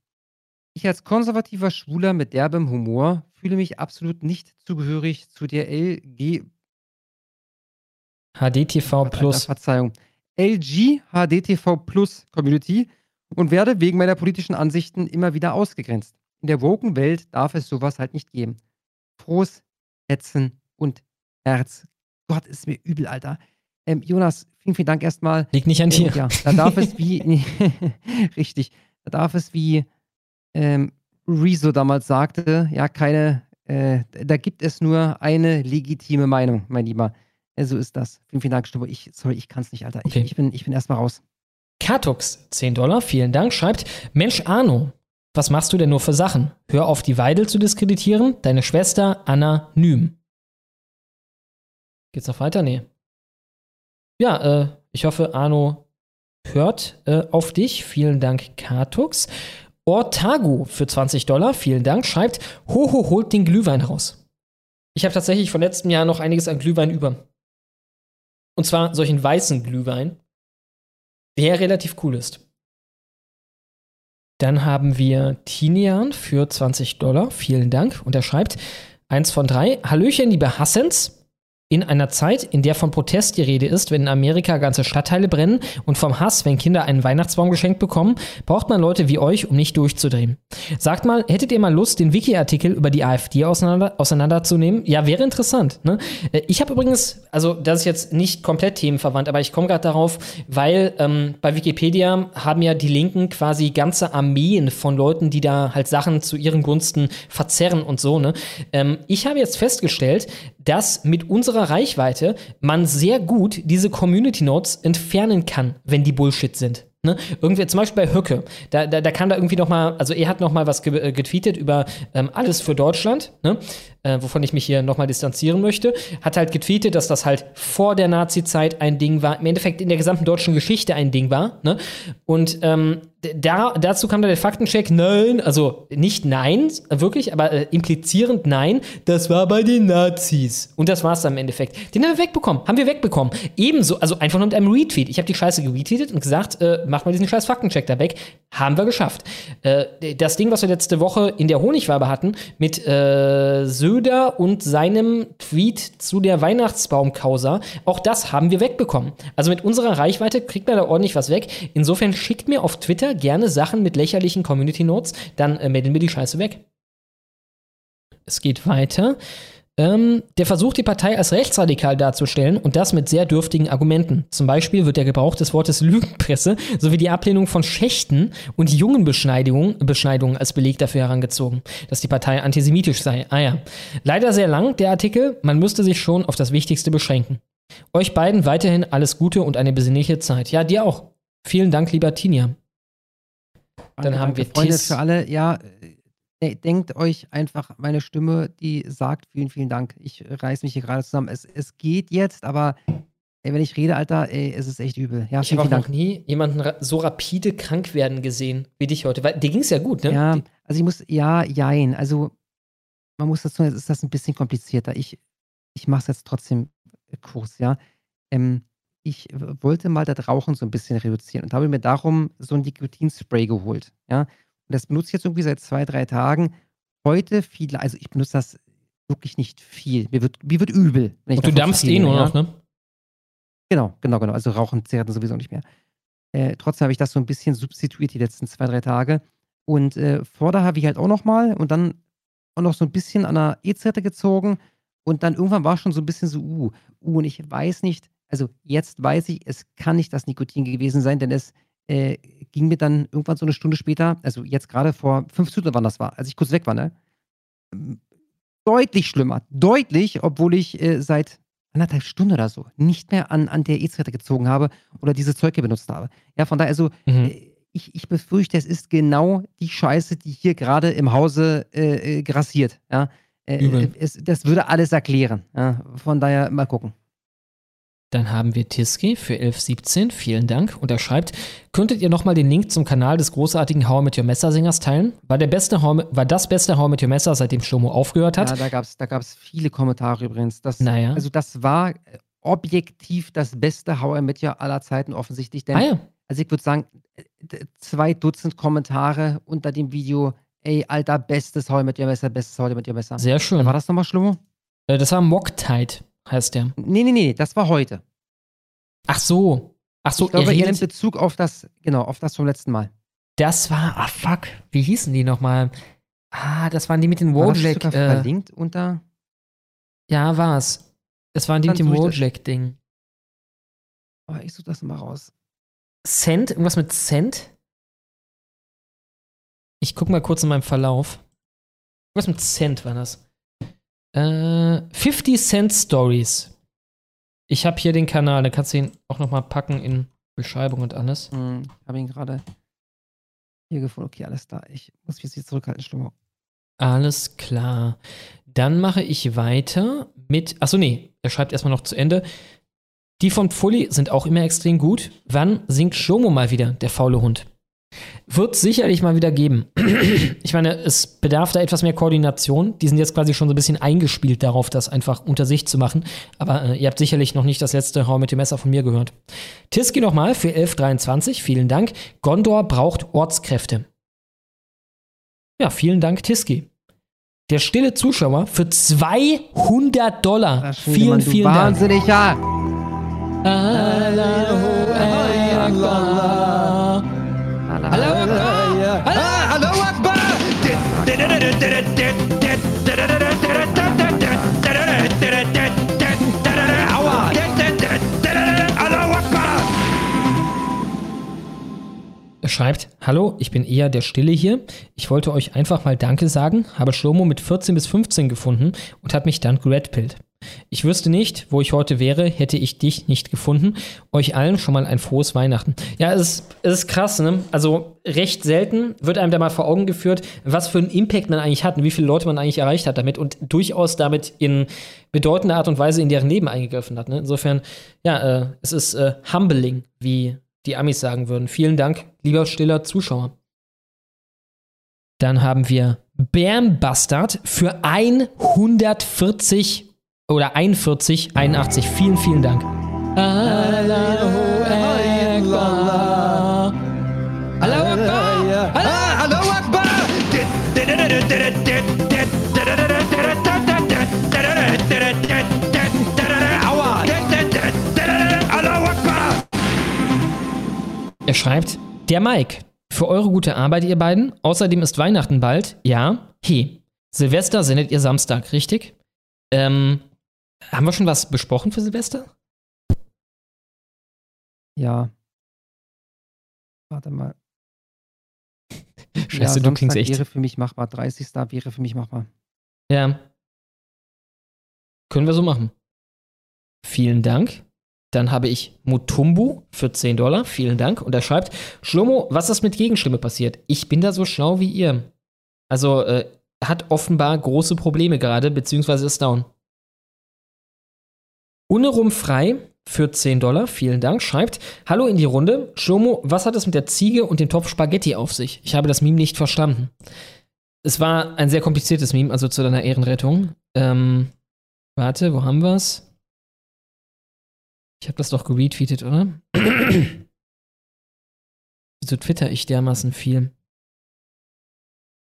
S3: Ich als konservativer Schwuler mit derbem Humor fühle mich absolut nicht zugehörig zu der LG.
S2: HDTV Plus.
S3: Verzeihung. LG HDTV Plus Community und werde wegen meiner politischen Ansichten immer wieder ausgegrenzt. In der woken Welt darf es sowas halt nicht geben. Frohes Hetzen und Herz. Gott, ist mir übel, Alter. Ähm, Jonas, vielen, vielen Dank erstmal.
S2: Liegt nicht an
S3: Ähm,
S2: dir.
S3: Ja, da darf es wie, nee, richtig, da darf es wie ähm, Rezo damals sagte, ja, keine, äh, da gibt es nur eine legitime Meinung, mein Lieber. Äh, so ist das. Vielen, vielen Dank, Stubbo. Ich, sorry, ich kann es nicht, Alter. Ich, ich bin, ich bin erstmal raus.
S2: Katux, 10 Dollar, vielen Dank, schreibt, Mensch Arno, was machst du denn nur für Sachen? Hör auf, die Weidel zu diskreditieren, deine Schwester anonym. Geht's noch weiter? Nee. Ja, äh, ich hoffe, Arno hört äh, auf dich. Vielen Dank, Katux. Ortago für 20 Dollar, vielen Dank, schreibt, Hoho holt den Glühwein raus. Ich habe tatsächlich von letztem Jahr noch einiges an Glühwein über. Und zwar solchen weißen Glühwein, der relativ cool ist. Dann haben wir Tinian für 20 Dollar, vielen Dank. Und er schreibt, eins von drei, Hallöchen, liebe Hassens. In einer Zeit, in der von Protest die Rede ist, wenn in Amerika ganze Stadtteile brennen und vom Hass, wenn Kinder einen Weihnachtsbaum geschenkt bekommen, braucht man Leute wie euch, um nicht durchzudrehen. Sagt mal, hättet ihr mal Lust, den Wiki-Artikel über die AfD auseinander, auseinanderzunehmen? Ja, wäre interessant. Ne? Äh, Ich habe übrigens, also das ist jetzt nicht komplett themenverwandt, aber ich komme gerade darauf, weil ähm, bei Wikipedia haben ja die Linken quasi ganze Armeen von Leuten, die da halt Sachen zu ihren Gunsten verzerren und so. Ne? Ähm, ich habe jetzt festgestellt, dass mit unserer Reichweite man sehr gut diese Community Notes entfernen kann, wenn die Bullshit sind. Ne? Irgendwie, zum Beispiel bei Höcke, da, da, da kam da irgendwie noch mal, also er hat noch mal was ge äh, getweetet über ähm, alles für Deutschland, ne? äh, wovon ich mich hier noch mal distanzieren möchte, hat halt getweetet, dass das halt vor der Nazi-Zeit ein Ding war, im Endeffekt in der gesamten deutschen Geschichte ein Ding war, ne? Und ähm, da, dazu kam dann der Faktencheck, nein, also nicht nein, wirklich, aber äh, implizierend nein, das war bei den Nazis. Und das war es dann im Endeffekt. Den haben wir wegbekommen, haben wir wegbekommen. Ebenso, also einfach nur mit einem Retweet. Ich habe die Scheiße geretweetet und gesagt, äh, mach mal diesen scheiß Faktencheck da weg. Haben wir geschafft. Äh, das Ding, was wir letzte Woche in der Honigwabe hatten, mit äh, Söder und seinem Tweet zu der Weihnachtsbaumkausa, auch das haben wir wegbekommen. Also mit unserer Reichweite kriegt man da ordentlich was weg. Insofern schickt mir auf Twitter gerne Sachen mit lächerlichen Community Notes, dann äh, melden wir die Scheiße weg. Es geht weiter. Ähm, der versucht, die Partei als rechtsradikal darzustellen und das mit sehr dürftigen Argumenten. Zum Beispiel wird der Gebrauch des Wortes Lügenpresse sowie die Ablehnung von Schächten und Jungenbeschneidungen Beschneidungen als Beleg dafür herangezogen, dass die Partei antisemitisch sei. Ah ja. Leider sehr lang, der Artikel. Man müsste sich schon auf das Wichtigste beschränken. Euch beiden weiterhin alles Gute und eine besinnliche Zeit. Ja, dir auch. Vielen Dank, lieber Tinja. Dann haben wir
S3: Freunde
S2: Tis.
S3: für alle. Ja, denkt euch einfach meine Stimme, die sagt vielen, vielen Dank. Ich reiß mich hier gerade zusammen. Es, es geht jetzt, aber ey, wenn ich rede, Alter, ey, es ist echt übel. Ja,
S2: Ich habe noch nie jemanden so rapide krank werden gesehen wie dich heute. Weil dir ging es ja gut, ne?
S3: Ja, also ich muss, ja, jein. Also man muss dazu, jetzt ist das ein bisschen komplizierter. Ich, ich mache es jetzt trotzdem kurz, ja. Ähm, ich wollte mal das Rauchen so ein bisschen reduzieren und habe mir darum so ein Nikotinspray geholt, ja. Und das benutze ich jetzt irgendwie seit zwei, drei Tagen. Heute viel, also ich benutze das wirklich nicht viel. Mir wird, mir wird übel. Wenn ich
S2: Und du dampfst eh nur noch, ne?
S3: Genau, genau, genau. Also Rauchen, Zigaretten sowieso nicht mehr. Äh, trotzdem habe ich das so ein bisschen substituiert die letzten zwei, drei Tage. Und äh, vorher habe ich halt auch noch mal und dann auch noch so ein bisschen an der E-Zigarette gezogen. Und dann irgendwann war schon so ein bisschen so, uh, uh, und ich weiß nicht, also jetzt weiß ich, es kann nicht das Nikotin gewesen sein, denn es äh, ging mir dann irgendwann so eine Stunde später, also jetzt gerade vor fünf Stunden, wann das war, als ich kurz weg war, ne? Deutlich schlimmer. Deutlich, obwohl ich äh, seit anderthalb Stunden oder so nicht mehr an, an der E-Zigarette gezogen habe oder diese Zeug hier benutzt habe. Ja, von daher, also äh, ich, ich befürchte, es ist genau die Scheiße, die hier gerade im Hause äh, äh, grassiert. Ja, äh, es, das würde alles erklären. Ja, von daher mal gucken.
S2: Dann haben wir Tiski für 1117, vielen Dank. Und er schreibt, könntet ihr nochmal den Link zum Kanal des großartigen How I Met Your Messer Sängers teilen? War, der beste How, war das beste How I Met Your Messer, seitdem Shlomo aufgehört hat?
S3: Ja, da gab es da gab's viele Kommentare übrigens. Das,
S2: Naja.
S3: Also das war äh, objektiv das beste How I Met Your aller Zeiten offensichtlich. Denn,
S2: Ah ja.
S3: Also ich würde sagen, zwei Dutzend Kommentare unter dem Video. Ey, Alter, bestes How I Met Your Messer, bestes How I Met Your Messer.
S2: Sehr schön.
S3: War das nochmal, Schlomo?
S2: Äh, das war Mocktide, heißt der.
S3: Nee, nee, nee, das war heute.
S2: Ach so. Ach so,
S3: ich glaube,
S2: ihr redet-
S3: Bezug auf das, genau, auf das vom letzten Mal.
S2: Das war, ah fuck, wie hießen die nochmal? Ah, das waren die mit den
S3: War das
S2: Wojak. Äh,
S3: verlinkt unter.
S2: ja, war's. Das waren die mit dem. Wojak-Ding.
S3: Oh, ich suche das mal raus.
S2: Cent? Irgendwas mit Cent? Ich guck mal kurz in meinem Verlauf. Was mit Cent war das? Äh, 50 Cent Stories. Ich habe hier den Kanal, da kannst du ihn auch nochmal packen in Beschreibung und alles.
S3: Hm, habe ihn gerade hier gefunden. Okay, alles da. Ich muss mich jetzt hier zurückhalten, Schlomo.
S2: Alles klar. Dann mache ich weiter mit. Achso, nee, er schreibt erstmal noch zu Ende. Die von Pfulli sind auch immer extrem gut. Wann singt Shomo mal wieder, der faule Hund? Wird sicherlich mal wieder geben. Ich meine, es bedarf da etwas mehr Koordination. Die sind jetzt quasi schon so ein bisschen eingespielt darauf, das einfach unter sich zu machen. Aber äh, ihr habt sicherlich noch nicht das letzte Hau mit dem Messer von mir gehört. Tiski nochmal für 1123. Vielen Dank. Gondor braucht Ortskräfte. Ja, vielen Dank, Tiski. Der stille Zuschauer für 200 Dollar. Vielen,
S3: Mann,
S2: vielen Dank.
S3: Wahnsinniger.
S2: Akbar.
S10: Hallo Akbar! Aua! Hallo Akbar!
S2: Er schreibt, Hallo, ich bin eher der Stille hier. Ich wollte euch einfach mal Danke sagen, habe Schlomo mit 14 bis 15 gefunden und hat mich dann geredpillt. Ich wüsste nicht, wo ich heute wäre, hätte ich dich nicht gefunden. Euch allen schon mal ein frohes Weihnachten. Ja, es ist, ist krass, ne? Also recht selten wird einem da mal vor Augen geführt, was für einen Impact man eigentlich hat und wie viele Leute man eigentlich erreicht hat damit und durchaus damit in bedeutender Art und Weise in deren Leben eingegriffen hat. Ne? Insofern, ja, äh, es ist äh, humbling, wie die Amis sagen würden. Vielen Dank, lieber stiller Zuschauer. Dann haben wir Bam Bastard für 140 oder 41, 81. Vielen, vielen Dank. Allahu Akbar.
S10: Hallo Akbar! Hallo Akbar!
S2: Er schreibt, der Mike, für eure gute Arbeit, ihr beiden. Außerdem ist Weihnachten bald. Ja, he. Silvester sendet ihr Samstag, richtig? Ähm, haben wir schon was besprochen für Silvester?
S3: Ja. Warte mal.
S2: Scheiße, du klingst echt.
S3: wäre für mich machbar. 30. wäre für mich machbar.
S2: Ja. Können wir so machen. Vielen Dank. Dann habe ich Mutumbu für 10 Dollar. Vielen Dank. Und er schreibt, Schlomo, was ist mit Gegenstimme passiert? Ich bin da so schlau wie ihr. Also, äh, hat offenbar große Probleme gerade, beziehungsweise ist down. Unerum frei für 10 Dollar, vielen Dank, schreibt, Hallo in die Runde. Schlomo, was hat es mit der Ziege und dem Topf Spaghetti auf sich? Ich habe das Meme nicht verstanden. Es war ein sehr kompliziertes Meme, also zu deiner Ehrenrettung. Ähm, warte, wo haben wir's? Ich habe das doch geretweetet, oder? Wieso twitter ich dermaßen viel?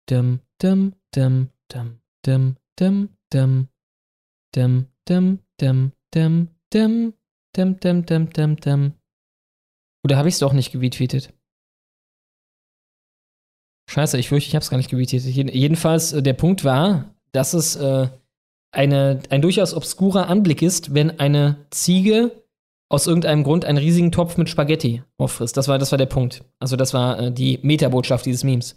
S2: Dum, dum, dum, dum, dum, dum, dum, dum, dum, dum, dum, dum, dum, dum, dum, dum, dum. Oder habe ich es doch nicht geretweetet? Scheiße, ich fürchte, ich habe es gar nicht geretweetet. Jeden- Jedenfalls, äh, der Punkt war, dass es äh, eine, ein durchaus obskurer Anblick ist, wenn eine Ziege aus irgendeinem Grund einen riesigen Topf mit Spaghetti auffrisst. Das war, das war der Punkt. Also das war äh, die Metabotschaft dieses Memes.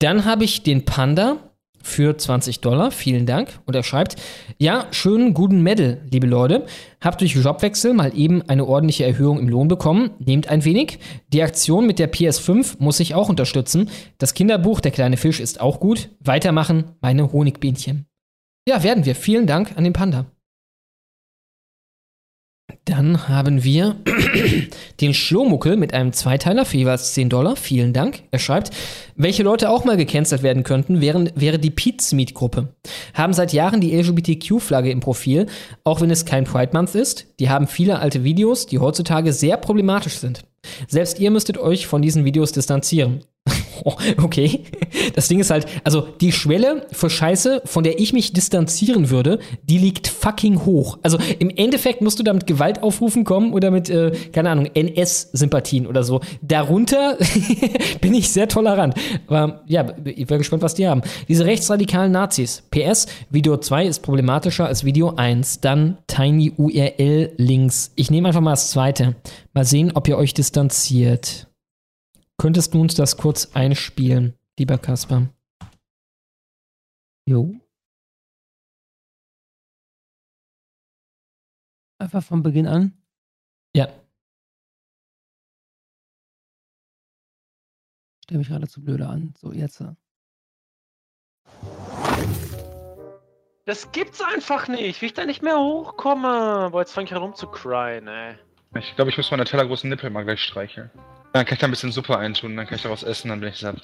S2: Dann habe ich den Panda für 20 Dollar. Vielen Dank. Und er schreibt, ja, schönen guten Medal, liebe Leute. Habt durch Jobwechsel mal eben eine ordentliche Erhöhung im Lohn bekommen. Nehmt ein wenig. Die Aktion mit der PS5 muss ich auch unterstützen. Das Kinderbuch Der kleine Fisch ist auch gut. Weitermachen, meine Honigbienchen. Ja, werden wir. Vielen Dank an den Panda. Dann haben wir den Schlomuckel mit einem Zweiteiler für jeweils 10 Dollar. Vielen Dank. Er schreibt, welche Leute auch mal gecancelt werden könnten, wären, wäre die Pizmeet-Gruppe. Haben seit Jahren die LGBTQ-Flagge im Profil, auch wenn es kein Pride Month ist. Die haben viele alte Videos, die heutzutage sehr problematisch sind. Selbst ihr müsstet euch von diesen Videos distanzieren. Oh, okay. Das Ding ist halt, also die Schwelle für Scheiße, von der ich mich distanzieren würde, die liegt fucking hoch. Also im Endeffekt musst du da mit Gewaltaufrufen kommen oder mit, äh, keine Ahnung, NS-Sympathien oder so. Darunter bin ich sehr tolerant. Aber ja, ich bin gespannt, was die haben. Diese rechtsradikalen Nazis. PS, Video 2 ist problematischer als Video 1. Dann Tiny URL Links. Ich nehme einfach mal das zweite. Mal sehen, ob ihr euch distanziert. Könntest du uns das kurz einspielen, lieber Kasper?
S3: Jo. Einfach von Beginn an.
S2: Ja.
S3: Stell mich gerade zu blöde an. So, jetzt.
S15: Das gibt's einfach nicht, wie ich da nicht mehr hochkomme. Boah, jetzt fange ich an rumzucryen, ey.
S16: Ich glaube, ich muss meine tellergroßen Nippel mal gleich streicheln. Dann kann ich da ein bisschen Suppe eintun, dann kann ich daraus essen, dann bin ich satt.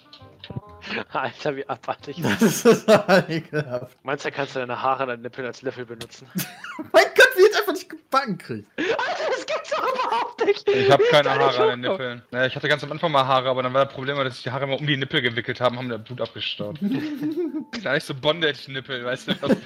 S15: Alter, wie abartig.
S17: Das ist ekelhaft.
S15: Meinst du, kannst du deine Haare deinen Nippeln als Löffel benutzen?
S17: Mein Gott, wie ich einfach nicht gebacken kriegt.
S15: Alter, das gibt's doch überhaupt nicht!
S16: Ich habe keine
S15: Deine
S16: Haare an den. Nippeln. Naja, ich hatte ganz am Anfang mal Haare, aber dann war das Problem, dass ich die Haare immer um die Nippel gewickelt habe, haben da Blut abgestaut. Gar nicht so Bondage-Nippel, weißt du? Was?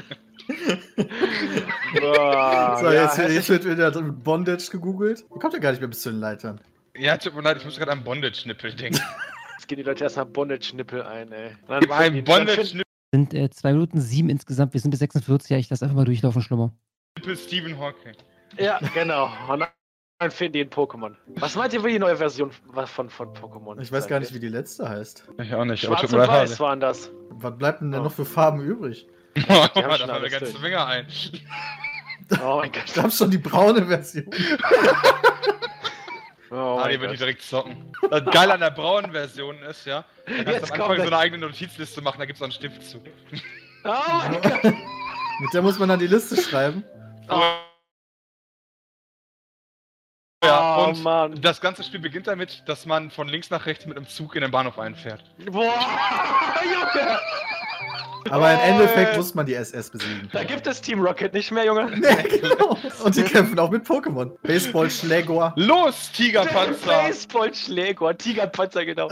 S15: Boah,
S17: So,
S15: ja,
S17: jetzt,
S15: hässlich.
S17: jetzt wird wieder Bondage gegoogelt. Ihr kommt ja gar nicht mehr bis zu den Leitern.
S16: Ja, tut mir leid, ich muss gerade an Bondage-Nippel denken.
S15: Jetzt gehen die Leute erstmal Bondage-Nippel ein, ey.
S16: Gib einen Bondage-Nippel
S3: Sind äh, 2 Minuten 7 insgesamt. Wir sind bis 46. Ja, ich lasse einfach mal durchlaufen, Schlummer.
S16: Stephen Hawking.
S15: Ja, genau. Und dann finden die ein Pokémon. Was meint ihr, wie die neue Version von, von Pokémon?
S17: Ich weiß gar nicht, wie die letzte heißt.
S16: Ich auch nicht,
S15: Schwarz und Weiß waren das.
S17: Was bleibt denn, denn
S15: Oh.
S17: noch für Farben übrig?
S15: Die
S16: da
S15: haben schon
S16: fallen mir ganze. Finger ein.
S15: Oh mein Gott.
S17: Ich glaube schon die braune Version.
S15: Oh
S16: ah, die wird die direkt zocken. Das geil an der braunen Version ist, ja. Da kannst
S15: Jetzt
S16: du am Anfang so eine eigene Notizliste machen, da gibt's auch einen Stift zu.
S15: Oh mein Gott.
S17: Mit der muss man dann die Liste schreiben.
S16: Ja,
S15: Oh,
S16: und
S15: Mann.
S16: das ganze Spiel beginnt damit, dass man von links nach rechts mit einem Zug in den Bahnhof einfährt.
S15: Boah, Junge.
S17: Aber im
S15: Oh,
S17: Endeffekt muss man die SS besiegen.
S15: Da gibt es Team Rocket nicht mehr, Junge.
S17: Nee, genau. Und die kämpfen auch mit Pokémon. Baseball, Schläger.
S16: Los, Tigerpanzer!
S15: Baseball, Schläger, Tigerpanzer, genau.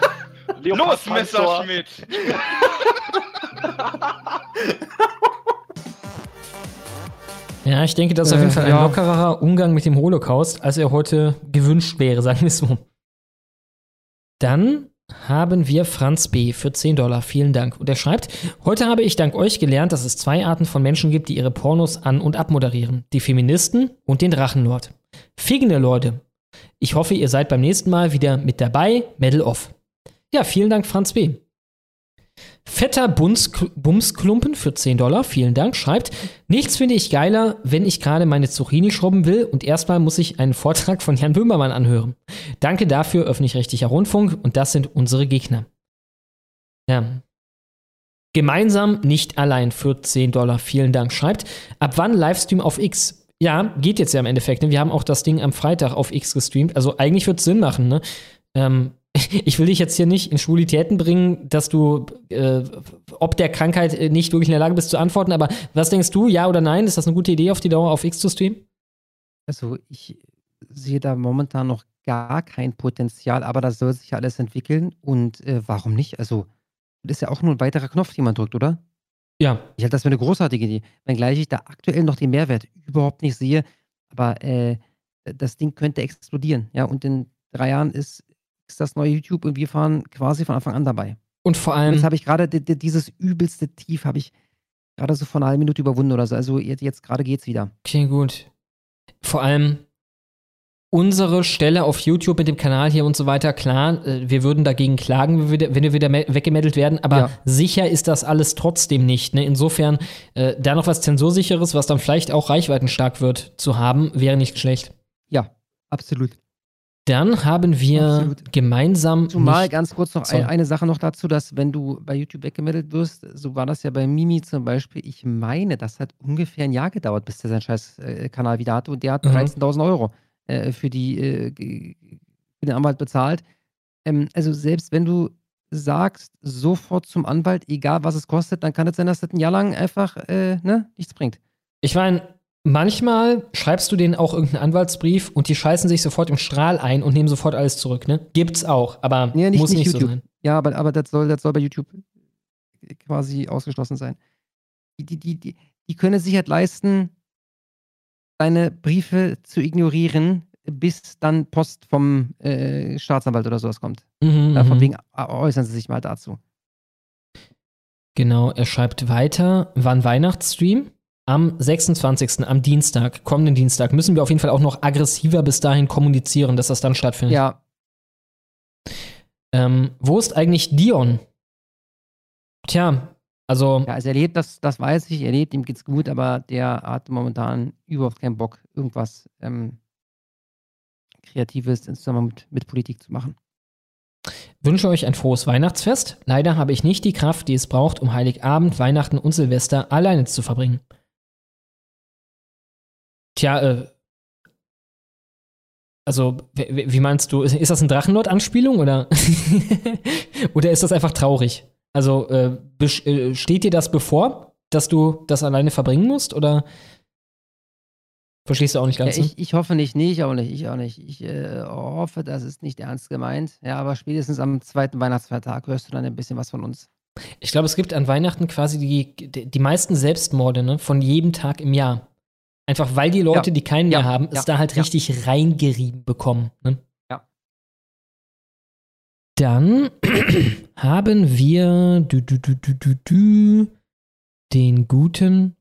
S16: Los. Messerschmidt!
S2: Ja, ich denke, das ist auf jeden
S3: Äh,
S2: Fall ein
S3: ja.
S2: lockerer Umgang mit dem Holocaust, als er heute gewünscht wäre, sagen wir es so. Dann haben wir Franz B. für 10 Dollar. Vielen Dank. Und er schreibt, heute habe ich dank euch gelernt, dass es zwei Arten von Menschen gibt, die ihre Pornos an- und abmoderieren. Die Feministen und den Drachenlord. Figgene Leute. Ich hoffe, ihr seid beim nächsten Mal wieder mit dabei. Medal off. Ja, vielen Dank, Franz B. Fetter Bums Bumsklumpen für 10 Dollar, vielen Dank, schreibt, nichts finde ich geiler, wenn ich gerade meine Zucchini schrubben will und erstmal muss ich einen Vortrag von Jan Böhmermann anhören. Danke dafür, öffentlich-rechtlicher Rundfunk und das sind unsere Gegner. Ja. Gemeinsam, nicht allein für 10 Dollar, vielen Dank, schreibt, ab wann Livestream auf X? Ja, geht jetzt ja im Endeffekt, ne? wir haben auch das Ding am Freitag auf X gestreamt, also eigentlich wird es Sinn machen, ne? Ähm, ich will dich jetzt hier nicht in Schwulitäten bringen, dass du äh, ob der Krankheit äh, nicht wirklich in der Lage bist zu antworten, aber was denkst du, ja oder nein? Ist das eine gute Idee, auf die Dauer auf X zu streamen?
S3: Also ich sehe da momentan noch gar kein Potenzial, aber das soll sich ja alles entwickeln und äh, warum nicht? Also das ist ja auch nur ein weiterer Knopf, den man drückt, oder?
S2: Ja.
S3: Ich halte das für eine großartige Idee, wenngleich ich da aktuell noch den Mehrwert überhaupt nicht sehe, aber äh, das Ding könnte explodieren, ja, und in drei Jahren ist, ist das neue YouTube und wir fahren quasi von Anfang an dabei.
S2: Und vor allem.
S3: Jetzt habe ich gerade di- di- dieses übelste Tief, habe ich gerade so vor einer halben Minute überwunden oder so. Also jetzt, jetzt gerade geht's wieder.
S2: Okay, gut. Vor allem unsere Stelle auf YouTube mit dem Kanal hier und so weiter, klar, äh, wir würden dagegen klagen, wenn wir wieder, weggemeldet werden, aber
S3: Ja.
S2: sicher ist das alles trotzdem nicht. Ne? Insofern, äh, da noch was Zensursicheres, was dann vielleicht auch reichweitenstark wird, zu haben, wäre nicht schlecht.
S3: Ja, absolut.
S2: Dann haben wir gemeinsam.
S3: Zumal ganz kurz noch ein, eine Sache noch dazu, dass wenn du bei YouTube weggemeldet wirst, so war das ja bei Mimi zum Beispiel, ich meine, das hat ungefähr ein Jahr gedauert, bis der seinen scheiß äh, Kanal wieder hatte und der hat
S2: Mhm.
S3: 13.000 Euro äh, für, die, äh, für den Anwalt bezahlt. Ähm, also selbst wenn du sagst, sofort zum Anwalt, egal was es kostet, dann kann es sein, dass das ein Jahr lang einfach äh, ne, nichts bringt.
S2: Ich meine, manchmal schreibst du denen auch irgendeinen Anwaltsbrief und die scheißen sich sofort im Strahl ein und nehmen sofort alles zurück, ne? Gibt's auch, aber
S3: Ja, nicht,
S2: muss
S3: nicht
S2: nicht so sein.
S3: Ja, aber, aber das, soll, das soll bei YouTube quasi ausgeschlossen sein. Die, die, die, die, die können es sich halt leisten, deine Briefe zu ignorieren, bis dann Post vom äh, Staatsanwalt oder sowas kommt.
S2: Mhm,
S3: Ja, von
S2: mhm.
S3: wegen äh, äußern sie sich mal dazu.
S2: Genau, er schreibt weiter, wann Weihnachtsstream? Am 26. am Dienstag, kommenden Dienstag, müssen wir auf jeden Fall auch noch aggressiver bis dahin kommunizieren, dass das dann stattfindet.
S3: Ja.
S2: Ähm, wo ist eigentlich Dion? Tja, also.
S3: Ja, also er lebt, das, das weiß ich, er lebt, ihm geht's gut, aber der hat momentan überhaupt keinen Bock, irgendwas ähm, Kreatives in Zusammenhang mit, mit Politik zu machen.
S2: Wünsche euch ein frohes Weihnachtsfest. Leider habe ich nicht die Kraft, die es braucht, um Heiligabend, Weihnachten und Silvester alleine zu verbringen. Tja, äh, Also, wie meinst du, ist, das eine Drachenlord-Anspielung oder? oder ist das einfach traurig? Also, äh, äh, steht dir das bevor, dass du das alleine verbringen musst oder verstehst du auch nicht
S3: Ja,
S2: ganz? ne?
S3: ich, ich hoffe nicht, nee, ich auch nicht, ich auch nicht. Ich äh, hoffe, das ist nicht ernst gemeint. Ja, aber spätestens am zweiten Weihnachtsfeiertag hörst du dann ein bisschen was von uns.
S2: Ich glaube, es gibt an Weihnachten quasi die, die, die meisten Selbstmorde ne, von jedem Tag im Jahr. Einfach weil die Leute,
S3: Ja.
S2: die keinen
S3: Ja.
S2: mehr haben, es da halt richtig reingerieben bekommen. Ne?
S3: Ja.
S2: Dann haben wir du, du, du, du, du, du, den guten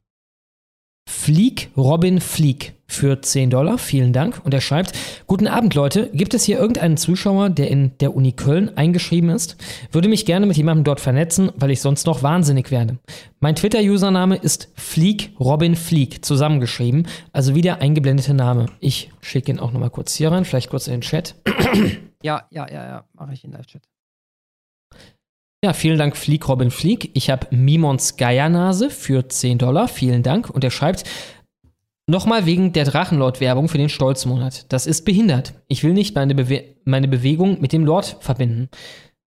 S2: Flieg, Robin Flieg für 10 Dollar. Vielen Dank. Und er schreibt: Guten Abend, Leute. Gibt es hier irgendeinen Zuschauer, der in der Uni Köln eingeschrieben ist? Würde mich gerne mit jemandem dort vernetzen, weil ich sonst noch wahnsinnig werde. Mein Twitter-Username ist Flieg Robin Flieg, zusammengeschrieben. Also wie der eingeblendete Name. Ich schicke ihn auch nochmal kurz hier rein, vielleicht kurz in den Chat.
S3: Ja, ja, ja, ja, mache ich in Live-Chat.
S2: Ja, vielen Dank, Flieg Robin Flieg. Ich habe Mimons Geiernase für 10 Dollar. Vielen Dank. Und er schreibt, nochmal wegen der Drachenlord-Werbung für den Stolzmonat. Das ist behindert. Ich will nicht meine, Bewe meine Bewegung mit dem Lord verbinden.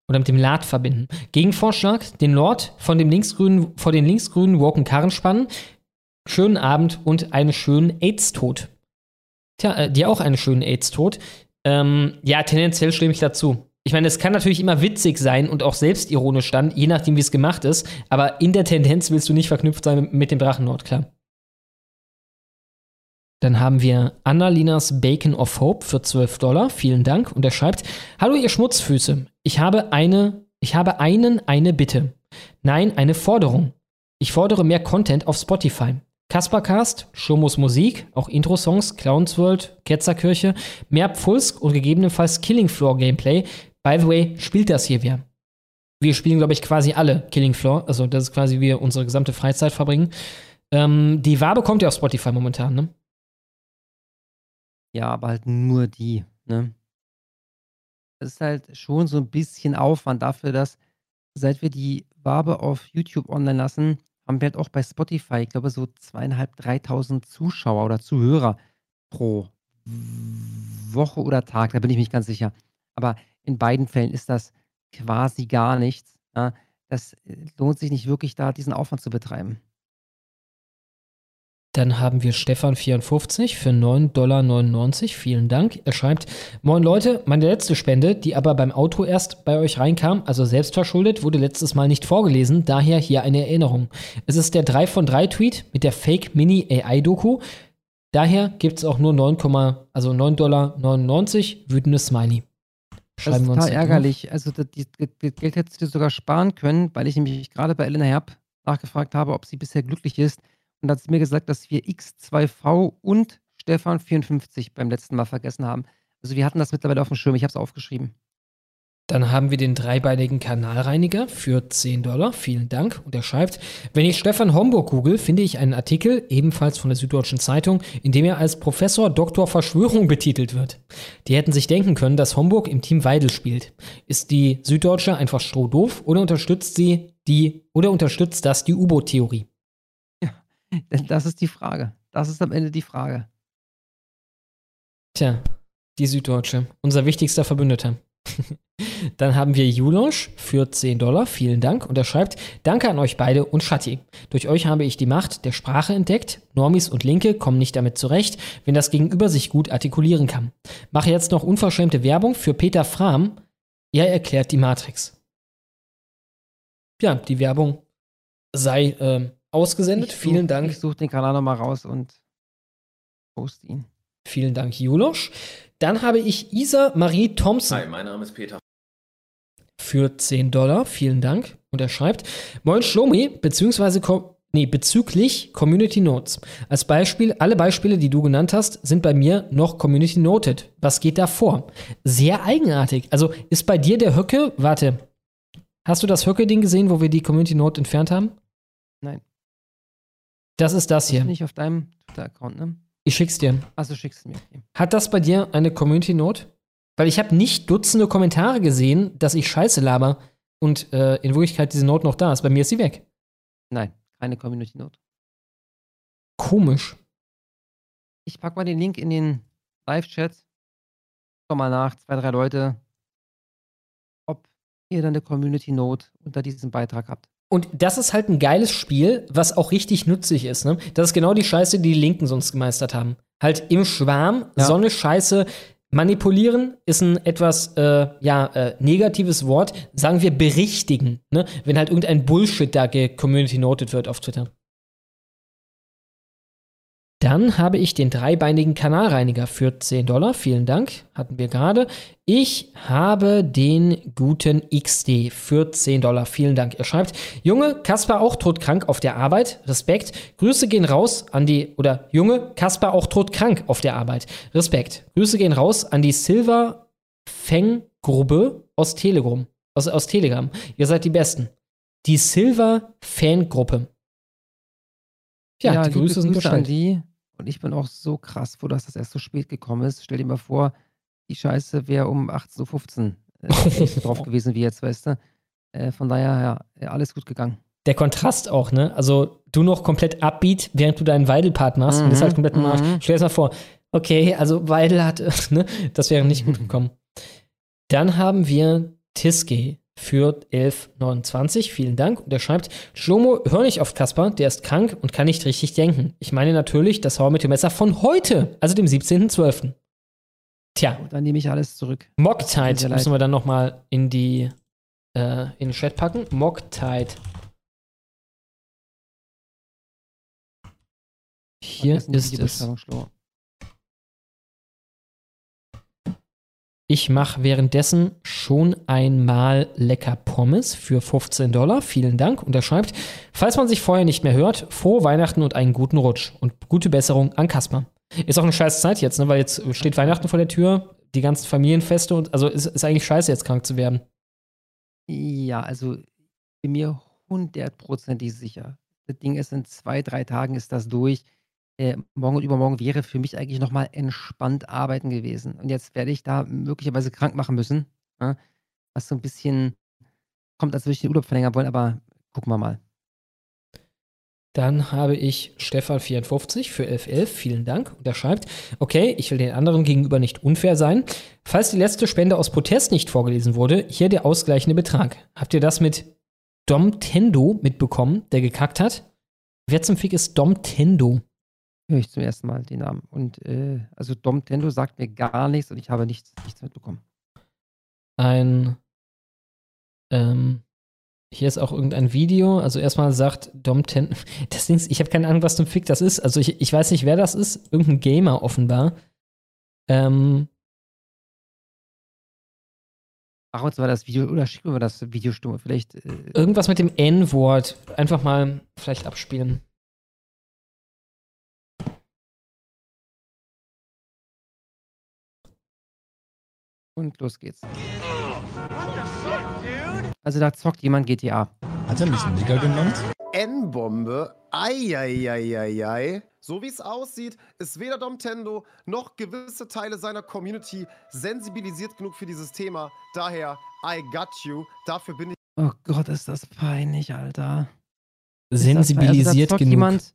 S2: Oder mit dem Lad verbinden. Gegenvorschlag, den Lord von dem linksgrünen, vor den linksgrünen Woken Karren spannen. Schönen Abend und einen schönen AIDS-Tod. Tja, äh, dir auch einen schönen AIDS-Tod. Ähm, ja, tendenziell stimme ich dazu. Ich meine, es kann natürlich immer witzig sein und auch selbstironisch dann, je nachdem, wie es gemacht ist. Aber in der Tendenz willst du nicht verknüpft sein mit dem Drachenlord, klar. Dann haben wir Annalinas Bacon of Hope für 12 Dollar. Vielen Dank. Und er schreibt: Hallo, ihr Schmutzfüße. Ich habe eine, ich habe einen, eine Bitte. Nein, eine Forderung. Ich fordere mehr Content auf Spotify. Kaspercast, Schomos Musik, auch Intro-Songs, Clowns World, Ketzerkirche, mehr Pfulsk und gegebenenfalls Killing Floor Gameplay. By the way, spielt das hier wer? Wir spielen, glaube ich, quasi alle Killing Floor. Also, das ist quasi, wie wir unsere gesamte Freizeit verbringen. Ähm, die Wabe kommt ja auf Spotify momentan, ne?
S3: Ja, aber halt nur die, ne? Das ist halt schon so ein bisschen Aufwand dafür, dass seit wir die Wabe auf YouTube online lassen, haben wir halt auch bei Spotify, ich glaube, so zweieinhalb, 3.000 Zuschauer oder Zuhörer pro Woche oder Tag, da bin ich mich ganz sicher. Aber in beiden Fällen ist das quasi gar nichts. Ja? Das äh, lohnt sich nicht wirklich, da diesen Aufwand zu betreiben.
S2: Dann haben wir Stefan54 für 9,99 Dollar. Vielen Dank. Er schreibt: Moin Leute, meine letzte Spende, die aber beim Auto erst bei euch reinkam, also selbst verschuldet, wurde letztes Mal nicht vorgelesen, daher hier eine Erinnerung. Es ist der 3 von 3 Tweet mit der Fake Mini AI Doku. Daher gibt es auch nur 9, also 9,99 Dollar wütendes Smiley.
S3: Das
S2: Schreiben
S3: ist
S2: wir uns
S3: total
S2: da drauf.
S3: ärgerlich. Also das, das Geld hättest du dir sogar sparen können, weil ich nämlich gerade bei Elena Herb nachgefragt habe, ob sie bisher glücklich ist. Und da hat sie mir gesagt, dass wir X2V und Stefan54 beim letzten Mal vergessen haben. Also wir hatten das mittlerweile auf dem Schirm. Ich habe es aufgeschrieben.
S2: Dann haben wir den dreibeinigen Kanalreiniger für 10 Dollar. Vielen Dank. Und er schreibt, wenn ich Stefan Homburg google, finde ich einen Artikel, ebenfalls von der Süddeutschen Zeitung, in dem er als Professor Doktor Verschwörung betitelt wird. Die hätten sich denken können, dass Homburg im Team Weidel spielt. Ist die Süddeutsche einfach strohdoof oder unterstützt sie die, oder unterstützt das die U-Boot-Theorie?
S3: Das ist die Frage. Das ist am Ende die Frage.
S2: Tja, die Süddeutsche, unser wichtigster Verbündeter. Dann haben wir Julosch für 10 Dollar, vielen Dank. Und er schreibt, danke an euch beide und Shatti. Durch euch habe ich die Macht der Sprache entdeckt. Normis und Linke kommen nicht damit zurecht, wenn das Gegenüber sich gut artikulieren kann. Mache jetzt noch unverschämte Werbung für Peter Fram. Er erklärt die Matrix. Ja, die Werbung sei ähm, ausgesendet.
S3: Such-
S2: vielen Dank.
S3: Ich suche den Kanal nochmal raus und poste ihn.
S2: Vielen Dank, Julosch. Dann habe ich Isa Marie Thompson.
S5: Hi, mein Name ist Peter.
S2: Für 10 Dollar. Vielen Dank. Und er schreibt, Moin Schlomi, beziehungsweise nee, bezüglich Community Notes. Als Beispiel, alle Beispiele, die du genannt hast, sind bei mir noch Community Noted. Was geht da vor? Sehr eigenartig. Also ist bei dir der Höcke, warte, hast du das Höcke-Ding gesehen, wo wir die Community Note entfernt haben?
S3: Nein.
S2: Das ist das
S3: Das
S2: hier.
S3: ist nicht auf deinem Twitter-Account, ne?
S2: Ich schick's dir.
S3: Achso, schickst du mir.
S2: Hat das bei dir eine Community Note? Weil ich habe nicht Dutzende Kommentare gesehen, dass ich Scheiße laber und äh, in Wirklichkeit diese Note noch da ist. Bei mir ist sie weg.
S3: Nein, keine Community Note.
S2: Komisch.
S3: Ich packe mal den Link in den Live-Chat. doch mal nach, zwei, drei Leute, ob ihr dann eine Community Note unter diesem Beitrag habt.
S2: Und das ist halt ein geiles Spiel, was auch richtig nützlich ist. Ne? Das ist genau die Scheiße, die die Linken sonst gemeistert haben. Halt im Schwarm,
S3: Ja.
S2: so eine Scheiße. Manipulieren ist ein etwas äh, ja, äh, negatives Wort. Sagen wir berichtigen, ne? wenn halt irgendein Bullshit da community noted wird auf Twitter. Dann habe ich den dreibeinigen Kanalreiniger für 10 Dollar. Vielen Dank. Hatten wir gerade. Ich habe den guten XD für 10 Dollar. Vielen Dank. Er schreibt, Junge, Kasper auch todkrank auf der Arbeit. Respekt. Grüße gehen raus an die, oder Junge, Kasper auch todkrank auf der Arbeit. Respekt. Grüße gehen raus an die Silver Feng Gruppe aus Telegram. Aus, aus Telegram. Ihr seid die Besten. Die Silver Fan Gruppe. Ja, die Grüße sind
S3: an
S2: bestellt.
S3: die. Und ich bin auch so krass froh, dass das erst so spät gekommen ist. Stell dir mal vor, die Scheiße wäre um 18.15 Uhr äh, drauf gewesen wie jetzt, weißt du. Äh, von daher, ja, alles gut gegangen.
S2: Der Kontrast auch, ne? Also du noch komplett upbeat, während du deinen Weidel-Part machst und das
S3: Mhm,
S2: halt komplett im Arsch.
S3: mhm.
S2: Stell dir das mal vor, okay, also Weidel hat, ne? Das wäre nicht gut gekommen. Dann haben wir Tiske für 11,29. Vielen Dank. Und er schreibt, Schlomo, hör nicht auf Kasper, der ist krank und kann nicht richtig denken. Ich meine natürlich das Hauer mit dem Messer von heute, also dem 17.12. Tja,
S3: Dann nehme ich alles zurück.
S2: Mocktide müssen wir dann noch mal in die äh, in den Chat packen. Mocktide. Hier ist es. Ich mache währenddessen schon einmal lecker Pommes für 15 Dollar. Vielen Dank. Und er schreibt, falls man sich vorher nicht mehr hört, frohe Weihnachten und einen guten Rutsch. Und gute Besserung an Kasper. Ist auch eine scheiß Zeit jetzt, ne? weil jetzt steht Weihnachten vor der Tür, die ganzen Familienfeste und also ist, ist eigentlich scheiße, jetzt krank zu werden.
S3: Ja, also bin mir hundertprozentig sicher. Das Ding ist, in zwei, drei Tagen ist das durch. Äh, morgen und übermorgen wäre für mich eigentlich nochmal entspannt arbeiten gewesen. Und jetzt werde ich da möglicherweise krank machen müssen. Ja? Was so ein bisschen kommt, als würde ich den Urlaub verlängern wollen, aber gucken wir mal.
S2: Dann habe ich Stefan54 für 1111. Vielen Dank. Und er schreibt, okay, ich will den anderen gegenüber nicht unfair sein. Falls die letzte Spende aus Protest nicht vorgelesen wurde, hier der ausgleichende Betrag. Habt ihr das mit Dom Tendo mitbekommen, der gekackt hat? Wer zum Fick ist Dom Tendo?
S3: Höre ich zum ersten Mal den Namen. Und äh, also Dom Tendo sagt mir gar nichts und ich habe nichts, nichts mitbekommen.
S2: Ein, ähm, hier ist auch irgendein Video. Also erstmal sagt Dom Tendo, das Ding ist, ich habe keine Ahnung, was zum Fick das ist. Also ich, ich weiß nicht, wer das ist. Irgendein Gamer offenbar. Ähm,
S3: Ach, uns war das Video, oder schicken wir das Video stumm. Vielleicht. Äh,
S2: Irgendwas mit dem N-Wort. Einfach mal vielleicht abspielen.
S3: Und los geht's. Also da zockt jemand GTA.
S18: Hat er mich Nigger genannt?
S19: N-Bombe? Eieieiei. So wie es aussieht, ist weder Domtendo noch gewisse Teile seiner Community sensibilisiert genug für dieses Thema. Daher, I got you. Dafür bin ich.
S3: Oh Gott, ist das peinlich, Alter.
S2: Sensibilisiert
S3: also da zockt
S2: genug.
S3: Jemand,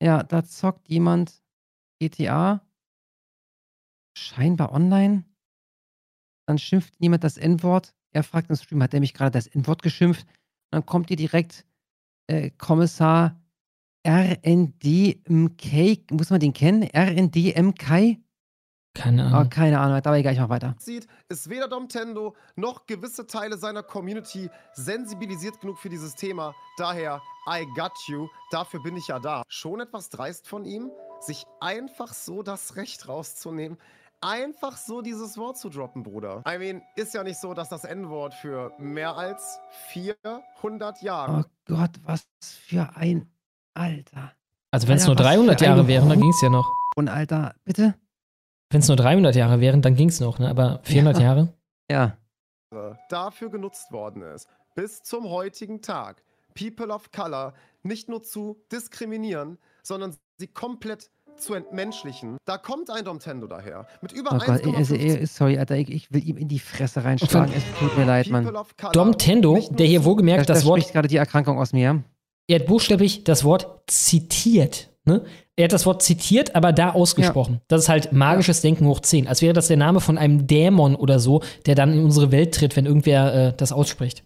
S3: ja, da zockt jemand GTA. Scheinbar online. Dann schimpft jemand das N-Wort. Er fragt im Stream, hat er mich gerade das N-Wort geschimpft? dann kommt hier direkt äh, Kommissar RNDMK. Muss man den kennen? RNDMK?
S2: Keine
S3: Ahnung. Oh, keine Ahnung, aber egal, ich mach weiter.
S19: sieht, ist weder Domtendo noch gewisse Teile seiner Community sensibilisiert genug für dieses Thema. Daher, I got you. Dafür bin ich ja da. Schon etwas dreist von ihm, sich einfach so das Recht rauszunehmen, einfach so dieses Wort zu droppen, Bruder. I mean, ist ja nicht so, dass das N-Wort für mehr als 400 Jahre.
S3: Oh Gott, was für ein Alter.
S2: Also wenn es nur
S3: was
S2: 300
S3: für
S2: Jahre wären, dann ging es ja noch.
S3: Und Alter, bitte?
S2: Wenn es nur 300 Jahre wären, dann ging es noch, ne? Aber 400
S3: Ja.
S2: Jahre?
S3: Ja.
S19: dafür genutzt worden ist, bis zum heutigen Tag, People of Color nicht nur zu diskriminieren, sondern sie komplett zu entmenschlichen. Da kommt ein Domtendo daher. Mit über
S3: Oh Gott, also,
S19: 1,5
S3: ey, sorry, Alter, ich, ich will ihm in die Fresse reinschlagen. Es tut mir leid, Mann.
S2: Dom Tendo, der hier wohlgemerkt
S3: da,
S2: das
S3: da
S2: Wort
S3: spricht gerade die Erkrankung aus mir.
S2: Er hat buchstäblich das Wort zitiert. Ne? Er hat das Wort zitiert, aber da ausgesprochen. Das ist halt magisches Denken hoch 10. Als wäre das der Name von einem Dämon oder so, der dann in unsere Welt tritt, wenn irgendwer äh, das ausspricht.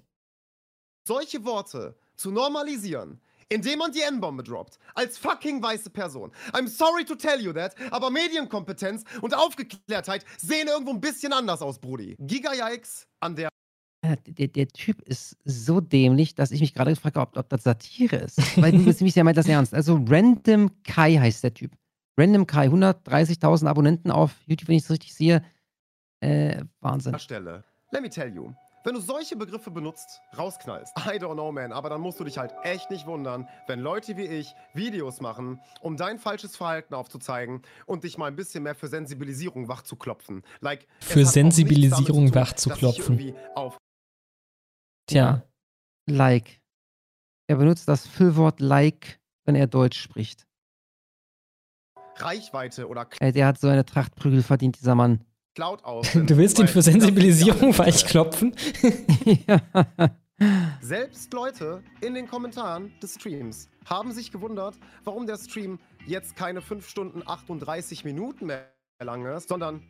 S19: solche Worte zu normalisieren, indem man die N-Bombe droppt, als fucking weiße Person. I'm sorry to tell you that, aber Medienkompetenz und Aufgeklärtheit sehen irgendwo ein bisschen anders aus, Brudi. Giga-Yikes an der
S3: Ja, Der, der Typ ist so dämlich, dass ich mich gerade gefragt habe, ob, ob das Satire ist. Weil du bist ziemlich sicher, er meint das ernst. Also Random Kai heißt der Typ. Random Kai, 130.000 Abonnenten auf YouTube, wenn ich es richtig sehe. Äh, Wahnsinn.
S19: Stelle. Let me tell you. Wenn du solche Begriffe benutzt, rausknallst. I don't know, man. Aber dann musst du dich halt echt nicht wundern, wenn Leute wie ich Videos machen, um dein falsches Verhalten aufzuzeigen und dich mal ein bisschen mehr für Sensibilisierung wach zu klopfen. Like,
S2: Für Sensibilisierung
S19: damit zu tun,
S2: wach zu
S19: dass ich
S2: klopfen.
S19: irgendwie Auf
S2: Tja.
S3: Like. Er benutzt das Füllwort like, wenn er Deutsch spricht.
S19: Reichweite oder
S3: Äh, der hat so eine Trachtprügel verdient, dieser Mann.
S19: Cloud aus.
S2: Du willst ihn für Sensibilisierung weichklopfen?
S19: Selbst Leute in den Kommentaren des Streams haben sich gewundert, warum der Stream jetzt keine 5 Stunden 38 Minuten mehr lang ist, sondern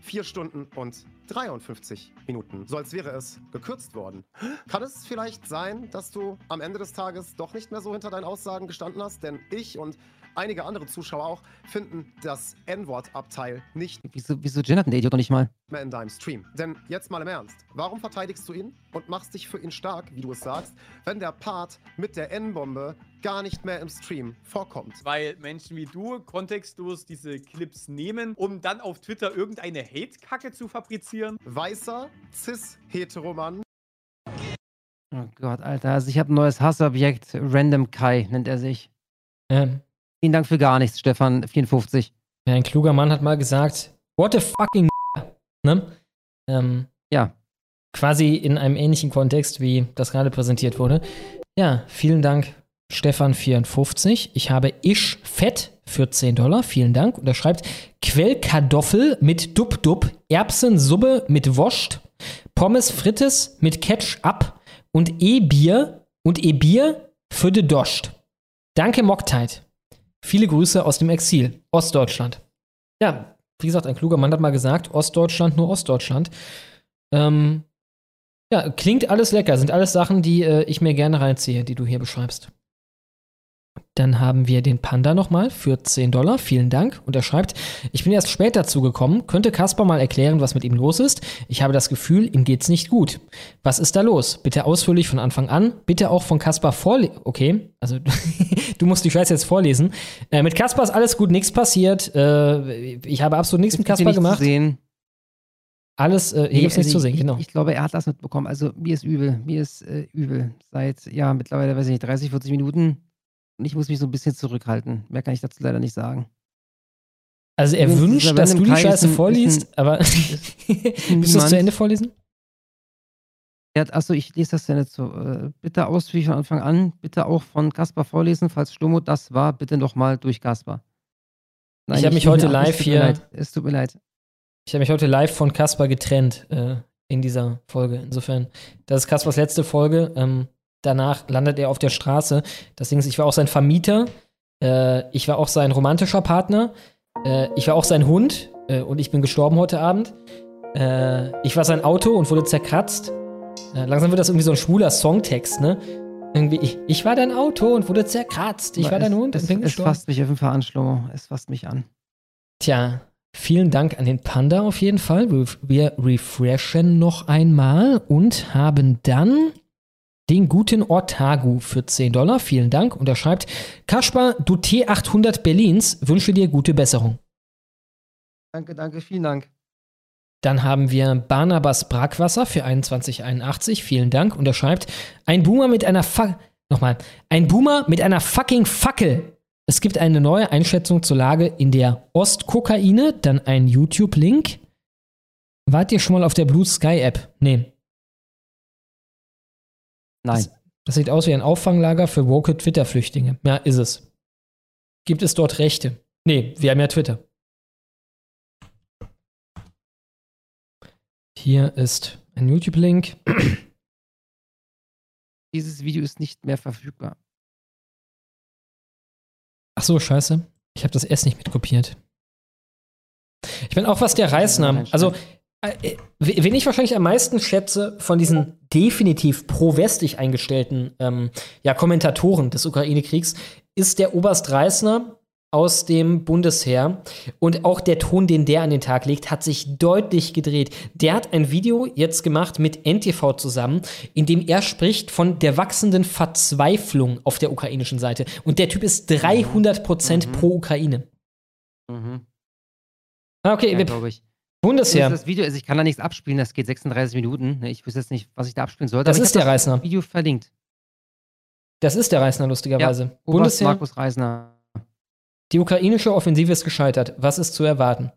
S19: 4 Stunden und 53 Minuten. So als wäre es gekürzt worden. Kann es vielleicht sein, dass du am Ende des Tages doch nicht mehr so hinter deinen Aussagen gestanden hast? Denn ich und einige andere Zuschauer auch finden das N-Wort-Abteil nicht
S3: Wieso, wieso gendert denn der Idiot doch nicht mal?
S19: mehr in deinem Stream. Denn jetzt mal im Ernst, warum verteidigst du ihn und machst dich für ihn stark, wie du es sagst, wenn der Part mit der N-Bombe gar nicht mehr im Stream vorkommt?
S18: Weil Menschen wie du kontextlos diese Clips nehmen, um dann auf Twitter irgendeine Hate-Kacke zu fabrizieren.
S19: Weißer, cis-Heteromann.
S3: Oh Gott, Alter. Also ich habe ein neues Hassobjekt. Random Kai nennt er sich.
S2: Ähm,
S3: Vielen Dank für gar nichts, Stefan. 54.
S2: Ja, ein kluger Mann hat mal gesagt, what the fucking ne? Ähm,
S3: ja.
S2: Quasi in einem ähnlichen Kontext, wie das gerade präsentiert wurde. Ja, vielen Dank, Stefan54. Ich habe Isch Fett für 10 Dollar. Vielen Dank. Und er schreibt Quellkartoffel mit Dub-Dub, Erbsensuppe mit Woscht, Pommes Frites mit Ketchup und E-Bier und E-Bier für de Doscht. Danke, Mocktide. Viele Grüße aus dem Exil, Ostdeutschland. Ja, wie gesagt, ein kluger Mann hat mal gesagt, Ostdeutschland, nur Ostdeutschland. Ähm, ja, klingt alles lecker. Sind alles Sachen, die äh, ich mir gerne reinziehe, die du hier beschreibst. Dann haben wir den Panda nochmal für 10 Dollar. Vielen Dank. Und er schreibt, ich bin erst spät dazu gekommen. Könnte Kaspar mal erklären, was mit ihm los ist? Ich habe das Gefühl, ihm geht's nicht gut. Was ist da los? Bitte ausführlich von Anfang an. Bitte auch von Kaspar vorlesen. Okay, also du musst die Scheiße jetzt vorlesen. Äh, mit Kaspar ist alles gut, nichts passiert. Äh, ich habe absolut nichts mit Kaspar
S3: nicht zu
S2: gemacht.
S3: sehen.
S2: Alles, äh, hier
S3: Nee,
S2: gibt's nichts
S3: also
S2: zu sehen,
S3: ich,
S2: genau.
S3: Ich glaube, er hat das mitbekommen. Also mir ist übel. Mir ist äh, übel. Seit, ja, mittlerweile, weiß ich nicht, 30, 40 Minuten. Und ich muss mich so ein bisschen zurückhalten. Mehr kann ich dazu leider nicht sagen.
S2: Also er wünscht, dass du die Scheiße
S3: ein-
S2: vorliest,
S3: ein-
S2: aber willst du es zu. Ende vorlesen?
S3: Er hat, achso, ich lese das ja nicht so. Äh, bitte ausführlich von Anfang an. Bitte auch von Kaspar vorlesen, falls Sturmo das war. Bitte nochmal durch Kaspar.
S2: Ich hab mich heute live
S3: es tut mir
S2: hier-
S3: Leid. Es tut mir leid.
S2: Ich habe mich heute live von Kaspar getrennt äh, in dieser Folge. Insofern, das ist Kaspars letzte Folge. Ähm, danach landet er auf der Straße. Das Ding ist, ich war auch sein Vermieter. Äh, ich war auch sein romantischer Partner. Äh, ich war auch sein Hund. Äh, und ich bin gestorben heute Abend. Äh, ich war sein Auto und wurde zerkratzt. Äh, langsam wird das irgendwie so ein schwuler Songtext, ne? Irgendwie, ich, ich war dein Auto und wurde zerkratzt. Ich
S3: Aber
S2: war dein
S3: es,
S2: Hund
S3: es,
S2: und bin
S3: es
S2: gestorben.
S3: fasst mich auf jeden Fall an, Schlomo. Es fasst mich an.
S2: Tja, vielen Dank an den Panda auf jeden Fall. Wir, wir refreshen noch einmal und haben dann den guten Ortagu für 10 Dollar. Vielen Dank. Und er schreibt, Kaspar, du T800 Berlins, wünsche dir gute Besserung.
S3: Danke, danke, vielen Dank.
S2: Dann haben wir Barnabas Brackwasser für 2181. Vielen Dank. Und er schreibt, ein Boomer mit einer Fa Nochmal. Ein Boomer mit einer fucking Fackel. Es gibt eine neue Einschätzung zur Lage in der Ostkokaine, dann ein YouTube-Link. Wart ihr schon mal auf der Blue Sky App? Nee.
S3: Nein.
S2: Das, das sieht aus wie ein Auffanglager für woke Twitter-Flüchtlinge. Ja, ist es. Gibt es dort Rechte? Nee, wir haben ja Twitter. Hier ist ein YouTube-Link.
S3: Dieses Video ist nicht mehr verfügbar.
S2: Ach so, scheiße. Ich habe das S nicht mitkopiert. Ich bin auch was der Reißname. Also, äh, wen ich wahrscheinlich am meisten schätze von diesen definitiv pro-westlich eingestellten ähm, ja, Kommentatoren des Ukraine-Kriegs, ist der Oberst Reißner aus dem Bundesheer. Und auch der Ton, den der an den Tag legt, hat sich deutlich gedreht. Der hat ein Video jetzt gemacht mit NTV zusammen, in dem er spricht von der wachsenden Verzweiflung auf der ukrainischen Seite. Und der Typ ist 300 Prozent
S3: Mhm.
S2: pro Ukraine.
S3: Mhm.
S2: Ah, okay,
S3: Ja,
S2: wir-
S3: glaube ich.
S2: Bundesheer.
S3: Das Video, also ich kann da nichts abspielen, das geht 36 Minuten. ne? Ich wüsste jetzt nicht, was ich da abspielen sollte.
S2: Das ist der Reißner.
S3: Video verlinkt.
S2: Das ist der Reißner, lustigerweise.
S3: Ja,
S2: Bundesheer.
S3: Markus Reisner.
S2: Die ukrainische Offensive ist gescheitert. Was ist zu erwarten?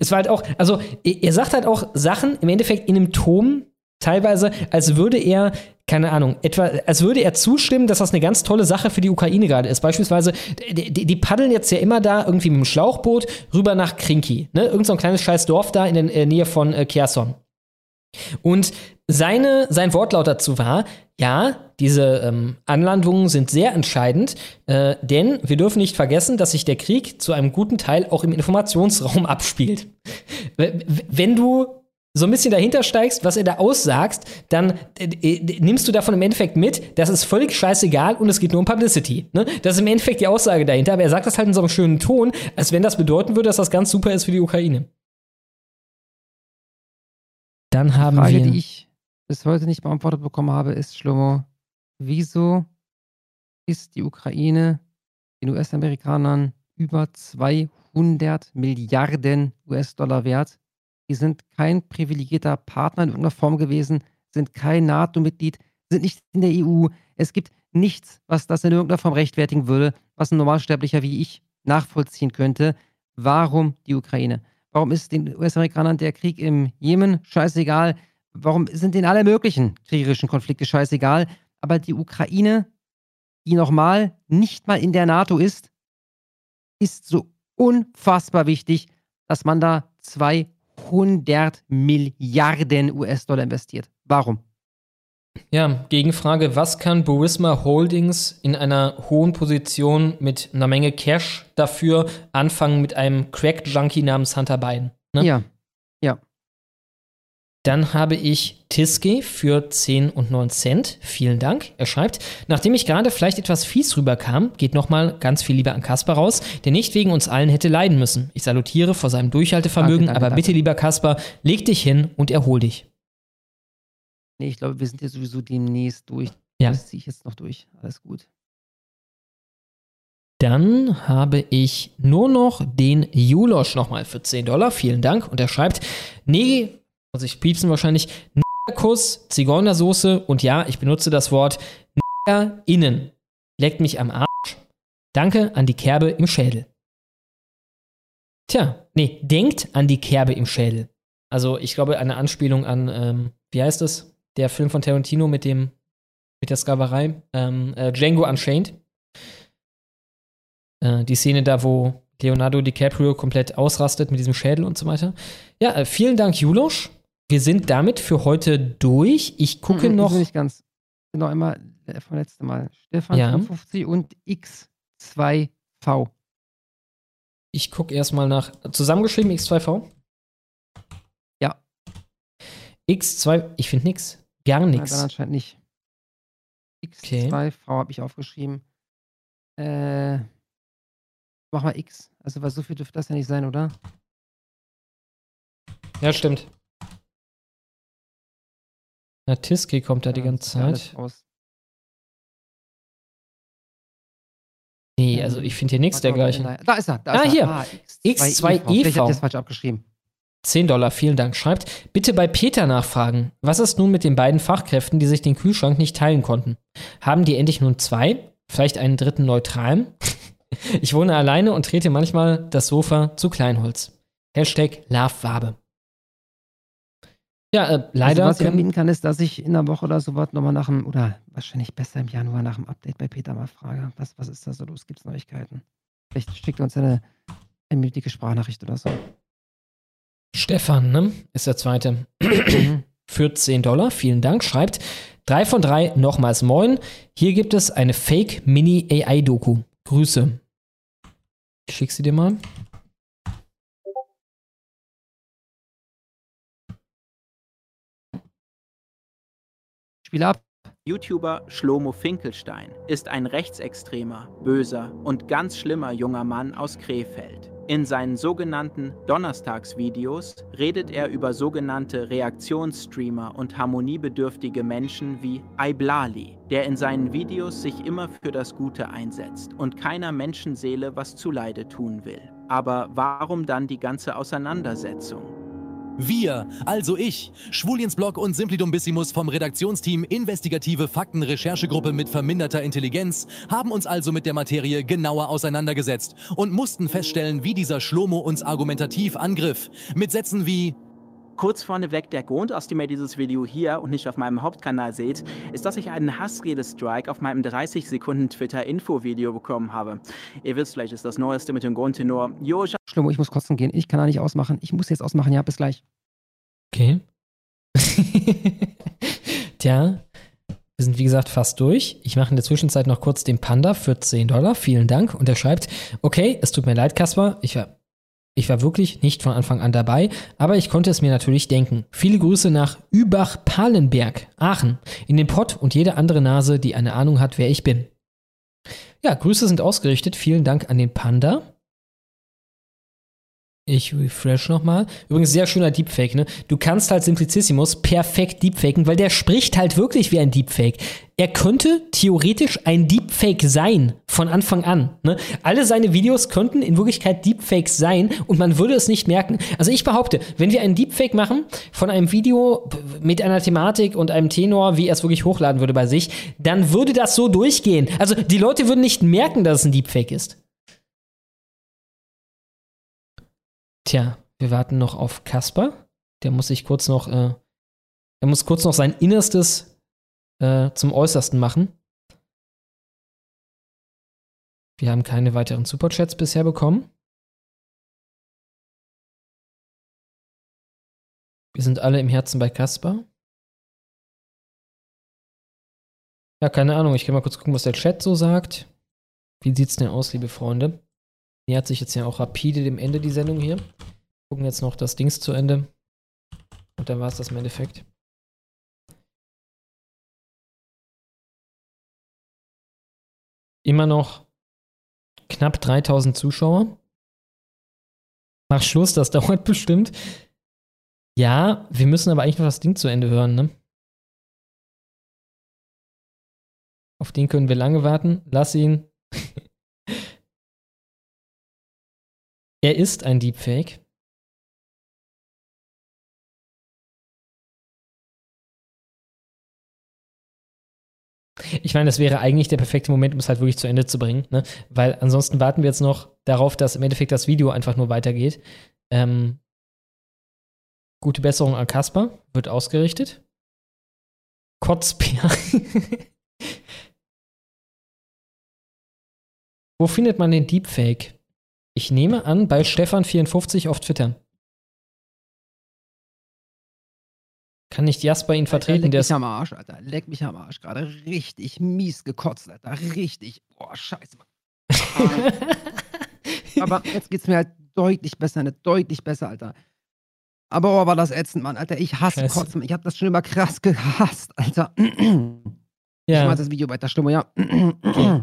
S2: Es war halt auch, also er er sagt halt auch Sachen im Endeffekt in einem Ton, teilweise, als würde er, keine Ahnung, etwa, als würde er zustimmen, dass das eine ganz tolle Sache für die Ukraine gerade ist. Beispielsweise, die, die, paddeln jetzt ja immer da irgendwie mit dem Schlauchboot rüber nach Krinki, ne? Irgend so ein kleines scheiß Dorf da in der äh, Nähe von äh, Kherson. Und seine, sein Wortlaut dazu war, ja, diese ähm, Anlandungen sind sehr entscheidend, äh, denn wir dürfen nicht vergessen, dass sich der Krieg zu einem guten Teil auch im Informationsraum abspielt. Wenn du so ein bisschen dahinter steigst, was er da aussagst, dann äh, äh, nimmst du davon im Endeffekt mit, das ist völlig scheißegal und es geht nur um Publicity. Ne? Das ist im Endeffekt die Aussage dahinter, aber er sagt das halt in so einem schönen Ton, als wenn das bedeuten würde, dass das ganz super ist für die Ukraine. Dann haben
S3: Frage,
S2: wir.
S3: die ich bis heute nicht beantwortet bekommen habe, ist, Schlomo, wieso ist die Ukraine den US-Amerikanern über 200 Milliarden US-Dollar wert? Die sind kein privilegierter Partner in irgendeiner Form gewesen, sind kein NATO-Mitglied, sind nicht in der EU. Es gibt nichts, was das in irgendeiner Form rechtfertigen würde, was ein Normalsterblicher wie ich nachvollziehen könnte. Warum die Ukraine? Warum ist den US-Amerikanern der Krieg im Jemen scheißegal? Warum sind denen alle möglichen kriegerischen Konflikte scheißegal? Aber die Ukraine, die nochmal nicht mal in der NATO ist, ist so unfassbar wichtig, dass man da 200 Milliarden US-Dollar investiert. Warum?
S2: Ja, Gegenfrage, was kann Burisma Holdings in einer hohen Position mit einer Menge Cash dafür anfangen mit einem Crack-Junkie namens Hunter Biden? Ne?
S3: Ja, ja.
S2: Dann habe ich Tiske für 10 und 9 Cent. Vielen Dank. Er schreibt, nachdem ich gerade vielleicht etwas fies rüberkam, geht nochmal ganz viel Liebe an Kasper raus, der nicht wegen uns allen hätte leiden müssen. Ich salutiere vor seinem Durchhaltevermögen,
S3: Danke, danke,
S2: aber
S3: danke.
S2: bitte, lieber Kasper, leg dich hin und erhol dich.
S3: Nee, ich glaube, wir sind ja sowieso demnächst durch.
S2: Ja.
S3: Das ziehe ich jetzt noch durch. Alles gut.
S2: Dann habe ich nur noch den Julosch nochmal für 10 Dollar. Vielen Dank. Und er schreibt, nee, muss ich piepsen wahrscheinlich, Kuss, Zigeunersoße und ja, ich benutze das Wort innen. Leckt mich am Arsch. Danke an die Kerbe im Schädel. Tja, nee, denkt an die Kerbe im Schädel. Also ich glaube, eine Anspielung an, ähm, wie heißt es? Der Film von Tarantino mit dem, mit der Sklaverei. Ähm, äh, Django Unchained. Äh, die Szene da, wo Leonardo DiCaprio komplett ausrastet mit diesem Schädel und so weiter. Ja, äh, vielen Dank, Julosch. Wir sind damit für heute durch. Ich gucke
S3: Mhm,
S2: noch.
S3: wieso nicht ganz. Noch einmal äh, vom letzten Mal. Stefan
S2: Ja.
S3: 55 und X2V.
S2: Ich gucke erstmal nach. Zusammengeschrieben X2V?
S3: Ja.
S2: X2, ich finde nix. Gar nix.
S3: dann anscheinend nicht. X2V habe ich aufgeschrieben. Äh, mach mal X. Also, weil so viel dürfte das ja nicht sein, oder?
S2: Ja, stimmt. Na, Tiski kommt da die ganze
S3: ja
S2: Zeit. Nee, also ich finde hier nichts dergleichen.
S3: Da ist er. Da
S2: ah,
S3: ist
S2: hier.
S3: er. Ah,
S2: X2EV.
S3: Vielleicht hab ich das falsch abgeschrieben.
S2: 10 Dollar, vielen Dank. Schreibt, bitte bei Peter nachfragen. Was ist nun mit den beiden Fachkräften, die sich den Kühlschrank nicht teilen konnten? Haben die endlich nun zwei? Vielleicht einen dritten neutralen? ich wohne alleine und trete manchmal das Sofa zu Kleinholz. Hashtag LoveWabe. Ja, äh, leider.
S3: Also, was ich anbieten kann, ist, dass ich in einer Woche oder so was nochmal nach dem, oder wahrscheinlich besser im Januar nach dem Update bei Peter mal frage. Was, was ist da so los? Gibt es Neuigkeiten? Vielleicht schickt er uns eine einminütige Sprachnachricht oder so.
S2: Stefan, ne? Ist der zweite. Für 10 Dollar, vielen Dank, schreibt 3 von 3, nochmals moin. Hier gibt es eine Fake-Mini-AI-Doku. Grüße. Ich schick sie dir mal.
S3: Spiel ab.
S20: YouTuber Schlomo Finkelstein ist ein rechtsextremer, böser und ganz schlimmer junger Mann aus Krefeld. In seinen sogenannten Donnerstagsvideos redet er über sogenannte Reaktionsstreamer und harmoniebedürftige Menschen wie Iblali, der in seinen Videos sich immer für das Gute einsetzt und keiner Menschenseele was zuleide tun will. Aber warum dann die ganze Auseinandersetzung?
S21: Wir, also ich, Schwuliensblog und Simplidumbissimus vom Redaktionsteam Investigative Fakten-Recherchegruppe mit verminderter Intelligenz haben uns also mit der Materie genauer auseinandergesetzt und mussten feststellen, wie dieser Schlomo uns argumentativ angriff. Mit Sätzen wie
S20: Kurz vorneweg, der Grund, aus dem ihr dieses Video hier und nicht auf meinem Hauptkanal seht, ist, dass ich einen Hassrede-Strike auf meinem 30 Sekunden Twitter-Info-Video bekommen habe. Ihr wisst vielleicht, ist das Neueste mit dem Grundtenor. Jo, ich
S3: Schlimmo, ich muss kotzen gehen. Ich kann da nicht ausmachen. Ich muss jetzt ausmachen. Ja, bis gleich.
S2: Okay. Tja, wir sind wie gesagt fast durch. Ich mache in der Zwischenzeit noch kurz den Panda für 10 Dollar. Vielen Dank. Und er schreibt, okay, es tut mir leid, Kaspar. Ich war, ich war wirklich nicht von Anfang an dabei, aber ich konnte es mir natürlich denken. Viele Grüße nach Übach-Palenberg, Aachen, in den Pott und jede andere Nase, die eine Ahnung hat, wer ich bin. Ja, Grüße sind ausgerichtet. Vielen Dank an den Panda. Ich refresh nochmal. Übrigens, sehr schöner Deepfake, ne? Du kannst halt Simplicissimus perfekt deepfaken, weil der spricht halt wirklich wie ein Deepfake. Er könnte theoretisch ein Deepfake sein, von Anfang an. Ne? Alle seine Videos könnten in Wirklichkeit Deepfakes sein und man würde es nicht merken. Also ich behaupte, wenn wir einen Deepfake machen von einem Video mit einer Thematik und einem Tenor, wie er es wirklich hochladen würde bei sich, dann würde das so durchgehen. Also die Leute würden nicht merken, dass es ein Deepfake ist. Tja, wir warten noch auf Kasper. Der muss sich kurz noch, äh, er muss kurz noch sein Innerstes äh, zum Äußersten machen. Wir haben keine weiteren Superchats bisher bekommen. Wir sind alle im Herzen bei Kasper. Ja, keine Ahnung. Ich kann mal kurz gucken, was der Chat so sagt. Wie sieht's denn aus, liebe Freunde? Nähert sich jetzt ja auch rapide dem Ende die Sendung hier. Gucken jetzt noch das Dings zu Ende. Und dann war es das im Endeffekt. Immer noch knapp 3000 Zuschauer. Mach Schluss, das dauert bestimmt. Ja, wir müssen aber eigentlich noch das Ding zu Ende hören, ne? Auf den können wir lange warten. Lass ihn. er ist ein Deepfake. Ich meine, das wäre eigentlich der perfekte Moment, um es halt wirklich zu Ende zu bringen, ne? Weil ansonsten warten wir jetzt noch darauf, dass im Endeffekt das Video einfach nur weitergeht. Ähm, gute Besserung an Kasper, wird ausgerichtet. Kotzbär. Wo findet man den Deepfake? Ich nehme an, bei Stefan54 auf Twitter. Kann nicht Jasper ihn vertreten?
S3: Leck
S2: Der
S3: mich am Arsch, Alter. Leck mich am Arsch. Gerade richtig mies gekotzt, Alter. Richtig. Boah, scheiße. Mann. Aber jetzt geht's mir halt deutlich besser, ne? Deutlich besser, Alter. Aber oh, war das ätzend, Mann, Alter. Ich hasse
S2: Scheiße.
S3: Kotzen. Ich hab das schon immer krass gehasst, Alter.
S2: Ja.
S3: Ich mach das Video weiter, Stimme, ja.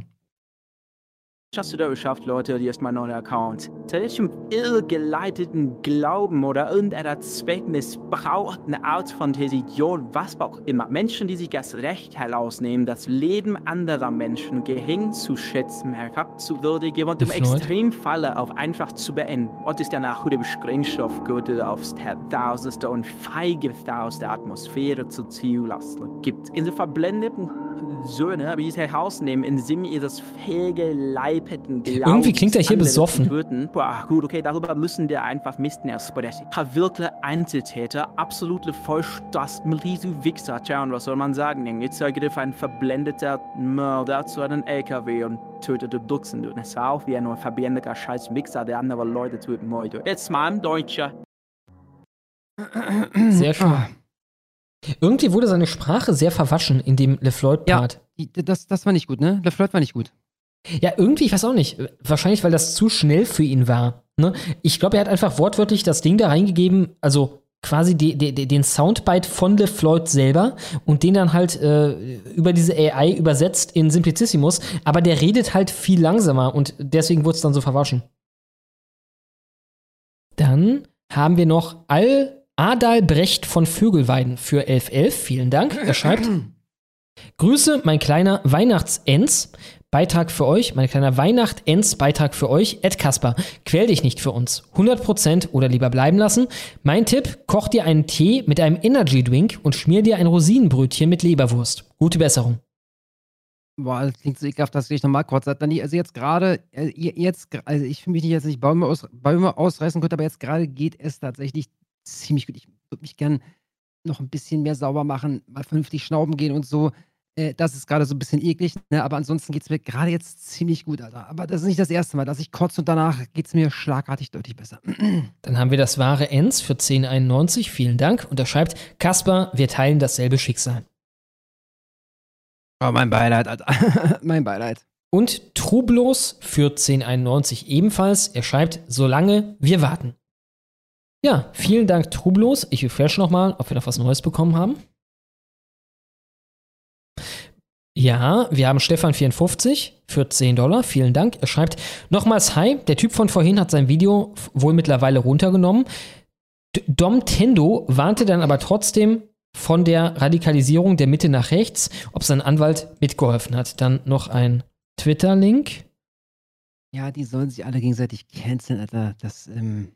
S20: hast du da geschafft, Leute, die ist mein neuer Account. Zu welchem irrgeleiteten Glauben oder irgendeiner zweckmissbrauchten Art von Religion, was auch immer. Menschen, die sich das Recht herausnehmen, das Leben anderer Menschen gering zu schätzen, herabzuwürdigen und im? Extremfalle auch einfach zu beenden. Und ist danach dem Sprengstoffgürtel aufs Tausendste und feigeste aus der Atmosphäre zu ziehen lassen gibt. In den verblendeten Söhne, wie sie herausnehmen, im Sinne ihres fehlgeleiteten.
S2: Irgendwie klingt er hier besoffen.
S20: Boah, gut, okay, darüber müssen wir einfach Misten sprechen. Verwirkliche Einzeltäter, absolute Vollstoßen, riesige Wichser. Tja, und was soll man sagen? Jetzt griff ein verblendeter Mörder zu einem LKW und tötete Dutzende. Und es war auch wie ein verblendeter scheiß Wichser, der andere Leute töten wollte. Jetzt mal ein Deutscher.
S2: Sehr schön. Irgendwie wurde seine Sprache sehr verwaschen in dem LeFloid-Part.
S3: Die- Das, das war nicht gut, ne? LeFloid war nicht gut.
S2: Ja, irgendwie, ich weiß auch nicht. Wahrscheinlich, weil das zu schnell für ihn war. Ne? Ich glaube, er hat einfach wortwörtlich das Ding da reingegeben, also quasi die, die, den Soundbite von LeFloid selber und den dann halt äh, über diese AI übersetzt in Simplicissimus, aber der redet halt viel langsamer und deswegen wurde es dann so verwaschen. Dann haben wir noch Al Adalbrecht von Vögelweiden für 1111. Vielen Dank. Er schreibt: Grüße, mein kleiner Weihnachtsens. Beitrag für euch, mein kleiner Weihnacht-Ends-Beitrag für euch, Ed Kasper. Quäl dich nicht für uns. 100% oder lieber bleiben lassen. Mein Tipp, koch dir einen Tee mit einem Energy-Drink und schmier dir ein Rosinenbrötchen mit Leberwurst. Gute Besserung.
S3: Boah, das klingt so ekelhaft, das gehe ich nochmal kurz. Also jetzt gerade, äh, jetzt, also ich fühle mich nicht jetzt nicht Bäume, aus, Bäume ausreißen könnte, aber jetzt gerade geht es tatsächlich ziemlich gut. Ich würde mich gern noch ein bisschen mehr sauber machen, mal vernünftig schnauben gehen und so. Äh, das ist gerade so ein bisschen eklig, ne? aber ansonsten geht es mir gerade jetzt ziemlich gut, Alter. Aber das ist nicht das erste Mal, dass ich kotze und danach geht es mir schlagartig deutlich besser.
S2: Dann haben wir das wahre Ens für 1091. Vielen Dank. Und er schreibt: Kasper, wir teilen dasselbe Schicksal.
S3: Oh, mein Beileid, Alter. mein Beileid.
S2: Und Trublos für 1091 ebenfalls. Er schreibt: Solange wir warten. Ja, vielen Dank, Trublos. Ich refresh nochmal, ob wir noch was Neues bekommen haben. Ja, wir haben Stefan54 für 10 Dollar. Vielen Dank. Er schreibt nochmals Hi. Der Typ von vorhin hat sein Video wohl mittlerweile runtergenommen. Dom Tendo warnte dann aber trotzdem von der Radikalisierung der Mitte nach rechts, ob sein Anwalt mitgeholfen hat. Dann noch ein Twitter-Link.
S3: Ja, die sollen sich alle gegenseitig canceln, Alter. Das, ähm,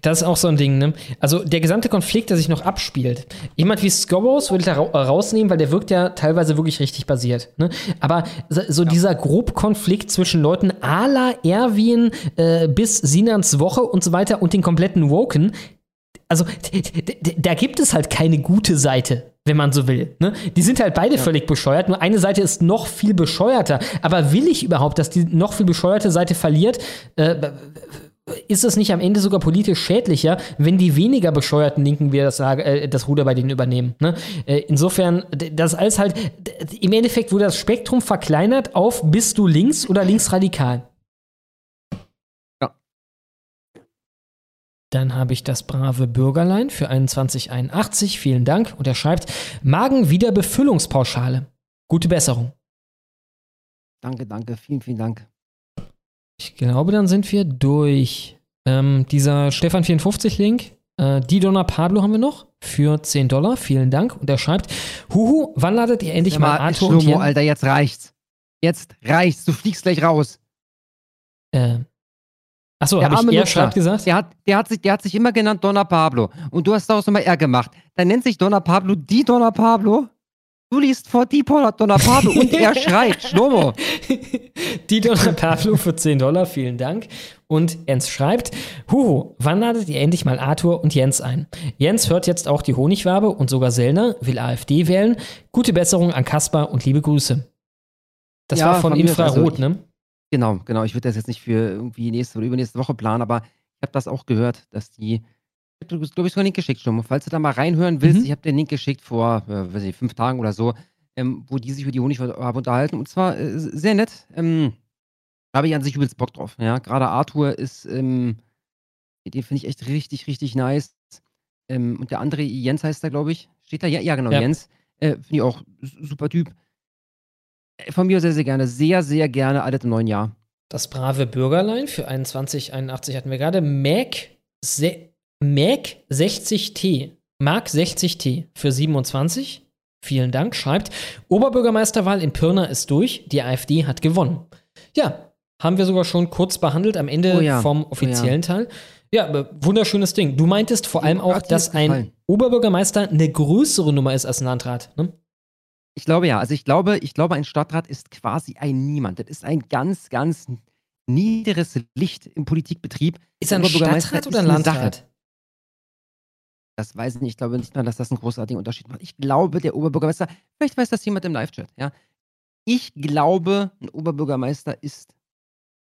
S2: das ist auch so ein Ding, ne? Also der gesamte Konflikt, der sich noch abspielt. Jemand wie Scoros würde ich da ra rausnehmen, weil der wirkt ja teilweise wirklich richtig basiert. Ne? Aber so, so ja. dieser Grobkonflikt zwischen Leuten a la Erwin äh, bis Sinans Woche und so weiter und den kompletten Woken, also da gibt es halt keine gute Seite, wenn man so will. Ne? Die sind halt beide ja. völlig bescheuert, nur eine Seite ist noch viel bescheuerter. Aber will ich überhaupt, dass die noch viel bescheuerte Seite verliert? Äh, ist es nicht am Ende sogar politisch schädlicher, wenn die weniger bescheuerten Linken wieder das, äh, das Ruder bei denen übernehmen? Ne? Äh, insofern, das alles halt, im Endeffekt wurde das Spektrum verkleinert auf bist du links oder linksradikal.
S3: Ja.
S2: Dann habe ich das brave Bürgerlein für 2181. Vielen Dank. Und er schreibt: Magenwiederbefüllungspauschale. Gute Besserung.
S3: Danke, danke. Vielen, vielen Dank.
S2: Ich glaube, dann sind wir durch. Ähm, dieser Stefan54-Link, äh, die Donna Pablo haben wir noch für 10 Dollar. Vielen Dank. Und er schreibt: Huhu, wann ladet ihr endlich mal, mal Arthur
S3: und Jen? Alter, jetzt reicht's. Jetzt reicht's. Du fliegst gleich raus.
S2: Äh. Achso, habe ich er schreibt gesagt?
S3: Der hat, der, hat sich, der hat sich immer genannt Donna Pablo. Und du hast daraus immer er gemacht. Dann nennt sich Donna Pablo die Donna Pablo. Du liest vor die Donna Pablo und er schreit, Schlomo.
S2: Die Donna Pablo für 10 Dollar, vielen Dank. Und Jens schreibt, Huhu, wann ladet ihr endlich mal Arthur und Jens ein? Jens hört jetzt auch die Honigwabe und sogar Sellner, will AfD wählen. Gute Besserung an Kaspar und liebe Grüße. Das ja, war von, von Infrarot, also, ne?
S3: Genau, genau. Ich würde das jetzt nicht für irgendwie nächste oder übernächste Woche planen, aber ich habe das auch gehört, dass die du, glaube ich, sogar einen Link geschickt, Sturm. Falls du da mal reinhören willst, mhm. ich habe den Link geschickt vor, äh, weiß ich, fünf Tagen oder so, ähm, wo die sich über die Honigwabe unterhalten. Und zwar äh, sehr nett. Ähm, da habe ich an sich übelst Bock drauf. Ja, gerade Arthur ist, ähm, den finde ich echt richtig, richtig nice. Ähm, und der andere, Jens heißt da, glaube ich. Steht da? Ja, ja genau, ja. Jens. Äh, finde ich auch super Typ. Äh, von mir sehr, sehr gerne. Sehr, sehr gerne. Alles im neuen Jahr.
S2: Das brave Bürgerlein für 2181 hatten wir gerade. Mac, Mac 60T, Mark 60T für 27. Vielen Dank, schreibt, Oberbürgermeisterwahl in Pirna ist durch, die AfD hat gewonnen. Ja, haben wir sogar schon kurz behandelt am Ende oh ja. vom offiziellen oh ja. Teil. Ja, wunderschönes Ding. Du meintest vor allem auch, dass ein Oberbürgermeister eine größere Nummer ist als ein Landrat, ne?
S3: Ich glaube ja. Also ich glaube, ich glaube, ein Stadtrat ist quasi ein Niemand. Das ist ein ganz, ganz niederes Licht im Politikbetrieb.
S2: Ist ein Stadtrat oder ein Landrat?
S3: Das weiß ich nicht. Ich glaube nicht mal, dass das einen großartigen Unterschied macht. Ich glaube, der Oberbürgermeister, vielleicht weiß das jemand im Live-Chat, ja. Ich glaube, ein Oberbürgermeister ist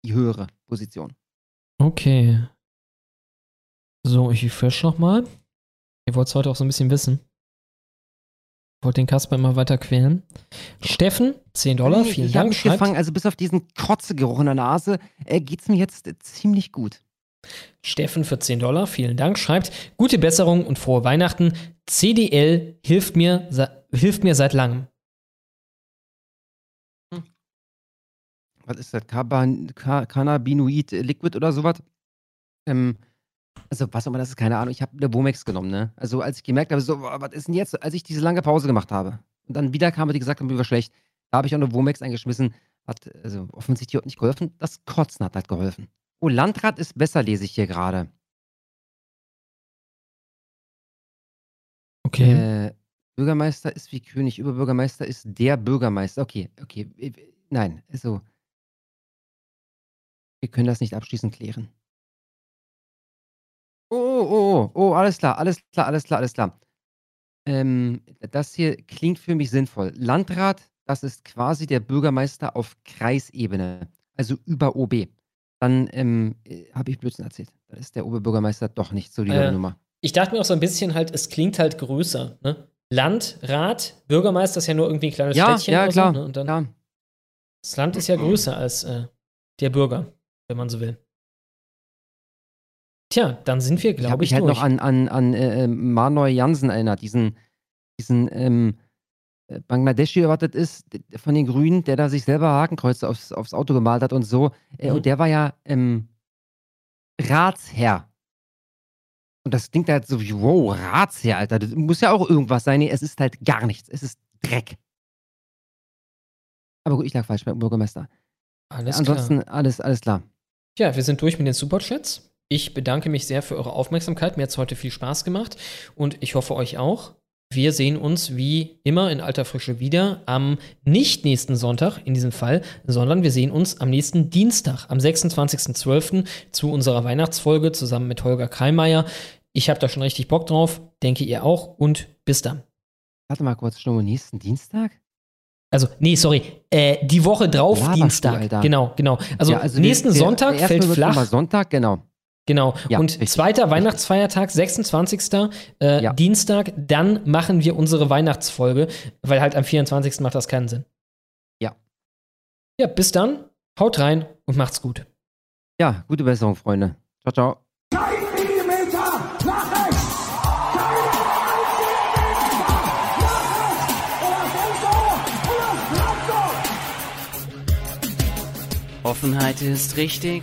S3: die höhere Position.
S2: Okay. So, ich refresh nochmal. Ihr wollt es heute auch so ein bisschen wissen. Wollte den Kasper immer weiter quälen. Steffen, 10 Dollar, vielen
S3: ich
S2: Dank.
S3: mich
S2: Schreibt,
S3: gefangen, also bis auf diesen Kotzegeruch in der Nase, äh, geht's mir jetzt äh, ziemlich gut.
S2: Steffen für 10 Dollar, vielen Dank. Schreibt, gute Besserung und frohe Weihnachten. CDL hilft mir, hilft mir seit langem.
S3: Was ist das? Carban Ca- Cannabinoid Liquid oder sowas? Ähm, also, was auch immer das ist, keine Ahnung. Ich habe eine Womex genommen, ne? Also, als ich gemerkt habe, so, was ist denn jetzt, als ich diese lange Pause gemacht habe und dann wieder kam, und die gesagt haben, mir war schlecht, da habe ich auch eine Womex eingeschmissen. Hat also offensichtlich hat nicht geholfen. Das Kotzen hat halt geholfen. Oh, Landrat ist besser, lese ich hier gerade.
S2: Okay.
S3: Äh, Bürgermeister ist wie König, Überbürgermeister ist der Bürgermeister. Okay, okay. Nein, also. Wir können das nicht abschließend klären. Oh, oh, oh, oh, alles klar, alles klar, alles klar, alles klar. Ähm, das hier klingt für mich sinnvoll. Landrat, das ist quasi der Bürgermeister auf Kreisebene, also über OB. Dann ähm, habe ich Blödsinn erzählt. Da ist der Oberbürgermeister doch nicht so die
S2: Äh,
S3: Nummer.
S2: Ich dachte mir auch so ein bisschen halt, es klingt halt größer. Ne? Land, Rat, Bürgermeister ist ja nur irgendwie ein kleines
S3: Ja,
S2: Städtchen
S3: ja,
S2: oder
S3: klar,
S2: so. Ne? Und dann, Das Land ist ja größer als äh, der Bürger, wenn man so will. Tja, dann sind wir,
S3: Ich habe
S2: glaube ich,
S3: mich halt
S2: durch.
S3: noch an, an, an äh, äh, Manoy Jansen erinnert, diesen, diesen ähm, äh, Bangladeschi, was das ist, von den Grünen, der da sich selber Hakenkreuze aufs, aufs Auto gemalt hat und so. Äh,
S2: Mhm.
S3: Und der war ja ähm, Ratsherr. Und das klingt halt so wie, wow, Ratsherr, Alter. Das muss ja auch irgendwas sein. Nee, es ist halt gar nichts. Es ist Dreck. Aber gut, ich lag falsch beim Bürgermeister.
S2: Alles
S3: Ansonsten
S2: klar.
S3: alles, alles klar.
S2: Ja, wir sind durch mit den Superchats. Ich bedanke mich sehr für eure Aufmerksamkeit. Mir hat es heute viel Spaß gemacht und ich hoffe euch auch. Wir sehen uns wie immer in alter Frische wieder am nicht nächsten Sonntag in diesem Fall, sondern wir sehen uns am nächsten Dienstag, am 26.12. zu unserer Weihnachtsfolge zusammen mit Holger Kreimeier. Ich habe da schon richtig Bock drauf, denke ihr auch und bis dann.
S3: Warte mal kurz, Sturm, nächsten Dienstag?
S2: Also, nee, sorry, äh, die Woche drauf,
S3: Laberst du,
S2: Dienstag.
S3: Alter?
S2: genau, genau. Also,
S3: Ja, also
S2: nächsten
S3: der-
S2: Sonntag
S3: der
S2: fällt flach.
S3: schon Sonntag, genau.
S2: Genau.
S3: Ja,
S2: und
S3: richtig,
S2: zweiter Weihnachtsfeiertag, 26. Äh, Dienstag, dann machen wir unsere Weihnachtsfolge, weil halt am 24. macht das keinen Sinn.
S3: Ja.
S2: Ja, bis dann, haut rein und macht's gut.
S3: Ja, gute Besserung, Freunde. Ciao, ciao.
S22: Offenheit ist richtig,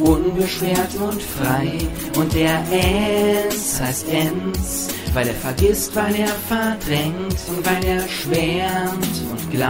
S22: Unbeschwert und frei und der S heißt Enz, weil er vergisst, weil er verdrängt und weil er schwärmt und glaubt.